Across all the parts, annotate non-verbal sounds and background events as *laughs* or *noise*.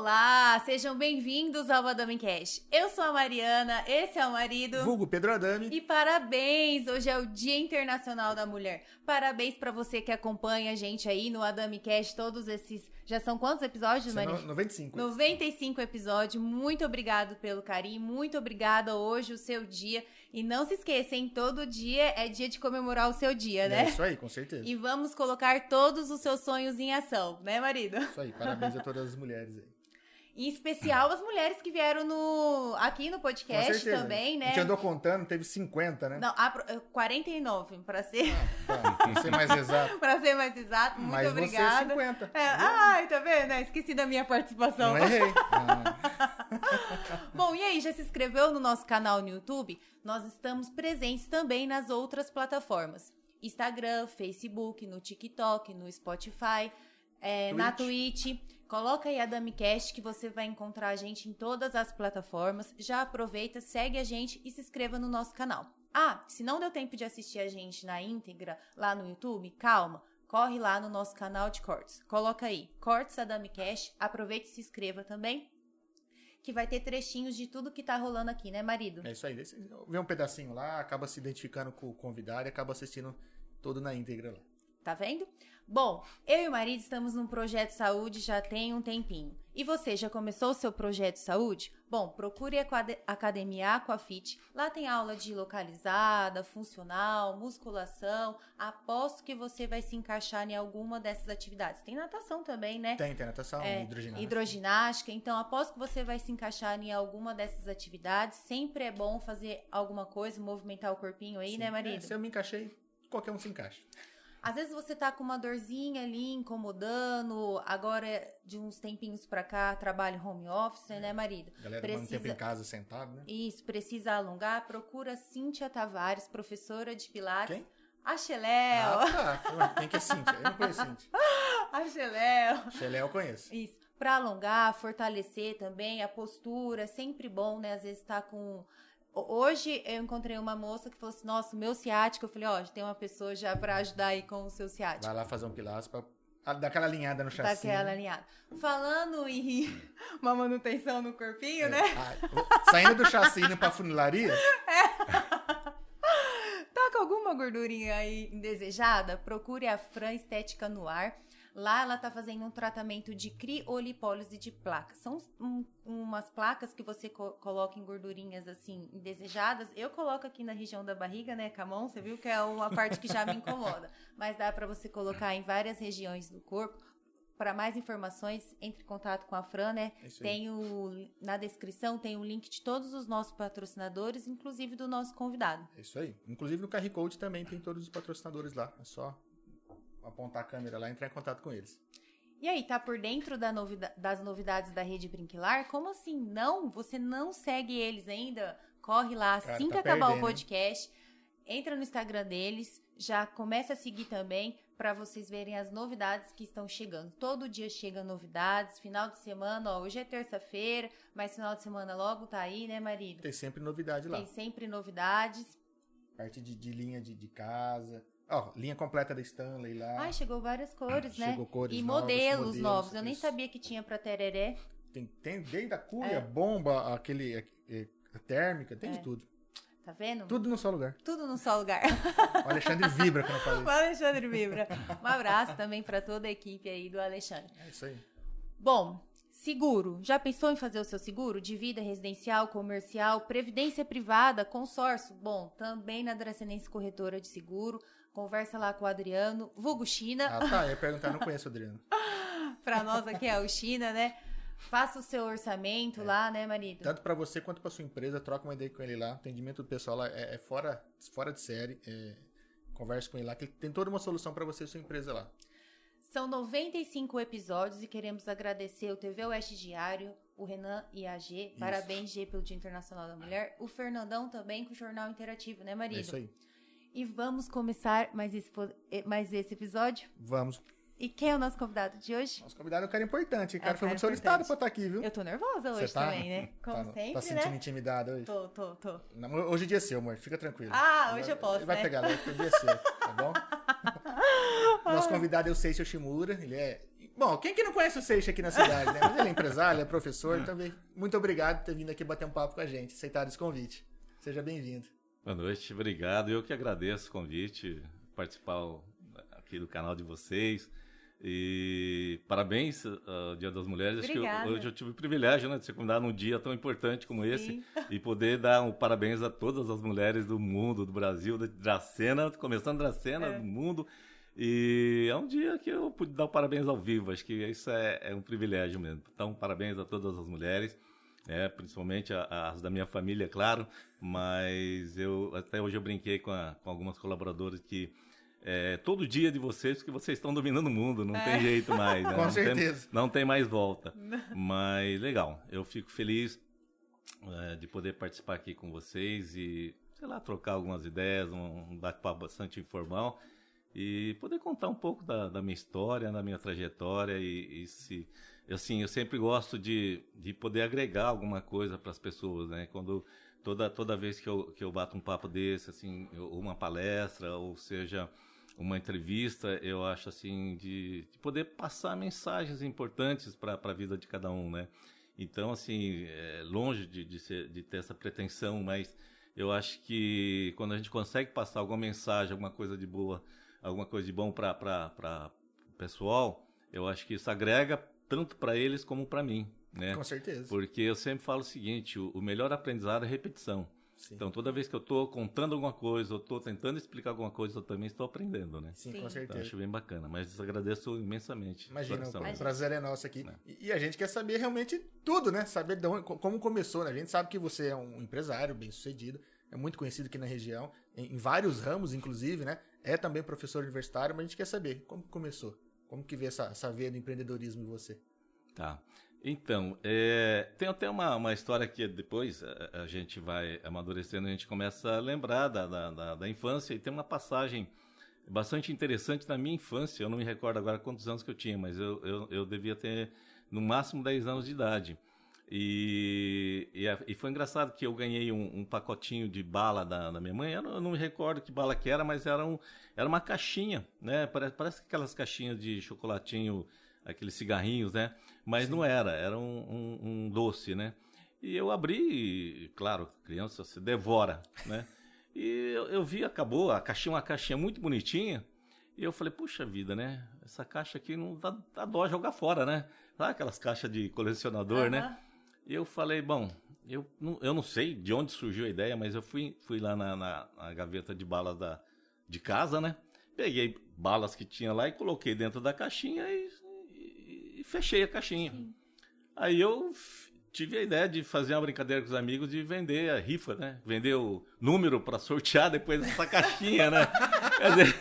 Olá, sejam bem-vindos ao Madame Cash. Eu sou a Mariana, esse é o marido. Vulgo Pedro Adame. E parabéns! Hoje é o Dia Internacional da Mulher. Parabéns para você que acompanha a gente aí no Adame Cash, todos esses. Já são quantos episódios, São Maria? no- 95. 95 episódios. Muito obrigado pelo carinho, muito obrigada hoje o seu dia. E não se esqueça, hein? Todo dia é dia de comemorar o seu dia, É né? isso aí, com certeza. E vamos colocar todos os seus sonhos em ação, né, marido? Isso aí, parabéns a todas as mulheres aí. Em especial as mulheres que vieram no aqui no podcast também, A né? gente andou contando, teve 50, né? Não, a pro- eh, 49, para ser, Tá, *laughs* pra ser mais exato. pra ser mais exato. Muito Mas obrigada. você 50. É, ai, tá vendo? Esqueci da minha participação. Não errei. Ah, *laughs* Bom, e aí, já se inscreveu no nosso canal no YouTube? Nós estamos presentes também nas outras plataformas. Instagram, Facebook, no TikTok, no Spotify, é, na Twitch. Coloca aí a DamiCast que você vai encontrar a gente em todas as plataformas. Já aproveita, segue a gente e se inscreva no nosso canal. Ah, se não deu tempo de assistir a gente na íntegra lá no YouTube, calma. Corre lá no nosso canal de cortes. Coloca aí, Cortes Adamicast. Aproveite e se inscreva também que vai ter trechinhos de tudo que tá rolando aqui, né, marido? É isso aí. Vê um pedacinho lá, acaba se identificando com o convidado e acaba assistindo todo na íntegra lá. Tá vendo? Bom, eu e o marido estamos num projeto saúde já tem um tempinho. E você já começou o seu projeto de saúde? Bom, procure a Academia Aquafit. Lá tem aula de localizada, funcional, musculação. Aposto que você vai se encaixar em alguma dessas atividades. Tem natação também, né? Tem, tem natação, É, hidroginástica. hidroginástica. Então, aposto que você vai se encaixar em alguma dessas atividades. Sempre é bom fazer alguma coisa, movimentar o corpinho aí, Sim. né, É, marido? se eu me encaixei, qualquer um se encaixa. Às vezes você tá com uma dorzinha ali, incomodando. Agora, de uns tempinhos pra cá, trabalho home office, né, marido? A galera manda tempo Precisa- em casa sentado, né? Isso, precisa alongar. Procura Cíntia Tavares, professora de Pilates. Quem? A Xeléu. Ah, tá. Quem que é Cintia? Eu não conheço Cintia. A *laughs* Xeléu. Xelé eu conheço. Isso. Pra alongar, fortalecer também a postura, é sempre bom, né? Às vezes tá com. Ho- Hoje eu encontrei uma moça que falou assim: Nossa, o meu ciático. Eu falei: Ó, tem uma pessoa já pra ajudar aí com o seu ciático. Vai lá fazer um pilates pra ah, dar aquela alinhada no chassi. Daquela né? alinhada. Falando em *laughs* uma manutenção no corpinho, É. né? Ah, saindo do chassi indo pra funilaria, *laughs* Tá com alguma gordurinha aí indesejada? Procure a Fran Estética no Ar. Lá ela tá fazendo um tratamento de criolipólise de placas. São um- umas placas que você co- coloca em gordurinhas assim indesejadas. Eu coloco aqui na região da barriga, né, Camon? Você viu que é uma parte que já me incomoda. *laughs* Mas dá pra você colocar em várias regiões do corpo. Para mais informações, entre em contato com a Fran, né? É. Tem o na descrição tem o link de todos os nossos patrocinadores, inclusive do nosso convidado. É isso aí. Inclusive no QR Code também tem todos os patrocinadores lá. É só apontar a câmera lá e entrar em contato com eles. E aí, tá por dentro da novida- das novidades da Rede Brinquilar? Como assim? Não? Você não segue eles ainda? Corre lá, Cara, assim tá que acabar o perdendo, hein? podcast, entra no Instagram deles, já começa a seguir também para vocês verem as novidades que estão chegando. Todo dia chegam novidades, final de semana, ó, hoje é terça-feira, mas final de semana logo tá aí, né, marido? Tem sempre novidade lá. Tem sempre novidades. Parte de, de linha de, de casa. Ó, linha completa da Stanley lá. Ai, chegou várias cores, né? Ah, Chegou cores e novas, modelos, modelos, novos. Eu nem isso. sabia que tinha pra tereré. Tem, tem desde a cuia, É. bomba, aquele, é, a térmica, tem de É. tudo. Tá vendo? Tudo no só lugar. Tudo num só lugar. *laughs* O Alexandre vibra quando eu falo O isso. Alexandre Vibra. Um abraço também pra toda a equipe aí do Alexandre. É isso aí. Bom, seguro. Já pensou em fazer o seu seguro? De vida residencial, comercial, previdência privada, consórcio? Bom, também na Dracenense Corretora de Seguro. Conversa lá com o Adriano, vulgo China. Ah, tá. Eu ia perguntar, não conheço o Adriano. *laughs* Pra nós aqui é o China, né? Faça o seu orçamento lá, né, marido? Tanto pra você quanto pra sua empresa, troca uma ideia com ele lá. O atendimento do pessoal lá é, é fora, fora de série. É, converse com ele lá, que ele tem toda uma solução pra você e sua empresa lá. São 95 episódios e queremos agradecer o TV Oeste Diário, o Renan e a G. Parabéns, G, pelo Dia Internacional da Mulher. O Fernandão também com o Jornal Interativo, né, marido? É isso aí. E vamos começar mais esse, eh, mais esse episódio? Vamos. E quem é o nosso convidado de hoje? Nosso convidado é um cara importante. O cara É foi muito solicitado pra estar aqui, viu? Eu tô nervosa hoje tá? também, né? *laughs* Como tá, sempre, tá sentindo né? intimidado hoje? Tô, tô, tô. Não, hoje é dia seu, amor. Fica tranquilo. Ah, hoje eu posso, Ele vai né? pegar leve, porque é dia seu, tá bom? *laughs* Nosso convidado é o Seixo Shimura. Ele é... Bom, quem que não conhece o Seixo aqui na cidade, né? Mas ele é empresário, ele é professor. Então, muito obrigado por ter vindo aqui bater um papo com a gente. Aceitado esse convite. Seja bem-vindo. Boa noite, obrigado. Eu que agradeço o convite, participar aqui do canal de vocês. E parabéns ao Dia das Mulheres. Acho que eu- Obrigada. hoje eu tive o privilégio né, de ser convidado num dia tão importante como esse Sim. e poder dar um parabéns a todas as mulheres do mundo, do Brasil, da Dracena, começando Dracena, É. do mundo. E é um dia que eu pude dar parabéns ao vivo. Acho que isso é, é um privilégio mesmo. Então, parabéns a todas as mulheres. É, principalmente as da minha família, claro, mas eu até hoje eu brinquei com, a- com algumas colaboradoras que é, todo dia de vocês, que vocês estão dominando o mundo, não tem jeito mais. né? *laughs* Com não certeza. Tem, não tem mais volta. Mas legal, eu fico feliz é, de poder participar aqui com vocês e, sei lá, trocar algumas ideias, um, um bate-papo bastante informal e poder contar um pouco da, da minha história, da minha trajetória e, e se assim eu sempre gosto de, de poder agregar alguma coisa para as pessoas, né? Quando toda toda vez que eu, que eu bato um papo desse, assim, eu- uma palestra ou seja uma entrevista, eu acho assim de, de poder passar mensagens importantes para a vida de cada um, né? Então, assim, é, longe de, de, ser- de ter essa pretensão, mas eu acho que quando a gente consegue passar alguma mensagem, alguma coisa de boa, alguma coisa de bom para o pessoal, eu acho que isso agrega tanto para eles como para mim, né? Com certeza. Porque eu sempre falo o seguinte, o, o melhor aprendizado é repetição. Sim, Então, toda vez que eu estou contando alguma coisa, eu estou tentando explicar alguma coisa, eu também estou aprendendo, né? Sim, Sim. com Então, certeza. acho bem bacana, mas agradeço imensamente. Imagina, o prazer é nosso aqui. É. E, a gente quer saber realmente tudo, né? Saber de onde, co- como começou, né? A gente sabe que você é um empresário bem sucedido, é muito conhecido aqui na região, em, vários ramos, inclusive, né? É também professor universitário, mas a gente quer saber como começou. Como que veio essa, essa veia do empreendedorismo em você? Tá. Então, é, tem até uma, uma história que depois a, a gente vai amadurecendo, a gente começa a lembrar da, da, da- da infância, e tem uma passagem bastante interessante na minha infância. Eu não me recordo agora quantos anos que eu tinha, mas eu, eu, eu devia ter no máximo 10 anos de idade. E, e, e foi engraçado que eu ganhei um, um pacotinho de bala da, da minha mãe. Eu não, eu não me recordo que bala que era, mas era, um, era uma caixinha, né? Parece, parece aquelas caixinhas de chocolatinho, aqueles cigarrinhos, né? Mas não era, era um, um- um doce, né? E eu abri, e, claro, criança se devora, né? E eu, eu vi, acabou, a caixinha, uma caixinha muito bonitinha. E eu falei, puxa vida, né? Essa caixa aqui não dá, dá dó jogar fora, né? Sabe aquelas caixas de colecionador, né? E eu falei, bom, eu não, eu não sei de onde surgiu a ideia, mas eu fui, fui lá na, na- na gaveta de balas da, de casa, né? Peguei balas que tinha lá e coloquei dentro da caixinha e, e- e fechei a caixinha. Aí eu tive a ideia de fazer uma brincadeira com os amigos de vender a rifa, né? Vender o número para sortear depois dessa *laughs* caixinha, né? Quer dizer,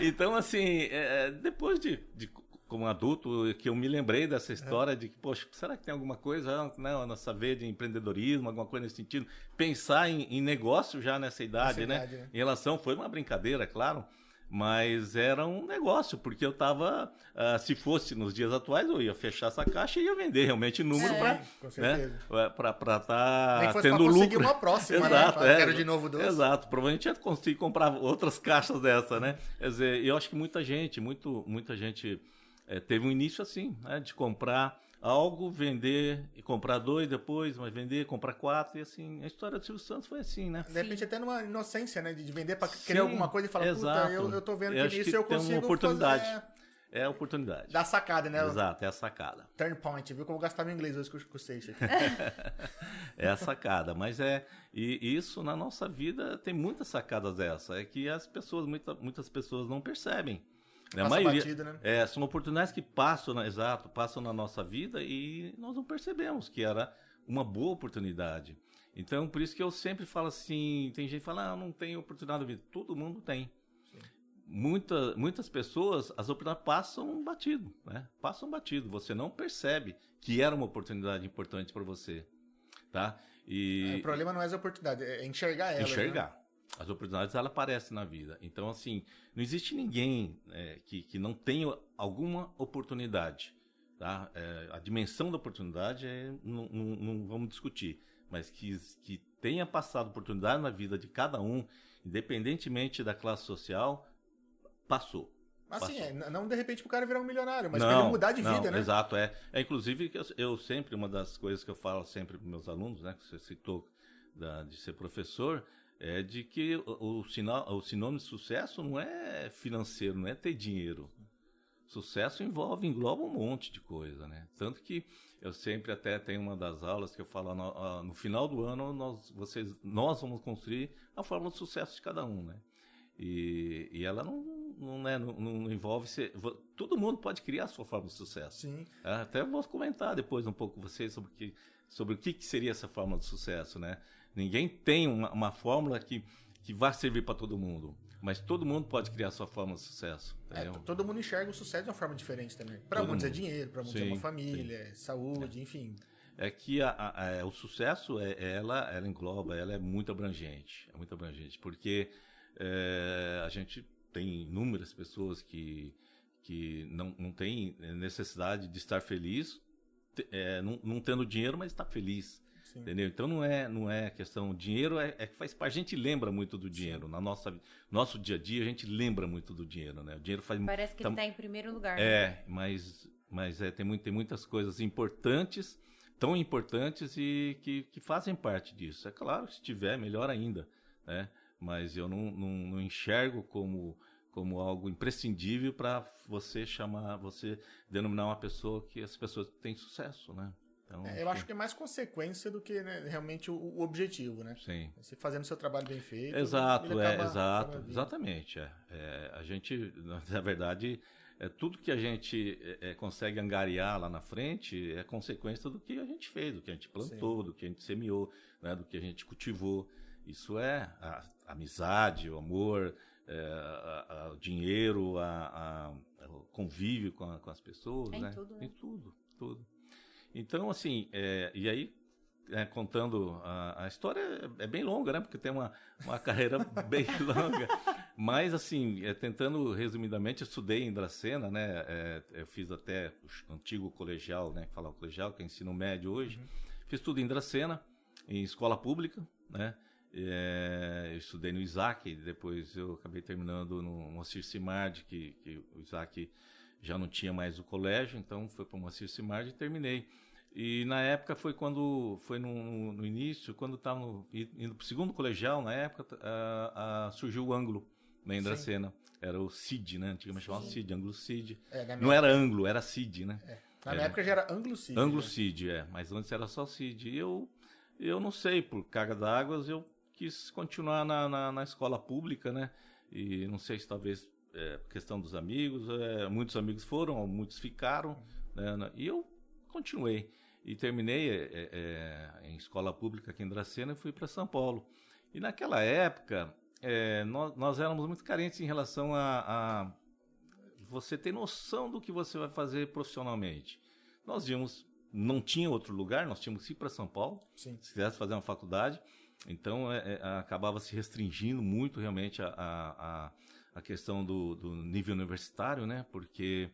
então, assim, é, depois de, de como adulto, que eu me lembrei dessa história de que, poxa, será que tem alguma coisa né, na nossa veia de empreendedorismo, alguma coisa nesse sentido? Pensar em, em negócio já nessa idade, Nessa né? idade, né? Em relação, foi uma brincadeira, claro, mas era um negócio, porque eu tava, ah, se fosse nos dias atuais, eu ia fechar essa caixa e ia vender realmente número É. para Sim, com certeza. né, para estar fosse tendo lucro. uma próxima, né? Exato, Fala, é. Quero de novo doce. Exato, provavelmente ia conseguir comprar outras caixas dessa, né? Quer dizer, eu acho que muita gente, muito, muita gente eh, teve um início assim, né? De comprar algo, vender e comprar dois depois, mas vender, comprar quatro e assim. A história do Silvio Santos foi assim, né? De repente até numa inocência, né? De de vender pra Sim, querer alguma coisa e falar, exato. puta, eu, eu tô vendo Eu que nisso que eu tem uma consigo oportunidade. fazer- É a oportunidade. Dar sacada, né? Exato, é a sacada. Turn point, viu? Que eu meu inglês hoje com com o Seixas. *laughs* É a sacada, mas é e isso na nossa vida tem muitas sacadas dessa, é que as pessoas muita, muitas pessoas não percebem. Né? A Passa maioria batido, né? é, são oportunidades que passam, na- exato, passam na nossa vida e nós não percebemos que era uma boa oportunidade. Então, por isso que eu sempre falo assim, tem gente que fala, ah, não tenho oportunidade na vida. Todo mundo tem. Muita, muitas pessoas, as oportunidades passam batido, né? Passam batido. Você não percebe que era uma oportunidade importante para você, tá? É, E O problema não é as oportunidades, é enxergar elas. enxergar. As oportunidades ela aparecem na vida. Então, assim, não existe ninguém é, que, que não tenha alguma oportunidade. Tá? É, a dimensão da oportunidade é, não, não, não, vamos discutir, mas que, que tenha passado oportunidade na vida de cada um, independentemente da classe social, passou. Assim, é, não de repente o cara virar um milionário, mas não, pra ele mudar de não, vida, né? Exato, é. é inclusive, eu, eu, sempre, uma das coisas que eu falo sempre para meus alunos, né, que você citou da, de ser professor, é de que o, o, sinal, o sinônimo de sucesso não é financeiro, não é ter dinheiro. Sucesso envolve, engloba um monte de coisa, né? Tanto que eu sempre até tenho uma das aulas que eu falo, no, no final do ano nós, vocês, nós vamos construir a fórmula de sucesso de cada um, né? E, e ela não, não, né, não, não envolve. Ser, todo mundo pode criar a sua forma de sucesso. Sim. É, até vou comentar depois um pouco com vocês sobre, que, sobre o que, que seria essa forma de sucesso. Né? Ninguém tem uma, uma fórmula que, que vai servir para todo mundo. Mas todo mundo pode criar a sua forma de sucesso. É, todo mundo enxerga o sucesso de uma forma diferente também. Para muitos é mundo. é dinheiro, para muitos sim, é uma família, é saúde, é. enfim. É que a, a, a, o sucesso, é, ela, ela engloba, ela é muito abrangente. É muito abrangente. Porque é, a gente tem inúmeras pessoas que, que não, não têm necessidade de estar feliz, é, não, não tendo dinheiro, mas está feliz. Sim. Entendeu? Então não é, não é questão. Dinheiro é, é que faz parte. A gente lembra muito do dinheiro. Sim. Na nossa nosso dia a dia, a gente lembra muito do dinheiro, né? O dinheiro faz Parece que tá, ele está em primeiro lugar. É, né? mas, mas é, tem, muito, tem muitas coisas importantes, tão importantes e que, que fazem parte disso. É claro que se tiver, melhor ainda. Né? mas eu não, não, não enxergo como como algo imprescindível para você chamar, você denominar uma pessoa que as pessoas têm sucesso, né? Então, é, eu acho que é mais consequência do que né, realmente o, o, objetivo, né? Sim. Você fazendo seu trabalho bem feito. Exato, é, acaba, exato, acaba exatamente. É. é. a gente, *laughs* na verdade, é, tudo que a gente é, é, consegue angariar lá na frente é consequência do que a gente fez, do que a gente plantou, Sim. do que a gente semeou, né, do que a gente cultivou. Isso é a, amizade, o amor, é, a, a, o dinheiro, a, o convívio com, com as pessoas, Tem né? Tudo, né? Tem tudo, tudo. Então, assim, é, e aí, é, contando a, a, história é, é bem longa, né? Porque tem uma, uma *laughs* carreira bem longa. Mas, assim, é, tentando resumidamente, eu estudei em Dracena, né? É, eu fiz até o antigo colegial, né? Falar o colegial, que é ensino médio hoje. Uhum. Fiz tudo em Dracena, em escola pública, né? É, eu estudei no Isaac, depois eu acabei terminando no Moacir Simard, que, que o Isaac já não tinha mais o colégio, então foi para o Moacir Simard e terminei. E na época foi quando, foi no, no início, quando estava indo para o segundo colegial, na época, a, a, surgiu o ângulo na Indracena. Era o CID, né? Antigamente chamava CID, ângulo CID. É, não era ângulo, era CID, né? É. Na minha época já era ângulo CID. Ângulo né? CID, é. Mas antes era só CID. E eu, eu não sei, por carga d'água, eu quis continuar na, na, na, escola pública, né? E não sei se talvez é, questão dos amigos, é, muitos amigos foram, muitos ficaram, né? E eu continuei e terminei é, é, é em escola pública aqui em Dracena e fui para São Paulo. E naquela época é, nós, nós, éramos muito carentes em relação a, a você ter noção do que você vai fazer profissionalmente. Nós íamos, não tinha outro lugar, nós tínhamos que ir para São Paulo, Sim. se quisesse fazer uma faculdade. Então, é, é, acabava se restringindo muito realmente a, a, a questão do, do, nível universitário, né? Porque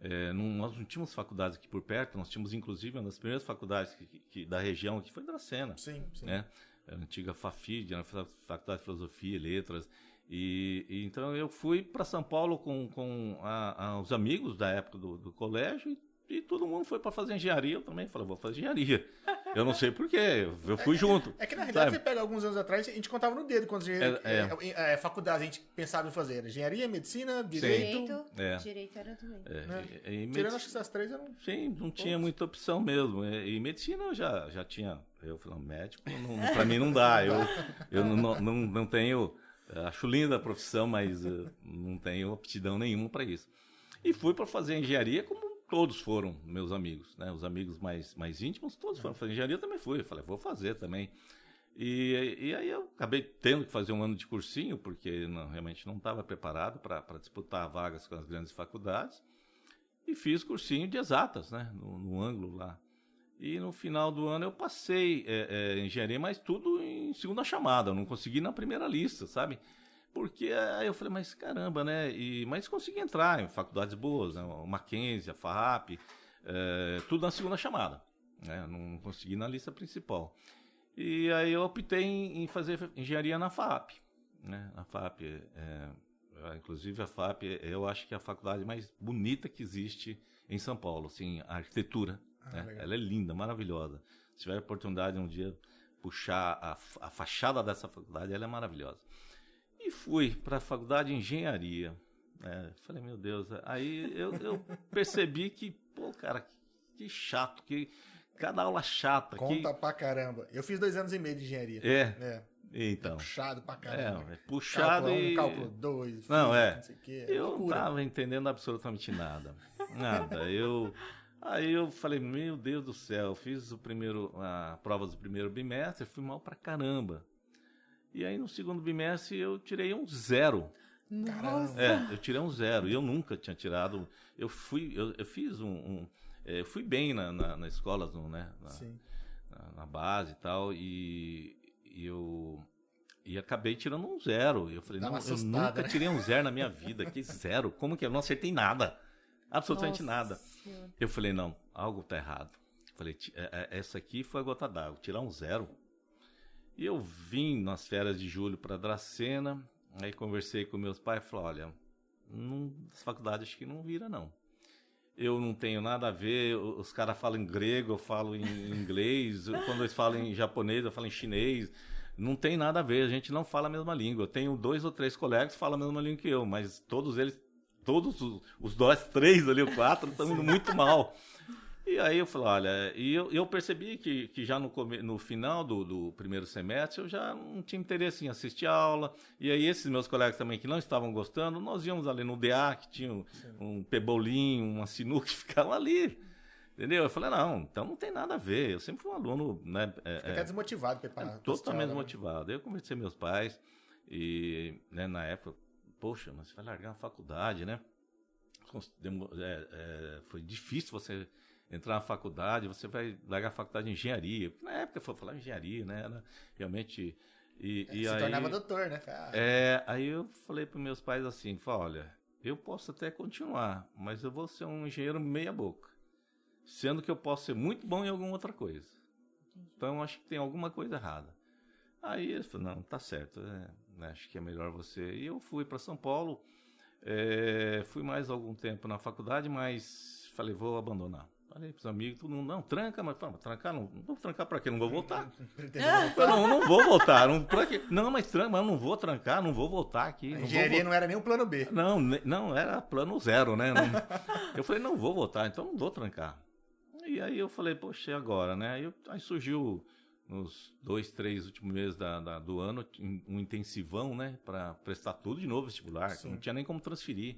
é, não, nós não tínhamos faculdades aqui por perto, nós tínhamos inclusive uma das primeiras faculdades que, que, da região aqui foi Dracena. Sim, sim. Né? A antiga FAFID, a Faculdade de Filosofia e Letras. E, e então eu fui para São Paulo com, com a, os amigos da época do, do colégio e e todo mundo foi para fazer engenharia. Eu também falei, vou fazer engenharia. Eu não sei porquê, eu fui é, junto. É, é que na realidade sabe? você pega alguns anos atrás, a gente contava no dedo quando é, é. é, faculdade a gente pensava em fazer. Engenharia, medicina, direito. Direito, é. direito era também. É, né? e, e, Tirando acho que essas três eram. Sim, não tinha muita opção mesmo. E medicina eu já, já tinha. Eu falei, médico, não, pra mim não dá. Eu, eu não, não, não tenho. Acho linda a profissão, mas uh, não tenho aptidão nenhuma para isso. E fui para fazer engenharia como todos foram meus amigos, né? Os amigos mais, mais íntimos, todos foram fazer engenharia, também fui. Eu falei, vou fazer também. E, e aí eu acabei tendo que fazer um ano de cursinho, porque não, realmente não estava preparado para disputar vagas com as grandes faculdades. E fiz cursinho de exatas, né? No, no ângulo lá. E no final do ano eu passei é, é, engenharia, mas tudo em segunda chamada. Eu não consegui na primeira lista, sabe? Porque aí eu falei, mas caramba, né? E, mas consegui entrar em faculdades boas, né? O Mackenzie, a FAP, é, tudo na segunda chamada. Né? Não consegui na lista principal. E aí eu optei em, em fazer engenharia na FAP. Né? A FAP, é, inclusive a FAP, eu acho que é a faculdade mais bonita que existe em São Paulo, assim, a arquitetura. Ah, né? Ela é linda, maravilhosa. Se tiver oportunidade um dia puxar a, a fachada dessa faculdade, ela é maravilhosa. E fui para a faculdade de engenharia. Né? Falei, meu Deus, aí eu, eu percebi que, pô, cara, que, que chato, que cada aula chata. Conta que... pra caramba. Eu fiz dois anos e meio de engenharia. É. é. Então. É puxado pra caramba. É, é puxado cálculo e. Um, cálculo 2. Não, é. Não sei o quê. Eu não tava entendendo absolutamente nada. Nada. Eu. Aí eu falei, meu Deus do céu, fiz o primeiro, a prova do primeiro bimestre, fui mal pra caramba. E aí no segundo bimestre eu tirei um zero. Nossa. É, eu tirei um zero. E eu nunca tinha tirado. Eu fui, eu, eu fiz um. um é, eu fui bem na, na, na escola, né? Na, na, na, base e tal. E, e eu. E acabei tirando um zero. E eu falei, não, eu nunca né? tirei um zero na minha vida. Que zero? Como que eu não acertei nada? Absolutamente Nossa nada. Eu falei, não, algo tá errado. falei, é, é, essa aqui foi a gota d'água. Tirar um zero. E eu vim nas férias de julho para Dracena. Aí conversei com meus pais e falei, olha, não, as faculdades acho que não vira, não eu não tenho nada a ver. Os caras falam em grego, eu falo em inglês. *laughs* Quando eles falam em japonês, eu falo em chinês. Não tem nada a ver, a gente não fala a mesma língua. Eu tenho dois ou três colegas que falam a mesma língua que eu, mas todos eles, todos os, os dois, três ali, o quatro, estão indo muito mal. *laughs* E aí eu falei, olha, e eu, eu percebi que, que já no, no final do, do primeiro semestre eu já não tinha interesse em assistir a aula. E aí esses meus colegas também que não estavam gostando, nós íamos ali no DA, que tinha um, um pebolim, uma sinuca *laughs* que ficavam ali. Entendeu? Eu falei, não, então não tem nada a ver. Eu sempre fui um aluno, né? É, Fica é, desmotivado para é, Totalmente né? desmotivado. Eu conversei com meus pais e, né, na época, poxa, mas você vai largar a faculdade, né? É, é, foi difícil você entrar na faculdade, você vai largar a faculdade de engenharia. Na época foi falar engenharia, né? Era realmente. E, é, e se aí, tornava doutor, né? Ah. É, aí eu falei para meus pais assim: falei, olha, eu posso até continuar, mas eu vou ser um engenheiro meia-boca. Sendo que eu posso ser muito bom em alguma outra coisa. Então acho que tem alguma coisa errada. Aí ele falou: não, tá certo, é, né, acho que é melhor você. E eu fui para São Paulo, é, fui mais algum tempo na faculdade, mas falei: vou abandonar. Falei pros amigos, todo mundo, não, tranca, mas fala, trancar, não, não vou trancar pra quê? Não vou voltar. *laughs* não, não vou voltar. Não, pra quê? não mas tranca, mas não vou trancar, não vou voltar aqui. A engenharia não era nem o plano B. Não, não, era plano zero, né? Não, eu falei, não vou voltar, então não vou trancar. E aí eu falei, poxa, e agora, né? Aí, aí surgiu nos dois, três últimos meses da, da, do ano um intensivão, né? Pra prestar tudo de novo vestibular, não tinha nem como transferir.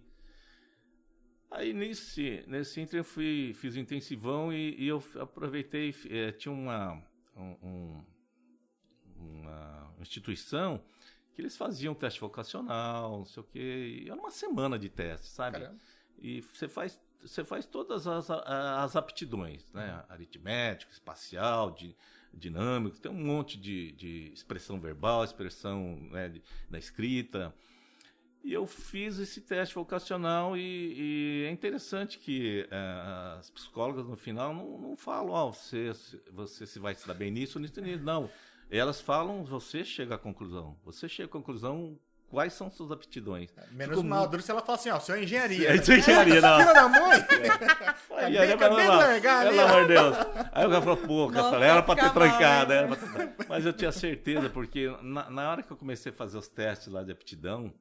Aí nesse, nesse inter eu fui, fiz o intensivão e, e eu aproveitei, é, tinha uma, um, uma instituição que eles faziam teste vocacional, não sei o quê, e era uma semana de teste, sabe? Caramba. E você faz, você faz todas as, as aptidões, né? Uhum. Aritmético, espacial, de, dinâmico, tem um monte de, de expressão verbal, expressão né, de, da escrita, e eu fiz esse teste vocacional e, e é interessante que uh, as psicólogas no final não, não falam, ó, oh, você, você se vai se dar bem nisso, nisso, nisso. Não. Elas falam, você chega à conclusão. Você chega à conclusão quais são suas aptidões. É, menos Fico mal duro se ela fala assim, ó, seu é engenharia. É, seu é engenharia, não. Filha da mãe! *laughs* É. Acabei, acabei de largar Pelo amor de Deus. Aí o cara falou, pô, cara, falei, era pra ter trancado. Era pra ter... Mas eu tinha certeza, porque na, na hora que eu comecei a fazer os testes lá de aptidão,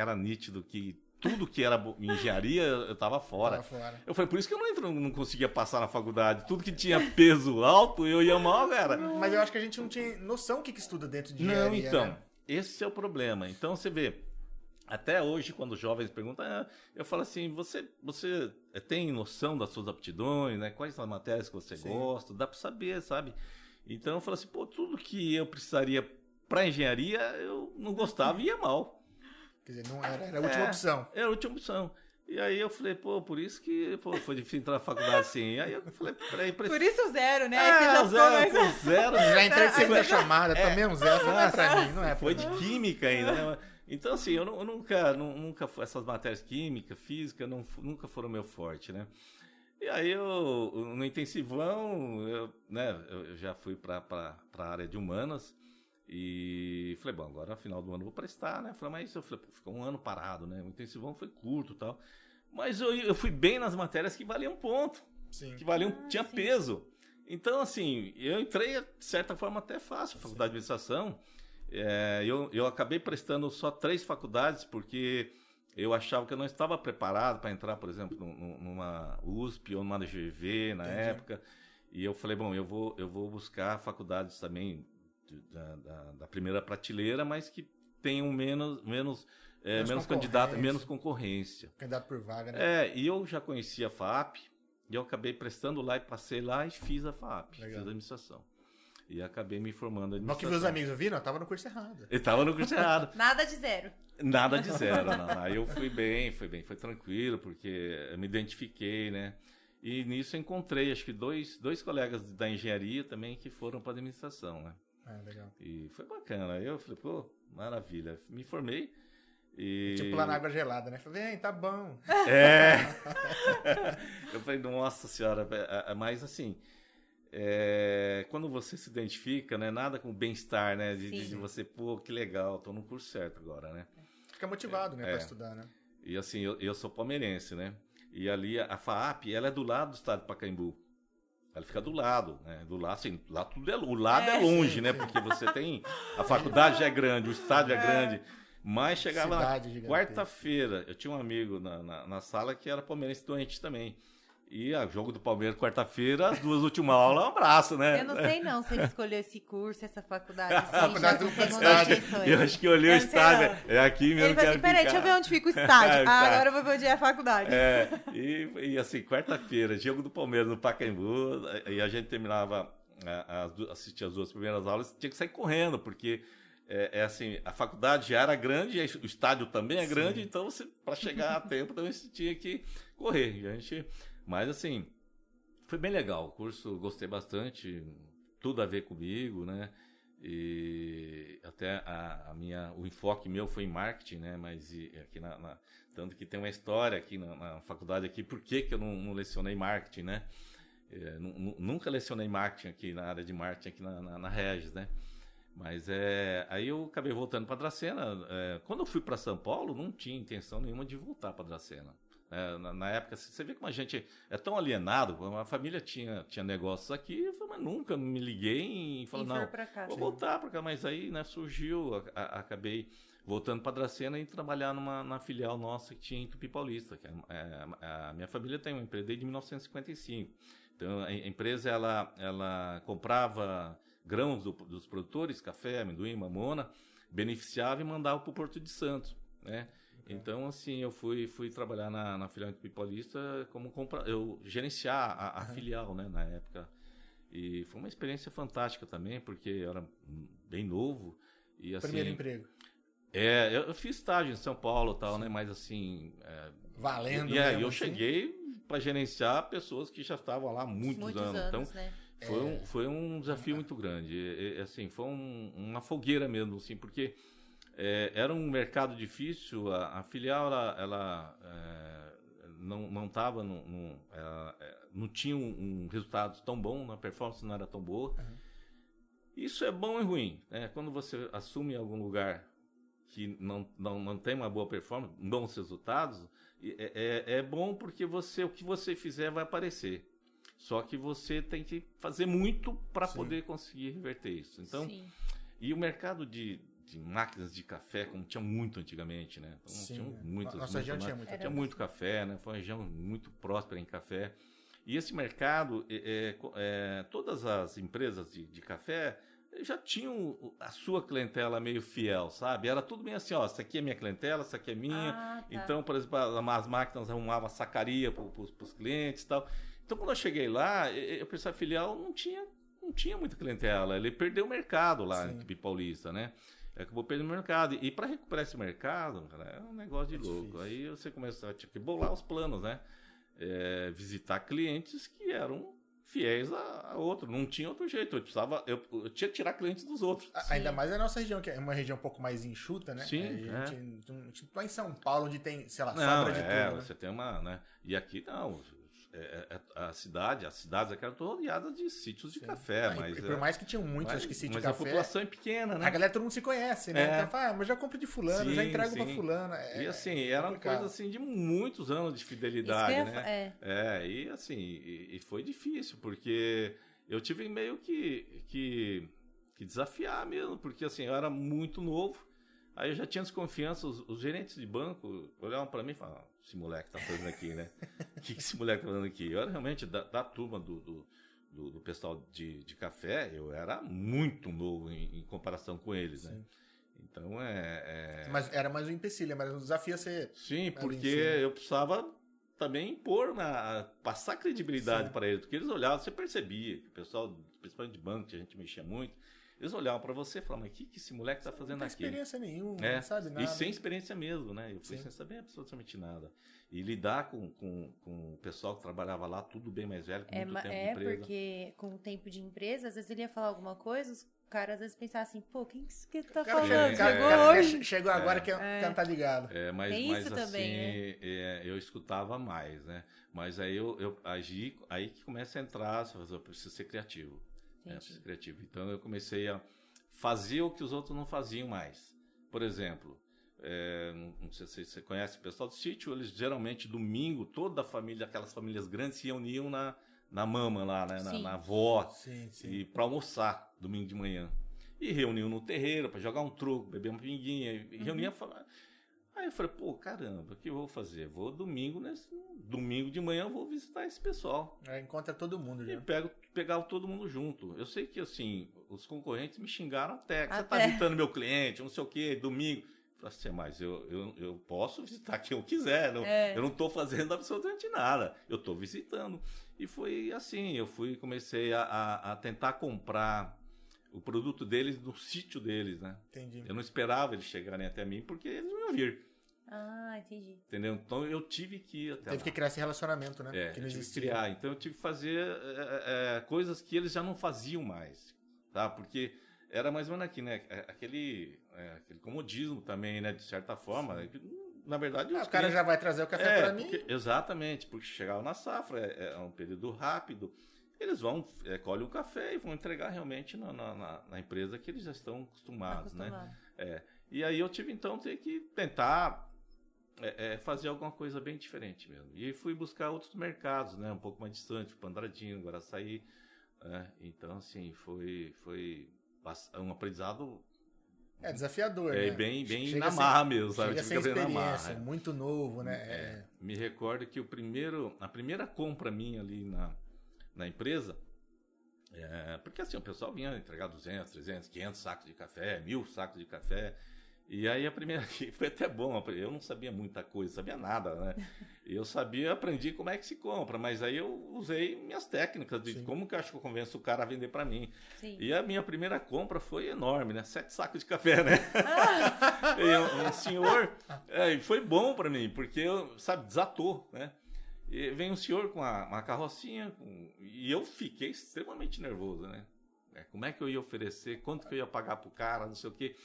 era nítido que tudo que era engenharia, eu tava fora. Tava fora. Eu falei, por isso que eu não, entro, não conseguia passar na faculdade. Tudo que tinha peso alto, eu ia mal, cara. Mas eu acho que a gente não tinha noção do que, que estuda dentro de engenharia. Não, então. Né? Esse é o problema. Então, você vê, até hoje, quando os jovens perguntam, ah, eu falo assim, você, você tem noção das suas aptidões, né? Quais são as matérias que você Sim. gosta? Dá para saber, sabe? Então, eu falo assim, pô, tudo que eu precisaria para engenharia, eu não gostava e ia mal. Quer dizer, não era, era a última é, opção. Era a última opção. E aí eu falei, pô, por isso que pô, foi difícil entrar na faculdade assim. Aí eu falei, peraí, preciso... Por isso zero, né? É, já zero, mais... zero. Já entrei de segunda chamada, é, também um zero, não é pra mim, não é Foi de química ainda, né? Então, assim, eu, eu nunca, nunca, essas matérias química, física, não, nunca foram meu forte, né? E aí, eu, no intensivão, eu, né, eu já fui para a área de humanas e falei, bom, agora no final do ano eu vou prestar, né? Falei, mas eu falei, ficou um ano parado, né? O intensivão foi curto e tal. Mas eu, eu fui bem nas matérias que valiam ponto, sim. que valiam, ah, tinha sim. peso. Então, assim, eu entrei, de certa forma, até fácil, faculdade de administração. É, eu, eu acabei prestando só três faculdades, porque eu achava que eu não estava preparado para entrar, por exemplo, numa USP ou numa GV na Entendi. época. E eu falei, bom, eu vou, eu vou buscar faculdades também da, da, da primeira prateleira, mas que tenham menos, menos, é, menos candidato, menos concorrência. Candidato por vaga, né? É, e eu já conhecia a FAP, e eu acabei prestando lá e passei lá e fiz a FAP, Legal. fiz a administração. E acabei me formando Não que meus amigos viram, eu tava no curso errado. Eu tava no curso errado. *laughs* Nada de zero. Nada de zero, não. Aí eu fui bem, foi bem, foi tranquilo, porque eu me identifiquei, né? E nisso encontrei, acho que dois, dois colegas da engenharia também que foram para administração, né? Ah, legal. E foi bacana. Eu falei, pô, maravilha. Me formei. E... Tipo lá na água gelada, né? Falei, vem, tá bom. *laughs* É. *laughs* eu falei, nossa senhora, é, é, mas assim, é, quando você se identifica, né? Nada com bem-estar, né? De, de, você, pô, que legal, tô no curso certo agora, né? Fica motivado, né, é, pra estudar, né? E assim, eu, eu sou palmeirense, né? E ali a FAAP, ela é do lado do estado de Pacaembu. Ela fica do lado, né? Do lado, assim, lá tudo é, o lado é, é longe, sim, né? Sim. Porque você tem a faculdade já é grande, o estádio é, é grande. Mas chegava quarta-feira, eu tinha um amigo na, na, na, sala que era palmeirense doente também. E a jogo do Palmeiras quarta-feira, as duas últimas aulas, um abraço, né? Eu não sei não se ele escolheu esse curso, essa faculdade. *laughs* Assim, faculdade do eu, eu acho que olhei o estádio. É aqui mesmo. Ele falou assim: peraí, deixa eu ver onde fica o estádio. *laughs* ah, agora eu vou ver onde é a faculdade. É, *laughs* e, e assim, quarta-feira, jogo do Palmeiras no Pacaembu, e a gente terminava, é, assistir as duas primeiras aulas, tinha que sair correndo, porque é, é, assim, a faculdade já era grande, o estádio também é grande, Sim. então para chegar a tempo também você tinha que correr. E a gente mas assim, foi bem legal. O curso gostei bastante, tudo a ver comigo, né? E até a, a minha, o enfoque meu foi em marketing, né? Mas e, aqui na, na, tanto que tem uma história aqui na, na faculdade aqui, por que, que eu não, não lecionei marketing, né? É, nunca lecionei marketing aqui na área de marketing aqui na, na, na Regis, né? Mas é, aí eu acabei voltando para Dracena. É, quando eu fui para São Paulo, não tinha intenção nenhuma de voltar para Dracena. É, na, na, época, você vê como a gente é tão alienado. A família tinha, tinha negócios aqui, eu falei, mas nunca me liguei e falei, não, cá, vou voltar para cá. Mas aí né, surgiu, a, a, acabei voltando para Dracena e trabalhar numa na filial nossa que tinha em Tupi Paulista. Que é, é, a minha família tem uma empresa desde 1955. Então a empresa ela, ela comprava grãos do, dos produtores, café, amendoim, mamona, beneficiava e mandava para o Porto de Santos. Né? Então, assim, eu fui, fui trabalhar na, na filial Paulista como compra, eu gerenciar a, a uhum. filial, né, na época. E foi uma experiência fantástica também, porque eu era bem novo. E, assim, Primeiro emprego. É, eu, eu fiz estágio em São Paulo e tal, Sim. né, mas assim... É, Valendo, E aí eu assim? cheguei para gerenciar pessoas que já estavam lá há muitos, muitos anos. anos. Então, né? foi, é. um, foi um desafio muito grande. E, e, assim, foi um, uma fogueira mesmo, assim, porque é, era um mercado difícil, a, a filial ela, ela é, não não estava no, no ela, é, não tinha um, um, resultado tão bom, a performance não era tão boa. Uhum. Isso é bom e ruim, né? Quando você assume algum lugar que não, não, não tem uma boa performance, bons resultados, é, é, é bom porque você o que você fizer vai aparecer. Só que você tem que fazer muito para poder conseguir reverter isso. Então, Sim. e o mercado de, de máquinas de café, como tinha muito antigamente, né? Então, Sim. Tinha muitas, Nossa região tinha muito. Tinha muito café, né? Foi uma região muito próspera em café. E esse mercado, é, é, é, todas as empresas de, de, café já tinham a sua clientela meio fiel, sabe? Era tudo meio assim, ó, essa aqui é minha clientela, essa aqui é minha. Ah, tá. Então, por exemplo, as máquinas arrumavam sacaria para os clientes e tal. Então, quando eu cheguei lá, eu pensei, a filial não tinha, não tinha muita clientela. Ele perdeu o mercado lá Sim. em Paulista, né? Acabou perdendo o mercado. E para recuperar esse mercado, cara, é um negócio de É louco. difícil. Aí você começa a tipo, que bolar os planos, né? É, visitar clientes que eram fiéis a, a outro. Não tinha outro jeito. Eu precisava. Eu, eu tinha que tirar clientes dos outros. A- Ainda mais a nossa região, que é uma região um pouco mais enxuta, né? Sim, Aí é. A gente, a gente não tá em São Paulo, onde tem, sei lá, Não, sobra de é, tudo, né? você tem uma, né? E aqui não. É, é- a cidade, as cidades aqui eram todas rodeadas de sítios de café, Ah, e- mas. e por é, mais que tinham muitos, mas, acho que sítio mas de a café, população é pequena, né? a galera todo mundo se conhece, né? É. Então fala, ah, mas já compro de fulano, já Sim, entrego pra sim. fulano. É, E assim, era uma coisa assim de muitos anos de Isso que fidelidade, ia né? é. É, e assim, e, e foi difícil, porque eu tive meio que, que, que desafiar mesmo, porque assim, eu era muito novo, aí eu já tinha desconfiança, os, os gerentes de banco olhavam pra mim e falavam, "Ah, esse moleque tá fazendo aqui, né? O que, que esse moleque tá fazendo aqui? Eu era realmente da, da turma do, do, do- do pessoal de, de café, eu era muito novo em, em comparação com eles, né? Sim. Então é- é... Mas era mais um empecilho, mas o desafio é ser. Sim, porque eu precisava também impor, na, passar credibilidade para eles, porque eles olhavam, você percebia, que o pessoal, principalmente de banco, que a gente mexia muito, eles olhavam para você e falavam, mas o que, que esse moleque tá Não fazendo aqui? experiência nenhuma, É, não sabe nada. E sem experiência mesmo, né? Eu fui Sim. sem saber absolutamente nada. E lidar com, com, com o pessoal que trabalhava lá, tudo bem mais velho, com É, muito tempo é de empresa. porque com o tempo de empresa, às vezes ele ia falar alguma coisa, os caras às vezes pensavam assim, pô, quem que tá cara falando? Chegou hoje? chegou agora É. que É. cantar de galo. É, mas, Tem mas isso assim, também, né? é, eu escutava mais, né? Mas aí eu, eu agi, aí que começa a entrar, você fala, eu preciso ser criativo. Entendi. Criativo. Então eu comecei a fazer o que os outros não faziam mais. Por exemplo, é, não sei se você conhece o pessoal do sítio, eles geralmente domingo, toda a família, aquelas famílias grandes se reuniam na, na mama lá, né? Na, na avó, Sim, sim. e para almoçar domingo de manhã. E reuniam no terreiro para jogar um truco, beber uma pinguinha, e reuniam falar. Aí eu falei, pô, caramba, o que eu vou fazer? Vou domingo, nesse, domingo de manhã eu vou visitar esse pessoal. Aí encontra todo mundo E já. pego, pegava todo mundo junto. Eu sei que, assim, os concorrentes me xingaram até. que Você tá Até. visitando meu cliente, não sei o quê, domingo. Eu falei assim, mas eu, eu, eu posso visitar quem eu quiser. Não, É. Eu não tô fazendo absolutamente nada. Eu tô visitando. E foi assim, eu fui comecei a, a, a tentar comprar o produto deles no *laughs* sítio deles, né? Entendi. Eu não esperava eles chegarem até mim porque eles não iam vir, Ah, entendi. entendeu? Então eu tive que ir até Teve lá. que criar esse relacionamento, né? É, que eu não tive que existia. criar. Então eu tive que fazer é, é, coisas que eles já não faziam mais, tá? Porque era mais ou menos aqui, né? É, Aquele, é, aquele comodismo também, né? De certa forma. é Na verdade, Ah, os o cara clientes- já vai trazer o café é, pra mim. porque- exatamente, porque chegava na safra, é, é um período rápido. Eles vão, é, colhem o café e vão entregar realmente na, na- na- na empresa que eles já estão acostumados, né? Acostumado. É. E aí eu tive então ter que tentar é, é, fazer alguma coisa bem diferente mesmo. E fui buscar outros mercados, né? Um pouco mais distante, fui para Andradinho, Guaraçaí. Né? Então, assim, foi, foi bas- um aprendizado É desafiador, é, né? bem, bem Chega na sem- marra mesmo, sabe? Chega Tive sem na experiência, marra. é. muito novo, né? É, É. me recordo que o primeiro, a primeira compra minha ali na, na empresa, é, porque assim, o pessoal vinha entregar 200, 300, 500 sacos de café, mil sacos de café, e aí a primeira que *laughs* foi até bom, eu não sabia muita coisa, sabia nada, né? Eu sabia, aprendi como é que se compra, mas aí eu usei minhas técnicas de Sim. como que eu acho que eu convenço o cara a vender para mim. Sim. E a minha primeira compra foi enorme, né? Sete sacos de café, né? *laughs* e um, um senhor, é, e foi bom para mim, porque eu, sabe, desatou, né? E vem um senhor com uma, uma carrocinha com- e eu fiquei extremamente nervoso, né? É, como é que eu ia oferecer, quanto que eu ia pagar pro cara, não sei o quê.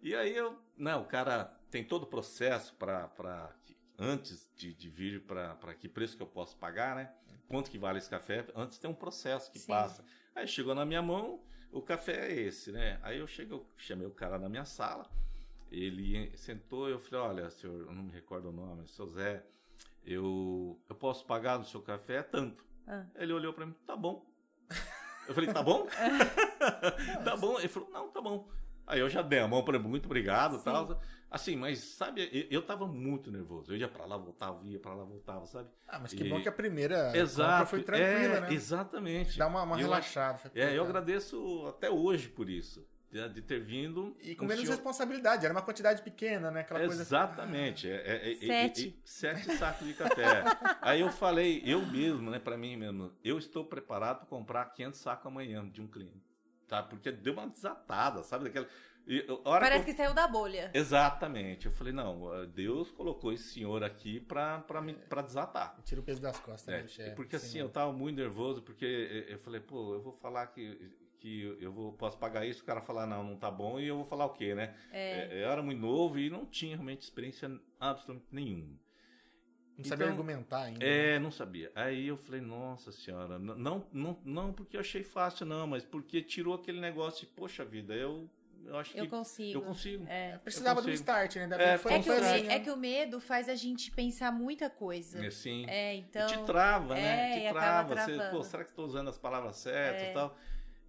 E aí eu, não, o cara tem todo o processo para antes de, de vir para que preço que eu posso pagar, né? Quanto que vale esse café? Antes tem um processo que Sim. passa. Aí chegou na minha mão, o café é esse, né? Aí eu cheguei, chamei o cara na minha sala, ele sentou e eu falei, olha, senhor, eu não me recordo o nome, seu Zé, eu, eu posso pagar no seu café tanto. Ah. Ele olhou para mim, tá bom. Eu falei, tá bom? *laughs* *laughs* tá bom? Ele falou, não, tá bom. Aí eu já dei a mão para muito obrigado e Sim. tal. Assim, mas sabe, eu, eu tava muito nervoso. Eu ia para lá, voltava, ia para lá, voltava, sabe? Ah, mas que E- bom que a primeira Exato. foi tranquila, é, né? Exatamente. Dá uma, uma eu- relaxada. É, eu agradeço até hoje por isso. De, de ter vindo. E com menos senhor- responsabilidade, era uma quantidade pequena, né? Aquela coisa. Exatamente. É, é- é- Sete. e- e- sete sacos de café. *laughs* Aí eu falei, eu mesmo, né, para mim mesmo, eu estou preparado para comprar 500 sacos amanhã de um cliente. Tá? Porque deu uma desatada, sabe? Daquela, E, Parece que, que saiu da bolha. Exatamente. Eu falei, não, eh, Deus colocou esse senhor aqui pra, pra, me, pra desatar. Tira o peso das costas, né, É? É, porque sim, assim, eu tava muito nervoso, porque eh, eu falei, pô, eu vou falar que, que eu vou, posso pagar isso, o cara falar, não, não tá bom, e eu vou falar o quê, né? É. Eh, Eu era muito novo e não tinha realmente experiência absolutamente nenhuma. Não sabia então, argumentar ainda. É, não sabia. Aí eu falei, nossa senhora, não, não, não porque eu achei fácil, não, mas porque tirou aquele negócio de, poxa vida, eu, eu acho que Eu consigo. eu consigo. É. Precisava eu um consigo. start, né? Ainda É, bem foi É que, o start, me- né? é que o medo faz a gente pensar muita coisa. Assim, É, então. te trava, é, né? e Te trava. Você, pô, será que estou usando as palavras certas É. e tal?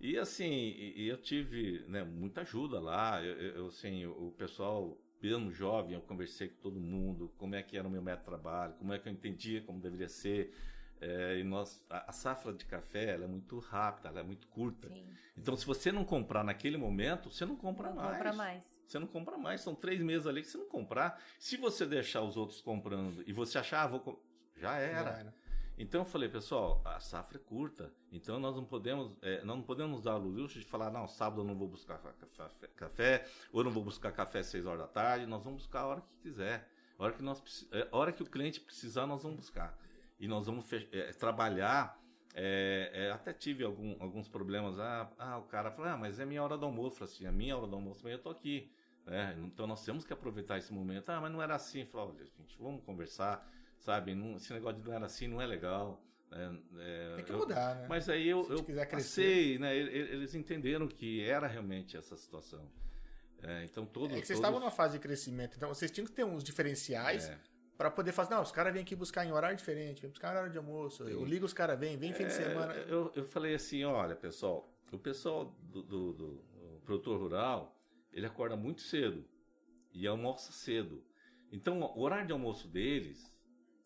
E assim, eu tive né, muita ajuda lá. Eu, eu- assim, o pessoal, mesmo jovem, eu conversei com todo mundo, como é que era o meu método de trabalho, como é que eu entendia como deveria ser. É, e nós, a, a safra de café ela é muito rápida, ela é muito curta. Sim, Então, se você não comprar naquele momento, você não compra não mais. compra mais. Você não compra mais. São três meses ali que você não comprar. Se você deixar os outros comprando e você achar, ah, vou. Já era. Já era. Então eu falei, pessoal, a safra é curta, então nós não podemos, é, não podemos dar o luxo de falar, não, sábado eu não vou buscar ca- café, café, ou não vou buscar café às seis horas da tarde, nós vamos buscar a hora que quiser. A hora que, nós, é, a hora que o cliente precisar, nós vamos buscar. E nós vamos é, trabalhar. é, até tive algum- alguns problemas. Ah, ah, o cara falou, ah, mas é minha hora do almoço. Eu falei assim, a minha hora do almoço também eu tô aqui. né? Então nós temos que aproveitar esse momento. Ah, mas não era assim. Falei, olha, gente, vamos conversar, sabe? Não- esse negócio de não era assim não é legal. né? É, Tem que eu- mudar, né? Mas aí eu, eu crescer. passei, né? Eles entenderam que era realmente essa situação. É, então todo, É que vocês todos- estavam numa fase de crescimento, então vocês tinham que ter uns diferenciais É. pra poder fazer. Não, os caras vêm aqui buscar em horário diferente, vem buscar em horário de almoço. Eu ligo os caras, vêm, vem fim de É, semana. Eu, eu falei assim, olha, pessoal, o pessoal do, do- do- do produtor rural, ele acorda muito cedo e almoça cedo. Então, o horário de almoço deles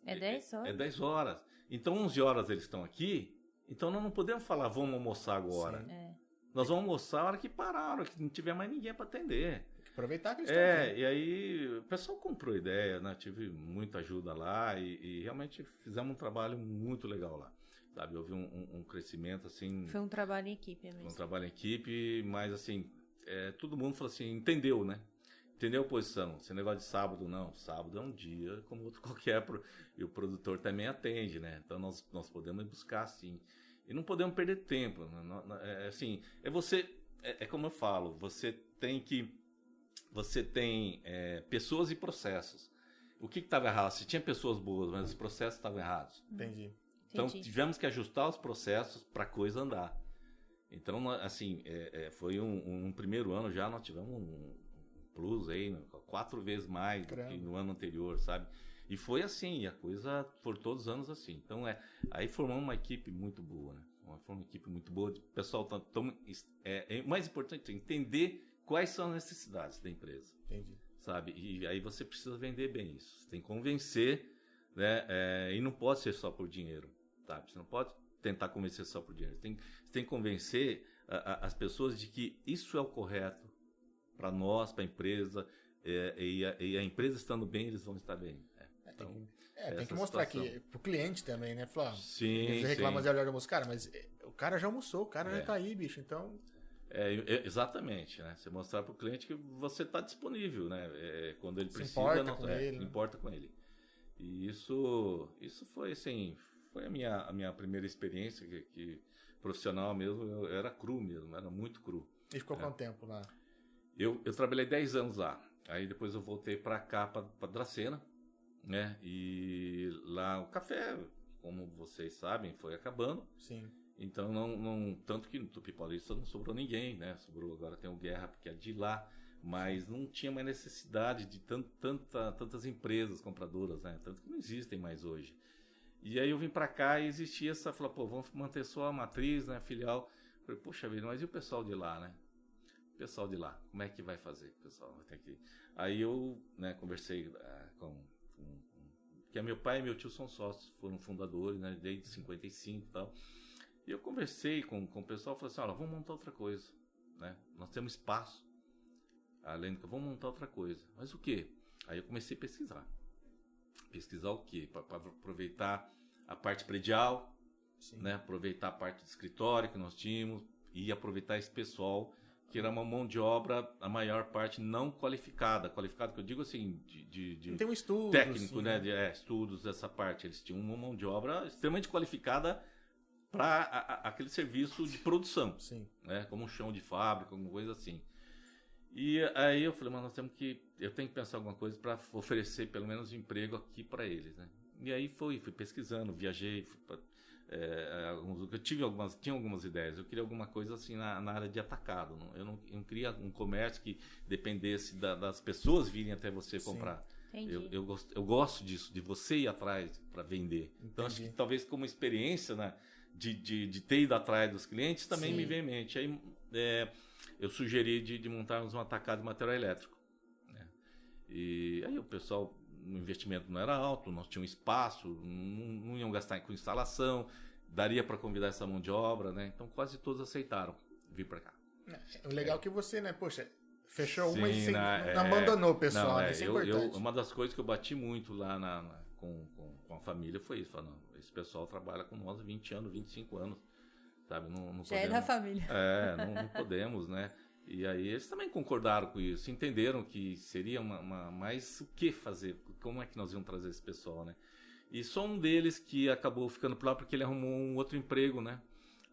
É 10 horas? é 10 horas. Então, 11 horas eles estão aqui, então nós não podemos falar, vamos almoçar agora. Sim. É. Nós vamos almoçar a hora que parar, a hora que não tiver mais ninguém para atender. Tem que aproveitar que eles estão É, aqui. e aí o pessoal comprou ideia, né? Tive muita ajuda lá e, e realmente fizemos um trabalho muito legal lá. Sabe, houve um, um- um crescimento assim, Foi um trabalho em equipe um mesmo. trabalho em equipe, mas assim, é, todo mundo falou assim, entendeu, né? Entendeu a posição. Esse negócio de sábado, não. Sábado é um dia como outro *laughs* qualquer. pro- E o produtor também atende, né? Então nós, nós podemos buscar sim. E não podemos perder tempo. né? Nó- É, assim, é você. É, é como eu falo, você tem que. Você tem é, pessoas e processos. O que estava errado? Se tinha pessoas boas, mas os processos estavam errados. Entendi. Então Entendi. tivemos que ajustar os processos para a coisa andar. Então, assim, é, é, foi um, um primeiro ano já, nós tivemos um plus aí, quatro vezes mais do que Caramba. no ano anterior, sabe? E foi assim, e a coisa por todos os anos assim. Então, é, aí formamos uma equipe muito boa, né? Uma, foi uma equipe muito boa, o pessoal tá, tão, é, é, mais importante é entender quais são as necessidades da empresa Entendi. sabe? E aí você precisa vender bem isso. Você tem que convencer, né? É, e não pode ser só por dinheiro, sabe? Você não pode tentar convencer só por dinheiro. Você tem, você tem que convencer a- a- as pessoas de que isso é o correto para nós, para a empresa, é, e, a, e a empresa estando bem, eles vão estar bem. É, É, então, tem que, é, tem que mostrar situação. que pro cliente também, né? Falar, ó, sim, reclamam sim. de de almoço. Cara, mas é, o cara já almoçou, o cara É. já tá aí, bicho. Então, É, é, exatamente, né? Você mostrar para o cliente que você está disponível, né? É, quando ele Se precisa, importa não- com é, ele, né? importa com ele. E isso, isso foi assim, foi a minha, a minha primeira experiência que, que profissional mesmo, eu, era cru mesmo, era muito cru. ele ficou É. quanto tempo lá? Eu, eu trabalhei 10 anos lá. Aí depois eu voltei para cá, para Dracena, né? E lá o café, como vocês sabem, foi acabando. Sim. Então, não, não, tanto que no Tupi Paulista não sobrou ninguém, né? Sobrou agora tem o Guerra, porque é de lá, mas não tinha mais necessidade de tan, tanta, tantas empresas compradoras, né? Tanto que não existem mais hoje. E aí eu vim pra cá e existia essa, falou, pô, vamos manter só a matriz, né? Filial. Falei, poxa vida, mas e o pessoal de lá, né? O pessoal de lá, como é que vai fazer? O pessoal vai ter que. Aí eu, né, conversei ah, com, com, que é meu pai e meu tio são sócios, foram fundadores, né? Desde 55 e tal. E eu conversei com, com o pessoal, falei assim, olha, vamos montar outra coisa, né? Nós temos espaço, além do que, vamos montar outra coisa. Mas o quê? Aí eu comecei a pesquisar. Pesquisar o quê? Para aproveitar a parte predial, Sim. né? Aproveitar a parte de escritório que nós tínhamos e aproveitar esse pessoal que era uma mão de obra, a maior parte não qualificada. Qualificada, que eu digo assim, de, de, de Tem um estudo. técnico, assim, né? De, é, estudos dessa parte. Eles tinham uma mão de obra extremamente qualificada para aquele serviço de produção, Sim. né? Como um chão de fábrica, alguma coisa assim. E aí eu falei, mas nós temos que, eu tenho que pensar alguma coisa para oferecer pelo menos emprego aqui para eles, né? E aí fui, fui pesquisando, viajei, fui pra, é, alguns, eu tive algumas, tinha algumas ideias. Eu queria alguma coisa assim na, na área de atacado. Não, eu, não, eu não queria um comércio que dependesse da, das pessoas virem até você Sim. comprar. Entendi. Eu, eu, gosto, eu gosto disso, de você ir atrás para vender. Então, acho que Entendi. talvez como experiência né, de, de, de ter ido atrás dos clientes também Sim. me vem em mente. Aí é, eu sugeri de, de montarmos um atacado de material elétrico. né. E aí o pessoal, o investimento não era alto, nós tínhamos espaço, não, não iam gastar com instalação, daria para convidar essa mão de obra, né? Então quase todos aceitaram vir para cá. O legal é que você, né, poxa, fechou uma e Sim, você na- não é- abandonou o pessoal, Não, né? é, Isso é eu- eu- importante. uma das coisas que eu bati muito lá na, na- com, com, com a família foi isso. Falar, não, esse pessoal trabalha com nós há 20 anos, 25 anos, sabe? Não, não Já é podemos, da família. É, não, não podemos, né? E aí eles também concordaram com isso, entenderam que seria uma, uma- mais o que fazer, como é que nós íamos trazer esse pessoal, né? E só um deles que acabou ficando por lá porque ele arrumou um outro emprego, né?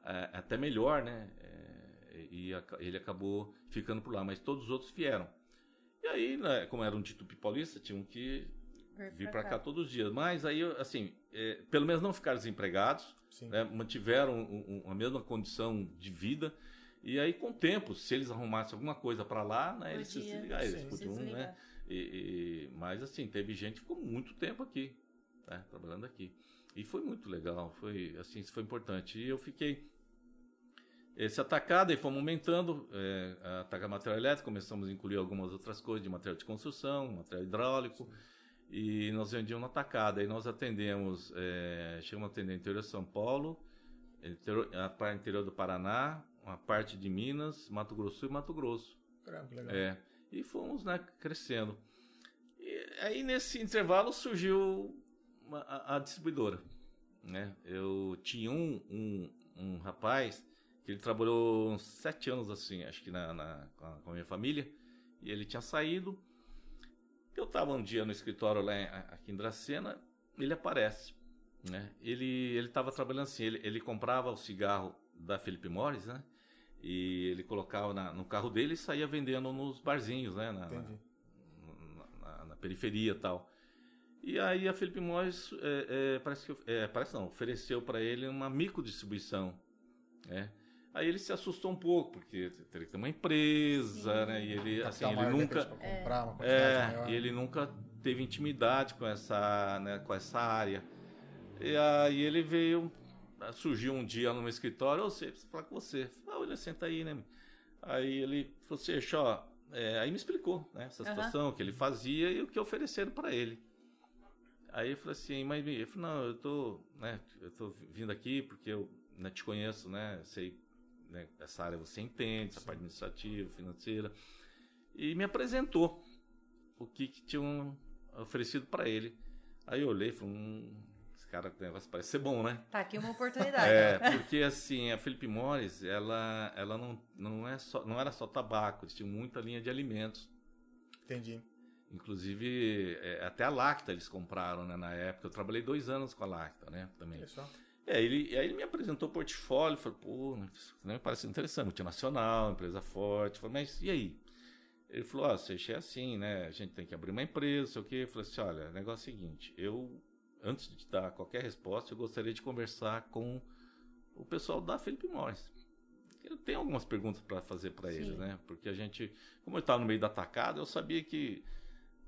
É, até melhor, né? É, e aca- ele acabou ficando por lá, mas todos os outros vieram. E aí, né, como era um de Tupi Paulista, tinham que vir para cá todos os dias. Mas aí, assim, é, pelo menos não ficaram desempregados, né, mantiveram um- um- a mesma condição de vida. E aí, com o tempo, se eles arrumassem alguma coisa para lá, né, eles se desligaram, eles sim, podiam, né? E, e- mas assim, teve gente que ficou muito tempo aqui, né, trabalhando aqui. E foi muito legal, foi assim, isso foi importante. E eu fiquei esse atacado e fomos aumentando, é, a atacar material elétrico, começamos a incluir algumas outras coisas de material de construção, material hidráulico, e nós vendíamos no atacado. Aí nós atendemos, é, chegamos a atender interior de São Paulo, interior, a parte interior do Paraná, uma parte de Minas, Mato Grosso e Mato Grosso. Caramba, legal. É, e fomos né, crescendo. E aí nesse intervalo surgiu uma- a, a distribuidora. Né? Eu tinha um, um, um rapaz que ele trabalhou uns sete anos assim, acho que na, na- com, a, com a minha família, e ele tinha saído. Eu estava um dia no escritório lá em- aqui em Dracena, ele aparece. Né? Ele estava trabalhando assim, ele, ele comprava o cigarro da Philip Morris, né? E ele colocava na- no carro dele e saía vendendo nos barzinhos, né? Na, na, Entendi. na- na- na periferia e tal. E aí a Felipe Morris, é, é, parece que, é, parece não, ofereceu para ele uma microdistribuição, né? Aí ele se assustou um pouco, porque teria que ter uma empresa, né? E ele, assim, ele nunca... pra comprar uma É, maior. e ele nunca teve intimidade com essa, né, com essa área. E aí ele veio, surgiu um dia no meu escritório, ô, você preciso falar com você. Ah, olha, senta aí, né? Aí ele falou assim, ó, é, aí me explicou, né, essa situação, o que ele fazia e o que ofereceram para ele. Aí eu falei assim, mas ele falou, não, eu tô, né, eu tô vindo aqui porque eu né, te conheço, né, sei, né, essa área você entende, essa parte administrativa, financeira, e me apresentou o que, que tinham oferecido para ele. Aí eu olhei e falei, hum, cara o negócio parece ser bom, né? Tá aqui uma oportunidade. *laughs* É, porque assim, a Philip Morris, ela, ela não, não, é só, não era só tabaco, eles tinham muita linha de alimentos. Entendi. Inclusive, é, até a Lacta eles compraram, né, na época. Eu trabalhei dois anos com a Lacta, né, também. Só. É, ele, aí ele me apresentou o portfólio, falou, pô, isso me parece interessante, multinacional, empresa forte. Eu falei, mas e aí? Ele falou, ó, você é assim, né, a gente tem que abrir uma empresa, sei o quê. Eu falei assim, olha, o negócio é o seguinte, eu, antes de dar qualquer resposta, eu gostaria de conversar com o pessoal da Felipe Morris. Eu tenho algumas perguntas para fazer para eles, né, porque a gente, como eu estava no meio do atacado, eu sabia que,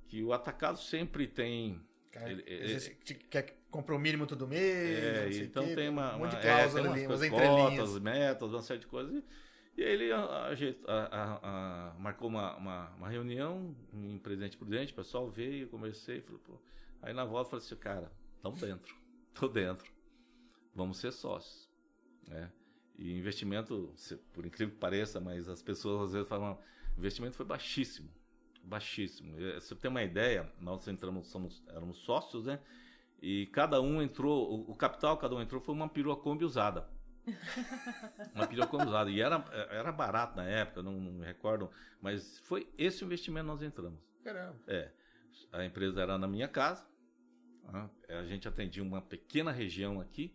que o atacado sempre tem... Cara, Ele- ele- quer que comprou o mínimo todo mês. É, não sei o então quê, tem uma, um monte uma- de é, cláusula tem umas ali, umas cotas, metas, uma série de coisas. E, aí ele a- a- a- marcou uma, uma, uma reunião em Presidente Prudente, o pessoal veio, eu conversei, falou, pô. Aí na volta eu falei assim, cara, tamo dentro, *laughs* tô dentro, vamos ser sócios. Né? E investimento, por incrível que pareça, mas as pessoas às vezes falam, investimento foi baixíssimo, baixíssimo. Eh, Se você tem uma ideia, nós entramos, somos, éramos sócios, né? E cada um entrou, o, o capital, cada um entrou, foi uma perua Kombi usada. *laughs* uma pirocoma usada. E era, era barato na época, não, não me recordo, mas foi esse o investimento que nós entramos. Caramba. É. A empresa era na minha casa, a gente atendia uma pequena região aqui.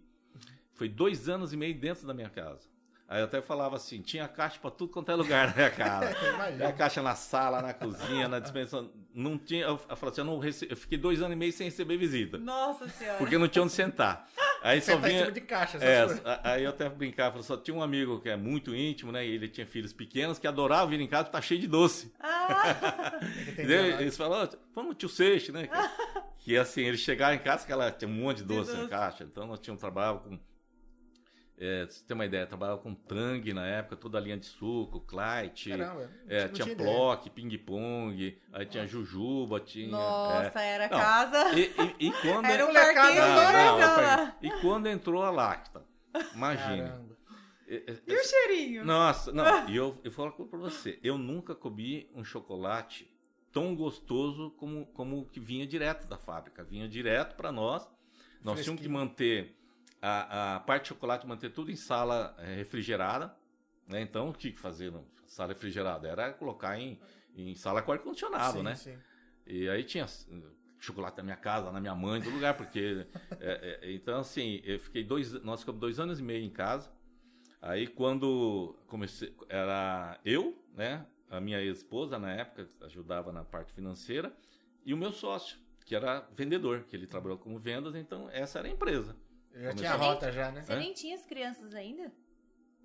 Foi dois anos e meio dentro da minha casa. Aí eu até falava assim, tinha caixa para tudo quanto é lugar na minha casa. tinha caixa na sala, na cozinha, na dispensa. Não tinha. Eu, eu falei assim, eu, não rece... eu fiquei dois anos e meio sem receber visita. Nossa senhora. Porque não tinha onde sentar. Aí só Sentar em vinha. cima de caixa, É, aí eu até brincava, só tinha um amigo que é muito íntimo, né? E ele tinha filhos pequenos que adorava vir em casa, tá cheio de doce. Ah, *laughs* eles falaram, "Ó, vamos tio Seixo, né? que assim, ele chegava em casa que ela tinha um monte de De doce, na doce. caixa. Então nós tínhamos trabalhava com. É, pra você ter uma ideia, trabalhava com Tang na época, toda a linha de suco, Clyde. É, tinha. Plock, ping-pong, aí tinha Jujuba, tinha. nossa, era é. Não, casa. E, e- e quando. *laughs* Era um parquinho não, e quando entrou a Lacta? É, é, E o cheirinho? nossa, não, *laughs* e eu, eu falo pra você, eu nunca comi um chocolate tão gostoso como, como o que vinha direto da fábrica. Vinha direto para nós. Nós tínhamos que manter a, a parte de chocolate, manter tudo em sala eh, refrigerada. Né? Então, o que fazer na sala refrigerada? Era colocar em, em sala com ar-condicionado, né? sim. E aí tinha uh, chocolate na minha casa, na minha mãe, em todo lugar, porque. é, *laughs* é, então, assim, eu fiquei dois. Nós ficamos dois anos e meio em casa. Aí quando comecei. Era eu, né? A minha ex-esposa na época ajudava na parte financeira, e o meu sócio, que era vendedor, que ele trabalhou como vendas, então essa era a empresa. Eu já tinha a rota já, né? Você Hã? nem tinha as crianças ainda?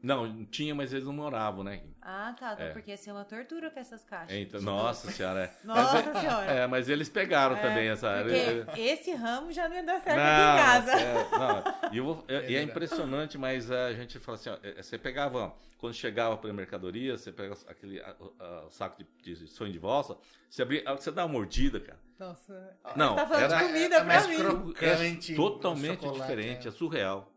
Não, tinha, mas eles não moravam, né? Ah, tá. É. Porque ia ser uma tortura com essas caixas. Então, nossa senhora. É. *laughs* Nossa mas, senhora. é, mas eles pegaram É, também essa. Porque esse ramo já não ia dar certo Não, aqui em casa. é, não, *laughs* e, eu vou- é- e é impressionante, mas a gente fala assim, ó, é, você pegava, ó, quando chegava para a mercadoria, você pega aquele a- a- saco de, de sonho de valsa, você abria, você dá uma mordida, cara. Nossa. Não, tá falando era- de comida é pra mais mim. cro- Crocante, é totalmente diferente, é. é. surreal.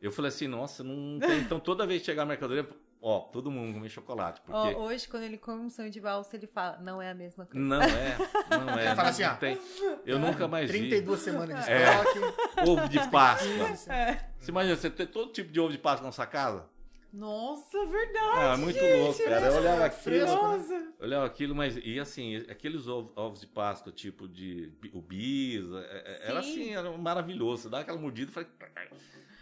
Eu falei assim, nossa, não tem. Então toda vez que chegar a mercadoria, ó, todo mundo come chocolate, Ó, porque hoje, quando ele come um sonho de valsa, ele fala, não é a mesma coisa. não é, não é. *laughs* Fala não assim, ó. tem. Eu nunca mais vi 32 semanas de É. estoque. ovo de Páscoa. *laughs* É. Você imagina, você ter todo tipo de ovo de Páscoa na sua casa? Nossa, verdade. Ah, é muito gente, louco, cara. Eu olhava aquilo? Nossa. eu olhava aquilo, mas e assim, aqueles ovos, ovos de Páscoa, tipo de o bis, é- é- era Sim. assim, era maravilhoso. Você dá aquela mordida e fala.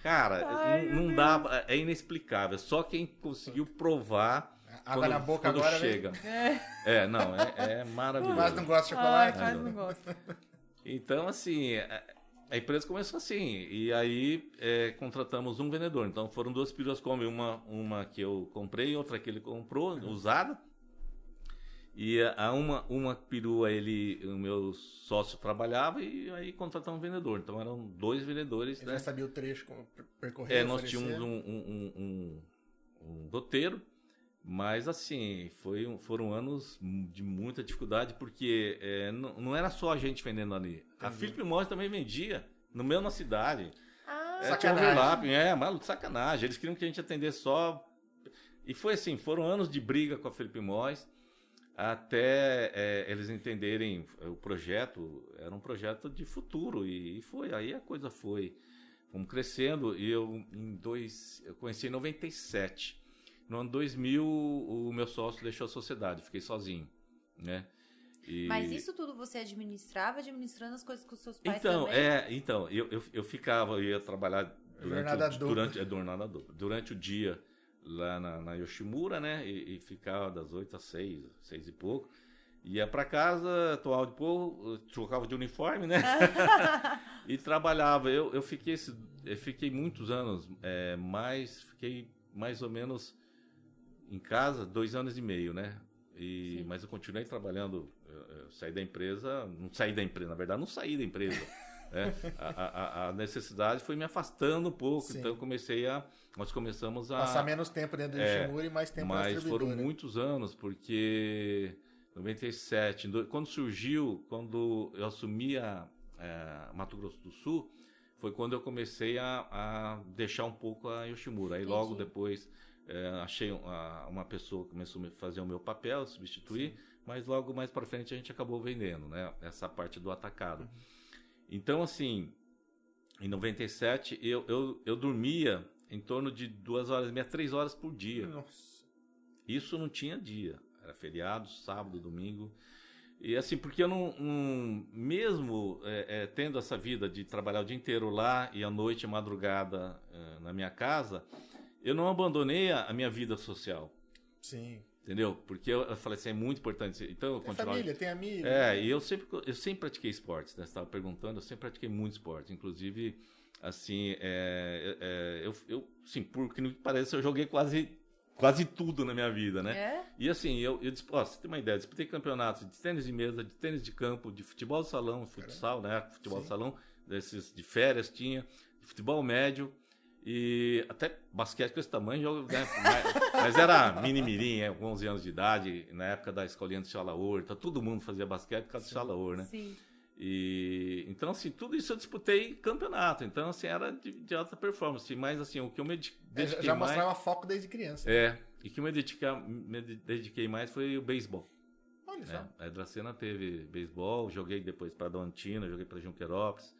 Cara, Ai, não, dá, é inexplicável. Só quem conseguiu provar Água quando, na boca quando agora, chega. É. É, não, é, é maravilhoso. Mas não gosta de Ai, chocolate? quase não gosto. Então, assim, a, a empresa começou assim. E aí é, contratamos um vendedor. Então foram duas come, uma, uma que eu comprei, outra que ele comprou, usada. E a uma, uma perua ele, o meu sócio trabalhava e aí contratamos um vendedor. Então eram dois vendedores, Ele né? já sabia o trecho como per- percorrer. É, nós oferecer. tínhamos um, um, um, um, um doteiro, mas assim, foi, foram anos de muita dificuldade, porque é, não, não era só a gente vendendo ali. A Entendi. Philip Morris também vendia, no meu na cidade. Ah, É, tinha Sacanagem. overlapping, é, mas sacanagem. Eles queriam que a gente atendesse só. E foi assim, foram anos de briga com a Felipe Morris, até é, eles entenderem o projeto, era um projeto de futuro, e, e foi, aí a coisa foi. Fomos crescendo, e eu em dois. Eu conheci em 97. No ano 2000, o meu sócio deixou a sociedade, fiquei sozinho, né? E- Mas isso tudo você administrava, administrando as coisas com os seus pais então, também? é, então, eu, eu, eu ficava, eu ia trabalhar durante, Jornada o, dupla. durante, é, dupla. durante o dia lá na, na Yoshimura, né? E, e ficava das 8 às 6, 6 e pouco. Ia pra casa, tomava de pouco, trocava de uniforme, né? *laughs* e trabalhava. Eu, eu, fiquei, esse- eu fiquei muitos anos, é, mais, fiquei mais ou menos em casa dois anos e meio, né? E, Sim. mas eu continuei trabalhando, eu, eu saí da empresa, não saí da empresa, na verdade, não saí da empresa. né? *laughs* A, a- a necessidade foi me afastando um pouco, Sim. então eu comecei a. Nós começamos a. Passar menos tempo dentro do É, Ishimura e mais tempo na Mas foram muitos anos, porque 97, em do- quando surgiu, quando eu assumi a, é, Mato Grosso do Sul, foi quando eu comecei a, a deixar um pouco a Yoshimura. Aí logo Entendi. depois é, achei uma, uma pessoa que começou a fazer o meu papel, substituir, mas logo mais para frente a gente acabou vendendo, né? Essa parte do atacado. Uhum. Então, assim, em 97 eu, eu, eu dormia em torno de duas horas e meia, três horas por dia. Nossa. Isso não tinha dia. Era feriado, sábado, domingo. E assim, porque eu não. não mesmo é, é, tendo essa vida de trabalhar o dia inteiro lá e à noite, madrugada é, na minha casa, eu não abandonei a, a, minha vida social. Sim. Entendeu? Porque eu, eu falei assim, é muito importante. Então eu tem família, tem amigo. É, e eu sempre, eu sempre pratiquei esportes, né? Você estava perguntando, eu sempre pratiquei muito esporte. Inclusive, assim, é, é, eu, eu, sim, por que não parece, eu joguei quase quase tudo na minha vida, né? É? E assim, eu, eu ó, você tem uma ideia, eu disputei campeonatos de tênis de mesa, de tênis de campo, de futebol de salão, futsal, né? Futebol Sim. de salão, desses de férias tinha, de futebol médio e até basquete com esse tamanho, né? mas, *laughs* mas, era mini mirim, é, com 11 anos de idade, na época da escolinha de Chalaor, então todo mundo fazia basquete por causa Sim. de Chalaor, né? Sim. E então assim, tudo isso eu disputei campeonato. Então assim, era de, de alta performance, mas assim, o que eu me dediquei é, já mostrava mais, foco desde criança. É, e que eu me dediquei, me dediquei mais foi o beisebol. Olha só. É, a Dracena teve beisebol, joguei depois para Doantina, joguei para Junquerópolis,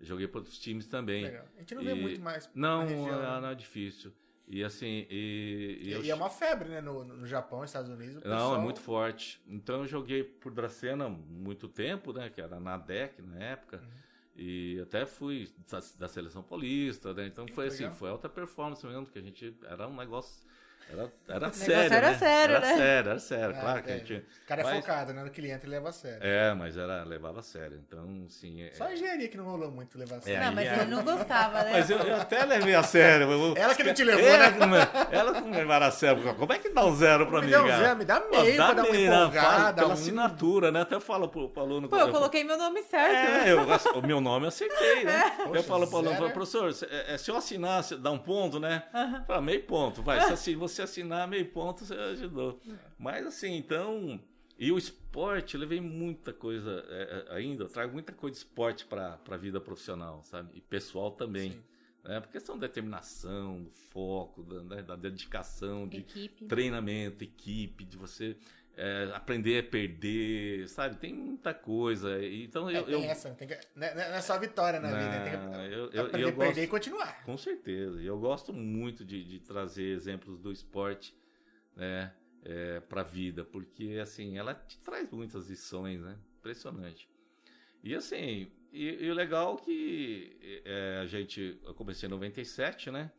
joguei para outros times também. Legal. A gente não e, vê muito mais. Não, região, é, né? não é difícil. E assim, e, e, e, é uma febre, né? No, no Japão, Estados Unidos. Pessoal... Não, é muito forte. Então eu joguei por Dracena muito tempo, né? Que era na DEC na época. Uhum. E até fui da, da seleção paulista, né? Então foi assim, foi alta performance mesmo, porque a gente era um negócio era, era sério. Era né? sério, era né? sério, era sério. Ah, claro que é. a gente. O cara é mas... focado, né? No cliente ele leva a sério. É, mas era, levava a sério. Então, sim. É... Só a engenharia que não rolou muito levar a é, sério. É, não, mas ele não gostava, né? Mas eu, eu até levei a sério. Eu... *laughs* Ela que não te levou, ela, né? Ela que não levaram a sério. Como é que dá um zero pra me mim? Dá um zero, me dá meio Pô, dá pra meio, dar uma empolgada. Pela um... assinatura, né? Até falo pro, pro aluno. Pô, eu coloquei meu nome certo. É, eu, o meu nome eu acertei, né? É. Poxa, eu falo pro aluno, falo, professor, se, é, eu assinar, dá um ponto, né? Uhum. Fala, meio ponto, vai. Se assim, você assinar meio ponto, você ajudou. Mas assim, então. E o esporte, eu levei muita coisa é, é, ainda, eu trago muita coisa de esporte para a vida profissional, sabe? E pessoal também. Sim. Né? Por questão da determinação, do foco, da, né? da dedicação, de equipe. treinamento, equipe, de você é, aprender a perder, sabe? Tem muita coisa. Então é, eu, tem eu... essa, tem que, não é só vitória na não, vida, tem que eu, eu, aprender a perder gosto, e continuar. Com certeza. Eu gosto muito de, de trazer exemplos do esporte né, é, para a vida, porque assim ela te traz muitas lições, né? Impressionante. E assim, e, e o legal é que é, a gente, eu comecei em 97, né?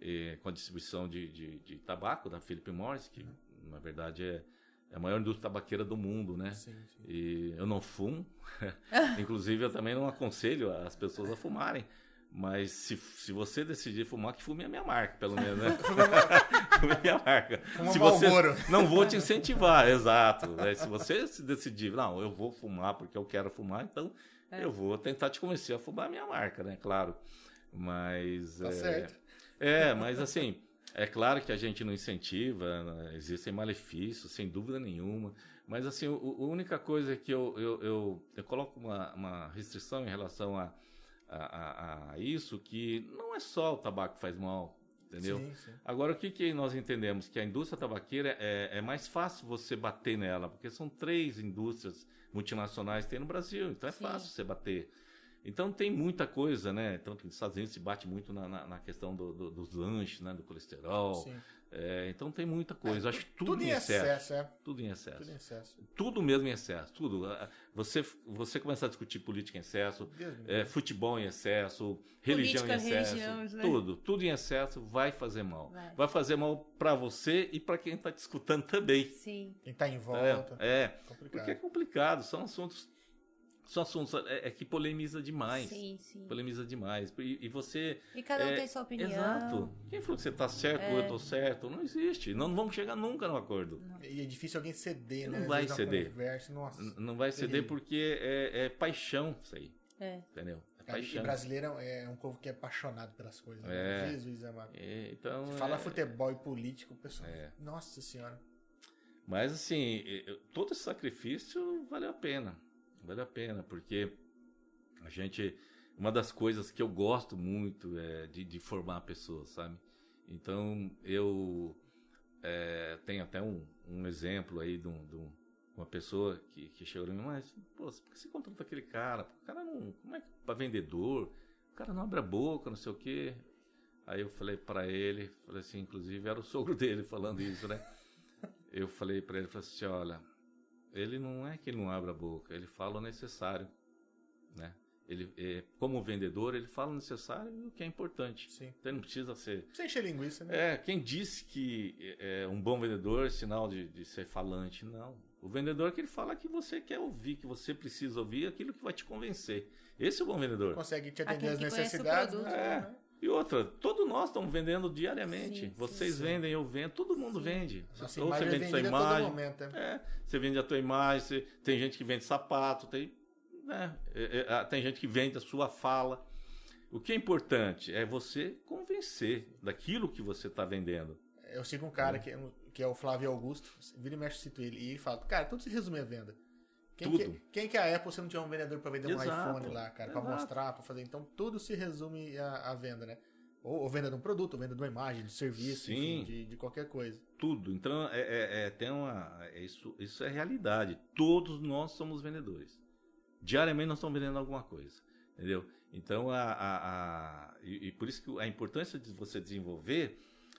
E, com a distribuição de, de, de, tabaco da Philip Morris, que na verdade é, é a maior indústria tabaqueira do mundo, né? Sim, sim. E eu não fumo, *laughs* inclusive eu também não aconselho as pessoas a fumarem. Mas se, se você decidir fumar, que fume a minha marca, pelo menos, né? *laughs* fume a minha marca. Fuma se você não vou te incentivar, exato. Né? Se você se decidir, não, eu vou fumar porque eu quero fumar, então é. eu vou tentar te convencer a fumar a minha marca, né? Claro. Mas. Tá é, certo. É, mas assim, é claro que a gente não incentiva, né? existem malefícios, sem dúvida nenhuma. Mas assim, a única coisa que eu, eu, eu, eu coloco uma, uma restrição em relação a a, a, a, isso que não é só o tabaco que faz mal, entendeu? Sim, sim. Agora, o que, que nós entendemos? Que a indústria tabaqueira é, é mais fácil você bater nela, porque são três indústrias multinacionais que tem no Brasil, então é sim. fácil você bater. Então tem muita coisa, né? Tanto que nos Estados Unidos se bate muito na, na, na questão do, do, dos lanches, né? Do colesterol. Sim. É, então tem muita coisa. É, Acho que tudo, tudo em excesso. excesso é. Tudo em excesso. Tudo em excesso. Tudo mesmo em excesso. Tudo. Você, você começar a discutir política em excesso, é, futebol em excesso, religião política, em excesso. Religião, né? Tudo. Tudo em excesso vai fazer mal. Vai, vai fazer mal para você e para quem está te escutando também. Sim. Quem está em volta. É. é complicado. Porque é complicado. São assuntos são assuntos é, é, que polemiza demais. Sim, sim. Polemiza demais. E, e você. E cada um é, tem sua opinião. Exato. Quem falou que você está certo É. ou eu estou certo? Não existe. Não, vamos chegar nunca no acordo. E é difícil alguém ceder, né? Não vai ceder. Conversa, nossa. Não vai ceder terrível. porque é, é paixão isso aí. É. Entendeu? É Cara, E paixão. brasileiro é um povo que é apaixonado pelas coisas. né? É. Jesus amado. É, então, Se fala é- futebol e político, o pessoal. É. Nossa senhora. Mas assim, todo esse sacrifício valeu a pena. Valeu a pena, porque a gente. Uma das coisas que eu gosto muito é de, de formar pessoas, sabe? Então eu é, tenho até um, um exemplo aí de, um- de um- uma pessoa que, que chegou a mim, mas, pô, por que você contrata aquele cara? O cara não. Como é que. Pra vendedor? O cara não abre a boca, não sei o quê. Aí eu falei para ele, falei assim, inclusive era o sogro *laughs* dele falando isso, né? Eu falei para ele, falei assim, olha, ele não é que ele não abre a boca, ele fala o necessário, né? Ele, é, como vendedor, ele fala o necessário e o que é importante. Sim. Então ele não precisa ser. Sem encher linguiça, né? É, quem disse que é, um bom vendedor é sinal de, de ser falante? Não. O vendedor é que ele fala que você quer ouvir, que você precisa ouvir, aquilo que vai te convencer. Esse é o bom vendedor. Consegue te atender o necessidades. produto. né? É. E outra, todos nós estamos vendendo diariamente. Sim, sim, Vocês sim. vendem, eu vendo, todo mundo vende. Nossa Ou você é vende sua imagem. momento. né? É, você vende a tua imagem, você- tem gente que vende sapato, tem, né, é, é, ah, tem gente que vende a sua fala. O que é importante é você convencer daquilo que você está vendendo. Eu sigo um cara que, que é o Flávio Augusto, vira e mexe, cito ele, e ele fala, cara, tudo se resume a venda. Quem Tudo. Que, quem que é a Apple se não tiver um vendedor para vender um Exato. iPhone lá, cara, para mostrar, para fazer? Então tudo se resume à, à venda, né? Ou, ou venda de um produto, ou venda de uma imagem, de serviço, enfim, de, de qualquer coisa. Tudo. Então, é, é- é- tem uma, é isso, isso é realidade. Todos nós somos vendedores. Diariamente nós estamos vendendo alguma coisa. Entendeu? Então, a, a- a- e, e por isso que a importância de você desenvolver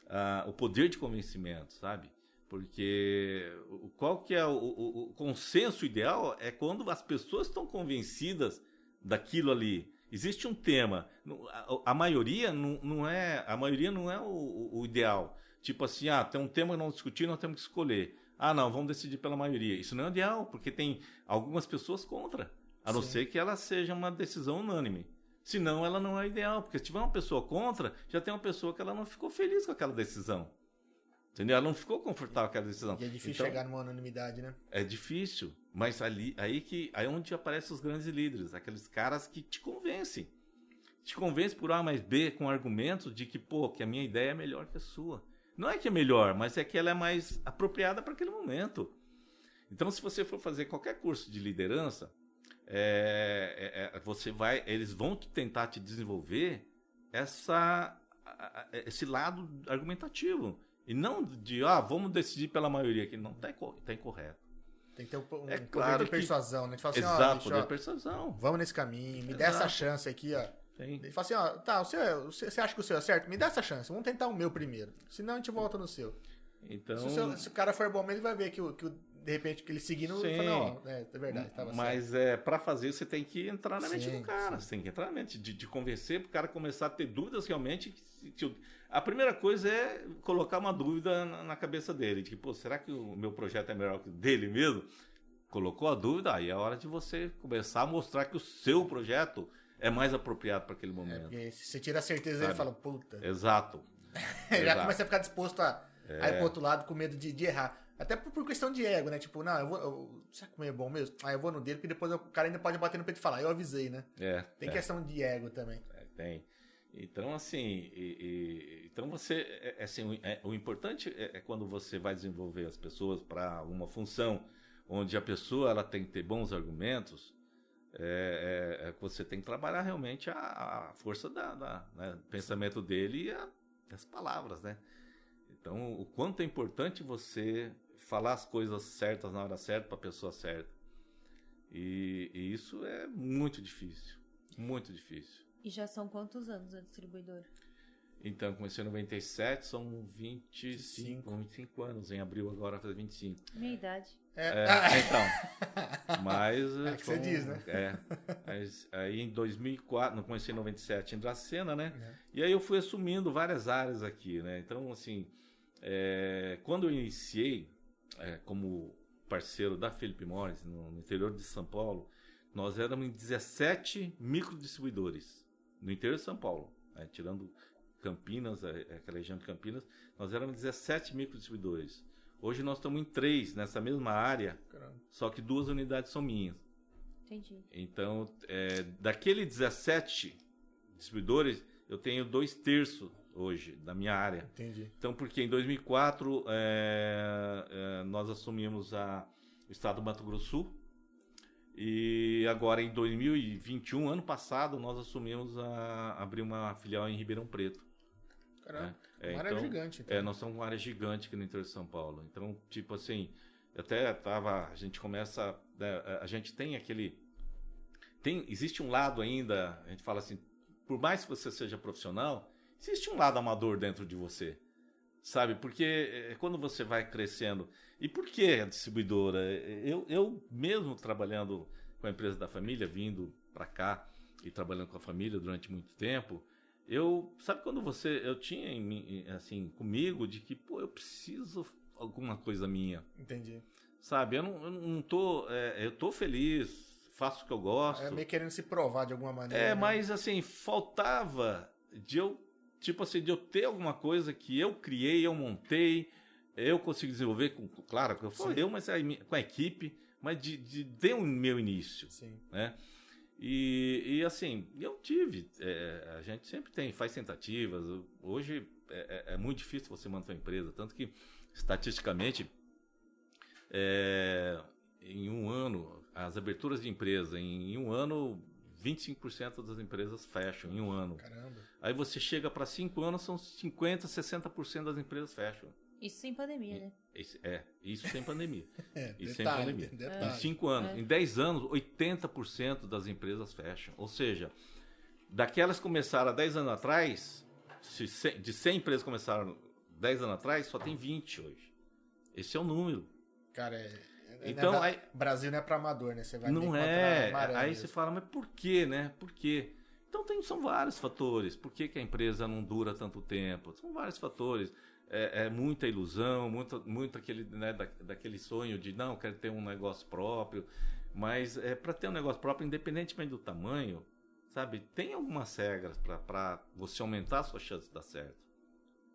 ah, o poder de convencimento, sabe? Porque o- qual que é o, o- o consenso ideal é quando as pessoas estão convencidas daquilo ali. Existe um tema. A, a maioria não, não é a maioria não é o, ideal. Tipo assim, ah, tem um tema que não discutir, nós temos que escolher. Ah, não, vamos decidir pela maioria. Isso não é ideal, porque tem algumas pessoas contra. A não Sim. ser que ela seja uma decisão unânime. Senão, ela não é ideal. Porque se tiver uma pessoa contra, já tem uma pessoa que ela não ficou feliz com aquela decisão. Entendeu? Ela não ficou confortável com aquela decisão. E é difícil Então, chegar numa unanimidade, né? é difícil, mas ali, aí que aí onde aparecem os grandes líderes, aqueles caras que te convencem. Te convencem por A mais B com argumentos de que, pô, que a minha ideia é melhor que a sua. Não é que é melhor, mas é que ela é mais apropriada para aquele momento. Então, se você for fazer qualquer curso de liderança, é, é, é, você vai, eles vão te tentar te desenvolver essa, esse lado argumentativo. E não de, ah, vamos decidir pela maioria, que não está tá incorreto. Tem que ter um, um É poder claro de que- persuasão, né? A gente fala assim, ó, Exato, bicho, poder ó, de persuasão. vamos nesse caminho, me dá Exato. essa chance aqui, ó. Ele fala assim, ó, tá, é- o seu- você acha que o seu é certo? Me dá essa chance, vamos tentar o meu primeiro. Senão a gente volta no seu. Então, Se, o seu- se o cara for bom mesmo, ele vai ver que, o, que o- de repente que ele seguindo, ele Sim. fala, não, é, é verdade, tava certo. mas é, para fazer você tem que entrar na mente Sim, do cara. sim. Você tem que entrar na mente, de, de convencer para o cara começar a ter dúvidas realmente. que- que o- a primeira coisa é colocar uma dúvida na, na cabeça dele. De que, pô, será que o meu projeto é melhor que o dele mesmo? Colocou a dúvida, aí é hora de você começar a mostrar que o seu projeto é mais apropriado para aquele É, momento. porque se você tira a certeza, ele Sabe? fala, puta. Exato. *laughs* já Exato. começa a ficar disposto a, a ir É. pro outro lado com medo de, de errar. Até por, por questão de ego, né? Tipo, não, eu vou. Eu, será que o meu é bom mesmo? Ah, eu vou no dele, porque depois o cara ainda pode bater no peito e falar, eu avisei, né? É, Tem é. questão de ego também. É, tem. Então, assim, e- e- então você, é, é assim, o, é- o importante é, quando você vai desenvolver as pessoas para uma função onde a pessoa ela tem que ter bons argumentos, é, que você tem que trabalhar realmente a, a força da, da né, do pensamento dele e a- as palavras, né? Então, o quanto é importante você falar as coisas certas na hora certa para a pessoa certa. E, e isso é muito difícil, muito difícil. E já são quantos anos a distribuidora? Então, comecei em 97, são 25, 25 anos. Em abril agora faz 25. Minha idade. É, É, então. *laughs* Mas. É que você diz, né? É. Mas aí em 2004, não comecei em 97 em Dracena, né? É. E aí eu fui assumindo várias áreas aqui, né? Então, assim, é, quando eu iniciei é, como parceiro da Felipe Morris, no, no interior de São Paulo, nós éramos em 17 microdistribuidores no interior de São Paulo, né? tirando Campinas, é, é, aquela região de Campinas, nós éramos 17 microdistribuidores. Hoje nós estamos em três nessa mesma área, Caramba. só que duas unidades são minhas. Entendi. Então, é, daquele 17 distribuidores, eu tenho dois terços hoje da minha área. Entendi. Então, porque em 2004 é, é, nós assumimos a, o estado do Mato Grosso e agora em 2021, ano passado, nós assumimos a abrir uma filial em Ribeirão Preto. Caramba. É, uma área então, gigante. Então. É, nós somos uma área gigante aqui no interior de São Paulo. Então, tipo assim, até tava, a gente começa, né, a gente tem aquele, tem, existe um lado ainda, a gente fala assim, por mais que você seja profissional, existe um lado amador dentro de você. Sabe? Porque é, quando você vai crescendo. E por que a distribuidora? Eu, eu mesmo trabalhando com a empresa da família, vindo para cá e trabalhando com a família durante muito tempo, eu sabe quando você eu tinha em mim, assim comigo de que pô eu preciso alguma coisa minha Entendi. sabe eu não, eu não tô é, eu tô feliz faço o que eu gosto É meio querendo se provar de alguma maneira. é né? mas assim faltava de eu tipo assim de eu ter alguma coisa que eu criei eu montei eu consigo desenvolver com claro que eu Sim. eu mas com a equipe mas de, de ter o meu início Sim. né? E, e assim, eu tive, é, a gente sempre tem, faz tentativas. Hoje é, é- é muito difícil você manter uma empresa, tanto que estatisticamente, é, em um ano, as aberturas de empresa, em um ano, 25% das empresas fecham em um ano. Caramba. Aí você chega para cinco anos, são 50%, 60% das empresas fecham. Isso sem pandemia, né? É, isso sem pandemia. *laughs* É, sem detalhe, pandemia. detalhe. Em cinco anos. É. Em 10 anos, 80% das empresas fecham. Ou seja, daquelas que começaram há 10 anos atrás, de 100 empresas que começaram 10 anos atrás, só tem 20 hoje. Esse é o número. Cara, é- Então, não é- aí- Brasil não é pra amador, né? Você vai não é. Aí mesmo. você fala, mas por quê, né? Por quê? Então tem, são vários fatores. Por que, que a empresa não dura tanto tempo? São vários fatores. É, é muita ilusão, muito, muito aquele, né, da, daquele sonho de não, quero ter um negócio próprio. Mas é, para ter um negócio próprio, independentemente do tamanho, sabe, tem algumas regras para você aumentar a sua chance de dar certo.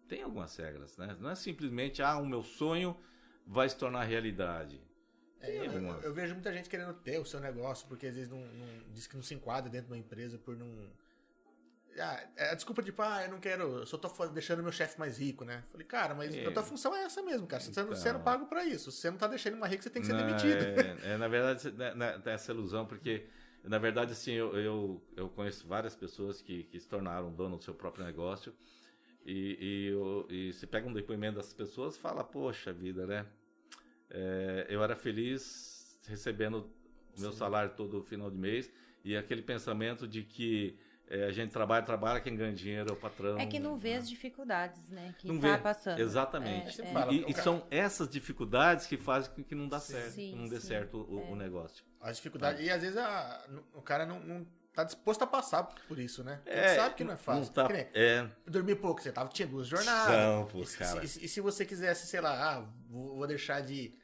Tem algumas regras, né? Não é simplesmente, ah, o meu sonho vai se tornar realidade. É, eu, eu vejo muita gente querendo ter o seu negócio, porque às vezes não, não- diz que não se enquadra dentro de uma empresa por não. Ah, é a desculpa tipo, ah, eu não quero, eu só tô deixando meu chefe mais rico, né? Falei, cara, mas É. a tua função é essa mesmo, cara. Você, não, você não Então. paga pra isso. Você não tá deixando mais rico, você tem que ser Não, demitido. É, é, na verdade, né, né, tem essa ilusão, porque, na verdade, assim, eu, eu, eu conheço várias pessoas que, que se tornaram dono do seu próprio negócio. E, e, eu- e se pega um depoimento dessas pessoas, fala, poxa vida, né? É, eu era feliz recebendo o meu Sim. salário todo final de mês e aquele pensamento de que é, a gente trabalha, trabalha, quem ganha dinheiro é o patrão. É que não vê né? as dificuldades, né? Que Não tá vê. passando. Exatamente. É, E- é. E, o e são essas dificuldades que fazem com que não dá certo, Sim, que não dê sim, certo o, o é. negócio. As dificuldades. E às vezes a- o cara não, não tá disposto a passar por isso, né? Ele É, sabe que não é fácil. tá- Que nem- é, dormir pouco, você tava, tinha duas jornadas. Não, pô, e, se- cara. e se- e se você quisesse, sei lá, ah, vou, vou deixar de.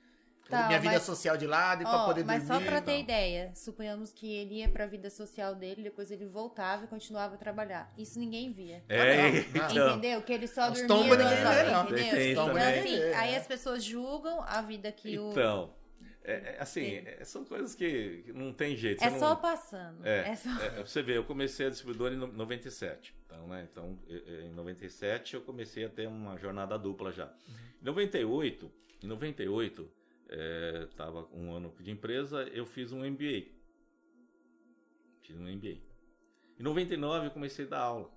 Tá, minha vida mas- social de lado e pra Ó, poder mas dormir. só pra ter não. ideia, suponhamos que ele ia pra vida social dele, depois ele voltava e continuava a trabalhar. Isso ninguém via. é, não, então, Entendeu? Que ele só Os dormia no ninguém vê, não. entendeu? Tem então, assim, É. aí as pessoas julgam a vida que o. então é, é, assim, é, são coisas que, não tem jeito. é você só não- passando. É, É só- é, pra você ver, eu comecei a distribuidora em no- 97. Então, né, então em 97 eu comecei a ter uma jornada dupla já. Em 98, em 98, é, tava um ano de empresa, eu fiz um MBA. Fiz um MBA. Em 99 eu comecei a dar aula.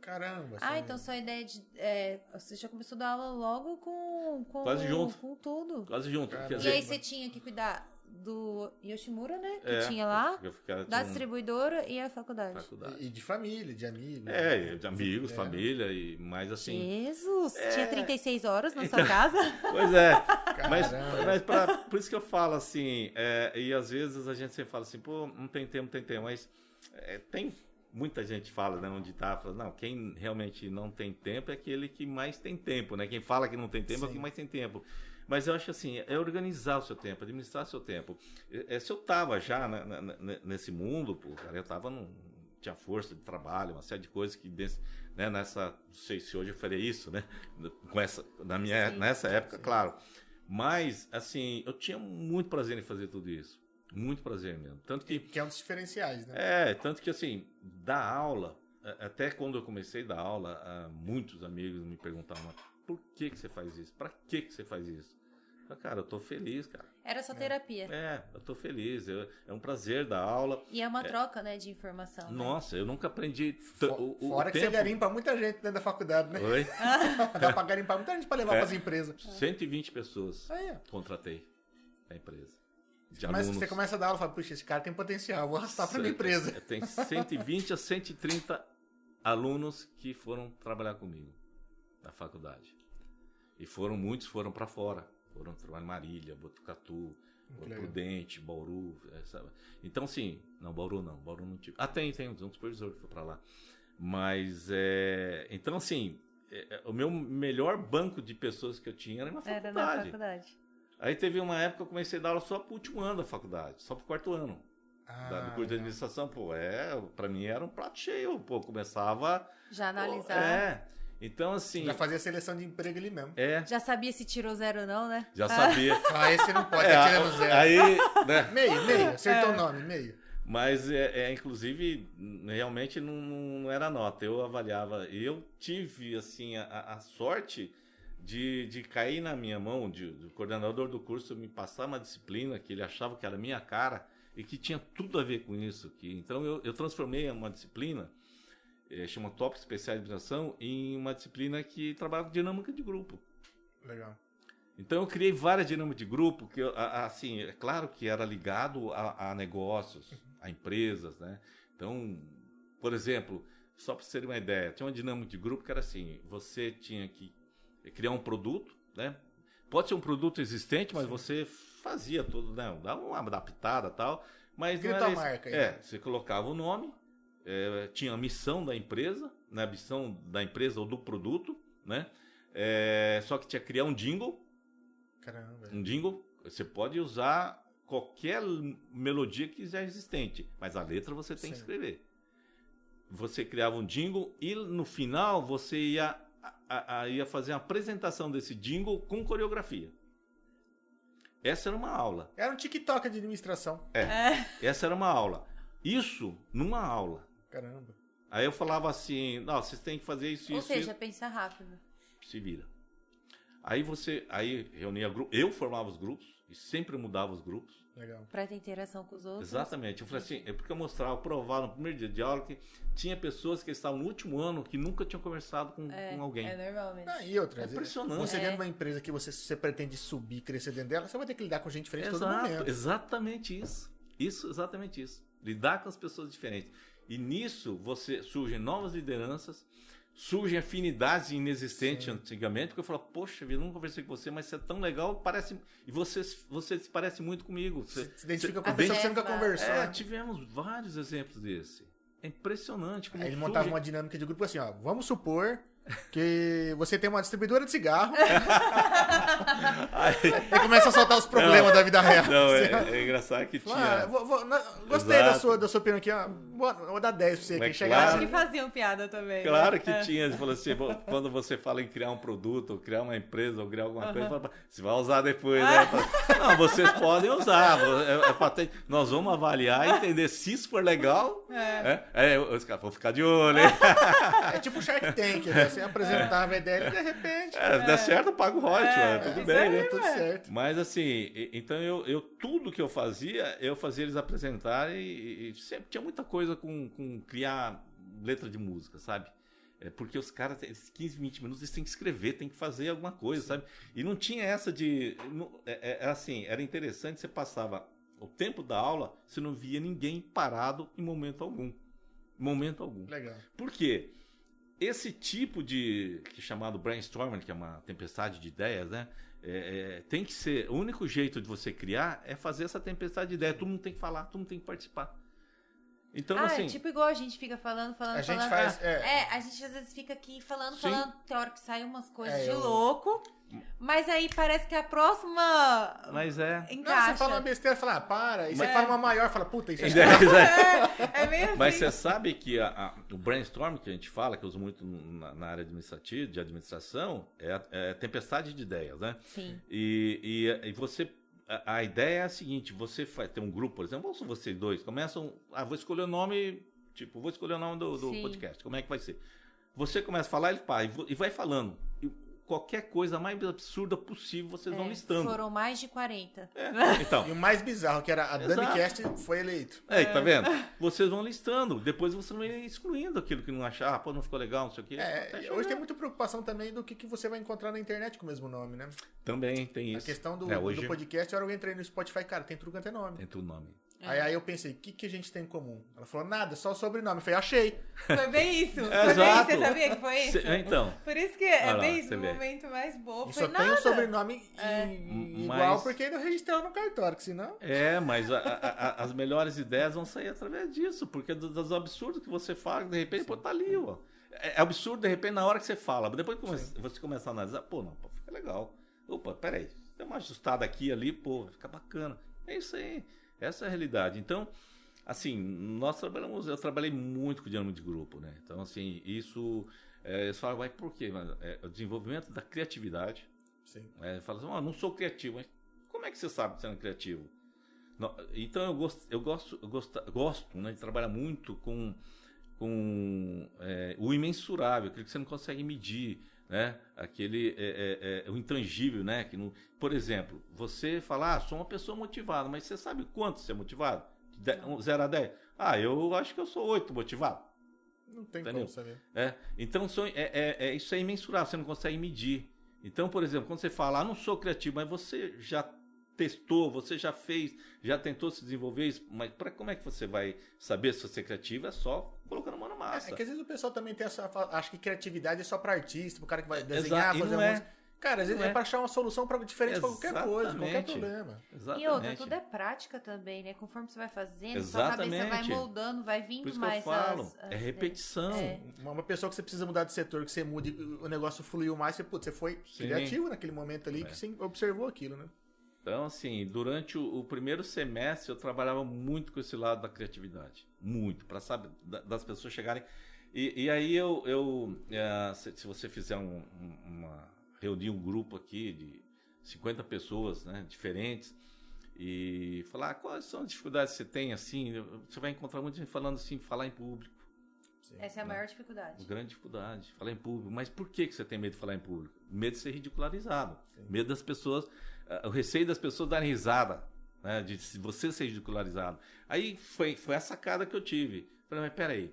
Caramba. Ah, assim, então sua ideia de. é, você já começou a dar aula logo com. com Quase junto. Com tudo. Quase junto. Caramba. Quer E aí você tinha que cuidar do Yoshimura, né? Que é, tinha lá, eu da tinha um- distribuidora e a faculdade. faculdade. E, e de família, de amigos. É, de amigos, É. família e mais assim. Jesus! É. Tinha 36 horas na Então- sua *laughs* casa? Pois é. Mas, Caramba. mas pra- por isso que eu falo assim, é, e às vezes a gente sempre fala assim, pô, não tem tempo, não tem tempo, mas é, tem muita gente fala, né, onde tá, fala, não, quem realmente não tem tempo é aquele que mais tem tempo, né? Quem fala que não tem tempo é o Sim. que mais tem tempo. Mas eu acho assim, é organizar o seu tempo, administrar o seu tempo. É, se eu tava já na- na- nesse mundo, pô, cara, eu tava num, tinha força de trabalho, uma série de coisas que desse- né, nessa, não sei se hoje eu faria isso, né? Com essa, na minha, Sim. nessa época, Sim. claro. Mas, assim, eu tinha muito prazer em fazer tudo isso. Muito prazer mesmo. Tanto que Que é um dos diferenciais, né? é, tanto que assim, dar aula, até quando eu comecei a dar aula, muitos amigos me perguntavam, "Mas por que, que você faz isso? Pra que, que você faz isso? Falei, cara, eu tô feliz, cara. Era só terapia. É, eu tô feliz. eu- é um prazer dar aula. E é uma troca, né, de informação. né? Nossa, eu nunca aprendi o, o Fora que tempo. você garimpa muita gente dentro da faculdade, né? Oi? *laughs* Dá pra garimpar muita gente pra levar É. pras empresas. 120 pessoas Aí, contratei da empresa. Mas você começa a dar aula e fala, puxa, esse cara tem potencial, vou arrastar pra minha empresa. *laughs* Tem 120 a 130 alunos que foram trabalhar comigo na faculdade. E foram muitos foram para fora, foram trabalhar em Marília, Botucatu, Prudente, Bauru, é, sabe? Então sim, não Bauru não, Bauru não tive. Ah, tem, tem um supervisor que foi para lá. Mas é, então assim, é, é, o meu melhor banco de pessoas que eu tinha era na faculdade. Era na faculdade. Aí teve uma época que eu comecei a dar aula só pro último ano da faculdade, só pro quarto ano. Ah, da, do curso de administração, pô, é, para mim era um prato cheio, pô, começava já analisar. Pô, é. Então, assim. Já fazia seleção de emprego ali mesmo. É. Já sabia se tirou zero ou não, né? Já sabia. *laughs* ah, esse não pode, é, tá tirando zero. Aí, né? Meio, meio, acertou é. o nome, meio. Mas, é, é, inclusive, realmente não, não era nota. Eu avaliava. Eu tive, assim, a, a sorte de, de cair na minha mão, de, do coordenador do curso me passar uma disciplina que ele achava que era minha cara e que tinha tudo a ver com isso. Que, então, eu, eu transformei uma disciplina é, chama Top Especial de Administração, em uma disciplina que trabalha com dinâmica de grupo. Legal. Então eu criei várias dinâmicas de grupo, que assim, é claro que era ligado a, a negócios, a empresas, né? Então, por exemplo, só para terem uma ideia, tinha uma dinâmica de grupo que era assim, você tinha que criar um produto, né? Pode ser um produto existente, mas Sim. você fazia tudo, né? Dava uma adaptada tal, mas Grita não era a marca. É, você colocava o nome, é, tinha a missão da empresa, né, a missão da empresa ou do produto, né? É, só que tinha que criar um jingle. Caramba. Um jingle. Você pode usar qualquer melodia que já existente, mas a letra você tem Sim. que escrever. Você criava um jingle e no final você ia, a, a, ia fazer uma apresentação desse jingle com coreografia. Essa era uma aula. Era um TikTok de administração. É. é. Essa era uma aula. Isso numa aula. Caramba. Aí eu falava assim, não, vocês têm que fazer isso, Ou isso. Ou seja, isso. pensa rápido. Se vira. Aí você, aí reunia grupo, eu formava os grupos e sempre mudava os grupos. Legal. Pra ter interação com os outros. Exatamente. Eu falei assim, é porque eu mostrava, provava no primeiro dia de aula que tinha pessoas que estavam no último ano que nunca tinham conversado com, é, com alguém. É normal mesmo. Ah, e outra, é impressionante. Você dentro de uma empresa que você, você pretende subir, crescer dentro dela, você vai ter que lidar com gente diferente Exato, todo momento. Exatamente isso. Isso, exatamente isso. Lidar com as pessoas diferentes. E nisso você surgem novas lideranças, surgem afinidades inexistentes Sim. antigamente, porque eu falo, poxa vida, não conversei com você, mas você é tão legal, parece. E você, você se parece muito comigo. Você se identifica você, com a pessoa que você nunca conversou. É, tivemos vários exemplos desse. É impressionante como Aí ele surge... montava uma dinâmica de grupo assim, ó. Vamos supor que você tem uma distribuidora de cigarro. *laughs* e começa a soltar os problemas não, da vida real. Não, é, é, engraçado que tinha. Ah, vou, vou, não, gostei da sua, da sua opinião aqui. Vou, vou dar 10 pra você aqui. Claro, Acho que faziam piada também. Né? Claro né? que é. tinha. Você falou assim, quando você fala em criar um produto, ou criar uma empresa, ou criar alguma coisa, fala, você vai usar depois, né? *laughs* Não, vocês podem usar. É, é patente. Nós vamos avaliar e entender se isso for legal. É. é, é os caras vão ficar de olho, hein? É tipo o Shark Tank, né? *laughs* Você apresentava a ideia e de repente. É, é. der certo, eu pago royalties, é, tudo bem, né? Tudo certo. Mas assim, então eu, eu tudo que eu fazia, eu fazia eles apresentarem e, e sempre tinha muita coisa com, com criar letra de música, sabe? É porque os caras, esses 15, 20 minutos, eles têm que escrever, têm que fazer alguma coisa, sabe? E não tinha essa de. Não, é, é, assim, era interessante, você passava o tempo da aula, você não via ninguém parado em momento algum. Momento algum. Legal. Por quê? Esse tipo de que é chamado brainstorming, que é uma tempestade de ideias, né? É, é, tem que ser. O único jeito de você criar é fazer essa tempestade de ideias. Todo mundo tem que falar, todo mundo tem que participar. Então, ah, assim. É tipo igual a gente fica falando, falando, a falando. Gente faz, é. é. a gente às vezes fica aqui falando, Sim. falando. Tem hora que sai umas coisas é, de eu... louco. Mas aí parece que a próxima. Mas é. Encaixa. Não, você fala uma besteira, fala, ah, para. E você fala uma maior, fala, puta, isso é. *laughs* é, é meio assim. Mas você sabe que a, a, o brainstorm que a gente fala, que eu uso muito na, na área administrativa, de administração, é, é, tempestade de ideias, né? Sim. E, e, e você. A, a, ideia é a seguinte: você vai ter um grupo, por exemplo, vamos vocês dois, começam. Ah, vou escolher o nome. Tipo, vou escolher o nome do, do podcast. Como é que vai ser? Você começa a falar, ele pá, e vai falando qualquer coisa mais absurda possível, vocês é, vão listando. Foram mais de 40. É, *laughs* então. e o mais bizarro, que era a Dani Cast foi eleito. É, tá vendo? Vocês vão listando. Depois você vai excluindo aquilo que não achar, ah, pô, não ficou legal, não sei o quê. É, hoje tem muita preocupação também do que, que você vai encontrar na internet com o mesmo nome, né? Também tem isso. A questão do, é, hoje... do podcast, a hora eu entrei no Spotify, cara, tem tudo quanto é nome. Tem tudo nome. Aí, aí eu pensei, o que, que a gente tem em comum? Ela falou, nada, só o sobrenome. Eu falei, achei. Foi bem isso. Foi bem Exato. isso. Você sabia que foi isso? Cê- então, Por isso que é lá, bem isso, o vê. Momento mais bobo. só Foi tem o nada. sobrenome É. igual Mas- porque ele registrou no cartório, que senão... é, mas a- a- a- as melhores ideias vão sair através disso, porque do- dos absurdos que você fala, de repente, pô, tá ali, ó. É, é absurdo, de repente, na hora que você fala, mas depois que come- você começar a analisar, pô, não, pô, fica legal. Opa, peraí, tem uma ajustada aqui e ali, pô, fica bacana. É isso aí, essa é a realidade. Então, assim, nós trabalhamos, eu trabalhei muito com dinâmica de grupo, né? Então, assim, isso, é, eles falam, vai por quê? Mas, é, o desenvolvimento da criatividade, Sim. é, fala assim, "Ah, não sou criativo, mas como é que você sabe não é criativo? Não, então eu gosto, eu gosto, eu gosto, gosto né, de trabalhar muito com, com é, o imensurável, aquilo que você não consegue medir, né? Aquele é, é, é, o intangível, né? Que não, por exemplo, você fala, ah, sou uma pessoa motivada, mas você sabe quanto você é motivado? De, um, 0 a 10? Ah, eu acho que eu sou 8 motivado. Não tem Entendeu? como saber. É, então são- é, é- é- isso é imensurável, você não consegue medir. Então, por exemplo, quando você fala, ah, não sou criativo, mas você já testou, você já fez, já tentou se desenvolver mas pra, como é que você vai saber se você é criativo? É só colocando mão na massa. É que às vezes o pessoal também tem essa. Acha que criatividade é só pra artista, pro cara que vai Exato, desenhar, e fazer não é. música. Cara, às vezes é, é. pra achar uma solução pra, diferente pra qualquer coisa, qualquer Exatamente. problema. Exatamente. E outra, tudo é prática também, né? Conforme você vai fazendo, sua cabeça vai Exatamente. moldando, vai Por vindo isso que eu mais falo, as, as é repetição. É. Uma uma pessoa que você precisa mudar de setor, que você mude, o negócio fluiu mais, você, putz, você foi Sim. criativo naquele momento ali, É. que você observou aquilo, né? Então, assim, durante o, o primeiro semestre eu trabalhava muito com esse lado da criatividade. Muito, para saber da- das pessoas chegarem. E, e aí eu, eu eh, se, se você fizer um, um- uma reunir um grupo aqui de 50 pessoas, né, diferentes e falar ah, quais são as dificuldades que você tem assim, você vai encontrar muita gente falando assim, falar em público. Sim. Essa é a Né? maior dificuldade. Grande dificuldade, falar em público. Mas por que, que você tem medo de falar em público? Medo de ser ridicularizado. Sim. Medo das pessoas, o receio das pessoas darem risada, né? De se você ser ridicularizado. Aí foi, foi a sacada que eu tive. Falei, mas peraí,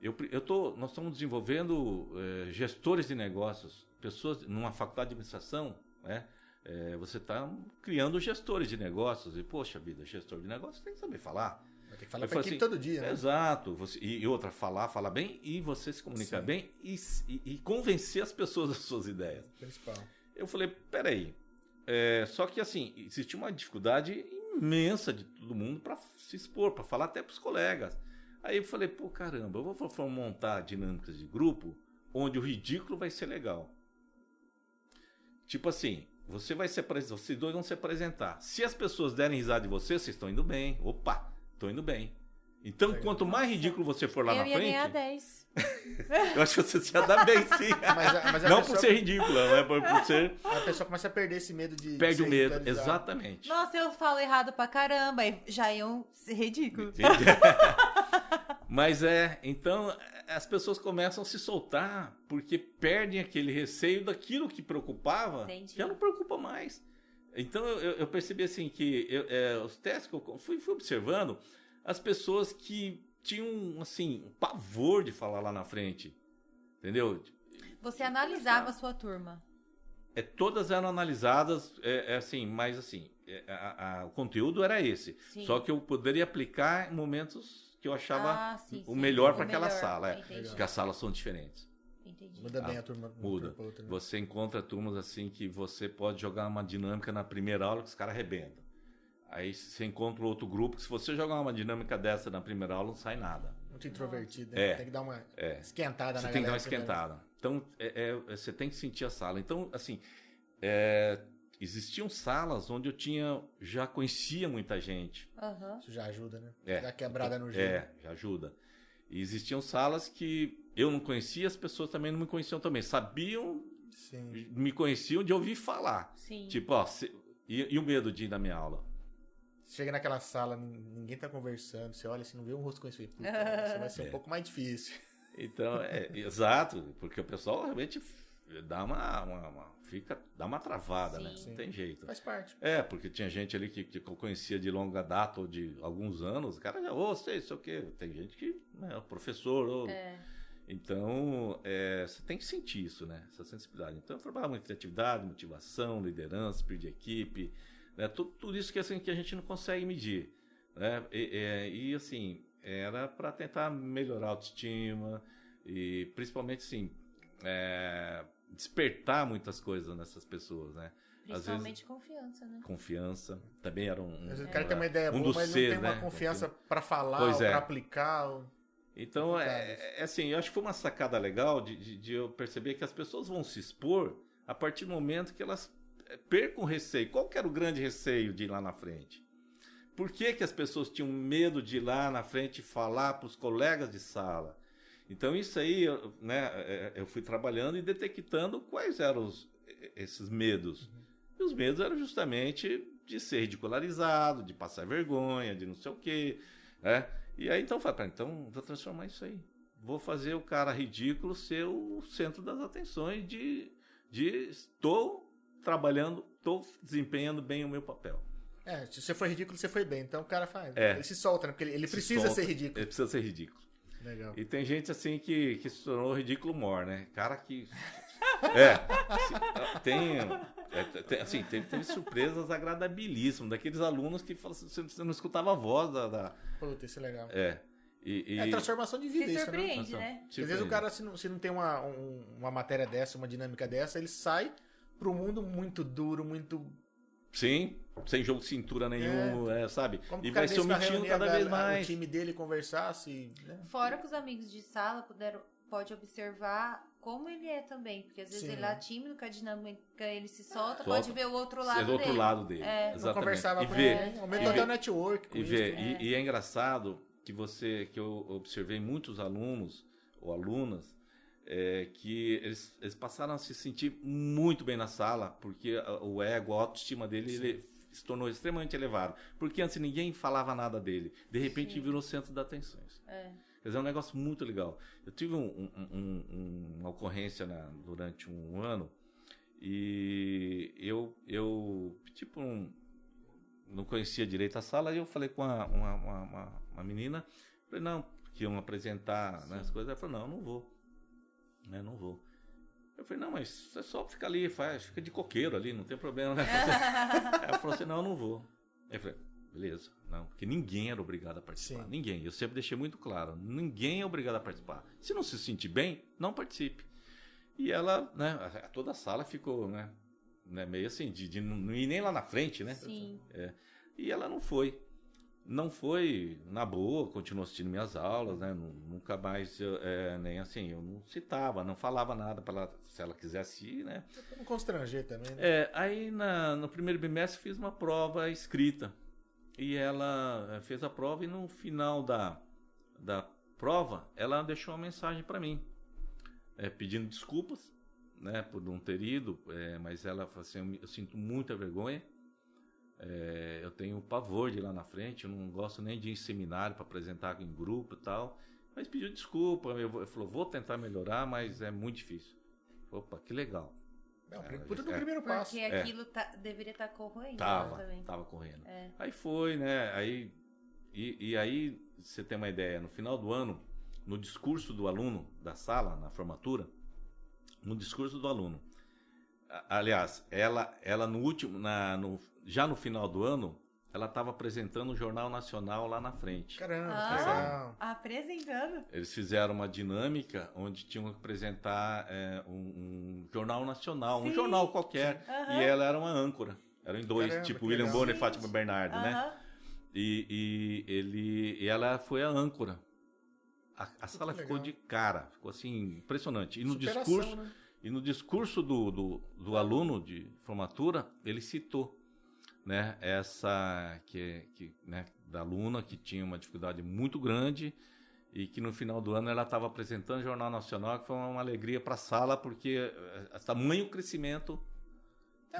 eu, eu tô, nós estamos desenvolvendo eh, gestores de negócios, pessoas numa faculdade de administração, né? Eh, você está criando gestores de negócios e, poxa vida, gestor de negócios tem que saber falar. Vai ter que falar equipe assim, todo dia, né? Exato. Você- e, outra, falar, falar bem e você se comunicar Sim. bem e, e- e convencer as pessoas das suas ideias. Principal. Eu falei, peraí. É, só que assim, existia uma dificuldade imensa de todo mundo para se expor, para falar até para os colegas. Aí eu falei, pô, caramba, eu vou montar dinâmicas de grupo onde o ridículo vai ser legal. Tipo assim, você vai se apresentar, vocês dois vão se apresentar. Se as pessoas derem risada de você, vocês estão indo bem. Opa, estão indo bem. Então, quanto mais ridículo você for lá eu na frente, 10. *laughs* eu acho que você se ia dar bem sim. *laughs* Mas, a- mas a Não pessoa, por ser ridículo, não é por, por ser. a pessoa começa a perder esse medo de. de Perde ser o medo. Exatamente. Nossa, eu falo errado pra caramba. e Já iam ser ridículos. *laughs* Mas é, então as pessoas começam a se soltar porque perdem aquele receio daquilo que preocupava, Entendi. já não preocupa mais. Então eu, eu- eu percebi assim que eu- é, os testes que eu fui, fui observando, as pessoas que tinham assim um pavor de falar lá na frente, entendeu? Você analisava a sua turma. É, todas eram analisadas, é, é assim, mas assim, é, a- a- o conteúdo era esse. Sim. Só que eu poderia aplicar em momentos que eu achava Ah, sim, o sim. melhor para aquela melhor. sala. É, porque as salas são diferentes. Entendi. Muda bem Ah, a turma. Muda. turma outra, né? Você encontra turmas assim que você pode jogar uma dinâmica na primeira aula que os caras arrebentam. Aí você encontra outro grupo que se você jogar uma dinâmica dessa na primeira aula não sai nada. Muito introvertido, né? É. Tem que dar uma É. esquentada Você na tem que dar uma galera primeiro. esquentada. Então, é- é- você tem que sentir a sala. Então, assim, é, existiam salas onde eu tinha já conhecia muita gente. Aham. Isso já ajuda, né? É. Dá quebrada no gelo. É, já ajuda. E existiam salas que eu não conhecia, as pessoas também não me conheciam também. Sabiam, Sim. me conheciam de ouvir falar. Sim. Tipo, ó, se- e, e o medo de ir na minha aula? Chega naquela sala, nin- ninguém tá conversando, você olha assim, não vê um rosto conhecido. Puta, *laughs* isso vai ser um É. pouco mais difícil. Então, é exato, porque o pessoal realmente dá uma, uma- uma- fica, dá uma travada, né? Sim. Não tem jeito. Faz parte. É, porque tinha gente ali que, que eu conhecia de longa data ou de alguns anos, o cara já, ô, sei, sei o quê. Tem gente que, né, professor, ou... É. Então, é, você tem que sentir isso, né? Essa sensibilidade. Então, eu trabalho muito criatividade, motivação, liderança, espírito de equipe, né? Tudo, tudo isso que, assim, que a gente não consegue medir. Né? E, e assim, era para tentar melhorar a autoestima e principalmente, assim, é, despertar muitas coisas nessas pessoas, né? Principalmente vezes, confiança, né? Confiança. Também era um. Às vezes o cara tem uma ideia um boa, mas não tem uma né? confiança para falar, pois é. para aplicar. Ou... Então, é, é, assim, eu acho que foi uma sacada legal de, de, de, eu perceber que as pessoas vão se expor a partir do momento que elas é, percam o receio. Qual que era o grande receio de ir lá na frente? Por que, que as pessoas tinham medo de ir lá na frente falar para os colegas de sala? Então, isso aí, né, é, eu fui trabalhando e detectando quais eram os, esses medos. Uhum. E os medos eram justamente de ser ridicularizado, de passar vergonha, de não sei o quê, né? E aí então eu então vou transformar isso aí. Vou fazer o cara ridículo ser o centro das atenções de, de estou trabalhando, estou desempenhando bem o meu papel. É, se você foi ridículo, você foi bem. Então o cara faz. É. Ele se solta, né? Porque ele, ele precisa solta, ser ridículo. Ele precisa ser ridículo. Legal. E tem gente assim que, que se tornou ridículo more, né? Cara que. *laughs* É. Tem. É, tem assim, teve, teve, surpresas agradabilíssimas daqueles alunos que assim, você não escutava a voz da. da... Puta, isso é legal. É. E, e... É transformação de vida, se isso, surpreende, né? Às vezes o cara, se não, se não tem uma, um, uma matéria dessa, uma dinâmica dessa, ele sai pro mundo muito duro, muito Sim, sem jogo de cintura nenhum, é. É, sabe? Como e vai se omitindo cada vez mais. O time dele conversasse. Né? Fora que os amigos de sala puderam, pode observar como ele é também. Porque às vezes Sim. ele é tímido, com a dinâmica ele se solta, solta. pode ver o outro lado dele. outro lado dele. É. Exatamente. conversava e com ver, ele. Aumenta até o network. E, ver, e, é. e é engraçado que você, que eu observei muitos alunos ou alunas é, que eles, eles, passaram a se sentir muito bem na sala, porque o ego, a autoestima dele ele se tornou extremamente elevado. Porque antes ninguém falava nada dele. De repente Sim. virou centro das atenções. É. Quer dizer, é um negócio muito legal. Eu tive um, um, um, uma ocorrência na, durante um ano e eu, eu tipo, não conhecia direito a sala e eu falei com uma, uma, uma, uma menina, falei, não, que iam apresentar né, as coisas. Ela falou, não, não vou né? Não vou. Eu falei, não, mas é só ficar ali, faz, fica de coqueiro ali, não tem problema, né? *laughs* ela falou assim, não, eu não vou. Eu falei, beleza, não, porque ninguém era obrigado a participar. Sim. Ninguém. Eu sempre deixei muito claro, ninguém é obrigado a participar. Se não se sentir bem, não participe. E ela, né, toda a sala ficou, né, né meio assim, de, de não ir nem lá na frente, né? Sim. É, e ela não foi não foi na boa, continuou assistindo minhas aulas, né? Nunca mais, é, nem assim, eu não citava, não falava nada para ela, se ela quisesse ir, né? Não constranger também, né? É, aí na, no primeiro bimestre fiz uma prova escrita. E ela é, fez a prova e no final da, da prova, ela deixou uma mensagem para mim, é, pedindo desculpas, né, por não ter ido, é, mas ela falou assim, eu, eu sinto muita vergonha, é, eu tenho pavor de ir lá na frente, eu não gosto nem de ir em seminário para apresentar em grupo e tal. Mas pediu desculpa, eu, falou, vou tentar melhorar, mas é muito difícil. Opa, que legal. É, o puta do é. primeiro passo. Porque é. aquilo tá, deveria estar tá correndo. Tava, também. tava correndo. É. Aí foi, né? Aí, e, e aí, você tem uma ideia, no final do ano, no discurso do aluno da sala, na formatura, no discurso do aluno, aliás, ela, ela no último, na, no já no final do ano, ela estava apresentando o Jornal Nacional lá na frente. Caramba, ah, apresentando. Eles fizeram uma dinâmica onde tinham que apresentar é, um, um, jornal nacional, Sim. um jornal qualquer, uhum. e ela era uma âncora. Eram em dois, Caramba, tipo William Bonner e Fátima Bernardo, uhum. né? E, e, ele, e ela foi a âncora. A, a sala ficou de cara, ficou assim, impressionante. E no Superação, discurso, né? E no discurso do, do, do aluno de formatura, ele citou né, essa que, que né, da aluna que tinha uma dificuldade muito grande e que no final do ano ela estava apresentando o Jornal Nacional, que foi uma alegria para a sala, porque tamanho crescimento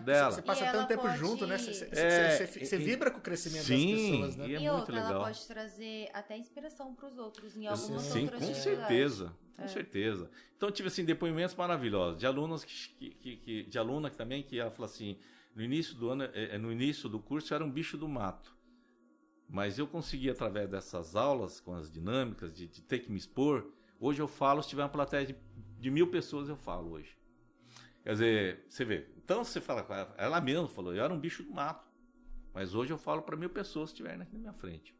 dela. Você passa tanto tempo pode... junto, né? Você, é, você, você vibra com o crescimento sim, das pessoas, né? E, é e outra, legal. ela pode trazer até inspiração para os outros em algumas sim, outras com certeza, com é. certeza. Então tive assim depoimentos maravilhosos de alunos que, que, que, de aluna também que ela falou assim, no início do ano, é, é, no início do curso, eu era um bicho do mato. Mas eu consegui, através dessas aulas, com as dinâmicas, de, de ter que me expor. Hoje eu falo, se tiver uma plateia de, de mil pessoas, eu falo hoje. Quer dizer, você vê. Então você fala com ela, ela mesma falou, eu era um bicho do mato. Mas hoje eu falo para mil pessoas se estiverem aqui na minha frente.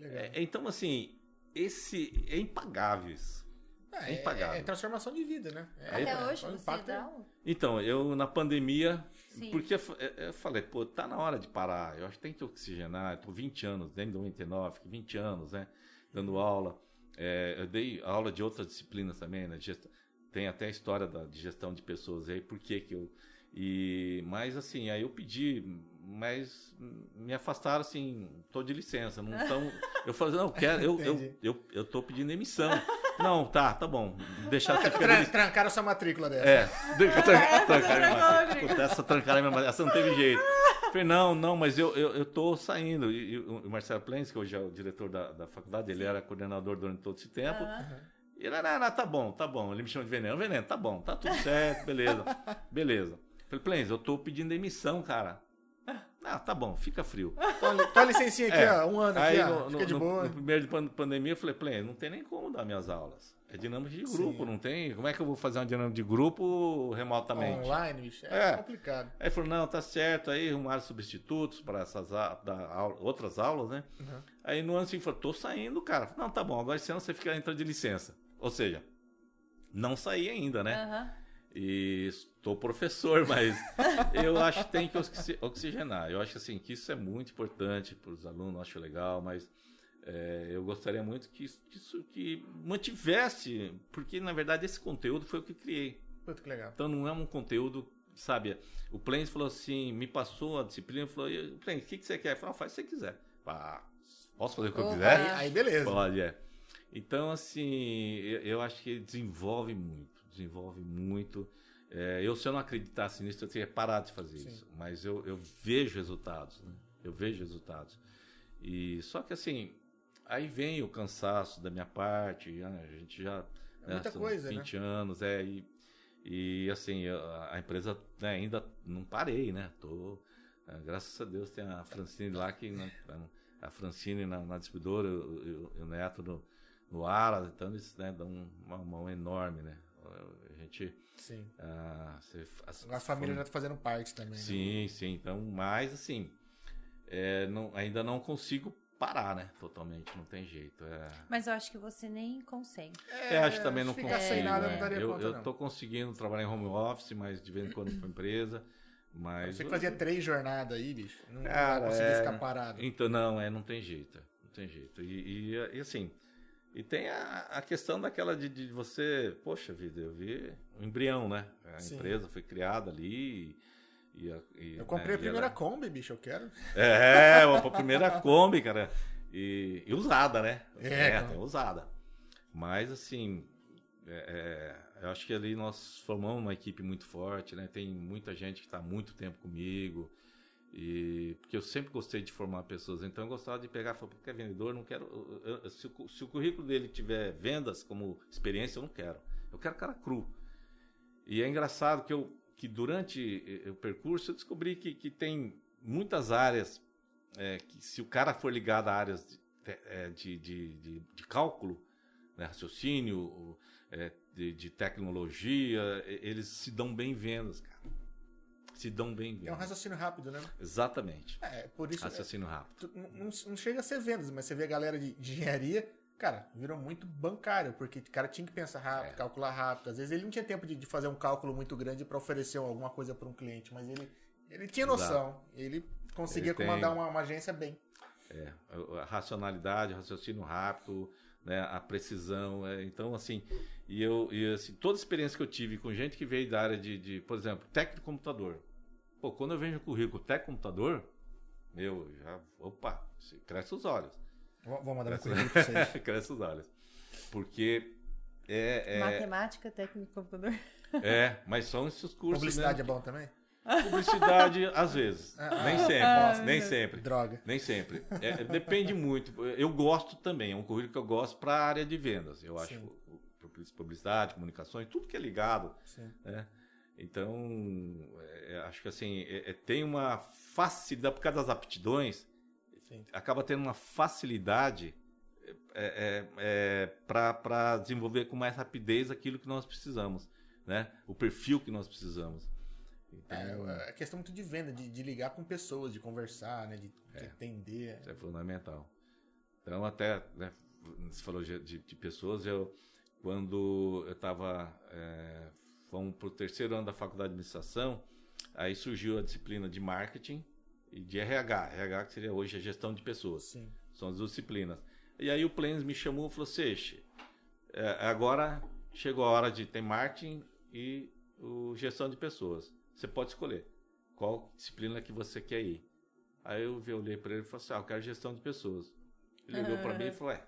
É, então, assim, esse é impagável isso. É, é impagável. É, é, transformação de vida, né? É, Até hoje você dá um... Então, eu na pandemia, Sim. porque eu, eu, falei, pô, tá na hora de parar. Eu acho que tem que oxigenar. Eu tô 20 anos, desde 99, 20 anos, né? Dando aula. É, eu dei aula de outras disciplinas também, né? Gest... Tem até a história da, de gestão de pessoas aí, por que que eu... E, mas assim, aí eu pedi mas me afastaram assim, tô de licença, não tão, eu falei, não, quero, eu, eu, eu, eu tô pedindo demissão. Não, tá, tá bom, deixar você ficar Tran, Trancaram sua matrícula dessa. É, *laughs* trancaram minha matrícula, essa trancaram minha matrícula, essa não teve jeito. Eu falei, não, não, mas eu, eu, eu tô saindo, e, e o Marcelo Plens, que hoje é o diretor da, da faculdade, ele era coordenador durante todo esse tempo, uhum. E ele, não, não, tá bom, tá bom, ele me chama de veneno, veneno, tá bom, tá tudo certo, beleza, beleza. Falei, Plens, eu tô pedindo demissão, cara. Ah, tá bom, fica frio. Toma licencinha aqui, é. ó, um ano aqui, Aí, ó, no, fica de no, boa. No primeiro de pandemia, eu falei, Play, não tem nem como dar minhas aulas. É dinâmica de grupo, Sim. não tem? Como é que eu vou fazer uma dinâmica de grupo remotamente? Online, bicho, é, é. complicado. Aí falou, não, tá certo, aí arrumaram substitutos para essas da, outras aulas, né? Uhum. Aí no ano assim, falou, tô saindo, cara. Não, tá bom, agora esse ano você fica entrando de licença. Ou seja, não saí ainda, né? Uhum. E estou professor, mas *laughs* eu acho que tem que oxigenar. Eu acho assim que isso é muito importante para os alunos, acho legal, mas é, eu gostaria muito que isso que mantivesse, porque na verdade esse conteúdo foi o que criei. Muito que legal. Então não é um conteúdo, sabe? O Plains falou assim, me passou a disciplina, falou, Plains, o que, que você quer? Eu falei, ah, faz o que você quiser. Ah, posso fazer o que eu quiser? Aí, aí beleza. Pode, é. Então, assim, eu, eu acho que desenvolve muito desenvolve muito. É, eu, se eu não acreditasse nisso, eu teria parado de fazer Sim. isso. Mas eu, eu vejo resultados, né? Eu vejo resultados. E só que assim, aí vem o cansaço da minha parte, né? a gente já é muita né, coisa, 20 né? anos, é, e, e assim, a, empresa né, ainda não parei, né? Tô, é, graças a Deus tem a Francine lá que né, a Francine na, na distribuidora, e o Neto no, no ar, então eles né, dão uma mão enorme, né? A gente. Sim. Ah, você, a, a família já está fazendo parte também. Né? Sim, né? sim. Então, mas assim, é, não, ainda não consigo parar, né? Totalmente, não tem jeito. É... Mas eu acho que você nem consegue. É, acho que também não consigo. Sem nada, não daria eu, conta, eu tô conseguindo trabalhar em home office, mas de vez em quando para empresa. Mas você que fazia três jornadas aí, bicho. Não, Cara, não conseguia é... ficar parado. Então, não, é, não tem jeito. Não tem jeito. E, e, e assim, e tem a, a questão daquela de, de, você, poxa vida, eu vi o embrião, né? A Sim. empresa foi criada ali. E, e, eu comprei né, a primeira ela... Kombi, bicho, eu quero. *laughs* É, a primeira *laughs* Kombi, cara. E, e usada, né? É, é tem usada. Mas, assim, é, é, eu acho que ali nós formamos uma equipe muito forte, né? Tem muita gente que está há muito tempo comigo. E, porque eu sempre gostei de formar pessoas, então eu gostava de pegar falar, porque é vendedor, não quero. Se, o, se, o, currículo dele tiver vendas como experiência, eu não quero. Eu quero cara cru. E é engraçado que, eu, que durante o percurso eu descobri que, que tem muitas áreas é, que, se o cara for ligado a áreas de, é, de, de, de, cálculo, né, raciocínio, é, de, de tecnologia, eles se dão bem vendas, cara se dão bem. É um raciocínio rápido, né? Exatamente. É, por isso. Raciocínio rápido. Não, não, chega a ser vendas, mas você vê a galera de, de engenharia, cara, virou muito bancário, porque o cara tinha que pensar rápido, é. calcular rápido. Às vezes ele não tinha tempo de, de fazer um cálculo muito grande para oferecer alguma coisa para um cliente, mas ele, ele tinha noção. Exato. Ele conseguia ele comandar tem... uma, uma agência bem. É, a racionalidade, raciocínio rápido, né, a precisão. É, então, assim, e eu, e assim, toda a experiência que eu tive com gente que veio da área de, de por exemplo, técnico de computador. Pô, quando eu vejo o currículo técnico de computador, meu, já, opa, cresce os olhos. Vou mandar cresce, currículo pra vocês. *laughs* cresce os olhos. Porque é, é... Matemática, técnico de computador. É, mas são esses cursos. Publicidade mesmo. é bom também? Publicidade, às vezes. Ah, nem sempre. Ah, nem sempre. Droga. Nem sempre. É, depende muito. Eu gosto também, é um currículo que eu gosto para a área de vendas. Eu acho Sim publicidade, comunicações, tudo que é ligado. Né? Então, é, acho que assim, é, é, tem uma facilidade, por causa das aptidões, Sim. acaba tendo uma facilidade é, é, é para desenvolver com mais rapidez aquilo que nós precisamos, né? o perfil que nós precisamos. Então, é, é questão muito de venda, de, de ligar com pessoas, de conversar, né? de, de atender. Isso é fundamental. Então, até, né, você falou de, de, de pessoas, eu, quando eu estava, é, fomos para o terceiro ano da faculdade de administração, aí surgiu a disciplina de marketing e de RH, RH que seria hoje a gestão de pessoas. Sim. São as duas disciplinas. E aí o Plens me chamou e falou, Seixe, é, agora chegou a hora de ter marketing e o gestão de pessoas. Você pode escolher qual disciplina que você quer ir. Aí eu olhei para ele e falei assim, ah, eu quero gestão de pessoas. Ele olhou para mim e falou, é,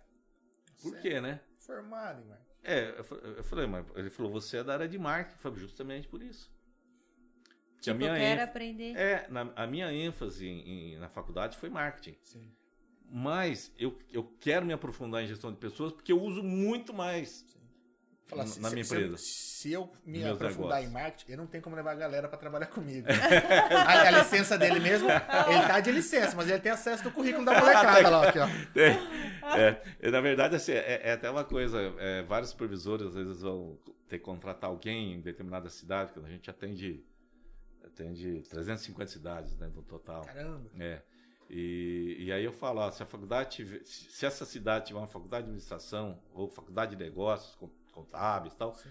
por quê, né? Formado, mano. É, eu falei, mas ele falou, você é da área de marketing. Eu falei, justamente por isso. Tipo, a minha eu quero aprender. É, na, a minha ênfase em, em, na faculdade foi marketing. Sim. Mas eu, eu quero me aprofundar em gestão de pessoas porque eu uso muito mais Falar, na, se, na minha se, empresa. Se eu me Meus aprofundar negócios. em marketing, eu não tenho como levar a galera para trabalhar comigo. *laughs* a, a, licença dele mesmo, ele tá de licença, mas ele tem acesso do currículo da molecada lá, aqui, ó. É, é, na verdade, assim, é, é até uma coisa, é, vários supervisores às vezes vão ter que contratar alguém em determinada cidade, que a gente atende, atende 350 cidades né, no total. Caramba! É. E, e aí eu falo, ó, se a faculdade tiver, se essa cidade tiver uma faculdade de administração ou faculdade de negócios, contábeis e tal. Sim.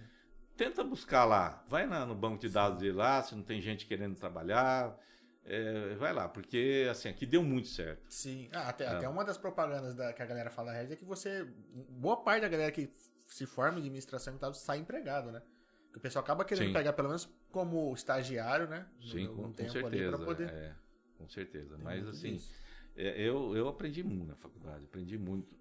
Tenta buscar lá. Vai na, no banco de dados dele lá, se não tem gente querendo trabalhar. É, vai lá, porque assim, aqui deu muito certo. Sim, ah, até, é. até uma das propagandas da, que a galera fala é que você. Boa parte da galera que se forma em administração e tal sai empregado, né? Que o pessoal acaba querendo Sim. pegar pelo menos como estagiário, né? Sim, com, com certeza. Poder... É, com certeza. Tem Mas assim, é, eu, eu aprendi muito na faculdade, aprendi muito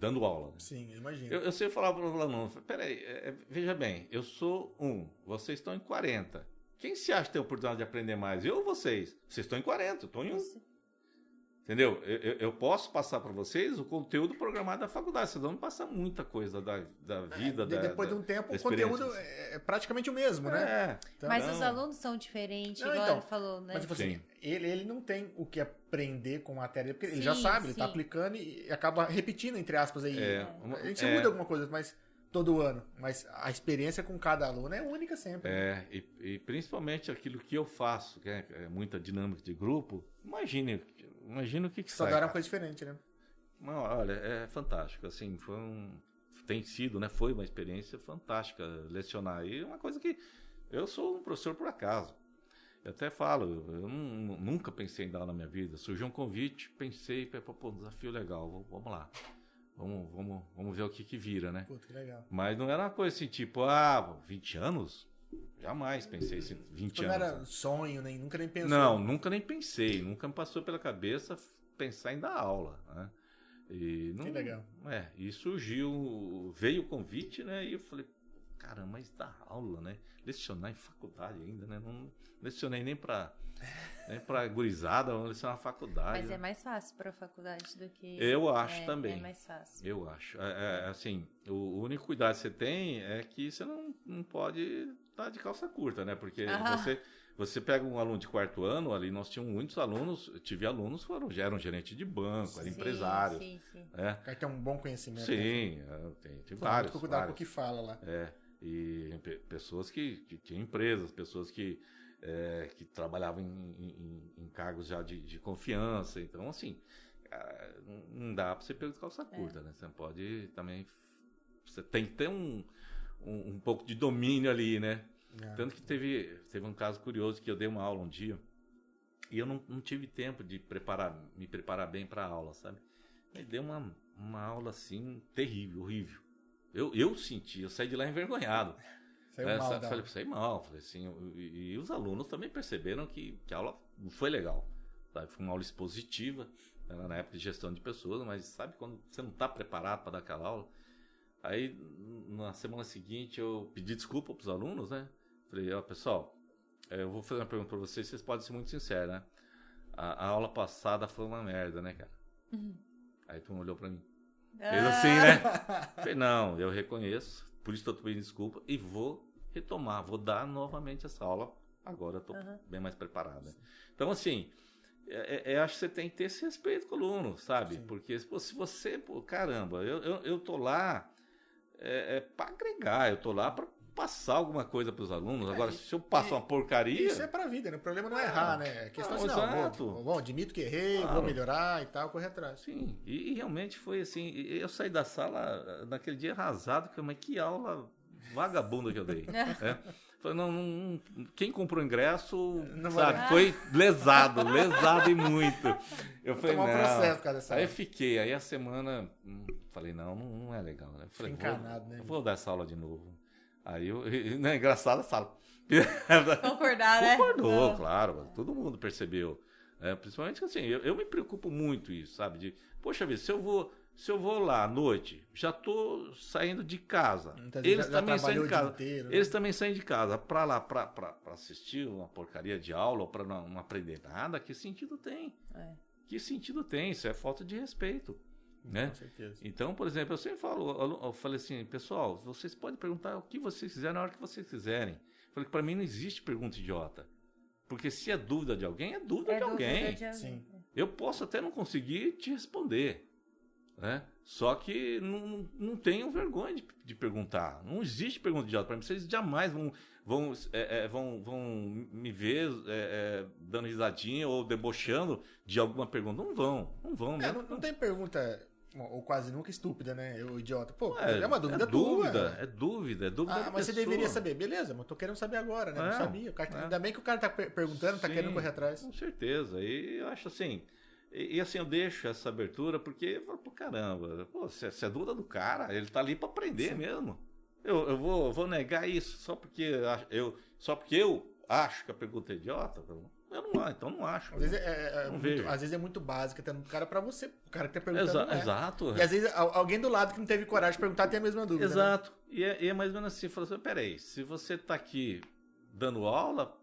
dando aula. Né? Sim, imagino. Eu, eu sempre falava para o aluno, peraí, é, é, veja bem, eu sou um, vocês estão em 40. Quem se acha que tem oportunidade de aprender mais? Eu ou vocês? Vocês estão em 40, eu estou em um. Entendeu? Eu, eu, posso passar para vocês o conteúdo programado da faculdade. Vocês vão passar muita coisa da, da é, vida, é, da, Depois da, de um tempo, o conteúdo é praticamente o mesmo, né? É. Então, mas os alunos são diferentes, não, igual então, ele falou, né? Mas, tipo assim, ele, ele não tem o que aprender com matéria, porque sim, ele já sabe, ele está aplicando e acaba repetindo, entre aspas, aí. É, uma, a gente é, muda alguma coisa, mas todo ano. Mas a experiência com cada aluno é única sempre. É, e, e principalmente aquilo que eu faço, que é, é muita dinâmica de grupo, imagine Imagina o que, que Só sai. Só uma coisa diferente, né? Não, olha, é fantástico. Assim, foi um. Tem sido, né? Foi uma experiência fantástica lecionar. E uma coisa que. Eu sou um professor por acaso. Eu até falo, eu não, nunca pensei em dar na minha vida. Surgiu um convite, pensei, pô, um desafio legal, vamos lá. Vamos, vamos, vamos ver o que que vira, né? Puta, que legal. Mas não era uma coisa assim, tipo, ah, 20 anos? Jamais pensei em 20 tipo, anos. Não era sonho, nem, nunca nem pensou. Não, nunca nem pensei. Nunca me passou pela cabeça pensar em dar aula. Né? E não, que legal. É, e surgiu, veio o convite, né? E eu falei, caramba, mas dar aula, né? Lecionar em faculdade ainda, né? Não lecionei nem para nem para gurizada, vamos lecionar na faculdade. Mas é mais fácil para a faculdade do que. Eu acho é, também. É mais fácil. Eu acho. É, é, assim, o, o único cuidado que você tem é que você não, não pode tá de calça curta, né? Porque ah. você, você pega um aluno de quarto ano, ali nós tínhamos muitos alunos, tive alunos que foram, já eram gerente de banco, eram empresários. Sim, sim. É. O cara tem um bom conhecimento. Sim, né? tem, tem vários. Muito cuidado com o que fala lá. É. E pessoas que, que tinham empresas, pessoas que, é, que trabalhavam em, em, em cargos já de, de, confiança. Então, assim, não dá para você pegar de calça é. curta, é. né? Você pode também. Você tem que ter um, um, um pouco de domínio ali, né? É. Tanto que teve, teve um caso curioso que eu dei uma aula um dia e eu não, não tive tempo de preparar, me preparar bem para a aula, sabe? Me deu uma, uma aula assim terrível, horrível. Eu, eu senti, eu saí de lá envergonhado. *laughs* Saiu é, mal, falei, saí mal, falei assim, e, e, os alunos também perceberam que, que a aula não foi legal. Sabe? Foi uma aula expositiva, era na época de gestão de pessoas, mas sabe quando você não está preparado para dar aquela aula? Aí, na semana seguinte, eu pedi desculpa para os alunos, né? Falei, ó, pessoal, é, eu vou fazer uma pergunta para vocês, vocês podem ser muito sinceros, né? A, a aula passada foi uma merda, né, cara? Uhum. Aí tu olhou para mim. Ah. Fez assim, né? *laughs* Falei, não, eu reconheço, por isso estou pedindo desculpa e vou retomar, vou dar novamente essa aula. Agora eu tô uhum. bem mais preparado. Então, assim, é, é, é, acho que você tem que ter esse respeito com o aluno, sabe? Sim. Porque pô, se você, pô, caramba, eu, eu, eu tô lá é, é para agregar, eu tô lá para passar alguma coisa para os alunos. Agora, se eu passo uma porcaria. Isso é pra vida, né? O problema não é errar, né? É questão Não, assim, não, exato. vou, vou, admito que errei, Claro. vou melhorar e tal, correr atrás. Sim, e, e realmente foi assim. Eu saí da sala eh, naquele dia arrasado, que mas que aula vagabunda que eu dei. é. *laughs* Falei, não, não, não- quem comprou ingresso, Não sabe, foi lesado, lesado e muito. Eu Vou falei, tomar um não. processo dessa Aí aula. fiquei, aí a semana, hum, falei, não, não, não é legal, né? Falei, Fica vou, encanado, né? vou dar essa aula de novo. Aí eu, e- não é engraçado a sala. *laughs* Concordar, né? Concordou, claro, todo mundo percebeu. né? principalmente assim, eu, eu me preocupo muito isso, sabe? De, poxa vida, se eu vou, se eu vou lá à noite, já tô saindo de casa. Muitas Eles já- já também saem trabalhou de casa. inteiro, né? Eles também saem de casa para lá pra assistir uma porcaria de aula ou para não, não aprender nada, que sentido tem? É. Que sentido tem? Isso é falta de respeito. Né? Com certeza. Então, por exemplo, eu sempre falo, eu falei assim, pessoal, vocês podem perguntar o que vocês quiserem na hora que vocês quiserem. Eu falei que para mim não existe pergunta idiota. Porque se é dúvida de alguém, é dúvida É de dúvida alguém. de alguém. Sim. Eu posso até não conseguir te responder. Né? Só que não, não tenham vergonha de, de perguntar. Não existe pergunta idiota. Para mim, vocês jamais vão, vão, é, é, vão, vão me ver é, é, dando risadinha ou debochando de alguma pergunta. Não vão, não vão. É, né? não, não tem pergunta, ou quase nunca estúpida, né? Eu, idiota. Pô, É, é, uma dúvida é dúvida, tua. é dúvida, é dúvida Ah, mas você pessoa. deveria saber. Beleza, mas tô querendo saber agora, né? É, não sabia. O cara, é. Ainda bem que o cara tá per- perguntando, tá Sim, querendo correr atrás. Com certeza. E eu acho assim. E, e assim, eu deixo essa abertura porque eu falo, pô, caramba, pô, se, se é dúvida do cara, ele tá ali para aprender mesmo. Eu, eu vou, eu vou negar isso só porque eu, só porque eu acho que a pergunta é idiota? Eu não acho, então não acho. Às vezes é, é- é Não muito, às vezes é muito básica, tendo um cara pra você. O cara que tá perguntando. Exa- é. Exato. E às vezes al- alguém do lado que não teve coragem de perguntar tem a mesma dúvida. né? Exato. E, é, e é mais ou menos assim, fala assim, peraí, se você tá aqui dando aula,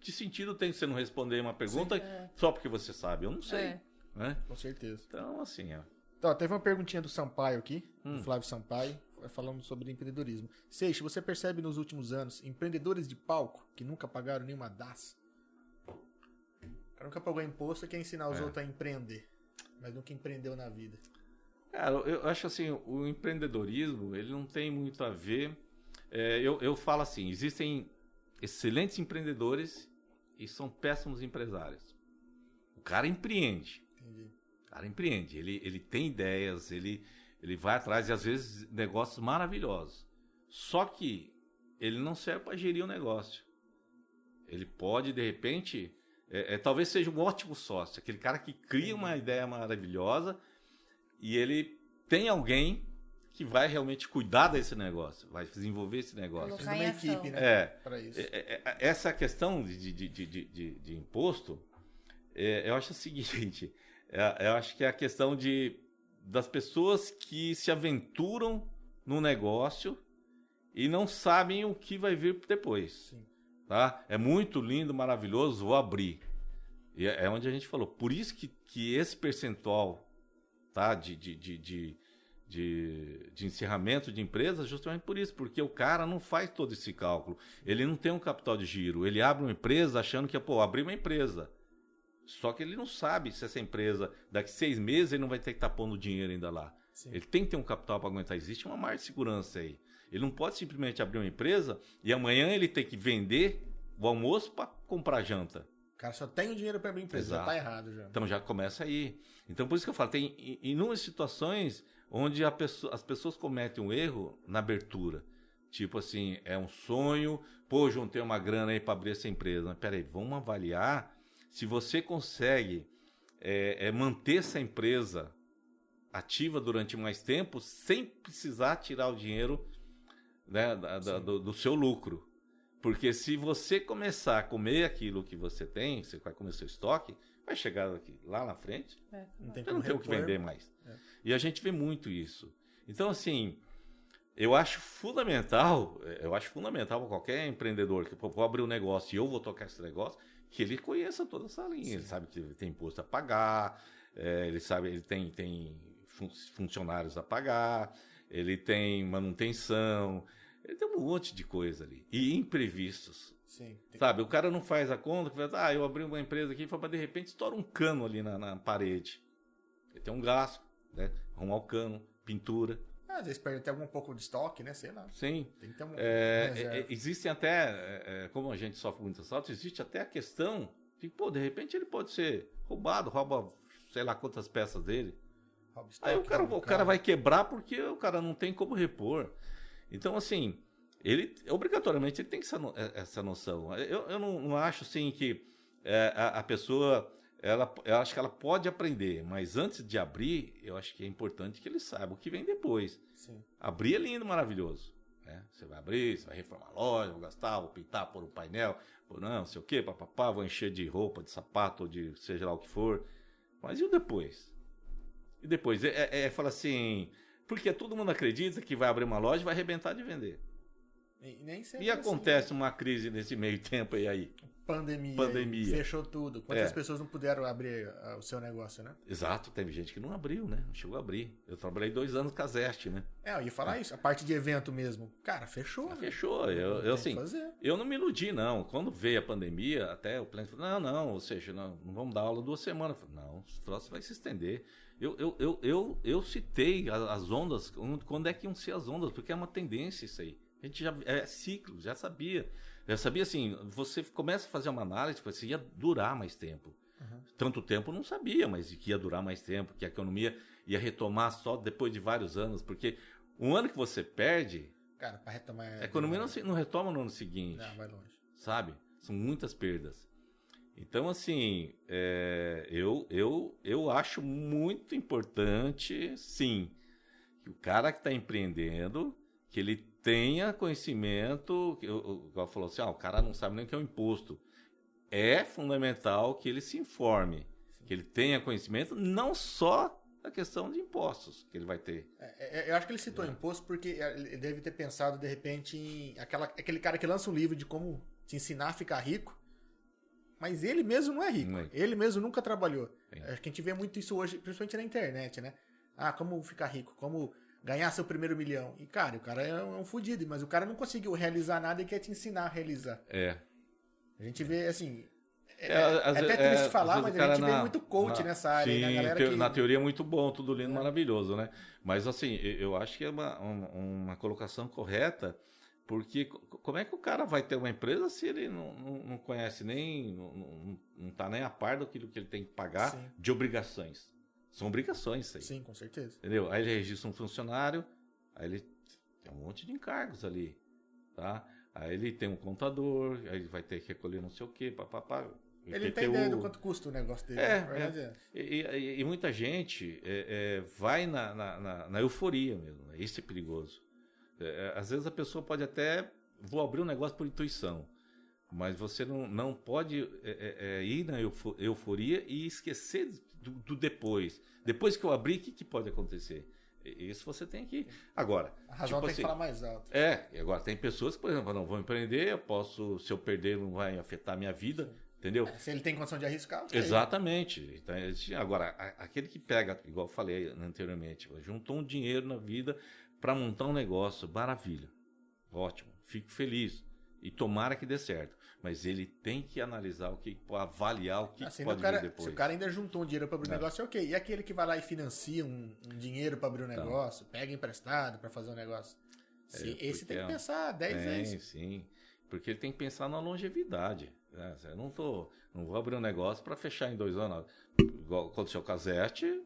que sentido tem você não responder uma pergunta É. só porque você sabe? Eu não sei. É. Né? Com certeza. Então, assim, ó. Então, teve uma perguntinha do Sampaio aqui, Hum. do Flávio Sampaio, falando sobre empreendedorismo. Seixo, você percebe nos últimos anos empreendedores de palco que nunca pagaram nenhuma DAS? Cara nunca pagou imposto quer ensinar os É. outros a empreender, mas nunca empreendeu na vida. Cara, eu acho assim, o empreendedorismo, ele não tem muito a ver. é, eu, eu falo assim, existem excelentes empreendedores e são péssimos empresários. O cara empreende, Entendi. o cara empreende, ele, ele tem ideias, ele, ele vai atrás e às vezes negócios maravilhosos. Só que ele não serve para gerir o negócio. Ele pode, de repente, é, é, talvez seja um ótimo sócio, aquele cara que cria uma ideia maravilhosa e ele tem alguém que vai realmente cuidar desse negócio, vai desenvolver esse negócio. Colocar uma equipe, né? É, é, é, é, essa questão de, de, de, de, de, de imposto, é, eu acho o seguinte, *laughs* é, eu acho que é a questão de, das pessoas que se aventuram no negócio e não sabem o que vai vir depois. Sim. Tá? É muito lindo, maravilhoso, vou abrir. E é é onde a gente falou. Por isso que, que esse percentual tá, de, de, de, de, de, encerramento de empresas, justamente por isso, porque o cara não faz todo esse cálculo. Ele não tem um capital de giro. Ele abre uma empresa achando que, pô, abrir uma empresa. Só que ele não sabe se essa empresa, daqui seis meses, ele não vai ter que estar pondo dinheiro ainda lá. Sim. Ele tem que ter um capital para aguentar. Existe uma margem de segurança aí. Ele não pode simplesmente abrir uma empresa e amanhã ele tem que vender o almoço para comprar janta. O cara só tem o dinheiro pra abrir empresa, já Exato. tá errado já. Então já começa aí. Então por isso que eu falo, tem inúmeras situações onde pessoa- as pessoas cometem um erro na abertura. Tipo assim, é um sonho, pô, juntei uma grana aí para abrir essa empresa. Mas peraí, vamos avaliar se você consegue é, é, manter essa empresa ativa durante mais tempo sem precisar tirar o dinheiro né, da- da- do, do seu lucro. Porque se você começar a comer aquilo que você tem, você vai comer seu estoque, vai chegar aqui, lá na frente, É. Não tem você não tem o que vender mais. É. E a gente vê muito isso. Então, assim, eu acho fundamental, eu acho fundamental para qualquer empreendedor que for abrir um negócio e eu vou tocar esse negócio, que ele conheça toda essa linha. Ele sabe que ele tem imposto a pagar, é, ele sabe, ele tem, tem fun- funcionários a pagar, ele tem manutenção, ele tem um monte de coisa ali. E imprevistos. Sim. Sabe, o cara não faz a conta, que fala, ah, eu abri uma empresa aqui, mas de repente estoura um cano ali na, na parede. Ele tem um gasto, né? Arrumar o cano, pintura. Ah, às vezes perde até algum pouco de estoque, né? Sei lá. Sim. Tem que ter um, É, uma reserva. é, existem até, é, é, como a gente sofre muito assalto, existe até a questão de, pô, de repente ele pode ser roubado, rouba sei lá quantas peças dele. Rouba Aí o cara, o cara vai quebrar porque o cara não tem como repor. Então, assim, ele obrigatoriamente ele tem que essa, no- é- essa noção. Eu, eu não, não acho assim que é, a, a pessoa. Ela, eu acho que ela pode aprender, mas antes de abrir, eu acho que é importante que ele saiba o que vem depois. Sim. Abrir é lindo, maravilhoso. né? Você vai abrir, você vai reformar a loja, vou gastar, vou pintar, pôr um painel, pôr não, não sei o quê, papapá, vou encher de roupa, de sapato, ou de seja lá o que for. Mas e o depois? E depois? É, é, é fala assim, porque todo mundo acredita que vai abrir uma loja e vai arrebentar de vender. E, nem sempre E é assim. acontece uma crise nesse meio tempo aí. aí. Pandemia. Pandemia. Fechou tudo. Quantas É. pessoas não puderam abrir ah, o seu negócio, né? Exato, teve gente que não abriu, né? Não chegou a abrir. Eu trabalhei dois anos com a Zeste, né? É, eu ia falar isso. A parte de evento mesmo. Cara, fechou. né? Fechou. Eu, eu assim. Eu não me iludi, não. Quando veio a pandemia, até o plano falou: não, não, ou seja, não, não vamos dar aula duas semanas. Eu falei, não, o troço vai se estender. Eu, eu, eu, eu, eu citei as ondas, quando é que iam ser as ondas, porque é uma tendência isso aí. A gente já é ciclo, já sabia. Já sabia assim, você começa a fazer uma análise, você ia durar mais tempo. Tanto tempo não sabia, mas que ia durar mais tempo, que a economia ia retomar só depois de vários anos, porque um ano que você perde, Cara, pra retomar. a economia não, se- não retoma no ano seguinte Não, vai longe. sabe? São muitas perdas. Então, assim, é, eu, eu, eu acho muito importante, sim, que o cara que está empreendendo, que ele tenha conhecimento, o- o igual falou assim, ah, o cara não sabe nem o que é o imposto. É fundamental que ele se informe, que ele tenha conhecimento, não só da questão de impostos que ele vai ter. É, é, eu acho que ele citou imposto porque ele deve ter pensado, de repente, em aquela, aquele cara que lança um livro de como te ensinar a ficar rico. Mas ele mesmo não é rico. Não é. Ele mesmo nunca trabalhou. Sim. Acho que a gente vê muito isso hoje, principalmente na internet, né? Ah, como ficar rico, como ganhar seu primeiro milhão. E, cara, o cara é um fudido, mas o cara não conseguiu realizar nada e quer te ensinar a realizar. É, A gente vê, assim. É, É, é às até ve- triste é, falar, mas a gente cara vê na- muito coach na- nessa área. Sim, né? A galera teo- que... na teoria é muito bom, tudo lindo, maravilhoso, né? Mas assim, eu eu acho que é uma, um- uma colocação correta, porque co- como é que o cara vai ter uma empresa se ele não, não, não conhece nem, não, não, não tá nem a par daquilo que ele tem que pagar Sim. de obrigações. São obrigações isso aí. Sim, com certeza. Entendeu? Aí ele registra um funcionário, aí ele tem um monte de encargos ali, tá? Aí ele tem um contador, aí ele vai ter que recolher não sei o quê, papapá. Ele tem ideia do quanto custa o negócio dele. É, verdade é. E, e- e muita gente é, é, vai na, na, na- na euforia mesmo. Né? Isso é perigoso. É, é, às vezes a pessoa pode até. Vou abrir um negócio por intuição. Mas você não, não pode é, é, é, ir na eufo- euforia e esquecer do, do depois. Depois que eu abrir, o que, que pode acontecer? Isso você tem que. Agora. A razão tipo tem assim, que falar mais alto. é, e agora tem pessoas que, por exemplo, não vou empreender, eu posso, se eu perder, não vai afetar a minha vida, entendeu? Se ele tem condição de arriscar. Exatamente. Então, agora, aquele que pega, igual eu falei anteriormente, juntou um dinheiro na vida para montar um negócio, maravilha. Ótimo, fico feliz. E tomara que dê certo. Mas ele tem que analisar o que, avaliar o que, Assim, que o pode cara, vir depois. se o cara ainda juntou um dinheiro para abrir um É. negócio, é ok. E aquele que vai lá e financia um, um dinheiro para abrir um Então. negócio, pega emprestado para fazer um negócio. Se- É, esse tem que é- pensar 10 Tem, vezes. sim. Porque ele tem que pensar na longevidade. né? Eu não, tô, não vou abrir um negócio para fechar em dois anos. Igual aconteceu com a Zeste,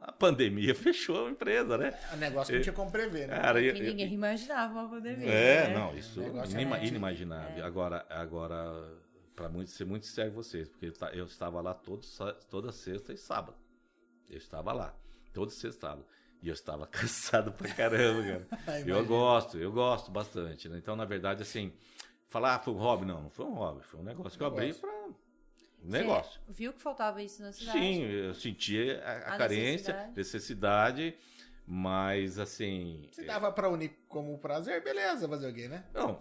a pandemia *laughs* fechou a empresa, né? O negócio não tinha como prever, né? Cara, eu- eu- ninguém imaginava uma pandemia. É, né? não, isso negócio é- inimaginável. Agora, agora para muito, ser muito sério com vocês, porque tá- eu estava lá todo, toda sexta e sábado. Eu estava lá, todo sexta e sábado. E eu estava *laughs* cansado pra caramba, cara. *laughs* eu gosto, eu gosto bastante. Né? Então, na verdade, assim, falar, ah, foi um hobby? Não, não foi um hobby. Foi um negócio que eu abri Negócio. para Você. Viu que faltava isso na cidade? Sim, eu senti a, a A carência, necessidade. necessidade, mas assim. Se dava para unir como prazer, beleza, fazer o quê, né? Não,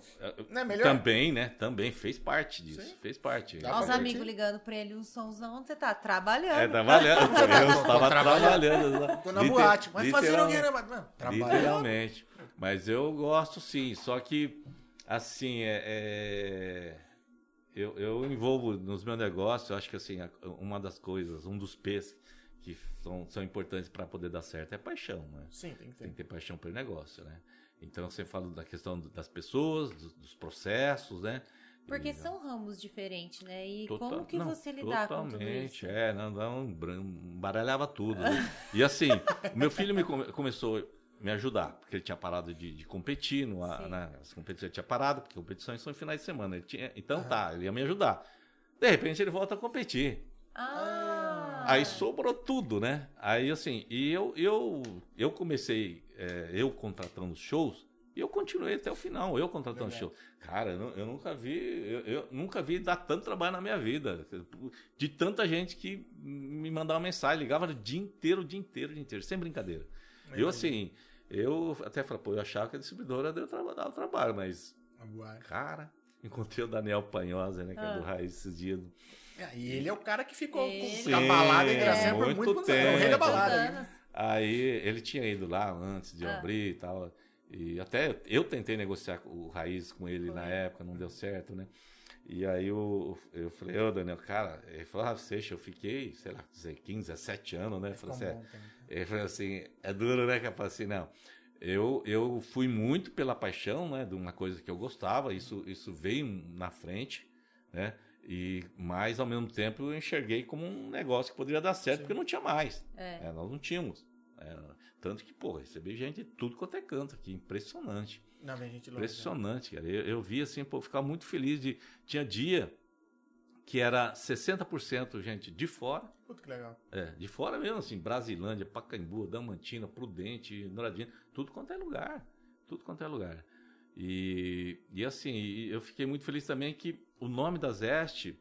Não é melhor? Também, né? Também fez parte disso. Sim. Fez parte. Dá Olha os amigos ligando pra ele, sons, onde você tá? Trabalhando. É, *laughs* trabalhando. Eu estava trabalhando. Tô na Liter- boate. Mas fazer o quê, literalmente. né? Mano, trabalhando. Literalmente. Mas eu gosto sim. Só que, assim, é, é- eu, eu envolvo nos meus negócios, eu acho que assim, uma das coisas, um dos P's que são, são importantes para poder dar certo é paixão, né? Sim, tem que ter. Tem que ter paixão pelo negócio, né? Então você fala da questão das pessoas, dos, dos processos, né? Porque E- são ramos diferentes, né? E Total- como que não, você lidar com tudo totalmente, isso? é, não, não, baralhava tudo. né? E assim, *laughs* meu filho me come- começou me ajudar, porque ele tinha parado de, de competir, no, na, as competições tinha parado, porque competições são em finais de semana. Ele tinha, então tá, ele ia me ajudar. De repente ele volta a competir. Ah! Aí sobrou tudo, né? Aí assim, e eu, eu, eu comecei, é, eu contratando os shows, e eu continuei até o final, eu contratando Legal. shows. Cara, eu, eu nunca vi, eu, eu nunca vi dar tanto trabalho na minha vida. De tanta gente que me mandava mensagem, ligava o dia inteiro, o dia inteiro, o dia inteiro, sem brincadeira. Eu, assim, eu até falei, pô, eu achava que a distribuidora deu dava trabalho, mas, cara, encontrei o Daniel Panhosa, né, que é Ah. do Raiz esses dias. É, E ele é o cara que ficou Ele- com a balada em Iracema por muito muito. É o rei da tempo. balada. Aí ele tinha ido lá antes de eu Ah. abrir e tal. E até eu tentei negociar com o Raiz com ele Com na época, não deu certo, né? E aí eu, eu falei, ô Daniel, cara, ele falou, ah, Seixas, eu fiquei, sei lá, 15, 17 anos, né? Eu Ficou falei assim, tempo. ele falou assim, é duro, né? Que eu falei assim, não. Eu, eu fui muito pela paixão, né? De uma coisa que eu gostava, isso, isso veio na frente, né? E, mas ao mesmo tempo eu enxerguei como um negócio que poderia dar certo, porque não tinha mais. É. É, nós não tínhamos. É, tanto que, pô, recebi gente de tudo quanto é canto aqui. Impressionante. Gente longe. Impressionante, cara. Eu, eu vi assim, pô, ficar muito feliz de. Tinha dia que era 60% gente de fora. Puta que legal. É, de fora mesmo, assim, Brasilândia, Pacaembu, Damantina, Prudente, Douradina, tudo quanto é lugar. Tudo quanto é lugar. E, e assim, eu fiquei muito feliz também que o nome da Zeste,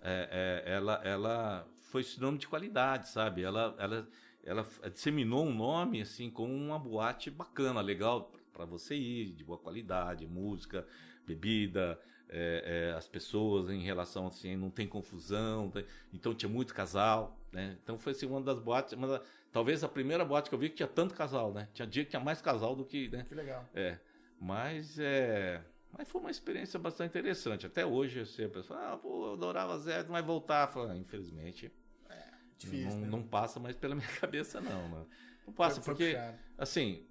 é, é, ela, ela foi sinônimo de qualidade, sabe? Ela, ela, ela disseminou um nome, assim, com uma boate bacana, legal para você ir, de boa qualidade, música, bebida, é, é, as pessoas em relação assim, não tem confusão, tem- então tinha muito casal, né? Então foi assim, uma das boates, uma da- talvez a primeira boate que eu vi que tinha tanto casal, né? Tinha dia que tinha mais casal do que, né? Que legal. É, mas é, mas foi uma experiência bastante interessante. Até hoje eu sempre falo, ah, pô, eu adorava Zé, não vai voltar. Falo, ah, infelizmente, Difícil, não, né? não passa mais pela minha *laughs* cabeça não, né? Não passa Foi- foi porque puxado. assim,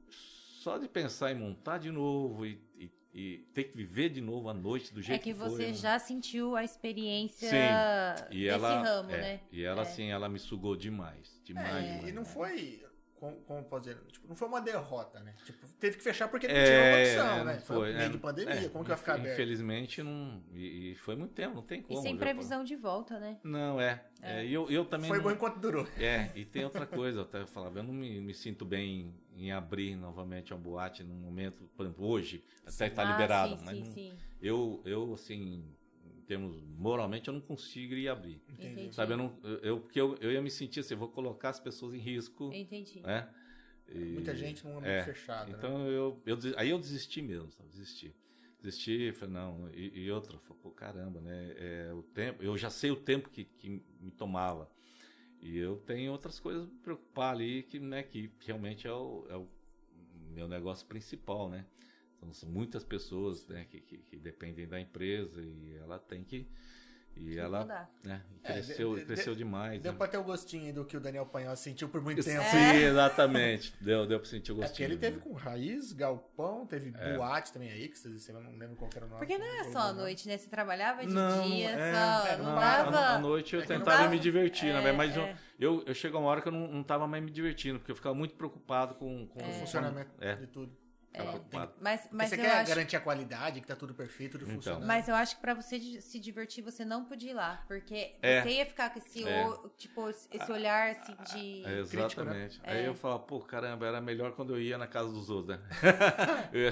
só de pensar em montar de novo e, e- e ter que viver de novo a noite do jeito É que foi, você né? já sentiu a experiência Sim, e desse ela, ramo, é, né? E ela, É. assim, ela me sugou demais. Demais, É, demais. e não foi. Como, como posso dizer? Tipo, não foi uma derrota, né? Tipo, teve que fechar porque não É, tinha outra opção, é, né? Foi, foi, meio é, de pandemia, é, como que vai ficar aberto? Infelizmente, não. E, e foi muito tempo, não tem E como. sem viu, previsão de volta, né? Não, é. é. e eu, eu também. Foi não- bom enquanto durou. É, e tem outra coisa, eu até falava, eu não me, me sinto bem em abrir novamente uma boate num momento, por exemplo, hoje, até está Ah, liberado, sim, mas sim, não- sim. eu, eu, assim, termos moralmente, eu não consigo ir abrir. Entendi. Sabe, eu não, eu, eu- porque eu, eu ia me sentir assim, eu vou colocar as pessoas em risco, Entendi. né? E- Muita gente num ambiente é, fechado. né? Então eu, eu des- aí eu desisti mesmo, sabe? Desisti. Desisti, falei, não, e, e outra, falei, pô, caramba, né? É, o tempo, eu já sei o tempo que, que me tomava. E eu tenho outras coisas me preocupar ali, que, né, que realmente é o, é o meu negócio principal, né? Então, são muitas pessoas né, que, que, que dependem da empresa e ela tem que. E Que ela né, É, cresceu, de- de- cresceu demais. Deu né? pra ter o gostinho do que o Daniel Panhol sentiu por muito tempo. Sim, *laughs* exatamente. Deu, deu pra sentir o É gostinho. ele teve né? com Raiz, Galpão, teve É. Boate também aí, que vocês não lembro qual era o nome. Porque não é só à noite, né? Você trabalhava de Não, dia, é, só. é, não não, dava. À noite eu É tentava me divertir, né? é, Mas eu, é. eu, eu chego a uma hora que eu não, não tava mais me divertindo, porque eu ficava muito preocupado com, com O funcionamento É. de tudo. É. preocupado. Mas, mas você eu quer acho. garantir a qualidade, que tá tudo perfeito, tudo Então. funcionando. Mas eu acho que pra você se divertir, você não podia ir lá. Porque É. você ia ficar com esse, É. o- tipo, esse olhar assim de. É, Crítico, né? exatamente. Aí É. eu falava, pô, caramba, era melhor quando eu ia na casa dos outros, né? *laughs* eu ia,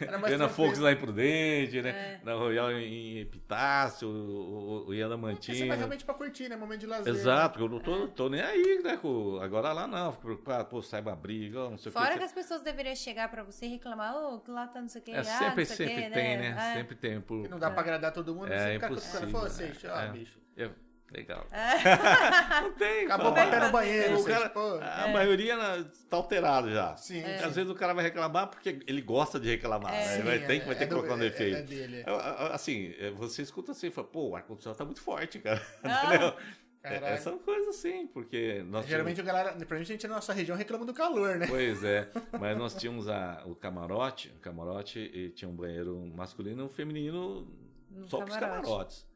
Era eu ia na. Fox lá em Prudente, né? É. Na Royal em Epitácio, ou, ia na você vai Mantina. realmente pra curtir, né? Momento de lazer. Exato, porque eu não tô, tô nem aí, né? Agora lá não, fico preocupado, pô, saiba a briga, não sei o Fora que. que as pessoas deveriam chegar pra você e reclamar, ô, que lá tá não sei o que, É, ah, sempre, não sei o sempre quê, tem, né? É. Sempre tem. Por... Não dá pra agradar todo mundo, É, você fica com os impossível, caras, pô, né? você, ó, É. bicho. É, legal. É. *laughs* Não tem. Acabou o papel no banheiro, O cara, pô. a maioria né, tá alterado já. Sim, Às sim. vezes o cara vai reclamar porque ele gosta de reclamar. né? Sim, vai, tem, que- é- vai ter é que colocar no é- efeito. É dele. é. Eu- eu- Assim, é, você escuta assim e fala, pô, o ar-condicionado tá muito forte, cara. Ah. *laughs* É, é, são coisas assim, porque nós Geralmente tínhamos... a galera, principalmente a gente na nossa região reclama do calor, né? Pois é, *laughs* mas nós tínhamos a, o camarote, o camarote e tinha um banheiro masculino e um feminino no só para os camarotes.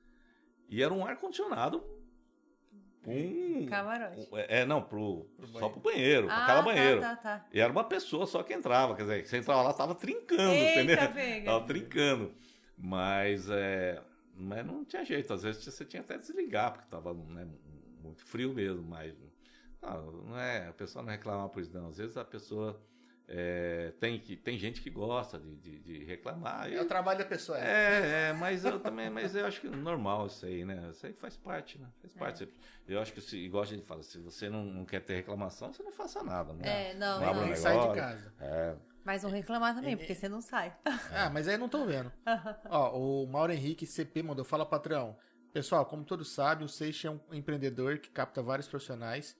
E era um ar-condicionado um camarote. é, não, pro, pro só pro banheiro, ah, pra cada tá, banheiro. Tá, tá. E era uma pessoa só que entrava, quer dizer, você entrava lá, tava trincando, Eita, entendeu? Pega. Tava trincando. Mas, é, mas não tinha jeito, às vezes você tinha até desligar, porque tava né, muito frio mesmo, mas não, não é, a pessoa não reclamava por isso, não. Às vezes a pessoa é, tem, que, tem gente que gosta de, de, de reclamar. É o trabalho da pessoa. É. é, é, mas eu também, mas eu acho que normal isso aí, né? Isso aí faz parte, né? Faz parte. É. Eu acho que, se, igual a gente fala, se você não, não quer ter reclamação, você não faça nada, né? É, não, não, não. Um sai de casa. É. Mas não reclamar também, porque você não sai. *laughs* Ah, mas aí não tô vendo. *laughs* Ó, o Mauro Henrique CP mandou, fala patrão. Pessoal, como todos sabem, o Seixas é um empreendedor que capta vários profissionais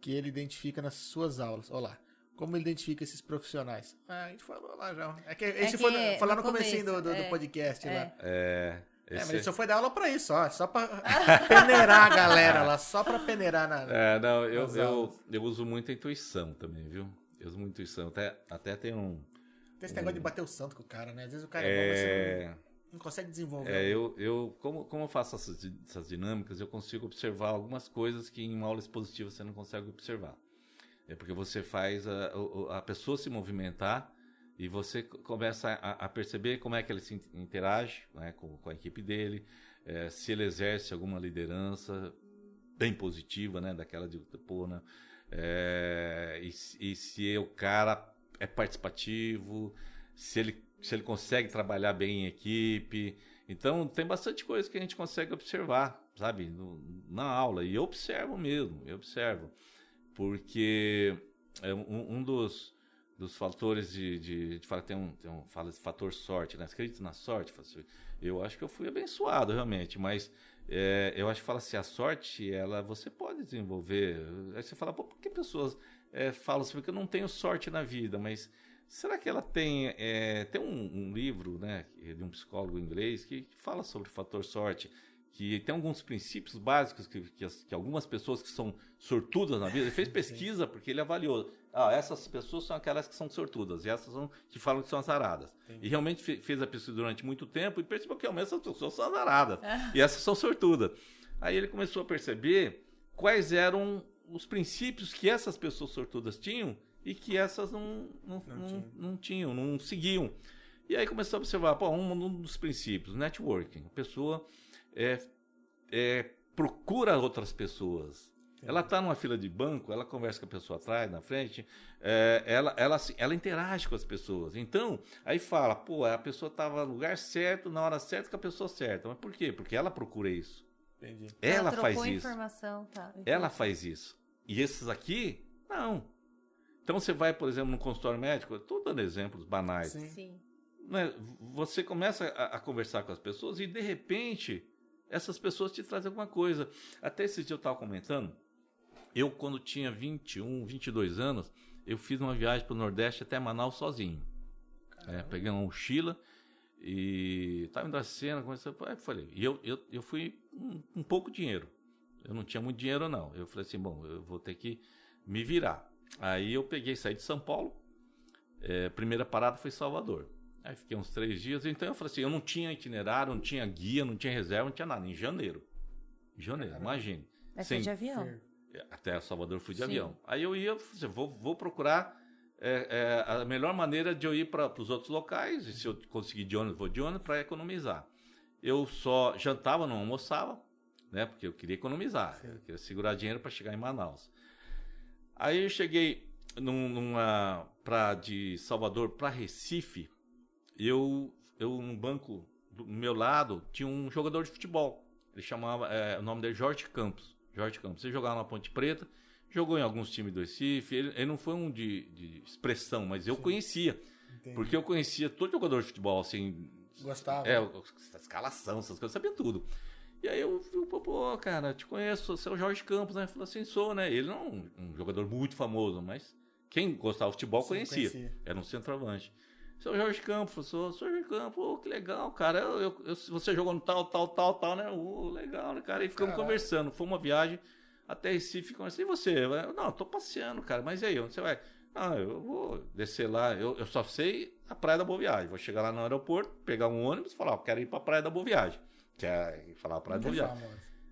que ele identifica nas suas aulas. Olha lá. Como ele identifica esses profissionais? Ah, a gente falou lá já. É que esse é foi falar no, no começo do, do, é, do, podcast é. lá. É. Esse... É, mas ele só foi dar aula pra isso, ó. Só pra *laughs* peneirar a galera lá, só pra peneirar na. É, não, eu, eu, eu uso muita intuição também, viu? Eu uso muita intuição. Até, até tem um. Tem esse um... negócio de bater o santo com o cara, né? Às vezes o cara é, é bom, não, não consegue desenvolver. É, eu, eu como, como eu faço essas, essas dinâmicas, eu consigo observar algumas coisas que em uma aula expositiva você não consegue observar. É porque você faz a, a pessoa se movimentar e você começa a, a, perceber como é que ele se interage né, com, com a equipe dele, é, se ele exerce alguma liderança bem positiva, né, daquela de pô, né, é, e, e, se o cara é participativo, se ele, se ele consegue trabalhar bem em equipe. Então, tem bastante coisa que a gente consegue observar, sabe, no, na aula. E eu observo mesmo, eu observo porque é um, um dos, dos fatores de, de, de fala tem um, tem um fala de fator sorte, né? Acredito na sorte, eu acho que eu fui abençoado realmente, mas é, eu acho que fala assim, a sorte, ela você pode desenvolver. Aí você fala, pô, por que pessoas é, falam assim, porque eu não tenho sorte na vida, mas será que ela tem é, tem um, um, livro, né, de um psicólogo inglês que, que fala sobre fator sorte que tem alguns princípios básicos que, que, as, que, algumas pessoas que são sortudas na vida, ele fez *laughs* pesquisa porque ele avaliou, ah, essas pessoas são aquelas que são sortudas e essas são que falam que são azaradas. Entendi. E realmente fez a pesquisa durante muito tempo e percebeu que realmente essas pessoas são azaradas é. *laughs* e essas são sortudas. Aí ele começou a perceber quais eram os princípios que essas pessoas sortudas tinham e que essas não, não, não, não, tinham. não tinham, não seguiam. E aí começou a observar, pô, um, um dos princípios, networking. A pessoa é, é, procura outras pessoas. Ela está numa fila de banco, ela conversa com a pessoa atrás, na frente, é, ela, ela, ela interage com as pessoas. Então, aí fala, pô, a pessoa estava no lugar certo, na hora certa, com a pessoa certa. Mas por quê? Porque ela procura isso. Entendi. Ela, ela faz isso. Informação, tá. Ela faz isso. E esses aqui, não. Então você vai, por exemplo, no consultório médico, estou dando exemplos banais. Sim. Sim. Né? Você começa a, a conversar com as pessoas e de repente essas pessoas te trazem alguma coisa. Até esse dia eu estava comentando, eu quando tinha 21, 22 anos, eu fiz uma viagem para o Nordeste até Manaus sozinho. É, peguei uma mochila e estava indo a cena, comecei, a falei, e eu, eu, eu fui um, um pouco dinheiro. Eu não tinha muito dinheiro não. Eu falei assim, bom, eu vou ter que me virar. Aí eu peguei, saí de São Paulo. É, primeira parada foi Salvador. Aí fiquei uns três dias. Então eu falei assim: eu não tinha itinerário, não tinha guia, não tinha reserva, não tinha nada. Em janeiro. Em janeiro, Caramba. imagine. Mas foi de avião. Até Salvador fui de Sim. avião. Aí eu ia, assim, vou, vou procurar é, é, a melhor maneira de eu ir para os outros locais. E se eu conseguir de ônibus, vou de ônibus para economizar. Eu só jantava, não almoçava, né? Porque eu queria economizar. Eu queria segurar dinheiro para chegar em Manaus. Aí eu cheguei num, numa pra, de Salvador para Recife eu, eu no banco do meu lado tinha um jogador de futebol. Ele chamava, é, o nome dele é Jorge Campos. Jorge Campos. Ele jogava na Ponte Preta, jogou em alguns times do Recife. Ele, ele não foi um de, de expressão, mas eu Sim. conhecia. Entendi. Porque eu conhecia todo jogador de futebol, assim. Gostava. É, escalação, essas coisas, sabia tudo. E aí eu, eu pô, cara, te conheço, você é o Jorge Campos, né? Falou assim, sou, né? Ele não é um, um jogador muito famoso, mas quem gostava de futebol Sim, conhecia. conhecia. Era um centroavante. Seu Jorge Campos, professor, sou Jorge Campos, oh, que legal, cara. Eu, eu, eu, você jogou no tal, tal, tal, tal, né? Oh, legal, né, cara? E ficamos Caralho. conversando. Foi uma viagem até Recife, conversei. E você? Não, tô passeando, cara. Mas e aí, onde você vai? Ah, eu vou descer lá. Eu, eu só sei a Praia da Boa Viagem. Vou chegar lá no aeroporto, pegar um ônibus e falar, quero ir pra Praia da Boa Viagem. Que é falar a Praia da Boa Viagem.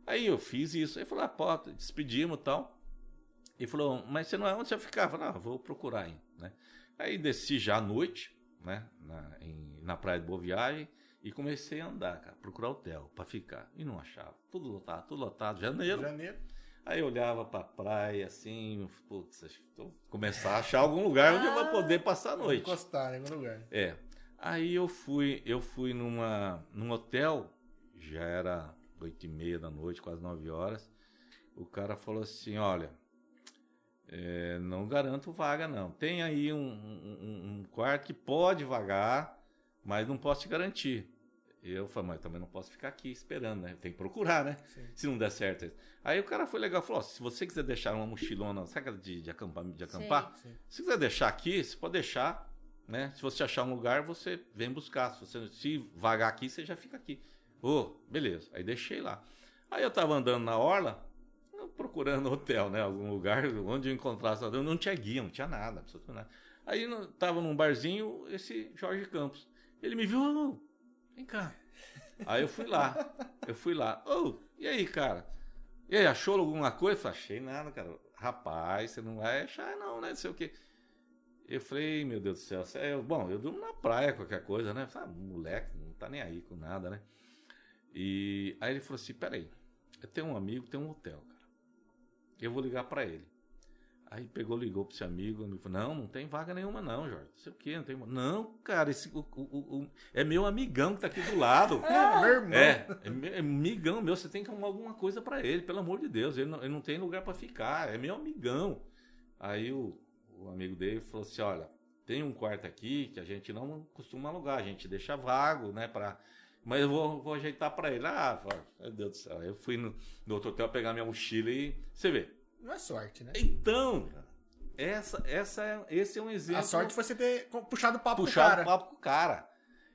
Aí eu fiz isso. Aí falou, ah, pô, despedimos e tal. E falou, mas você não é onde você vai ficar? Eu falei, ah, vou procurar aí, né? Aí desci já à noite, né? Na, em, na Praia da Boa Viagem. E comecei a andar, cara, procurar hotel para ficar. E não achava. Tudo lotado, tudo lotado. Janeiro. Janeiro. Aí eu olhava pra praia assim, putz, começar a achar algum lugar onde eu vou poder passar a noite. Encostar em algum lugar. É. Aí eu fui, eu fui numa, num hotel, já era oito e meia da noite, quase nove horas. O cara falou assim, olha, é, não garanto vaga não. Tem aí um, um, um quarto que pode vagar, mas não posso te garantir. Eu falei, mas também não posso ficar aqui esperando, né? Tem que procurar, né? Sim. Se não der certo. Aí o cara foi legal, falou: se você quiser deixar uma mochilona, sabe de, de acampar? De acampar? Sim, sim. Se quiser deixar aqui, você pode deixar, né? Se você achar um lugar, você vem buscar. Se você se vagar aqui, você já fica aqui. Ô, oh, beleza. Aí deixei lá. Aí eu tava andando na orla, procurando hotel, né? Algum lugar onde eu encontrasse. Não tinha guia, não tinha nada, absolutamente nada. Aí tava num barzinho, esse Jorge Campos. Ele me viu, Vem cá. Aí eu fui lá. Eu fui lá. Oh, e aí, cara? E aí, achou alguma coisa? Falei, achei nada, cara. Rapaz, você não vai achar, não, né? Não sei o quê. Eu falei, meu Deus do céu. Eu, bom, eu durmo na praia, qualquer coisa, né? Falei, moleque, não tá nem aí com nada, né? E aí ele falou assim: peraí, eu tenho um amigo, tem um hotel. Eu vou ligar para ele. Aí pegou, ligou pro seu amigo, me falou, não, não tem vaga nenhuma não, Jorge. Não sei o quê, não tem... Não, cara, esse, o, o, o, é meu amigão que tá aqui do lado. *laughs* é, meu irmão. É, é, é amigão meu, você tem que arrumar alguma coisa para ele, pelo amor de Deus. Ele não, ele não tem lugar para ficar, é meu amigão. Aí o, o amigo dele falou assim, olha, tem um quarto aqui que a gente não costuma alugar, a gente deixa vago, né, para mas eu vou, vou ajeitar para ele. Ah, meu Deus do céu. Eu fui no, no outro hotel pegar minha mochila e você vê, não é sorte, né? Então, essa, essa é, esse é um exemplo. A sorte foi você ter puxado o papo puxado com o papo com o cara.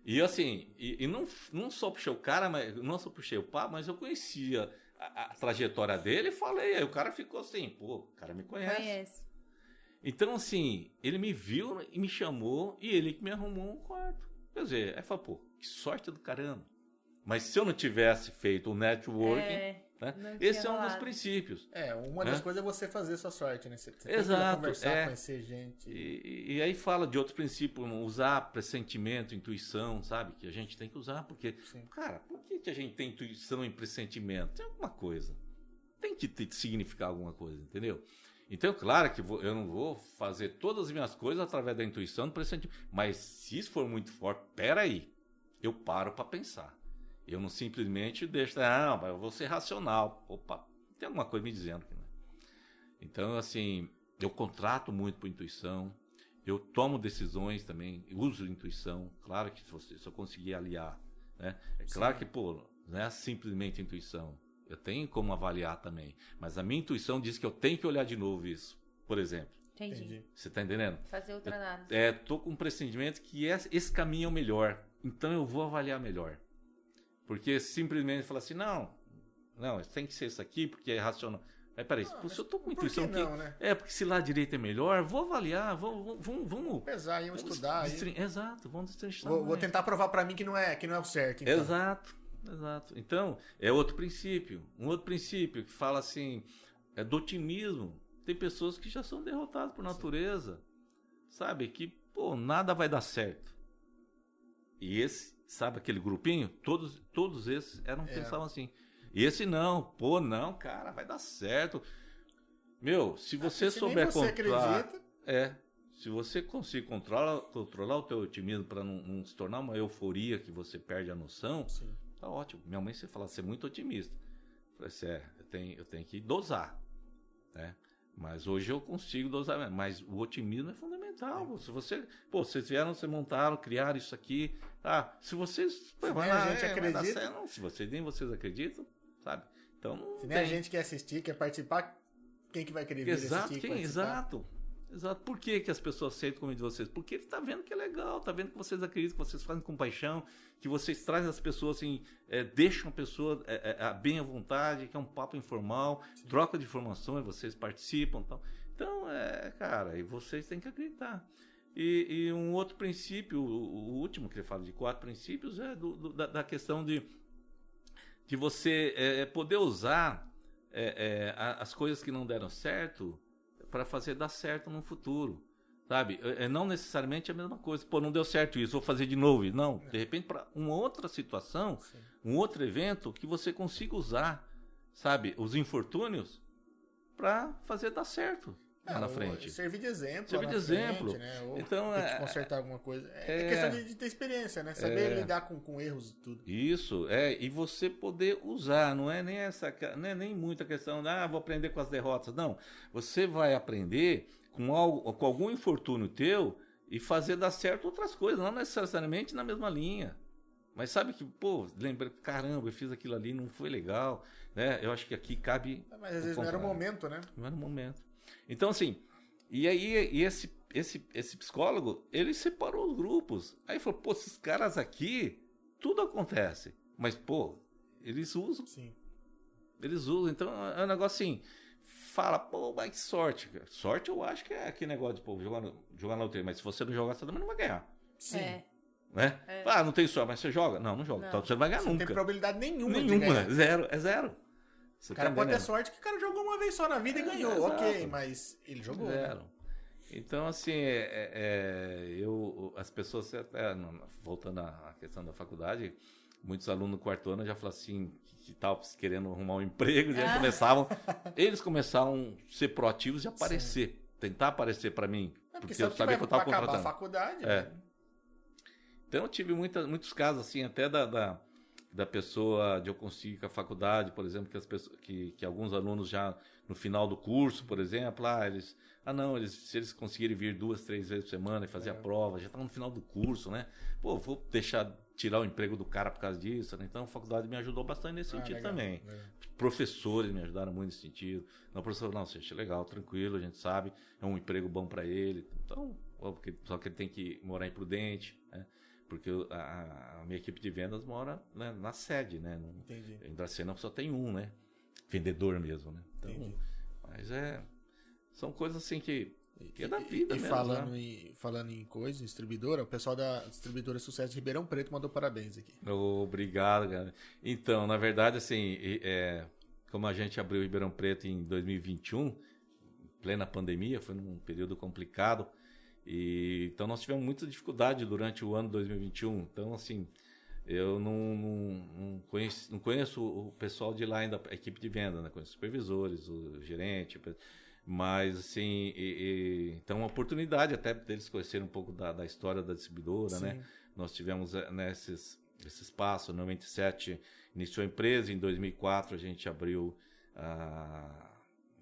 E assim, e, e, não, não só puxei o cara, mas não só puxei o papo, mas eu conhecia a, a, trajetória dele e falei. Aí o cara ficou assim, pô, o cara me conhece. Conhece. Então, assim, ele me viu e me chamou e ele que me arrumou um quarto. Quer dizer, aí falou, pô, que sorte do caramba. Mas se eu não tivesse feito o networking, é. Né? Esse é um dos princípios. É, uma né? das coisas é você fazer sua sorte, né? Você, você Exato, conversar, é. conhecer gente. E, e, aí fala de outros princípios, usar pressentimento, intuição, sabe? Que a gente tem que usar, porque, Sim. cara, por que, que a gente tem intuição e pressentimento? Tem alguma coisa. Tem que ter, significar alguma coisa, entendeu? Então, claro que eu não vou fazer todas as minhas coisas através da intuição, do pressentimento. Mas se isso for muito forte, peraí, eu paro para pensar. Eu não simplesmente deixo, ah, mas eu vou ser racional. Opa, tem alguma coisa me dizendo que não. É. Então, assim, eu contrato muito por intuição, eu tomo decisões também, uso intuição. Claro que se, você, se eu conseguir aliar, né? É claro Sim. que, pô, não é simplesmente intuição. Eu tenho como avaliar também. Mas a minha intuição diz que eu tenho que olhar de novo isso, por exemplo. Entendi. Você está entendendo? Fazer outra análise. É, tô com um pressentimento que esse caminho é o melhor. Então eu vou avaliar melhor. Porque simplesmente fala assim, não, não, tem que ser isso aqui porque é racional. Aí peraí, ah, se eu tô com intuição aqui. Né? É, porque se lá direita é melhor, vou avaliar, vou, vamos. vamos pesar e estudar. Exato, vamos destrinchar. Vou, vou, tentar provar para mim que não é, que não é o certo. Então. Exato, exato. Então, é outro princípio. Um outro princípio que fala assim, é do otimismo. Tem pessoas que já são derrotadas por natureza. Sim. Sabe? Que, pô, nada vai dar certo. E esse sabe aquele grupinho? Todos, todos esses eram é. pensavam assim. E esse não, pô, não, cara, vai dar certo. Meu, se você se souber você controlar, acredita. é, se você conseguir controlar, controlar o teu otimismo para não, não, se tornar uma euforia que você perde a noção, Sim. tá ótimo. Minha mãe se fala, você é muito otimista. Eu falei assim, é, eu tenho, eu tenho que dosar, né? Mas hoje eu consigo dosar, mas o otimismo é fundamental. Se você, pô, vocês vieram, vocês montaram, criaram isso aqui, ah, se vocês. Se nem a gente é, acredita. Não, se vocês nem vocês acreditam, sabe? Então. Se nem tem. a gente quer assistir, quer participar, quem que vai querer exato? Quem, exato. Exato. Por que, que as pessoas aceitam como de vocês? Porque ele está vendo que é legal, está vendo que vocês acreditam, que vocês fazem com paixão, que vocês trazem as pessoas assim, é, deixam a pessoa é, é, bem à vontade, que é um papo informal, Sim. troca de informações, vocês participam. Tal. Então, é, cara, e vocês têm que acreditar. E, e um outro princípio, o, o, último que ele fala de quatro princípios, é do, do, da, da, questão de, de você é, é poder usar é, as coisas que não deram certo para fazer dar certo no futuro. Sabe? É, é, não necessariamente a mesma coisa. Pô, não deu certo isso, vou fazer de novo. Não. De repente, para uma outra situação, Sim. um outro evento que você consiga usar, sabe, os infortúnios para fazer dar certo lá na frente. Servir de exemplo. Servir de exemplo. Frente, né? Ou então, é, consertar alguma coisa. É, é questão de, de, ter experiência, né? Saber é, lidar com, com erros e tudo. Isso, é. E você poder usar. Não é nem essa. Não é nem muita questão de, ah, vou aprender com as derrotas. Não. Você vai aprender com, algo, com algum infortúnio teu e fazer dar certo outras coisas. Não necessariamente na mesma linha. Mas sabe que, pô, lembra, caramba, eu fiz aquilo ali, não foi legal, né? Eu acho que aqui cabe. Mas às vezes não era o momento, né? Não era o momento. Então, assim, e aí e esse, esse, esse psicólogo, ele separou os grupos. Aí falou, pô, esses caras aqui, tudo acontece. Mas, pô, eles usam. Sim. Eles usam. Então, é um negócio assim, fala, pô, mas que sorte. Sorte eu acho que é aquele negócio de, pô, jogar, no, jogar na loteria. Mas se você não jogar, você também não vai ganhar. Sim. É. Né? É. Ah, não tem sorte, mas você joga? Não, não joga. Não. Então você não vai ganhar você nunca. Não tem probabilidade nenhuma. Nenhuma, zero, é zero. Você o cara tá pode ter sorte que o cara jogou uma vez só na vida é, e ganhou, é, ok, mas ele jogou. Né? Então, assim, é, é, é, eu, as pessoas, até, voltando à questão da faculdade, muitos alunos no quarto ano já falaram assim, que estavam querendo arrumar um emprego, já ah. começavam, *laughs* eles começaram a ser proativos e aparecer, Sim. tentar aparecer para mim, é porque, porque eu sabia que eu estava contratando. a faculdade. É. Né? Então, eu tive muita, muitos casos, assim, até da, da da pessoa de eu conseguir com a faculdade, por exemplo, que, as pessoas, que, que alguns alunos já no final do curso, por exemplo, ah, eles, ah não, eles, se eles conseguirem vir duas, três vezes por semana e fazer é. a prova, já estão no final do curso, né? Pô, vou deixar tirar o emprego do cara por causa disso, né? Então a faculdade me ajudou bastante nesse ah, sentido legal, também. Legal. Professores me ajudaram muito nesse sentido. Não, professor, não, você legal, tranquilo, a gente sabe, é um emprego bom para ele. Então, só que ele tem que morar em Prudente, né? Porque a, a minha equipe de vendas mora né, na sede, né? No, Entendi. Em Dracena só tem um, né? Vendedor mesmo, né? Então, Entendi. Mas é. São coisas assim que. Que é da vida e, e mesmo, falando, né? em, falando em coisa, distribuidora, o pessoal da distribuidora Sucesso de Ribeirão Preto mandou parabéns aqui. Obrigado, cara. Então, na verdade, assim, é, como a gente abriu Ribeirão Preto em 2021, plena pandemia, foi num período complicado. E, então nós tivemos muita dificuldade durante o ano 2021. Então, assim, eu não, não, não, conheço, não conheço o pessoal de lá ainda, a equipe de venda, né? Conheço os supervisores, o gerente, mas assim, e, e, então uma oportunidade até deles conhecerem um pouco da, da história da distribuidora, né? Sim. né? Nós tivemos nesses né, esse espaço, no 97 iniciou a empresa, em 2004 a gente abriu ah,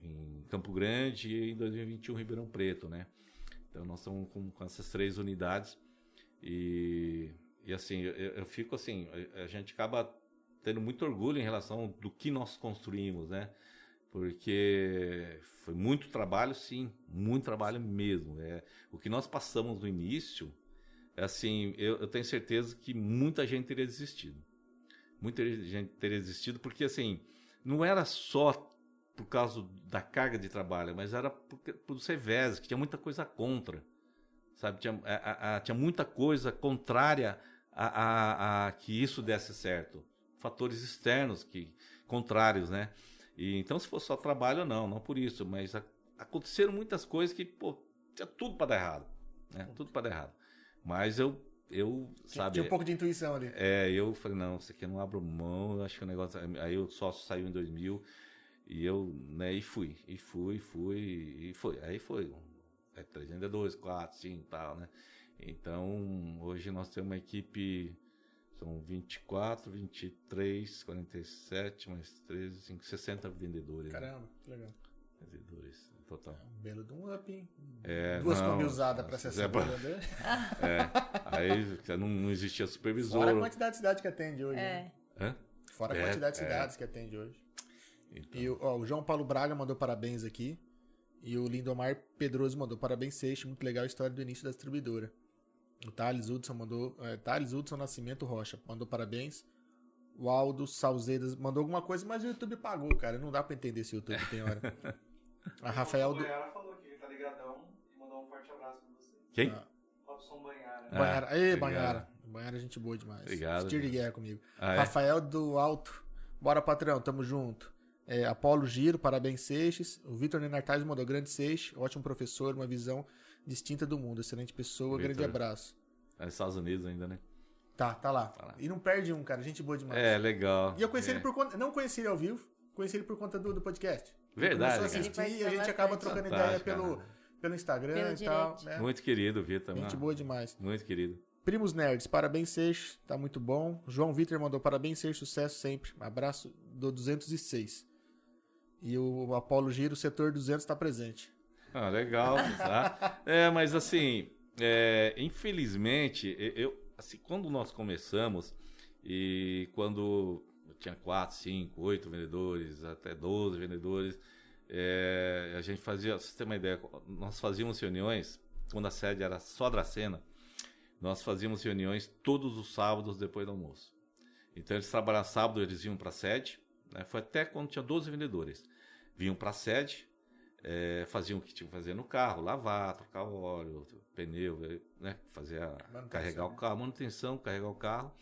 em Campo Grande e em 2021 Ribeirão Preto, né? Então nós estamos com, com essas três unidades e, e assim, eu, eu, fico assim, a, a gente acaba tendo muito orgulho em relação do que nós construímos, né? Porque foi muito trabalho, sim, muito trabalho mesmo. É, o que nós passamos no início, é assim, eu, eu tenho certeza que muita gente teria desistido. Muita gente teria desistido, porque assim, não era só por causa da carga de trabalho, mas era por, por ser que tinha muita coisa contra. Sabe? Tinha, a, a, tinha muita coisa contrária a, a, a, que isso desse certo. Fatores externos que contrários, né? E, então, se fosse só trabalho, não, não por isso, mas aconteceram muitas coisas que, pô, tinha tudo para dar errado, né? Tudo para dar errado. Mas eu eu, sabe... Tinha um pouco de intuição ali. É, eu falei, não, isso aqui eu não abro mão, acho que o negócio... Aí o sócio saiu em 2000, e eu, né, e fui, e fui, fui, e foi. Aí foi. É 302, 4, 5 e tal, né? Então, hoje nós temos uma equipe, são 24, 23, 47, mais 13, 5, 60 vendedores. Né? Caramba, que legal. Vendedores, total. É um belo de um up, hein? É, Duas Kombi usadas para ser é, vendedor. *laughs* É, aí não, não existia supervisor. Fora a quantidade de cidade que atende hoje. É. Né? Fora a quantidade de é, cidades que atende hoje. Então. E ó, o João Paulo Braga mandou parabéns aqui. E o Lindomar Pedroso mandou parabéns, Seixo. Muito legal a história do início da distribuidora. O Thales Hudson mandou. É, Thales Hudson Nascimento Rocha mandou parabéns. O Aldo Salzedas mandou alguma coisa, mas o YouTube pagou, cara. Não dá pra entender se o YouTube tem hora. *laughs* A Rafael do. Banhara falou que tá ligadão e mandou um forte abraço pra você. Quem? Ah. Robson Banhara. Ah, Banhara. Ei. Banhara. Banhara é gente boa demais. Obrigado. Tiro de guerra comigo. Ah, é? Rafael do Alto. Bora, patrão, tamo junto. É, Apolo Giro, parabéns, Seixas. O Vitor Nenartaz mandou grande Seixas, ótimo professor, uma visão distinta do mundo. Excelente pessoa, Vitor. grande abraço. É nos Estados Unidos ainda, né? Tá, tá lá. Tá lá. E não perde um, cara. Gente boa demais. É, legal. E eu conheci É. ele por conta. Não conheci ele ao vivo, conheci ele por conta do, do podcast. Verdade, Começou a assistir e a gente acaba trocando ideia pelo, pelo Instagram Pelo e tal. né? Muito querido, Vitor. Gente não. boa demais. Muito querido. Primos Nerds, parabéns, Seixo. Tá muito bom. João Vitor mandou parabéns, Seixo. Sucesso sempre. Abraço do 206. E o Apolo Giro, setor 200, tá presente. Ah, legal, tá? *laughs* É, mas assim, é, infelizmente, eu, assim, quando nós começamos e quando eu tinha 4, 5, 8 vendedores, até 12 vendedores, é, a gente fazia, você ter uma ideia, nós fazíamos reuniões, quando a sede era só Dracena, nós fazíamos reuniões todos os sábados depois do almoço. Então eles trabalhavam sábado, eles iam para a sede, né? foi até quando tinha 12 vendedores. Vinham para a sede, é, faziam o que tinham que fazer no carro, lavar, trocar o óleo, pneu, né? Fazer a, carregar o né? carro, manutenção, carregar o carro.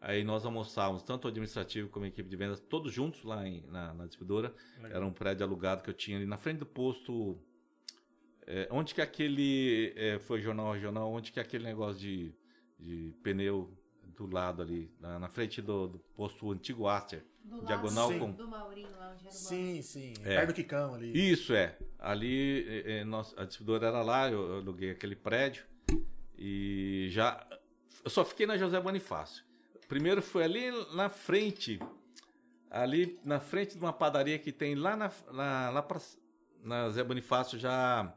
Aí nós almoçávamos, tanto o administrativo como a equipe de vendas, todos juntos lá em- na, na distribuidora. Era um prédio alugado que eu tinha ali na frente do posto. é, onde que aquele. é, foi jornal regional, onde que aquele negócio de, de pneu do lado ali, na, na frente do, do posto antigo Aster. Do Diagonal lado com- do Maurinho, lá onde era o Sim, sim. É. Perto do Quicão ali. Isso é. Ali, é, é, nós- a distribuidora era lá, eu, eu aluguei aquele prédio. E já. Eu só fiquei na José Bonifácio. Primeiro foi ali na frente. Ali na frente de uma padaria que tem lá na, na, lá pra, na Zé Bonifácio já.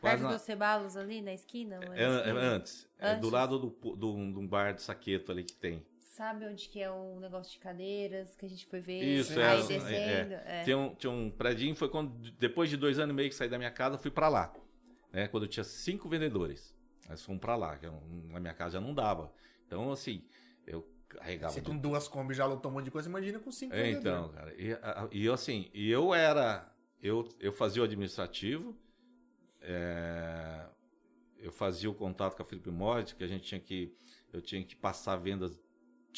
Perto na- dos Cebalos ali na esquina? é, é esquina? antes. É do Antes. lado do, do, de um bar de saqueto ali que tem. Sabe onde que é o negócio de cadeiras que a gente foi ver? Isso, é, descendo. é. é. Tinha um, tinha um predinho, foi quando, depois de dois anos e meio que saí da minha casa, fui pra lá. Né, quando eu tinha cinco vendedores. Nós fomos pra lá, que eu- na minha casa já não dava. Então, assim, eu carregava. Você com duas Kombi já lotou um monte de coisa, imagina com cinco É, vendedores. então, cara. E, a- e eu, assim, e eu era. Eu, eu fazia o administrativo, é, eu fazia o contato com a Felipe Mod, que a gente tinha que. Eu tinha que passar vendas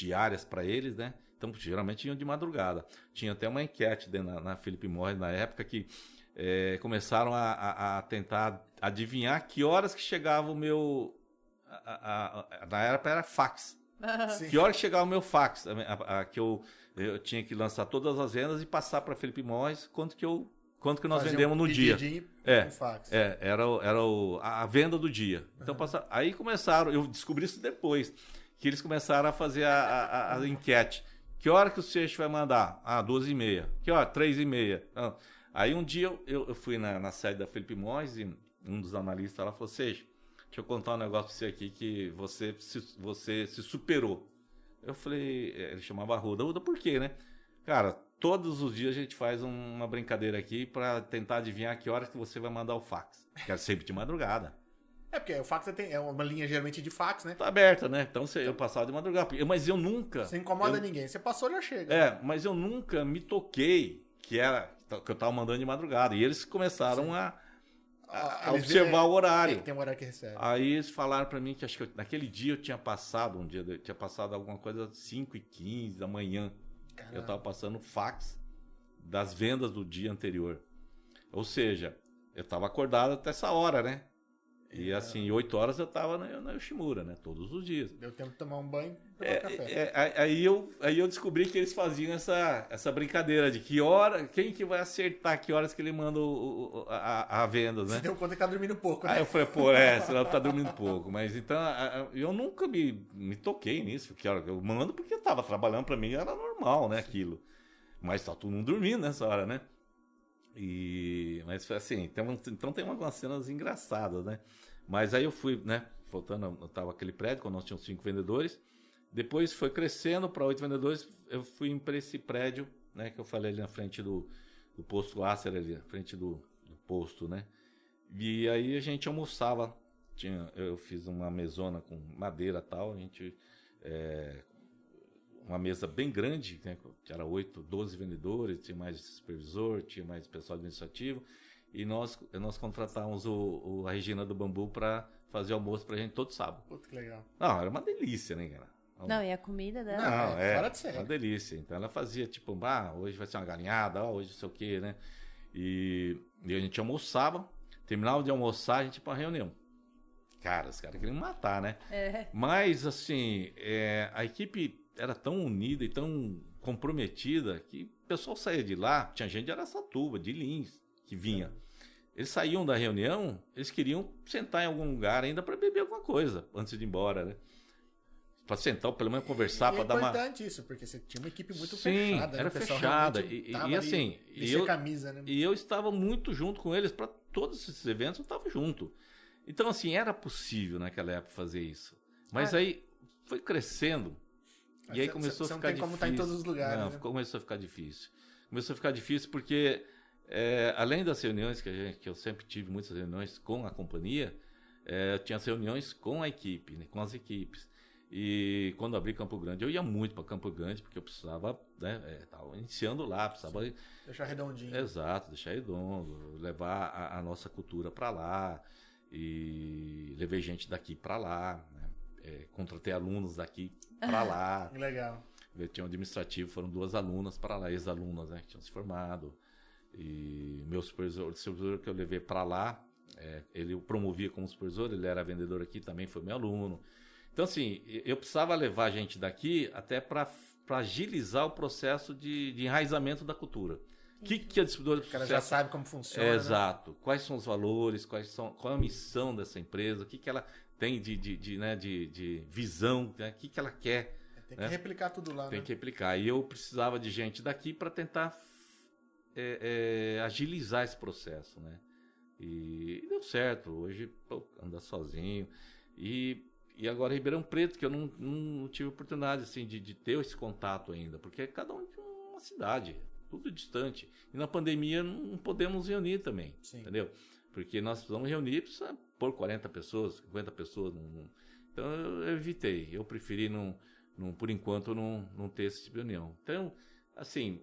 diárias para eles, né? Então, geralmente iam de madrugada. Tinha até uma enquete dentro na, na Felipe Mod na época que é, começaram a, a- a tentar adivinhar que horas que chegava o meu. a- a- a- na época era fax. Sim. Que hora que chegava o meu fax, a- a- a- que eu, eu tinha que lançar todas as vendas e passar para Felipe Morris quanto que eu quanto que nós Fazia vendemos um no dia. É. É, era, era o- a venda do dia. Então passa, aí começaram, eu descobri isso depois, que eles começaram a fazer a, a- a enquete. Que hora que o Seixo vai mandar? Ah, 12 e meia. Que hora? 3 e meia. Ah, Aí um dia eu, eu- fui na, na sede da Felipe Morris e um dos analistas lá falou, Seixo, deixa eu contar um negócio pra você aqui que você se, você se superou. Eu falei, é, ele chamava Ruda. Ruda por quê, né? Cara, todos os dias a gente faz um- uma brincadeira aqui pra tentar adivinhar que horas que você vai mandar o fax. Que é sempre de madrugada. É, porque o fax é uma linha geralmente de fax, né? Tá aberta, né? Então você- eu passava de madrugada. Mas eu nunca. Você incomoda eu- ninguém. Você passou, já chega. É, mas eu nunca me toquei que era que eu tava mandando de madrugada. E eles começaram a, a- a Eles observar o horário. Tem, tem um horário que recebe. Aí eles falaram pra mim que acho que eu- naquele dia eu tinha passado, um dia, eu tinha passado alguma coisa às 5 e 15 da manhã. Eu tava passando fax das vendas do dia anterior. Ou seja, eu tava acordado até essa hora, né? E assim, 8 horas eu tava na, na Yoshimura, né? Todos os dias. Deu tempo de tomar um banho e tomar café. É, é, aí, eu, aí eu descobri que eles faziam essa, essa brincadeira de que hora, quem que vai acertar que horas que ele manda o, o- a, a vendas, né? Você deu conta que tá dormindo pouco, né? Aí eu falei, pô, é, senão tá dormindo pouco. Mas então, eu nunca me, me toquei nisso. Que hora eu mando porque eu tava trabalhando pra mim, era normal, né, aquilo. Mas tá todo mundo dormindo nessa hora, né? E, mas assim, então, então tem algumas cenas engraçadas, né? Mas aí eu fui, né, voltando, eu tava aquele prédio, quando nós tínhamos cinco vendedores. Depois foi crescendo para oito vendedores, eu fui para esse prédio, né, que eu falei ali na frente do, do posto Acer ali, na frente do, do posto, né? E aí a gente almoçava, tinha, eu fiz uma mesona com madeira tal, a gente é, uma mesa bem grande, né, que era 8, 12 vendedores, tinha mais supervisor, tinha mais pessoal administrativo, e nós, nós contratávamos o, o a Regina do Bambu para fazer almoço pra gente todo sábado. Puta que legal. Não, era uma delícia, né, cara? Não, e a comida dela? Não, é, fora de série. uma delícia. Então ela fazia tipo, ah, hoje vai ser uma galinhada, ó, hoje não sei o quê, né? E, e a gente almoçava, terminava de almoçar, a gente ia pra reunião. Cara, os caras queriam me matar, né? É. Mas, assim, é, a equipe era tão unida e tão comprometida que o pessoal saía de lá, tinha gente de Araçatuba, de Lins, que vinha. Eles saíam da reunião, eles queriam sentar em algum lugar ainda para beber alguma coisa antes de ir embora, né? Para sentar, pelo menos conversar, E para é dar uma. importante isso, porque você tinha uma equipe muito Sim, fechada. né? era pessoal fechada. E- e- e assim, vestia eu- camisa, né? E eu estava muito junto com eles para todos esses eventos, eu estava junto. Então, assim, era possível naquela época fazer isso. Mas Ah. aí foi crescendo. E aí começou você a não ficar tem difícil. como estar em todos os lugares, Não, né? começou a ficar difícil. Começou a ficar difícil porque, é, além das reuniões que, a gente, que eu sempre tive muitas reuniões com a companhia, é, eu tinha as reuniões com a equipe, né, com as equipes. E quando abri Campo Grande, eu ia muito para Campo Grande porque eu precisava, né, é, tava iniciando lá, precisava Deixar redondinho. Exato, deixar redondo, levar a, a nossa cultura para lá e levei gente daqui para lá, né? É, contratei alunos daqui para lá. *laughs* Legal. Eu tinha um administrativo, foram duas alunas para lá, ex-alunas, né, que tinham se formado. E meu supervisor, o supervisor que eu levei para lá, é, ele o promovia como supervisor, ele era vendedor aqui, também foi meu aluno. Então, assim, eu precisava levar gente daqui até para agilizar o processo de, de enraizamento da cultura. O que, que a distribuidora O cara já sabe como funciona. é, né? Exato. Quais são os valores, quais são, qual é a missão dessa empresa, o que, que ela tem de, de, de, né, de, de visão, né, o que, que ela quer Tem que né? replicar tudo lá, tem né? que replicar. E eu precisava de gente daqui para tentar é, é, agilizar esse processo, né? E, deu certo. Hoje, pô, anda sozinho. E, e agora Ribeirão Preto, que eu não, não tive oportunidade assim, de, de ter esse contato ainda, porque cada um tem uma cidade, tudo distante. E na pandemia não podemos reunir também, Sim. entendeu? Porque nós precisamos reunir, precisa pôr 40 pessoas, 50 pessoas. num- Então eu, evitei. Eu preferi não, não, por enquanto não, não ter esse tipo de reunião. Então, assim,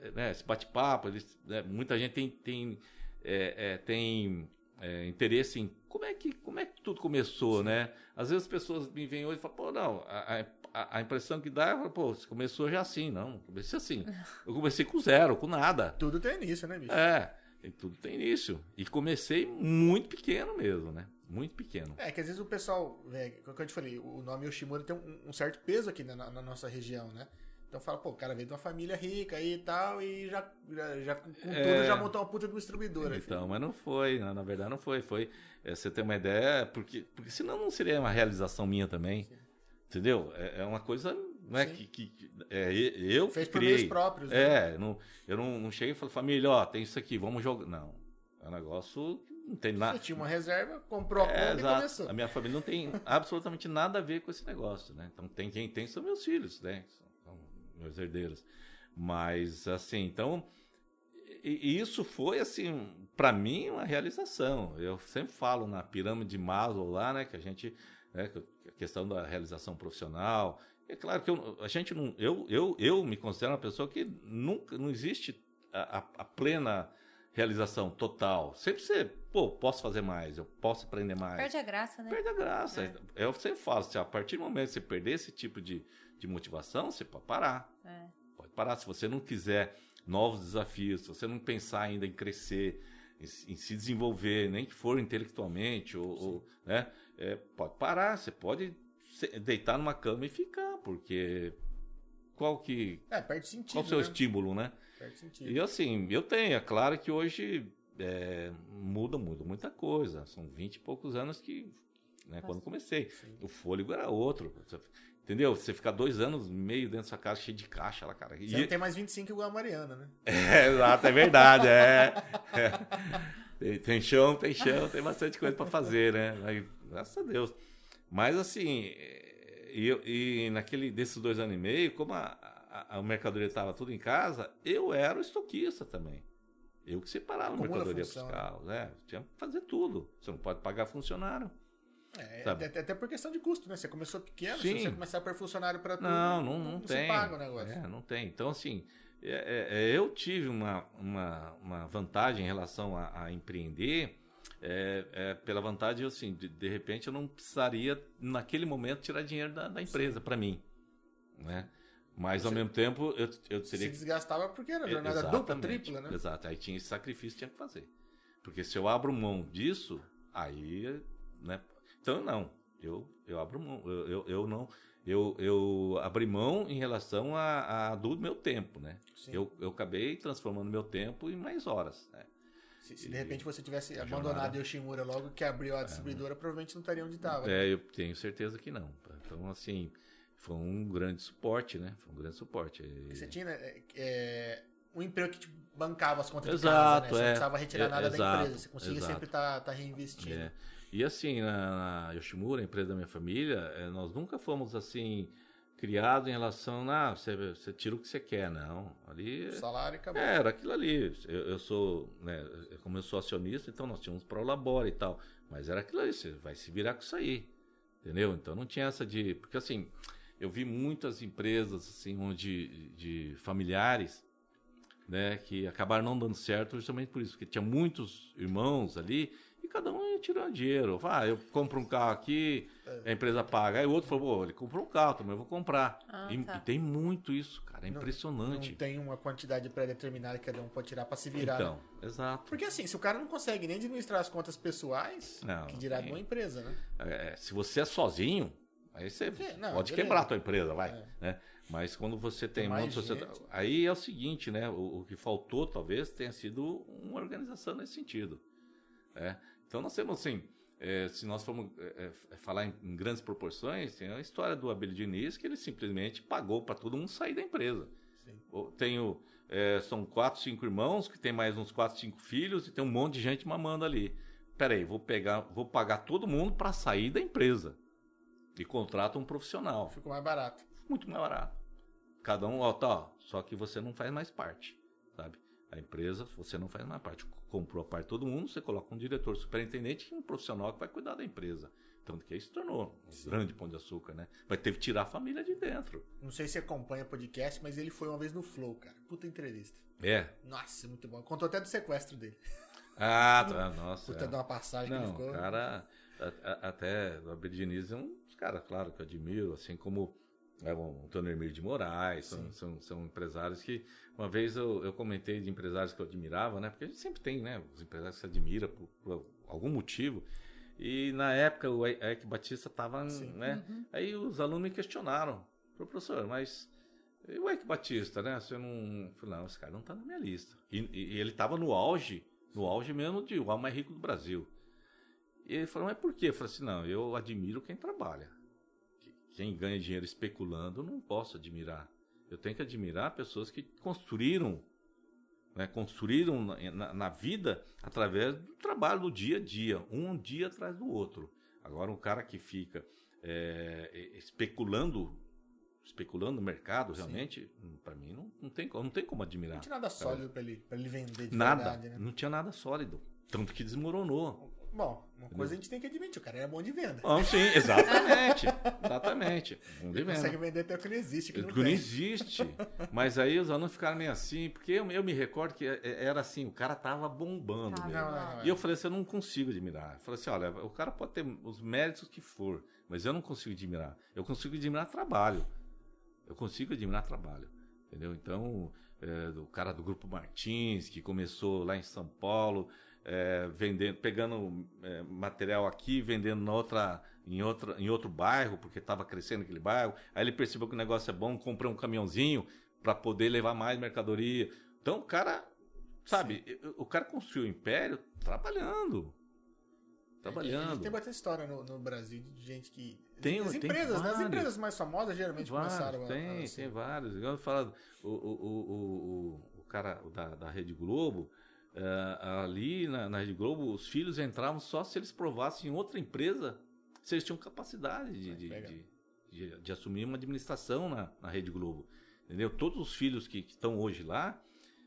é, né, esse bate-papo, né, muita gente tem, tem, é, é, tem é, interesse em como é, que, como é que tudo começou, né? Às vezes as pessoas me vêm hoje e falam, pô, não, a, a, a impressão que dá é, pô, você começou já assim, não, comecei assim. *laughs* Eu comecei com zero, com nada. Tudo tem início, né, bicho? É, e tudo tem início. E comecei muito pequeno mesmo, né? Muito pequeno. É, que às vezes o pessoal, é, como eu te falei, o nome Yoshimura tem um, um certo peso aqui na, na nossa região, né? Então fala, pô, o cara veio de uma família rica aí e tal, e já, já, já com É. tudo já montou uma puta de uma distribuidora. Então, mas não foi, na, verdade não foi. Foi, é, você ter uma ideia, porque, porque senão não seria uma realização minha também. Entendeu? É, é uma coisa não é, Sim. que, que- é, eu Fez por criei. meios próprios, né? É, não, eu não, não cheguei e falei, família, ó, tem isso aqui, vamos jogar. Não. É um negócio que não tem nada. Você tinha uma reserva, comprou a É, conta e começou. A minha família não tem absolutamente nada a ver com esse negócio, né? Então tem quem tem são meus filhos, né? São meus herdeiros. Mas assim, então e, isso foi assim para mim uma realização. Eu sempre falo na pirâmide de Maslow lá, né? Que a gente, né, a questão da realização profissional. É claro que eu, a gente não, eu, eu, eu me considero uma pessoa que nunca, não existe a, a- a plena realização total. Sempre você, pô, posso fazer mais, eu posso aprender mais. Perde a graça, né? Perde a graça. É. Eu sempre falo, se a partir do momento que você perder esse tipo de, de motivação, você pode parar. É. Pode parar. Se você não quiser novos desafios, se você não pensar ainda em crescer, em, se- em se desenvolver, nem que for intelectualmente, ou, ou, né, é, pode parar. Você pode deitar numa cama e ficar, porque qual que É, perde sentido. qual o seu né? estímulo, né? Perde sentido. E assim, eu tenho, é claro que hoje é, muda, muda muita coisa. São 20 e poucos anos que, né, quando comecei. O fôlego era outro. Entendeu? Você ficar dois anos e meio dentro da sua casa, cheio de caixa lá, cara. E- Você não tem mais 25 igual a Mariana, né? *laughs* é, exato, é verdade, é. É. *laughs* Tem, tem chão, tem chão, tem bastante coisa para fazer, né? Aí, graças a Deus. Mas assim, é, e, eu- e naquele desses dois anos e meio, como a, a, a mercadoria estava tudo em casa, eu era o estoquista também. Eu que separava a mercadoria função, fiscal, né? Tinha que fazer tudo. Você não pode pagar funcionário. É, até, até por questão de custo, né? Você começou pequeno, Sim. se você começar a pôr funcionário para tudo, Não, não, não, se tem. paga o negócio. É, não tem. Então, assim, é, é, é, eu tive uma, uma, uma vantagem em relação a, a empreender, é, é, pela vantagem, assim, de, de repente eu não precisaria, naquele momento, tirar dinheiro da, da empresa para mim. Né? Mas, ao Você- mesmo tempo, eu, eu Se teria que desgastava porque era jornada dupla, tripla, né? Exato, aí tinha esse sacrifício que tinha que fazer. Porque se eu abro mão disso, aí, né? Então não, eu, eu abro mão, eu, eu, eu não, eu, eu abri mão em relação a, a do meu tempo, né? Sim. Eu, eu acabei transformando meu tempo em mais horas, né? Se, se de repente você tivesse abandonado Yoshimura logo que abriu a distribuidora, provavelmente não estaria onde estava. É, eu tenho certeza que não. Então, assim, foi um grande suporte, né? Foi um grande suporte. E- você tinha né, é, um emprego que te bancava as contas Exato, de casa, né? Você não é. precisava retirar É, nada da exato, empresa. Você conseguia exato. sempre estar reinvestindo. É. E assim, na, na Yoshimura, a empresa da minha família, nós nunca fomos assim criados em relação a você, você tira o que você quer, não. Ali salário acabou. é, era aquilo ali. Eu, eu sou, né, como eu sou acionista, então nós tínhamos prolabore e tal. Mas era aquilo ali, você vai se virar com isso aí. Entendeu? Então não tinha essa de. Porque assim, eu vi muitas empresas assim, onde de familiares né, que acabaram não dando certo justamente por isso, porque tinha muitos irmãos ali e cada um ia tirando dinheiro. Ah, eu compro um carro aqui, a empresa paga. Aí o outro falou, pô, ele comprou um carro, também eu vou comprar. Ah, e, tá. e tem muito isso, cara, é Não- impressionante. Não tem uma quantidade pré-determinada que cada um pode tirar para se virar. então, né? exato. Porque assim, se o cara não consegue nem administrar as contas pessoais, Não, que dirá de uma empresa, né? É, se você é sozinho, aí você Sim, não, pode beleza. quebrar a tua empresa, vai. É. Né? Mas quando você tem, Tem um de sociedade. gente. Aí é o seguinte, né? O, o que faltou talvez tenha sido uma organização nesse sentido. né? Então nós temos assim. é, se nós formos é, é, falar em, em grandes proporções, tem a história do Abel Diniz que ele simplesmente pagou para todo mundo sair da empresa. Sim. Tenho, é, são quatro, cinco irmãos que tem mais uns quatro, cinco filhos e tem um monte de gente mamando ali. Peraí, vou pegar, vou pagar todo mundo para sair da empresa e contrata um profissional Ficou mais barato. muito mais barato. Cada um, ó, tá, ó, só que você não faz mais parte, sabe? A empresa, você não faz mais parte. Comprou a parte de todo mundo, você coloca um diretor superintendente e um profissional que vai cuidar da empresa. Tanto que aí se tornou um grande pão de açúcar, né? Vai ter que tirar a família de dentro. Não sei se acompanha podcast, mas ele foi uma vez no Flow, cara. Puta entrevista. É. Nossa, muito bom. Contou até do sequestro dele. Ah, tá, nossa. Puta é. de uma passagem que ele Não, ficou. cara, a- a- até o Abel Diniz é um dos caras, claro, que eu admiro, assim como é, o Antônio Hermílio de Moraes, são, são, são empresários que, uma vez eu, eu comentei de empresários que eu admirava, né, porque a gente sempre tem, né, os empresários que se admira por, por algum motivo, e na época o Eike Batista estava, né, aí os alunos me questionaram, "Ô, professor, mas e o Eike Batista, né, você não, eu falei, não, esse cara não está na minha lista, e, e- ele estava no auge, no auge mesmo de o homem mais rico do Brasil. E ele falou, mas por quê? Eu falei assim, não, eu admiro quem trabalha. Quem ganha dinheiro especulando, eu não posso admirar. Eu tenho que admirar pessoas que construíram, né, construíram na, na- na vida através do trabalho do dia a dia, um dia atrás do outro. Agora, um cara que fica é, especulando, especulando no mercado, realmente, para mim, não, não, tem, como- não tem como admirar. Não tinha nada sólido pra ele, pra ele vender de Nada, verdade, né? não tinha nada sólido. Tanto que desmoronou. Bom, uma coisa a gente tem que admitir, o cara era bom de venda. Ah, sim, *laughs* exatamente. exatamente. Vamos de Ele consegue venda. vender até o que não existe, que não Que não existe. Mas aí os alunos ficaram meio assim, porque eu, eu me recordo que é- era assim, o cara tava bombando Tava. mesmo. Não, não, não. E eu falei assim, eu não consigo admirar. Eu falei assim, olha, o cara pode ter os méritos que for, mas eu não consigo admirar. Eu consigo admirar trabalho. Eu consigo admirar trabalho. Entendeu? Então, é, do cara do Grupo Martins, que começou lá em São Paulo, é, vendendo, pegando é, material aqui, vendendo na outra, em, outra, em outro bairro, porque estava crescendo aquele bairro. Aí ele percebeu que o negócio é bom, comprou um caminhãozinho para poder levar mais mercadoria. Então, o cara, sabe, o cara construiu o império trabalhando. A Trabalhando. gente tem bastante história no, no Brasil de gente que. Tem- as tem empresas, né? As empresas mais famosas geralmente Vários, começaram a- tem, a. assim. tem vários. Eu falo, o, o, o, o, o cara da, da Rede Globo, eh, ali na, na Rede Globo, os filhos entravam só se eles provassem em outra empresa se eles tinham capacidade de, de, de, de- de assumir uma administração na, na Rede Globo. Entendeu? Todos os filhos que, estão hoje lá,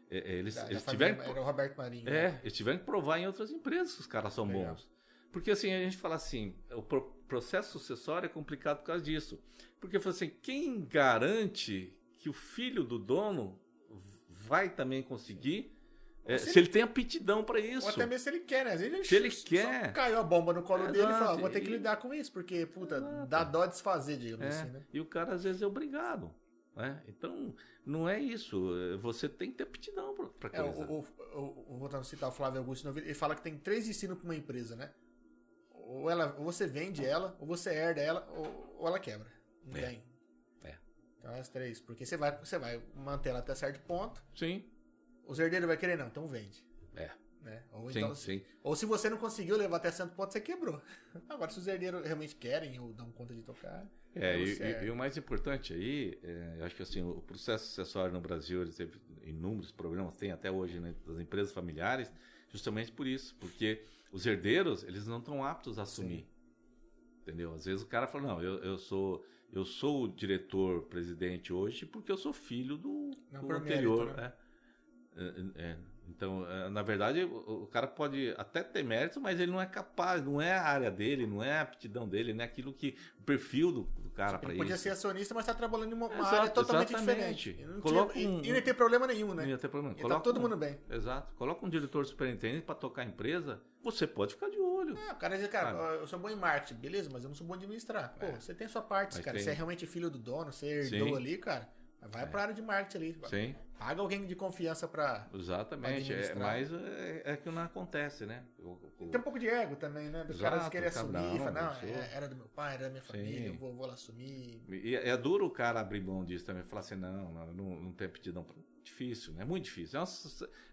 é, é, eles, Da- da eles família- tiveram. Era o Roberto Marinho. né? É, eles tiveram que provar em outras empresas que os caras são Legal. bons. Porque assim, a gente fala assim, o pro- processo sucessório é complicado por causa disso. Porque fala assim, quem garante que o filho do dono vai também conseguir, é, se se ele tem aptidão para Ou isso? até mesmo se ele quer, né? Às vezes Se ele quer. caiu a bomba no colo dele e fala, vou ter que lidar com isso, porque, puta, Exato. dá dó desfazer, digamos É, assim, né? E o cara às vezes é obrigado. Né? Então, não é isso. é, Você tem que ter aptidão para É, coisa. o, o, o, o- voltando a citar o Flávio Augusto, ele fala que tem três destinos para uma empresa, né? Ou, ela, ou você vende ela, ou você herda ela, ou, ou ela quebra. Não É. tem. É. Então, as três. Porque você vai, você vai manter ela até certo ponto, Sim, os herdeiros vai querer, não, então vende. é. Né? Ou, Sim, então, sim. ou se você não conseguiu levar até certo ponto, você quebrou. *laughs* Agora, se os herdeiros realmente querem ou dão conta de tocar. É, aí e, você e- o mais importante aí, é, eu acho que assim, o processo sucessório no Brasil, ele teve inúmeros problemas, tem até hoje, né, das empresas familiares, justamente por isso, porque os herdeiros, eles não estão aptos a assumir. Entendeu? Às vezes o cara fala, não, eu, eu sou eu sou o diretor presidente hoje porque eu sou filho do, Não do anterior. mérito, né? É, é, então, é, na verdade, o, o cara pode até ter mérito, mas ele não é capaz, não é a área dele, não é a aptidão dele, não é aquilo que. o perfil do, do cara para Ele isso. podia ser acionista, mas está trabalhando em uma, Exato, área totalmente exatamente. diferente. E não, Coloca tinha, e- um- e, não ia ter problema nenhum, né? Não ia ter problema. Ia tá todo mundo bem. Exato. Coloca um diretor superintendente para tocar a empresa, você pode ficar de olho. É, o cara diz, cara, eu sou bom em marketing, beleza, mas eu não sou bom em administrar. Pô, É. você tem sua parte, Mas cara. tem. Você é realmente filho do dono, você herdou Sim. ali, cara. Vai É. pra área de marketing ali. Sim, Paga alguém de confiança pra. exatamente. É, administrar. mas é, é que não acontece, né? Tem um pouco de ego também, né? Dos Exato, caras querer cara, assumir, não, falar, não, é- era do meu pai, era da minha família, Sim. eu vou, vou lá assumir. E é é duro o cara abrir mão disso também, falar assim, não, não, não, tem aptidão. pra- Difícil, né? Muito difícil. É uma,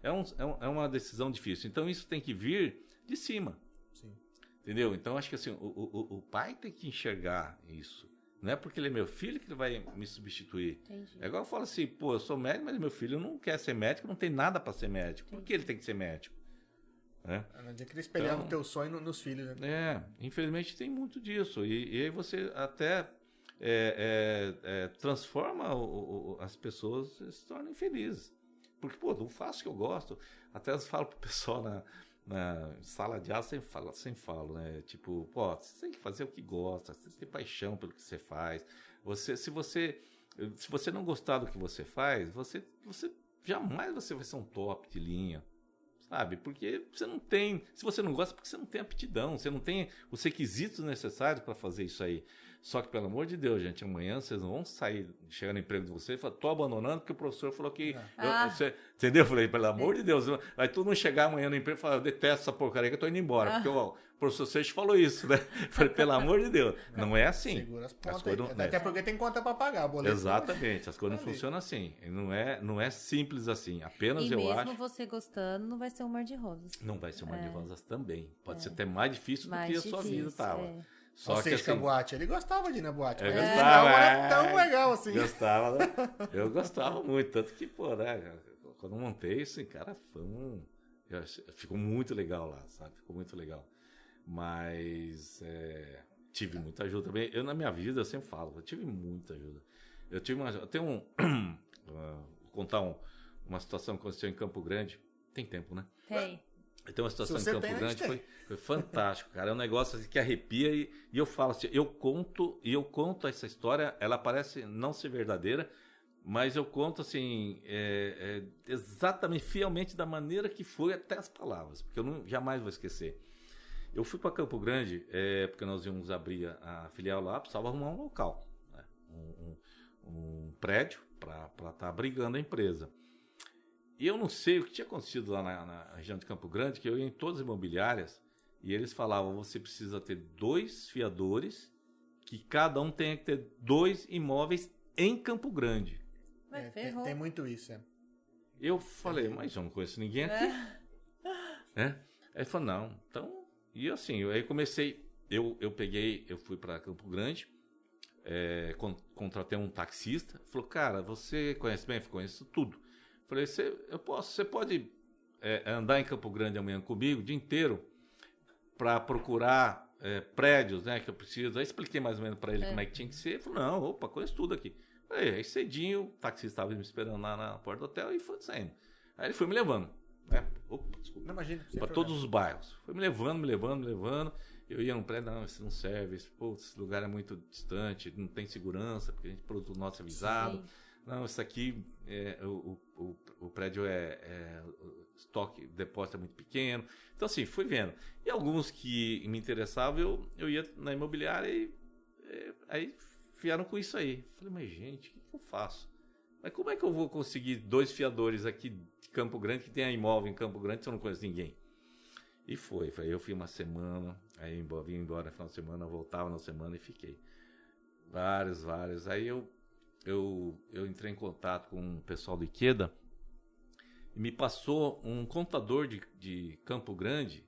é, um- é um- é uma decisão difícil. Então isso tem que vir de cima. Sim. Entendeu? Então acho que assim, o, o, o pai tem que enxergar isso. Não é porque ele é meu filho que ele vai me substituir. Entendi. É igual eu falo assim, pô, eu sou médico, mas meu filho não quer ser médico, não tem nada para ser médico. Por que ele tem que ser médico? Né? Não adianta querer espelhar Então- o teu sonho no- nos filhos, né? É, infelizmente tem muito disso. E, e aí você até é, é, é, transforma o- o- as pessoas e se tornam infelizes. Porque, pô, não faço o que eu gosto. Até eu falo pro pessoal na, na sala de aula, sempre falo, sempre falo, né? Tipo, pô, você tem que fazer o que gosta, você tem paixão pelo que você faz. Você, se você se você não gostar do que você faz, você, você jamais você vai ser um top de linha. Sabe? Porque você não tem. Se você não gosta, é porque você não tem aptidão, você não tem os requisitos necessários para fazer isso aí. Só que, pelo amor de Deus, gente, amanhã vocês não vão sair, chegar no emprego de vocês e falar, tô abandonando porque o professor falou que. eu- Ah. você- entendeu? Eu falei, pelo amor de Deus, vai tu não chegar amanhã no emprego e falar, eu detesto essa porcaria que eu tô indo embora. Porque ó, o professor Seixas falou isso, né? Eu falei, pelo amor de Deus. Não é assim. Segura as As pontas coisas aí. não- Até porque tem conta pra pagar, boleto. Exatamente, as coisas não funcionam assim. Não é, não é simples assim. Apenas E eu mesmo acho. você gostando, não vai ser um mar de rosas. Não vai ser uma de É. rosas também. Pode ser até mais difícil Mais do que a sua vida estava. é. Só Ou que seja, que a assim, boate. Ele gostava de ir na boate, Eu gostava, não é. era tão legal assim. gostava, né? *laughs* Eu gostava muito, tanto que, pô, né, quando montei isso, cara, foi um... eu achei- Ficou muito legal lá, sabe? Ficou muito legal. Mas é, tive muita ajuda também. Eu, na minha vida, eu sempre falo, eu tive muita ajuda. Eu tive uma... Eu tenho um... ah, *coughs* vou contar um- uma situação que aconteceu em Campo Grande. Tem tempo, né? Tem. Então a situação em Campo Grande foi, foi fantástico, cara. É um negócio assim, que arrepia e, e eu falo assim, eu conto e eu conto essa história, ela parece não ser verdadeira, mas eu conto assim é, é, exatamente, fielmente da maneira que foi até as palavras, porque eu não, jamais vou esquecer. Eu fui para Campo Grande é, porque nós íamos abrir a, a filial lá, precisava arrumar um local, né? um, um- um prédio para estar abrigando a empresa. E eu não sei o que tinha acontecido lá na, na região de Campo Grande, que eu ia em todas as imobiliárias e eles falavam: você precisa ter dois fiadores, que cada um tenha que ter dois imóveis em Campo Grande. Mas É, tem, ferrou. tem muito isso, é. Eu falei, mas eu não conheço ninguém aqui. É. né? Aí ele falou, não, então. E assim, eu, aí comecei, eu, eu peguei, eu fui para Campo Grande, é, con- contratei um taxista, falou, cara, você conhece bem? Eu falei, conheço tudo. Falei, você, eu posso, você pode é, andar em Campo Grande amanhã comigo o dia inteiro para procurar é, prédios, né, que eu preciso. Aí expliquei mais ou menos para ele É. como é que tinha que ser. Ele falou, não, opa, conheço tudo aqui. Falei, aí cedinho, o taxista estava me esperando lá na porta do hotel e foi saindo. Aí ele foi me levando, né? Opa, desculpa. Não imagina. sem Para todos os bairros. Foi me levando, me levando, me levando. Eu ia num prédio, não, isso não serve. Esse, pô, esse lugar é muito distante, não tem segurança, porque a gente produto nosso é avisado. Sim. Não, isso aqui, é, o, o, o, prédio é, é- O estoque, o depósito é muito pequeno. Então, assim, fui vendo. E alguns que me interessavam, eu, eu ia na imobiliária e. é, aí vieram com isso aí. Falei, mas gente, o que, eu faço? Mas como é que eu vou conseguir dois fiadores aqui de Campo Grande que tenha imóvel em Campo Grande se eu não conheço ninguém? E foi, foi. Eu fui uma semana, aí vim embora no final de semana, voltava na semana e fiquei. Vários, vários. Aí eu, eu, eu entrei em contato com o pessoal do Iqueda e me passou um contador de, de Campo Grande,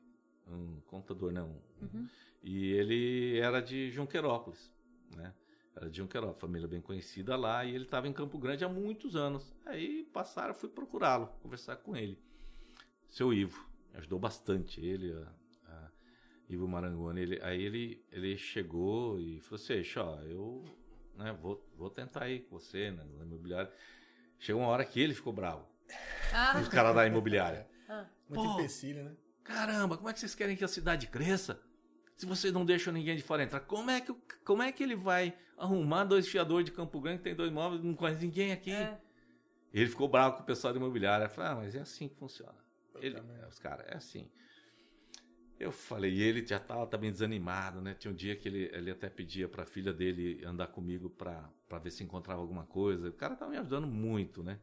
um contador não, Uhum. e ele era de Junquerópolis, né? Era de Junquerópolis, família bem conhecida lá, e ele estava em Campo Grande há muitos anos. Aí passaram, fui procurá-lo, conversar com ele. Seu Ivo, ajudou bastante, ele, a, a Ivo Marangoni. Ele, aí ele, ele chegou e falou assim, ó, eu né, vou, vou tentar ir com você, né, na imobiliária. Chegou uma hora que ele ficou bravo, Ah, os caras da imobiliária. ah, Muito Pô. empecilho, né? Caramba, como é que vocês querem que a cidade cresça? Se vocês não deixam ninguém de fora entrar, como é que, como é que ele vai arrumar dois fiadores de Campo Grande que tem dois móveis não conhece ninguém aqui? é. Ele ficou bravo com o pessoal da imobiliária. Falei, ah, mas é assim que funciona. Ele, é, os caras, é assim. Eu falei, e ele já tava também desanimado, né? Tinha um dia que ele, ele até pedia pra filha dele andar comigo pra ver se encontrava alguma coisa. O cara tava me ajudando muito, né?